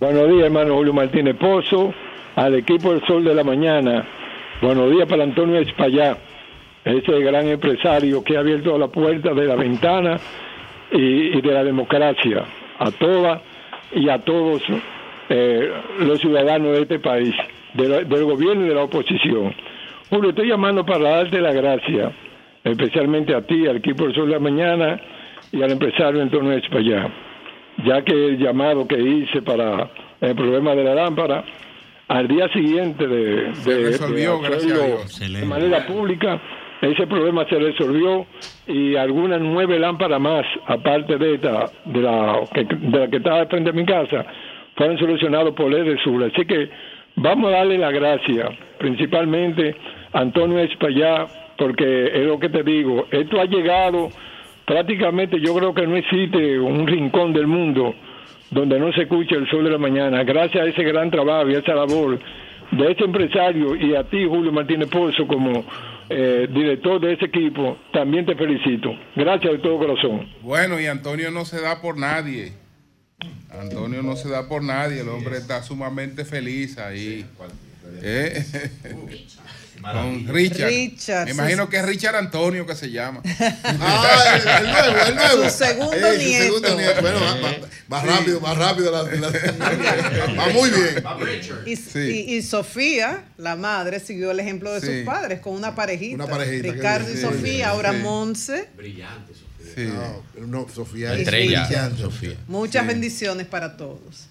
Speaker 26: Buenos días, hermano Julio Martínez Pozo, al equipo del Sol de la Mañana. Buenos días para Antonio Espallá, ese gran empresario que ha abierto la puerta de la ventana y, de la democracia a todas y a todos eh, los ciudadanos de este país, del gobierno y de la oposición. Julio, estoy llamando para darte la gracia, especialmente a ti, al equipo del Sol de la Mañana y al empresario Antonio Espallá ya que el llamado que hice para el problema de la lámpara, al día siguiente de,
Speaker 1: Se
Speaker 26: de-
Speaker 1: resolvió,
Speaker 26: de
Speaker 1: gracias a Dios.
Speaker 26: de manera pública, ese problema se resolvió y algunas nueve lámparas más, aparte de esta, de la que, de la que estaba frente a mi casa, fueron solucionados por el Sur. Así que vamos a darle la gracia, principalmente a Antonio Espallá, porque es lo que te digo, esto ha llegado prácticamente yo creo que no existe un rincón del mundo donde no se escucha el sol de la mañana. Gracias a ese gran trabajo y a esa labor de ese empresario y a ti, Julio Martínez Pozo, como eh, director de ese equipo, también te felicito. Gracias de todo corazón.
Speaker 1: Bueno, y Antonio no se da por nadie. Antonio no se da por nadie. El hombre está sumamente feliz ahí. ¿Eh? Con Richard.
Speaker 8: Richard,
Speaker 1: Me imagino que es Richard Antonio que se llama.
Speaker 10: Ah, el, el nuevo, el nuevo.
Speaker 8: Su segundo
Speaker 10: Eh, su
Speaker 8: nieto.
Speaker 10: segundo nieto. Bueno, va- va- más rápido, más rápido. la- la- va muy bien.
Speaker 8: Y, y- y Sofía, la madre, siguió el ejemplo de
Speaker 10: Sí.
Speaker 8: sus padres con una parejita.
Speaker 10: Una parejita,
Speaker 8: Ricardo y Sofía,
Speaker 10: sí,
Speaker 8: ahora
Speaker 10: sí.
Speaker 8: Monse.
Speaker 1: Sí.
Speaker 10: No, pero no, Sofía
Speaker 8: La
Speaker 10: es
Speaker 8: estrella,
Speaker 10: brillante.
Speaker 13: Sofía.
Speaker 8: Muchas
Speaker 1: Sí.
Speaker 8: bendiciones para todos.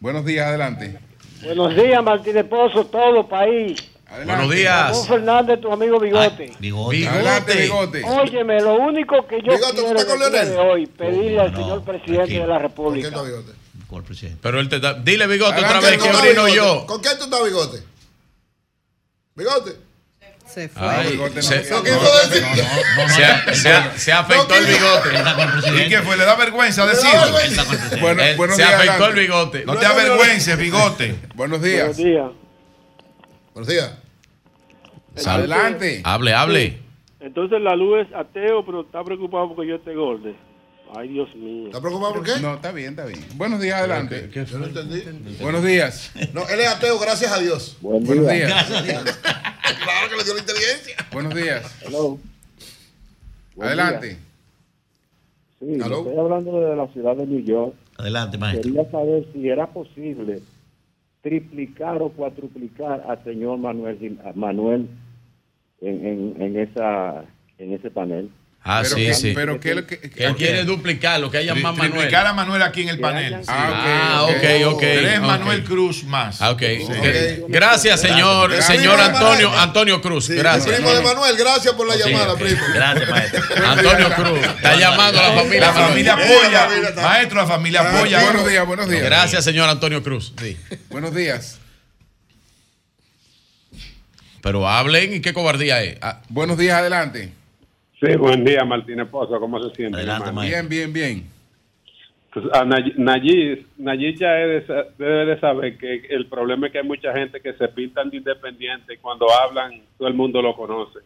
Speaker 1: Buenos días, adelante.
Speaker 27: Buenos días, Martínez Pozo, todo país.
Speaker 13: Buenos días.
Speaker 27: Ramón Fernández, tu amigo Bigote.
Speaker 9: Bigote.
Speaker 1: Adelante, bigote.
Speaker 27: Óyeme, lo único que yo
Speaker 10: Bigote, ¿tú
Speaker 27: quiero
Speaker 10: Leonel?
Speaker 27: de hoy, pedirle al
Speaker 9: No,
Speaker 27: señor presidente de la República.
Speaker 9: ¿Cuál presidente?
Speaker 13: Pero él te da. Dile, bigote, otra
Speaker 10: ¿Con quién
Speaker 13: vez que
Speaker 10: estás,
Speaker 13: orino
Speaker 10: Bigote?
Speaker 13: yo.
Speaker 10: ¿Con quién tú estás, Bigote? ¿Bigote?
Speaker 8: Se fue.
Speaker 13: Ay,
Speaker 1: bigote
Speaker 13: se,
Speaker 1: no.
Speaker 10: ¿No decir?
Speaker 13: se, afectó el bigote.
Speaker 9: Está con el
Speaker 11: ¿Y qué fue? ¿Le da vergüenza decirlo?
Speaker 1: Bueno, buenos
Speaker 13: se
Speaker 1: días,
Speaker 13: afectó el bigote.
Speaker 11: No te avergüences, bigote.
Speaker 1: Buenos días.
Speaker 27: Buenos días.
Speaker 10: Buenos días.
Speaker 1: Adelante.
Speaker 13: Hable, hable.
Speaker 27: Entonces la luz es ateo, pero está preocupado porque yo esté gordo. Ay, Dios mío.
Speaker 10: ¿Estás preocupado por qué?
Speaker 1: No, está bien, está bien. Buenos días, adelante.
Speaker 10: Yo no entendí.
Speaker 1: Buenos días.
Speaker 10: No, él es ateo, gracias a Dios.
Speaker 1: Buenos días.
Speaker 9: Gracias a Dios.
Speaker 10: Claro que le dio la inteligencia.
Speaker 1: Buenos días.
Speaker 27: Hello.
Speaker 1: Adelante.
Speaker 27: Sí,
Speaker 10: Aló.
Speaker 27: estoy hablando de la ciudad de New York.
Speaker 9: Adelante, maestro.
Speaker 27: Quería saber si era posible triplicar o cuatruplicar al señor Manuel Manuel en, en, en esa en ese panel.
Speaker 13: Ah,
Speaker 1: Pero
Speaker 13: sí,
Speaker 1: que-
Speaker 13: sí.
Speaker 1: Pero que, que,
Speaker 13: Que él quiere duplicar lo que haya más Manuel.
Speaker 11: Triplicar a Manuel aquí en el panel. Sí.
Speaker 13: Ah, ok, ok.
Speaker 11: Tres
Speaker 13: ok.
Speaker 11: Manuel Cruz más.
Speaker 13: Ah, ok.
Speaker 11: Sí.
Speaker 13: Gracias, señor,
Speaker 1: Gracias.
Speaker 13: señor Antonio. Antonio Cruz.
Speaker 10: Sí,
Speaker 13: Gracias.
Speaker 10: Primo de Manuel, gracias por la
Speaker 13: Sí,
Speaker 10: llamada, primo.
Speaker 9: Gracias, maestro.
Speaker 13: Antonio Cruz. Está llamando a la familia.
Speaker 11: La familia apoya. Maestro, la familia
Speaker 10: Ah,
Speaker 11: apoya.
Speaker 1: Buenos días, buenos días.
Speaker 13: Gracias, señor Antonio Cruz. Sí.
Speaker 1: Buenos días.
Speaker 13: Pero hablen y qué cobardía es. Ah,
Speaker 1: Buenos días, adelante.
Speaker 28: Sí, buen día, Martínez Pozo. ¿Cómo se siente?
Speaker 9: Adelante.
Speaker 1: Bien, bien, bien.
Speaker 28: Pues, a Nay- Nayib, Nayib ya debe de saber que el problema es que hay mucha gente que se pintan de independiente y cuando hablan todo el mundo lo conoce.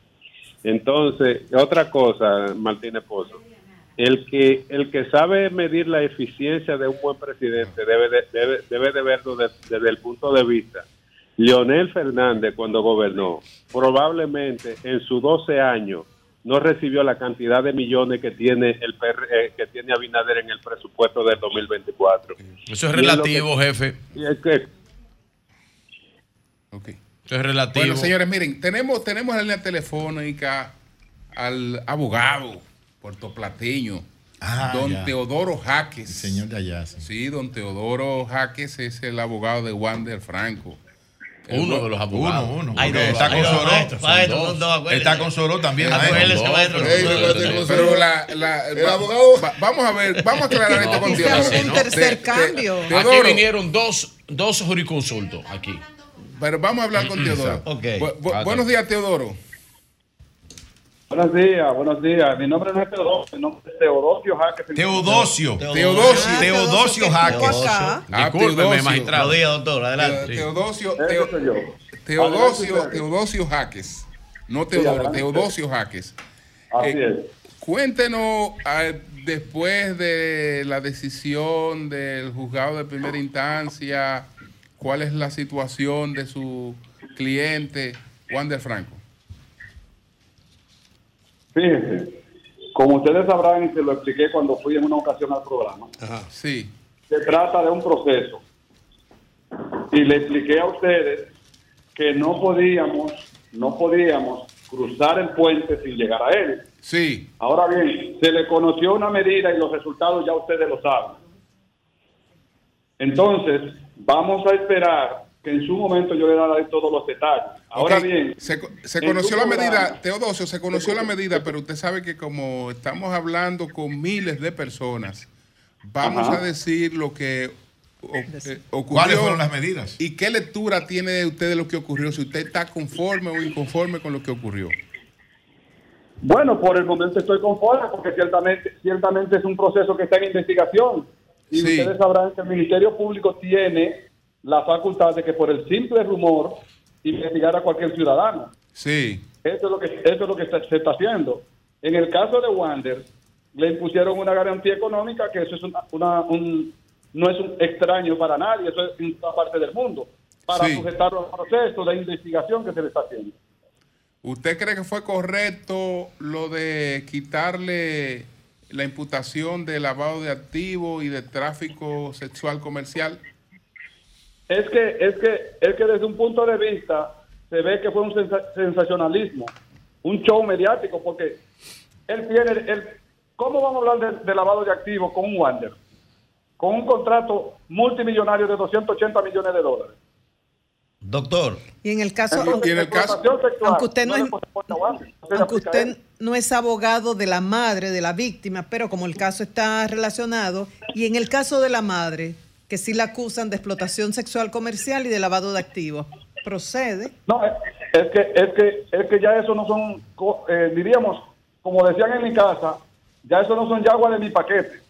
Speaker 28: Entonces, otra cosa, Martínez Pozo, el que el que sabe medir la eficiencia de un buen presidente debe de, debe, debe de verlo de- desde el punto de vista. Leonel Fernández cuando gobernó, probablemente en sus 12 años no recibió la cantidad de millones que tiene el PR eh, que tiene Abinader en el presupuesto del 2024.
Speaker 13: Eso es
Speaker 28: Y es
Speaker 13: relativo,
Speaker 28: que-
Speaker 13: jefe.
Speaker 28: Y es que
Speaker 1: Ok.
Speaker 13: Eso es relativo.
Speaker 1: Bueno, señores, miren, tenemos, tenemos en la telefónica al abogado puertoplateño,
Speaker 29: Ah,
Speaker 1: don
Speaker 29: ya.
Speaker 1: Teodoro Jaques.
Speaker 29: El señor de allá, sí.
Speaker 1: Sí, don Teodoro Jaques es el abogado de Wander Franco.
Speaker 13: Uno de los abogados.
Speaker 11: Uno, uno.
Speaker 9: Hay dos,
Speaker 11: está con Soró. Está con Soró también,
Speaker 1: Pero la, la-
Speaker 10: El
Speaker 1: va-
Speaker 10: abogado-
Speaker 1: va- vamos a ver, vamos a aclarar esto con
Speaker 13: No,
Speaker 1: Teodoro.
Speaker 8: Quizás un tercer
Speaker 1: Te- te-
Speaker 8: cambio.
Speaker 13: Aquí
Speaker 1: Teodoro,
Speaker 13: vinieron dos, dos jurisconsultos aquí.
Speaker 1: pero vamos a hablar con Teodoro.
Speaker 9: Ok.
Speaker 1: Bu- bu- buenos días, Teodoro.
Speaker 28: Buenos días, buenos días. Mi nombre no es Teodoro, mi nombre es Teodosio Jaques.
Speaker 11: Teodosio.
Speaker 1: Teodosio.
Speaker 11: Teodosio.
Speaker 1: Ah,
Speaker 13: Discúlpeme,
Speaker 1: Teodosio.
Speaker 13: magistrado.
Speaker 9: Buenos días, doctor.
Speaker 1: Te-
Speaker 9: Adelante.
Speaker 1: Teodosio. Teodosio, Teodosio Jaques. No Teodoro. Teodosio Jaques.
Speaker 28: Así
Speaker 1: Eh,
Speaker 28: es.
Speaker 1: Cuéntenos, ah, después de la decisión del juzgado de primera instancia, cuál es la situación de su cliente, Juan de Franco.
Speaker 28: Fíjense, como ustedes sabrán y se lo expliqué cuando fui en una ocasión al programa,
Speaker 1: Sí,
Speaker 28: se trata de un proceso. Y le expliqué a ustedes que no podíamos, no podíamos cruzar el puente sin llegar a él.
Speaker 1: sí,
Speaker 28: Ahora bien, se le conoció una medida y los resultados ya ustedes lo saben. Entonces, vamos a esperar que en su momento yo le daré todos los detalles. Ahora
Speaker 1: Ok,
Speaker 28: bien,
Speaker 1: se, se conoció la
Speaker 28: programa-
Speaker 1: medida, Teodosio, se conoció la medida, pero usted sabe que como estamos hablando con miles de personas, vamos
Speaker 28: Ajá.
Speaker 1: a decir lo que o- eh, ocurrió.
Speaker 11: ¿Cuáles fueron las medidas?
Speaker 1: ¿Y qué lectura tiene usted de lo que ocurrió? Si usted está conforme o inconforme con lo que ocurrió.
Speaker 28: bueno, por el momento estoy conforme porque ciertamente, ciertamente es un proceso que está en investigación.
Speaker 30: Y
Speaker 1: Sí.
Speaker 30: ustedes sabrán que el Ministerio Público tiene la facultad de que por el simple rumor investigar a cualquier ciudadano.
Speaker 1: Sí.
Speaker 30: Eso es lo que, eso es lo que se, se está haciendo. En el caso de Wander, le impusieron una garantía económica que eso es una, una- un, no es un extraño para nadie, eso es en toda parte del mundo, para
Speaker 1: Sí.
Speaker 30: sujetarlo al proceso de investigación que se le está haciendo.
Speaker 1: ¿Usted cree que fue correcto lo de quitarle la imputación de lavado de activos y de tráfico sexual comercial?
Speaker 30: Es que, es que, es que desde un punto de vista se ve que fue un sensa- sensacionalismo, un show mediático, porque él tiene, él, ¿cómo vamos a hablar de, de lavado de activos con un Wander? Con un contrato multimillonario de 280 millones de dólares.
Speaker 9: Doctor.
Speaker 8: Y en el caso,
Speaker 30: Y en el caso-
Speaker 8: aunque usted es, aunque no es abogado de la madre, de la víctima, pero como el caso está relacionado, y en el caso de la madre, que sí la acusan de explotación sexual comercial y de lavado de activos, procede.
Speaker 30: No, es, es que, es que, es que ya eso no son, eh, diríamos, como decían en mi casa, ya eso no son yaguas de mi paquete,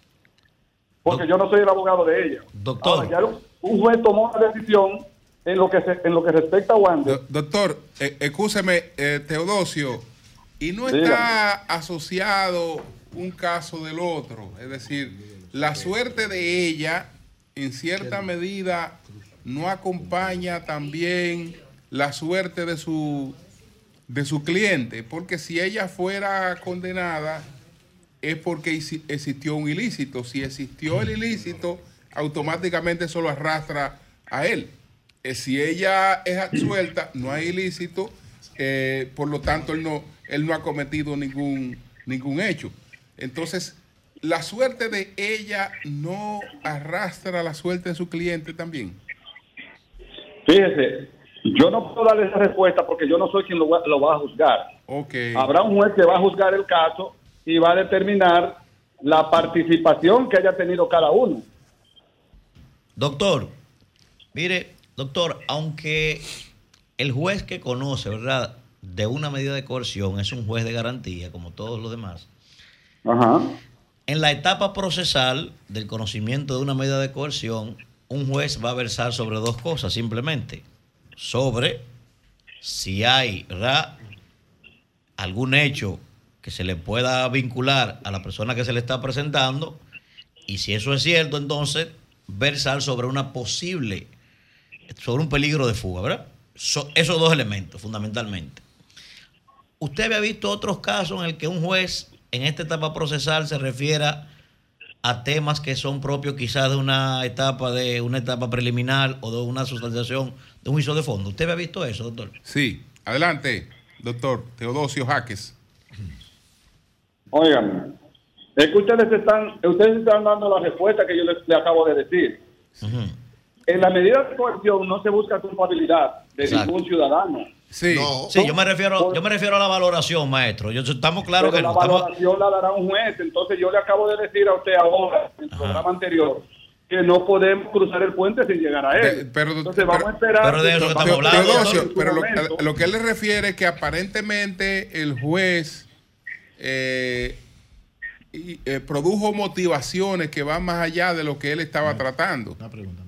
Speaker 30: porque yo no soy el abogado de ella.
Speaker 9: Doctor.
Speaker 30: Ahora, ya un juez tomó una decisión en lo que se, en lo que respecta a Wander.
Speaker 1: Doctor, eh, excúseme, eh, Teodosio, ¿y no
Speaker 30: Dígame.
Speaker 1: está asociado un caso del otro? Es decir, la suerte de ella, en cierta medida, no acompaña también la suerte de su, de su cliente, porque si ella fuera condenada, es porque existió un ilícito. Si existió el ilícito, automáticamente eso lo arrastra a él. Eh, si ella es absuelta, no hay ilícito, eh, por lo tanto él no, él no ha cometido ningún, ningún hecho. Entonces, la suerte de ella no arrastra la suerte de su cliente también.
Speaker 30: Fíjese, yo no puedo darle esa respuesta porque yo no soy quien lo, va- lo va a juzgar.
Speaker 1: Ok.
Speaker 30: Habrá un juez que va a juzgar el caso y va a determinar la participación que haya tenido cada uno.
Speaker 9: Doctor, mire, doctor, aunque el juez que conoce, ¿verdad? De una medida de coerción es un juez de garantía, como todos los demás.
Speaker 30: Ajá.
Speaker 9: En la etapa procesal del conocimiento de una medida de coerción, un juez va a versar sobre dos cosas, simplemente. Sobre si hay. Algún hecho que se le pueda vincular a la persona que se le está presentando. Y si eso es cierto, entonces versar sobre una posible, sobre un peligro de fuga, ¿verdad? So- esos dos elementos, fundamentalmente. ¿Usted había visto otros casos en el que un juez en esta etapa procesal se refiera a temas que son propios quizás de una etapa de una etapa preliminar o de una sustanciación de un juicio de fondo? ¿Usted había visto eso, doctor?
Speaker 1: Sí, adelante, doctor Teodosio Jaques.
Speaker 30: Óigame, es que ustedes están, ustedes están dando la respuesta que yo les, le acabo de decir. En la medida de coerción no se busca culpabilidad de
Speaker 9: Exacto.
Speaker 30: ningún ciudadano.
Speaker 1: Sí,
Speaker 9: sí yo me refiero, yo me refiero a la valoración, maestro. Yo, estamos claros
Speaker 30: Pero
Speaker 9: que
Speaker 30: la
Speaker 9: no. Estamos,
Speaker 30: valoración la dará un juez. Entonces yo le acabo de decir a usted ahora, en el programa anterior, que no podemos cruzar el puente sin llegar a él.
Speaker 1: Pero,
Speaker 30: Entonces vamos a esperar.
Speaker 9: pero de eso que estamos hablando,
Speaker 1: pero lo, que él le refiere es que aparentemente el juez eh, y, eh, produjo motivaciones que van más allá de lo que él estaba tratando. Una
Speaker 9: pregunta,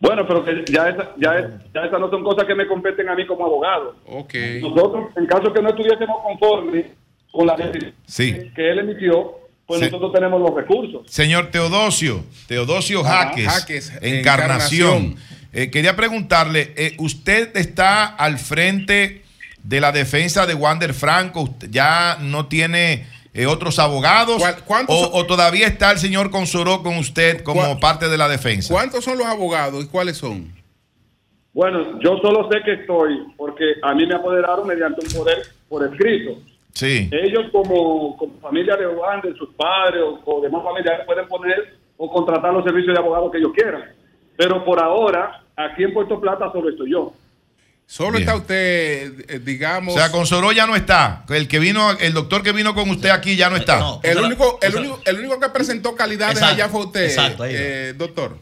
Speaker 30: Bueno, pero que ya, esa- ya, es- ya esas no son cosas que me competen a mí como abogado.
Speaker 1: Ok.
Speaker 30: Nosotros, en caso que no estuviésemos conformes con la decisión
Speaker 11: Sí.
Speaker 30: que él emitió, pues nosotros tenemos los recursos.
Speaker 11: Señor Teodosio, Teodosio Jaques,
Speaker 30: Jaques,
Speaker 11: Encarnación.
Speaker 30: Encarnación.
Speaker 11: Eh, quería preguntarle, eh, ¿usted está al frente de la defensa de Wander Franco? ¿Usted ¿Ya no tiene eh, otros abogados? O, o todavía está el señor Consoró con usted como parte de la defensa?
Speaker 1: ¿Cuántos son los abogados y cuáles son?
Speaker 30: Bueno, yo solo sé que estoy, porque a mí me apoderaron mediante un poder por escrito.
Speaker 11: Sí.
Speaker 30: Ellos como, como familia de Wander, sus padres o, o demás familiares pueden poner o contratar los servicios de abogados que ellos quieran. Pero por ahora, aquí en Puerto Plata solo estoy yo.
Speaker 1: Solo está usted, eh, digamos...
Speaker 11: O sea, Consoró ya no está. El que vino, el doctor que vino con usted aquí ya no está.
Speaker 1: el, único, el, único, el único que presentó calidades
Speaker 11: Exacto,
Speaker 1: allá fue usted,
Speaker 11: exacto,
Speaker 1: eh, doctor.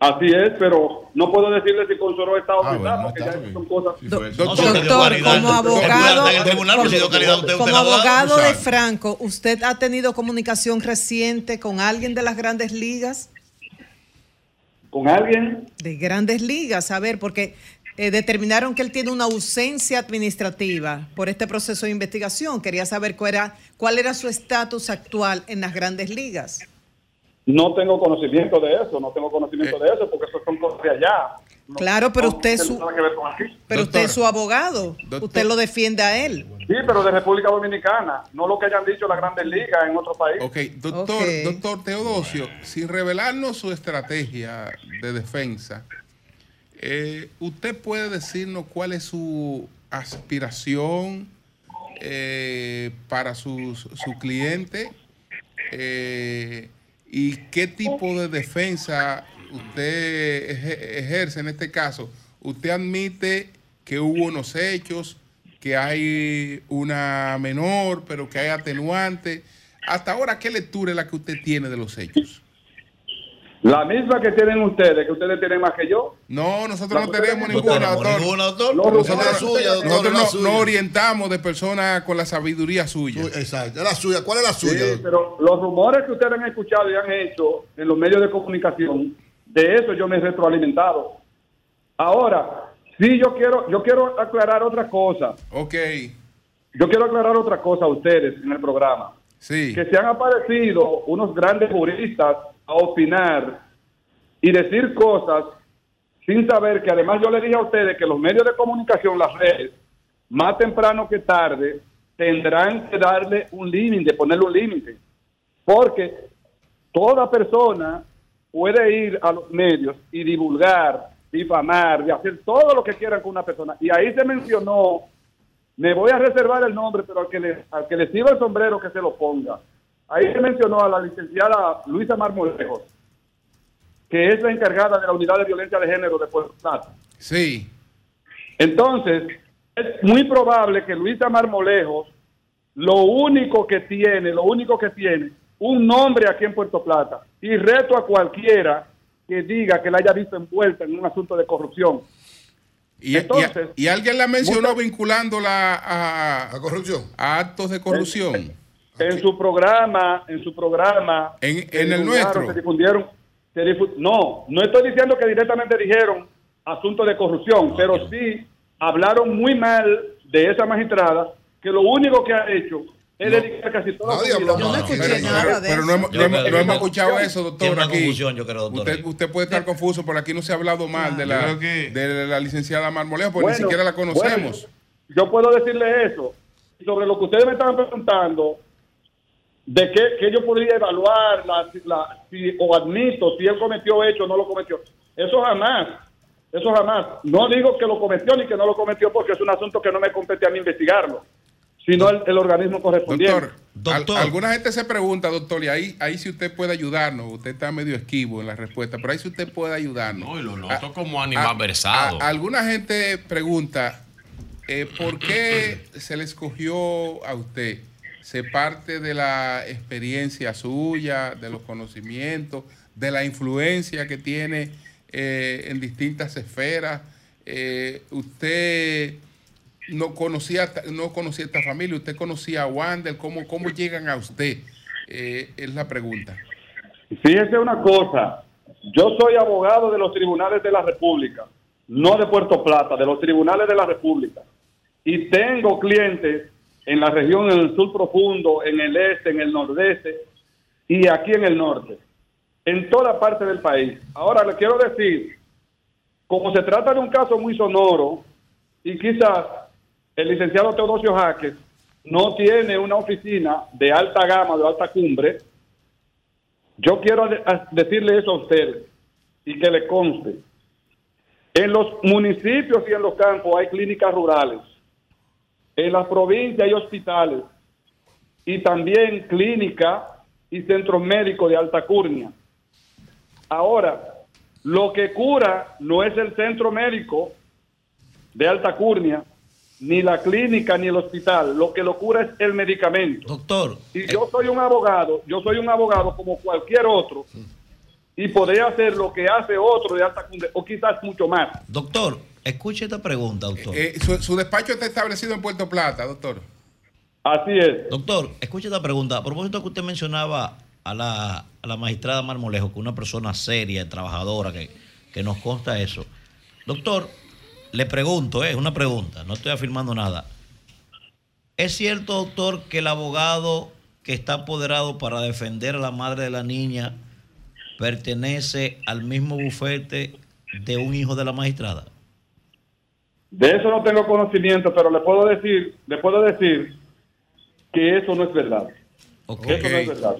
Speaker 30: Así es, pero no puedo decirle si consoró está o no está, porque ya son cosas.
Speaker 8: Doctor, como abogado, como, como abogado de Franco, ¿usted ha tenido comunicación reciente con alguien de las grandes ligas?
Speaker 30: ¿Con alguien?
Speaker 8: De grandes ligas, a ver, porque eh, determinaron que él tiene una ausencia administrativa por este proceso de investigación. Quería saber cuál era, cuál era su estatus actual en las grandes ligas.
Speaker 30: No tengo conocimiento de eso, no tengo conocimiento de eso, porque eso son cosas de allá.
Speaker 8: Claro, pero usted es su,
Speaker 30: tiene nada que ver con aquí.
Speaker 8: pero usted es su abogado. Usted lo defiende a él.
Speaker 30: Sí, pero de República Dominicana, no lo que hayan dicho las grandes ligas en otro país.
Speaker 1: Ok, doctor, doctor Teodosio, sin revelarnos su estrategia de defensa, eh, ¿usted puede decirnos cuál es su aspiración eh, para su, su cliente? Eh, ¿Y qué tipo de defensa usted eje- ejerce en este caso? ¿Usted admite que hubo unos hechos, que hay una menor, pero que hay atenuante? Hasta ahora, ¿qué lectura es la que usted tiene de los hechos?
Speaker 30: La misma que tienen ustedes, que ustedes tienen más que yo.
Speaker 1: No, nosotros no tenemos
Speaker 30: No
Speaker 1: ninguna, doctor.
Speaker 30: ninguna, doctor.
Speaker 1: No, nosotros,
Speaker 30: es la suya, doctor,
Speaker 1: nosotros no,
Speaker 30: suya.
Speaker 1: no orientamos de personas con la sabiduría suya.
Speaker 10: Exacto, la suya. ¿Cuál es la
Speaker 30: Sí, pero los rumores que ustedes han escuchado y han hecho en los medios de comunicación, de eso yo me he retroalimentado. Ahora, sí, yo quiero, yo quiero aclarar otra cosa.
Speaker 1: Ok.
Speaker 30: Yo quiero aclarar otra cosa a ustedes en el programa.
Speaker 1: Sí.
Speaker 30: Que se han aparecido unos grandes juristas a opinar y decir cosas sin saber que además yo le dije a ustedes que los medios de comunicación, las redes, más temprano que tarde, tendrán que darle un límite, ponerle un límite. Porque toda persona puede ir a los medios y divulgar, difamar, y hacer todo lo que quieran con una persona. Y ahí se mencionó, me voy a reservar el nombre, pero al que le, al que le sirva el sombrero que se lo ponga. Ahí se mencionó a la licenciada Luisa Marmolejos, que es la encargada de la unidad de violencia de género de Puerto Plata.
Speaker 1: Sí.
Speaker 30: Entonces, es muy probable que Luisa Marmolejos, lo único que tiene, lo único que tiene, un nombre aquí en Puerto Plata. Y reto a cualquiera que diga que la haya visto envuelta en un asunto de corrupción.
Speaker 1: Y,
Speaker 30: Entonces,
Speaker 1: y- y alguien la mencionó vinculándola a,
Speaker 10: corrupción.
Speaker 1: A actos de corrupción.
Speaker 30: En su programa, en su programa.
Speaker 1: En, el nuestro.
Speaker 30: Se difundieron. se difu- no, no estoy diciendo que directamente dijeron asuntos de corrupción, pero sí hablaron muy mal de esa magistrada, que lo único que ha hecho es dedicar casi toda su vida-
Speaker 1: Pero, pero no hemos, no hemos- no hemos escuchado eso, doctor. Aquí.
Speaker 9: confusión, yo creo, doctor.
Speaker 1: Usted, usted puede estar confuso, porque aquí no se ha hablado mal de la, de la licenciada Marmolejo, porque ni siquiera la conocemos.
Speaker 30: bueno, yo puedo decirle eso. Sobre lo que ustedes me estaban preguntando, de qué, qué yo podría evaluar, la, la- si, o admito si él cometió hecho o no lo cometió. Eso jamás, eso jamás. No digo que lo cometió ni que no lo cometió porque es un asunto que no me compete a mí investigarlo, sino el, el organismo correspondiente.
Speaker 1: Doctor, al- alguna gente se pregunta, doctor, y ahí, ahí si usted puede ayudarnos, usted está medio esquivo en la respuesta, pero ahí si usted puede ayudarnos.
Speaker 13: No, y lo noto
Speaker 1: A-
Speaker 13: como animal versado.
Speaker 1: alguna gente pregunta, eh, ¿por qué se le escogió a usted? ¿Se parte de la experiencia suya, de los conocimientos, de la influencia que tiene eh, en distintas esferas? Eh, ¿Usted no conocía, no conocía esta familia? ¿Usted conocía a Wander? ¿Cómo, cómo llegan a usted? Eh, es la pregunta.
Speaker 30: Fíjese una cosa, yo soy abogado de los tribunales de la República, no de Puerto Plata, de los tribunales de la República. Y tengo clientes en la región, en el sur profundo, en el este, en el nordeste y aquí en el norte, en toda parte del país. Ahora le quiero decir, como se trata de un caso muy sonoro y quizás el licenciado Teodosio Jaques no tiene una oficina de alta gama, de alta cumbre, yo quiero decirle eso a usted y que le conste. En los municipios y en los campos hay clínicas rurales. En las provincias hay hospitales y también clínicas y centros médicos de alta curnia. Ahora, lo que cura no es el centro médico de alta curnia, ni la clínica, ni el hospital. Lo que lo cura es el medicamento.
Speaker 9: Doctor.
Speaker 30: Y yo soy un abogado, yo soy un abogado como cualquier otro, y podría hacer lo que hace otro de alta o quizás mucho más.
Speaker 9: Doctor, escuche esta pregunta, doctor.
Speaker 1: Eh, su, su despacho está establecido en Puerto Plata, doctor.
Speaker 30: Así es.
Speaker 9: Doctor, escuche esta pregunta. A propósito que usted mencionaba a la, a la magistrada Marmolejo, que una persona seria, trabajadora, que, que nos consta eso. Doctor, le pregunto, es una pregunta, no estoy afirmando nada. ¿Es cierto, doctor, que el abogado que está apoderado para defender a la madre de la niña pertenece al mismo bufete de un hijo de la magistrada?
Speaker 30: De eso no tengo conocimiento, pero le puedo decir, le puedo decir que eso no es verdad. Es verdad.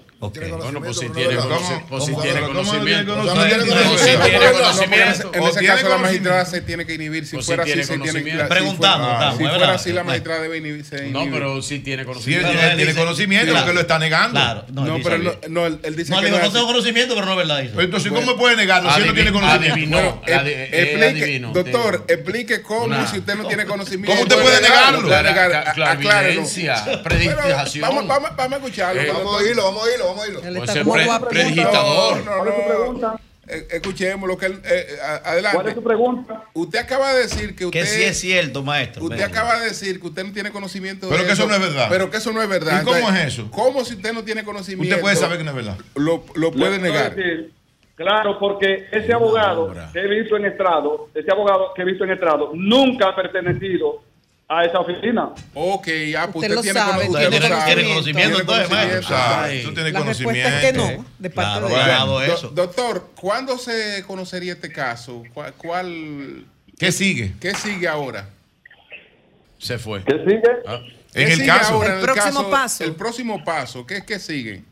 Speaker 13: Bueno, pues si tiene, conoci- pues si tiene conocimiento. Pues si tiene conocimiento.
Speaker 1: En ese caso, la magistrada se tiene que inhibir. Si
Speaker 13: si
Speaker 1: fuera así, se tiene que si fuera-
Speaker 13: estamos,
Speaker 1: Si fuera así, la magistrada debe inhibir. se
Speaker 13: No, pero sí tiene conocimiento.
Speaker 11: él tiene, conocimiento, lo que lo está negando.
Speaker 9: Claro,
Speaker 1: No, pero no, él, dice que no
Speaker 9: no tengo conocimiento, pero no es verdad.
Speaker 11: Entonces, ¿cómo puede negarlo si no tiene conocimiento?
Speaker 1: Eh,
Speaker 13: adivino,
Speaker 1: doctor, explique cómo si usted no tiene conocimiento.
Speaker 11: ¿Cómo usted puede negarlo?
Speaker 13: Clarividencia,
Speaker 1: vamos a escucharlo.
Speaker 13: Eh.
Speaker 10: Vamos a oírlo, vamos a oírlo, vamos a oírlo.
Speaker 8: Está
Speaker 13: pre-
Speaker 8: guapo.
Speaker 13: predigitador.
Speaker 1: No, no, no. Eh, Escuchemos lo que él. eh, a- adelante.
Speaker 30: ¿Cuál es su pregunta?
Speaker 1: Usted acaba de decir que usted.
Speaker 9: Que sí es cierto, maestro.
Speaker 1: Usted acaba de decir que usted no tiene conocimiento
Speaker 11: Pero
Speaker 1: de
Speaker 11: que eso no es verdad.
Speaker 1: Pero que eso no es verdad.
Speaker 11: ¿Y cómo
Speaker 1: Entonces,
Speaker 11: es eso?
Speaker 1: ¿Cómo si usted no tiene conocimiento?
Speaker 11: Usted puede saber que no es verdad.
Speaker 1: Lo, lo puede negar.
Speaker 30: decir, claro, porque ese abogado que he visto en estrado, ese abogado que he visto en estrado, nunca ha pertenecido a esa oficina.
Speaker 1: Ok, ya, pues
Speaker 8: Usted lo
Speaker 1: tiene,
Speaker 8: sabe, tiene
Speaker 1: usted lo sabe.
Speaker 9: conocimiento.
Speaker 1: Tiene
Speaker 9: entonces, maestro.
Speaker 11: tú tienes
Speaker 8: La
Speaker 11: conocimiento.
Speaker 8: es que no, de parte
Speaker 9: Claro,
Speaker 8: de.
Speaker 9: Dado
Speaker 1: Do- doctor, ¿cuándo se conocería este caso? ¿Cuál, cuál-
Speaker 11: ¿Qué sigue?
Speaker 1: qué sigue ahora?
Speaker 13: Se fue.
Speaker 30: ¿Qué sigue?
Speaker 13: Ah,
Speaker 1: ¿Qué
Speaker 11: En el
Speaker 1: sigue
Speaker 11: caso.
Speaker 1: ahora
Speaker 8: El
Speaker 1: en
Speaker 8: próximo
Speaker 1: caso-
Speaker 8: paso.
Speaker 1: El próximo paso, ¿qué, qué sigue?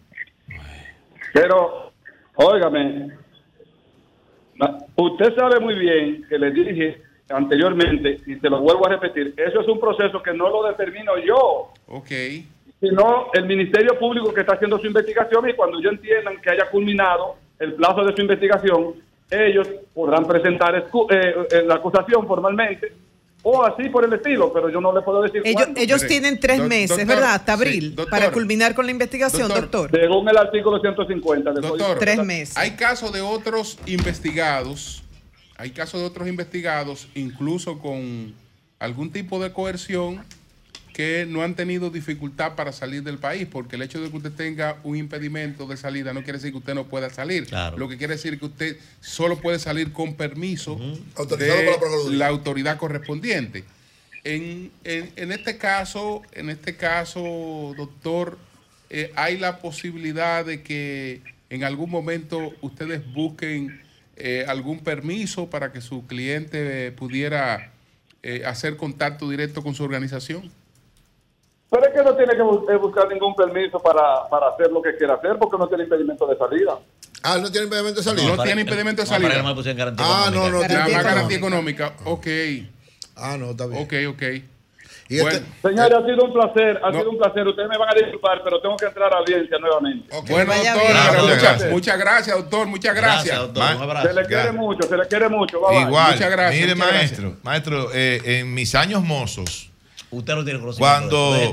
Speaker 30: Pero, óigame, usted sabe muy bien que le dije anteriormente, y te lo vuelvo a repetir, eso es un proceso que no lo determino yo,
Speaker 1: Ok.
Speaker 30: sino el Ministerio Público que está haciendo su investigación y cuando ellos entiendan que haya culminado el plazo de su investigación, ellos podrán presentar eh, eh, la acusación formalmente o así por el estilo, pero yo no le puedo decir
Speaker 8: Ellos,
Speaker 30: cuándo.
Speaker 8: ellos
Speaker 1: Mire,
Speaker 8: tienen tres meses,
Speaker 1: doctor,
Speaker 8: ¿verdad? Hasta
Speaker 1: sí,
Speaker 8: abril,
Speaker 1: doctor.
Speaker 8: para culminar con la investigación,
Speaker 1: Doctor.
Speaker 8: doctor.
Speaker 30: Según el artículo 150 del
Speaker 1: Doctor,
Speaker 30: Código
Speaker 8: Tres meses.
Speaker 1: Hay casos de otros investigados, hay casos de otros investigados, incluso con algún tipo de coerción, que no han tenido dificultad para salir del país, porque el hecho de que usted tenga un impedimento de salida no quiere decir que usted no pueda salir.
Speaker 9: Claro.
Speaker 1: Lo que quiere decir que usted solo puede salir con permiso
Speaker 10: Autorizado
Speaker 1: de
Speaker 10: por la
Speaker 1: autoridad correspondiente. En, en- en este caso, en este caso, doctor, eh, hay la posibilidad de que en algún momento ustedes busquen eh, algún permiso para que su cliente eh, pudiera eh, hacer contacto directo con su organización.
Speaker 30: Pero es que no tiene que eh, buscar ningún permiso para, para hacer lo que quiera hacer porque no tiene impedimento de salida.
Speaker 10: Ah, no tiene impedimento de
Speaker 1: No,
Speaker 10: salida.
Speaker 1: tiene impedimento de
Speaker 9: No, para que
Speaker 1: salida.
Speaker 9: no me pusieran garantía
Speaker 10: Ah, no, no, tiene
Speaker 1: garantía económica. Ok,
Speaker 10: Ah, no, está bien.
Speaker 1: ok, ok.
Speaker 10: Y
Speaker 1: Bueno,
Speaker 10: este-
Speaker 30: Señores, ha sido un placer, ha
Speaker 1: No.
Speaker 30: sido un placer. Ustedes me van a disculpar, pero tengo que entrar a audiencia nuevamente.
Speaker 1: bueno, doctor,
Speaker 11: Muchas
Speaker 1: muchas,
Speaker 11: gracias.
Speaker 1: muchas gracias, doctor, muchas
Speaker 9: Gracias,
Speaker 1: gracias.
Speaker 9: doctor.
Speaker 30: Se le quiere mucho, se le quiere mucho. Bye, bye.
Speaker 11: Igual.
Speaker 1: Muchas gracias,
Speaker 11: Mire,
Speaker 1: muchas
Speaker 11: maestro, maestro, eh, en mis años mozos,
Speaker 9: Usted no tiene conocimiento.
Speaker 11: Cuando-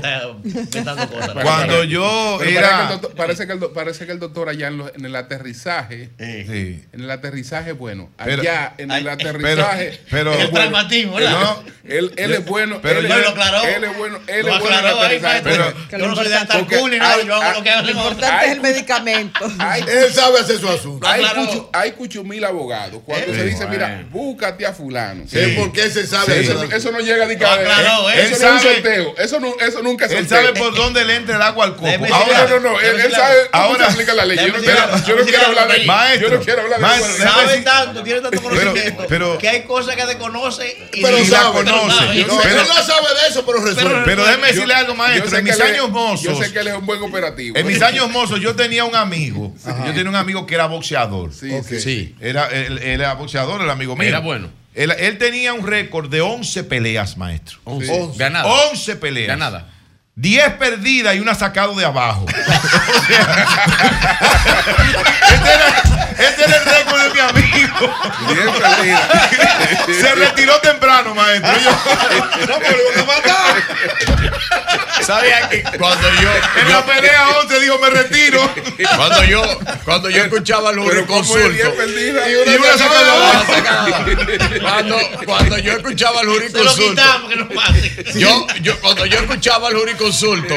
Speaker 9: está cosas.
Speaker 11: cuando yo
Speaker 1: Pero
Speaker 11: era...
Speaker 1: parece, que el doctor, parece, que el, do- parece que el doctor allá en, lo- en el aterrizaje,
Speaker 11: Sí.
Speaker 1: en el aterrizaje, bueno,
Speaker 11: Pero-
Speaker 1: allá en el
Speaker 9: Ay,
Speaker 1: aterrizaje,
Speaker 11: pero-
Speaker 1: es
Speaker 11: El
Speaker 1: bueno.
Speaker 9: traumatismo, ¿verdad?
Speaker 1: No, él, él es bueno,
Speaker 11: Pero
Speaker 1: él,
Speaker 11: yo
Speaker 1: es-
Speaker 9: lo aclaró.
Speaker 1: él es bueno, él
Speaker 9: Lo
Speaker 1: es bueno en el aterrizaje. pero-
Speaker 9: Yo no soy de ni nada,
Speaker 1: hay-
Speaker 9: yo hago lo que hago
Speaker 8: Lo importante
Speaker 1: Hay-
Speaker 8: es el medicamento.
Speaker 1: hay,
Speaker 10: Él sabe hacer su asunto.
Speaker 1: hay, cuchumil abogados. Cuando
Speaker 9: Eh,
Speaker 1: se dice, mira, búscate a fulano.
Speaker 10: Sí, porque él se sabe
Speaker 1: Eso, no llega de
Speaker 9: ¿eh?
Speaker 11: Él
Speaker 1: es
Speaker 11: sabe-
Speaker 1: un sorteo. Eso, no, eso nunca es
Speaker 11: Él
Speaker 1: sorteo.
Speaker 11: sabe por dónde le entra el agua al coco. Ahora,
Speaker 1: no, no, no. Él, él sabe cómo
Speaker 11: ahora-
Speaker 1: se aplica la ley. Yo no quiero,
Speaker 9: decirle-
Speaker 1: yo no
Speaker 9: déjame
Speaker 1: quiero hablar de
Speaker 11: Maestro,
Speaker 1: Yo no quiero hablar de
Speaker 11: maestro,
Speaker 9: Sabe tanto, tiene tanto conocimiento
Speaker 11: pero-
Speaker 9: que hay cosas que desconoce y
Speaker 10: Pero sabe,
Speaker 11: conoce.
Speaker 10: No,
Speaker 11: Pero-
Speaker 10: él no sabe de eso, pero resuelve.
Speaker 11: Pero déjeme decirle algo, maestro. En mis años mozos,
Speaker 1: Yo sé que él es un buen operativo.
Speaker 11: en mis años mozos, yo tenía un amigo. Yo tenía un amigo que era boxeador.
Speaker 1: Sí, sí.
Speaker 11: Era boxeador, el amigo mío.
Speaker 13: Era bueno.
Speaker 11: Él, él tenía un récord de 11 peleas, maestro.
Speaker 13: Once.
Speaker 10: Once.
Speaker 13: Ganada.
Speaker 11: 11 peleas.
Speaker 13: Ganada.
Speaker 11: 10 perdidas y una sacado de abajo. O sea, este, era, este era el récord de mi amigo.
Speaker 1: Bien perdida.
Speaker 11: Se retiró temprano, maestro. Yo- no, pero lo que mataba.
Speaker 13: sabía que cuando yo.
Speaker 1: En la pelea 11 dijo, me retiro.
Speaker 13: Cuando yo, cuando yo escuchaba al
Speaker 1: Pero ¿cómo es? Diez
Speaker 13: jurisconsulto.
Speaker 1: perdidas.
Speaker 13: Y una sacada. Cuando, cuando yo escuchaba al jurisconsulto. Yo, yo, cuando yo escuchaba al jurisconsulto,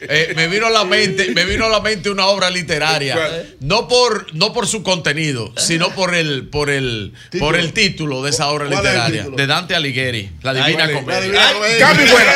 Speaker 13: eh, me vino a la mente, me vino a la mente una obra literaria. No por, no por su contenido, sino por el, por el, por el título de esa obra
Speaker 10: ¿Cuál es el
Speaker 13: literaria.
Speaker 10: título?
Speaker 13: De Dante Alighieri, La Divina Comedia.
Speaker 10: La Divina Comedia.
Speaker 1: Cambio y fuera.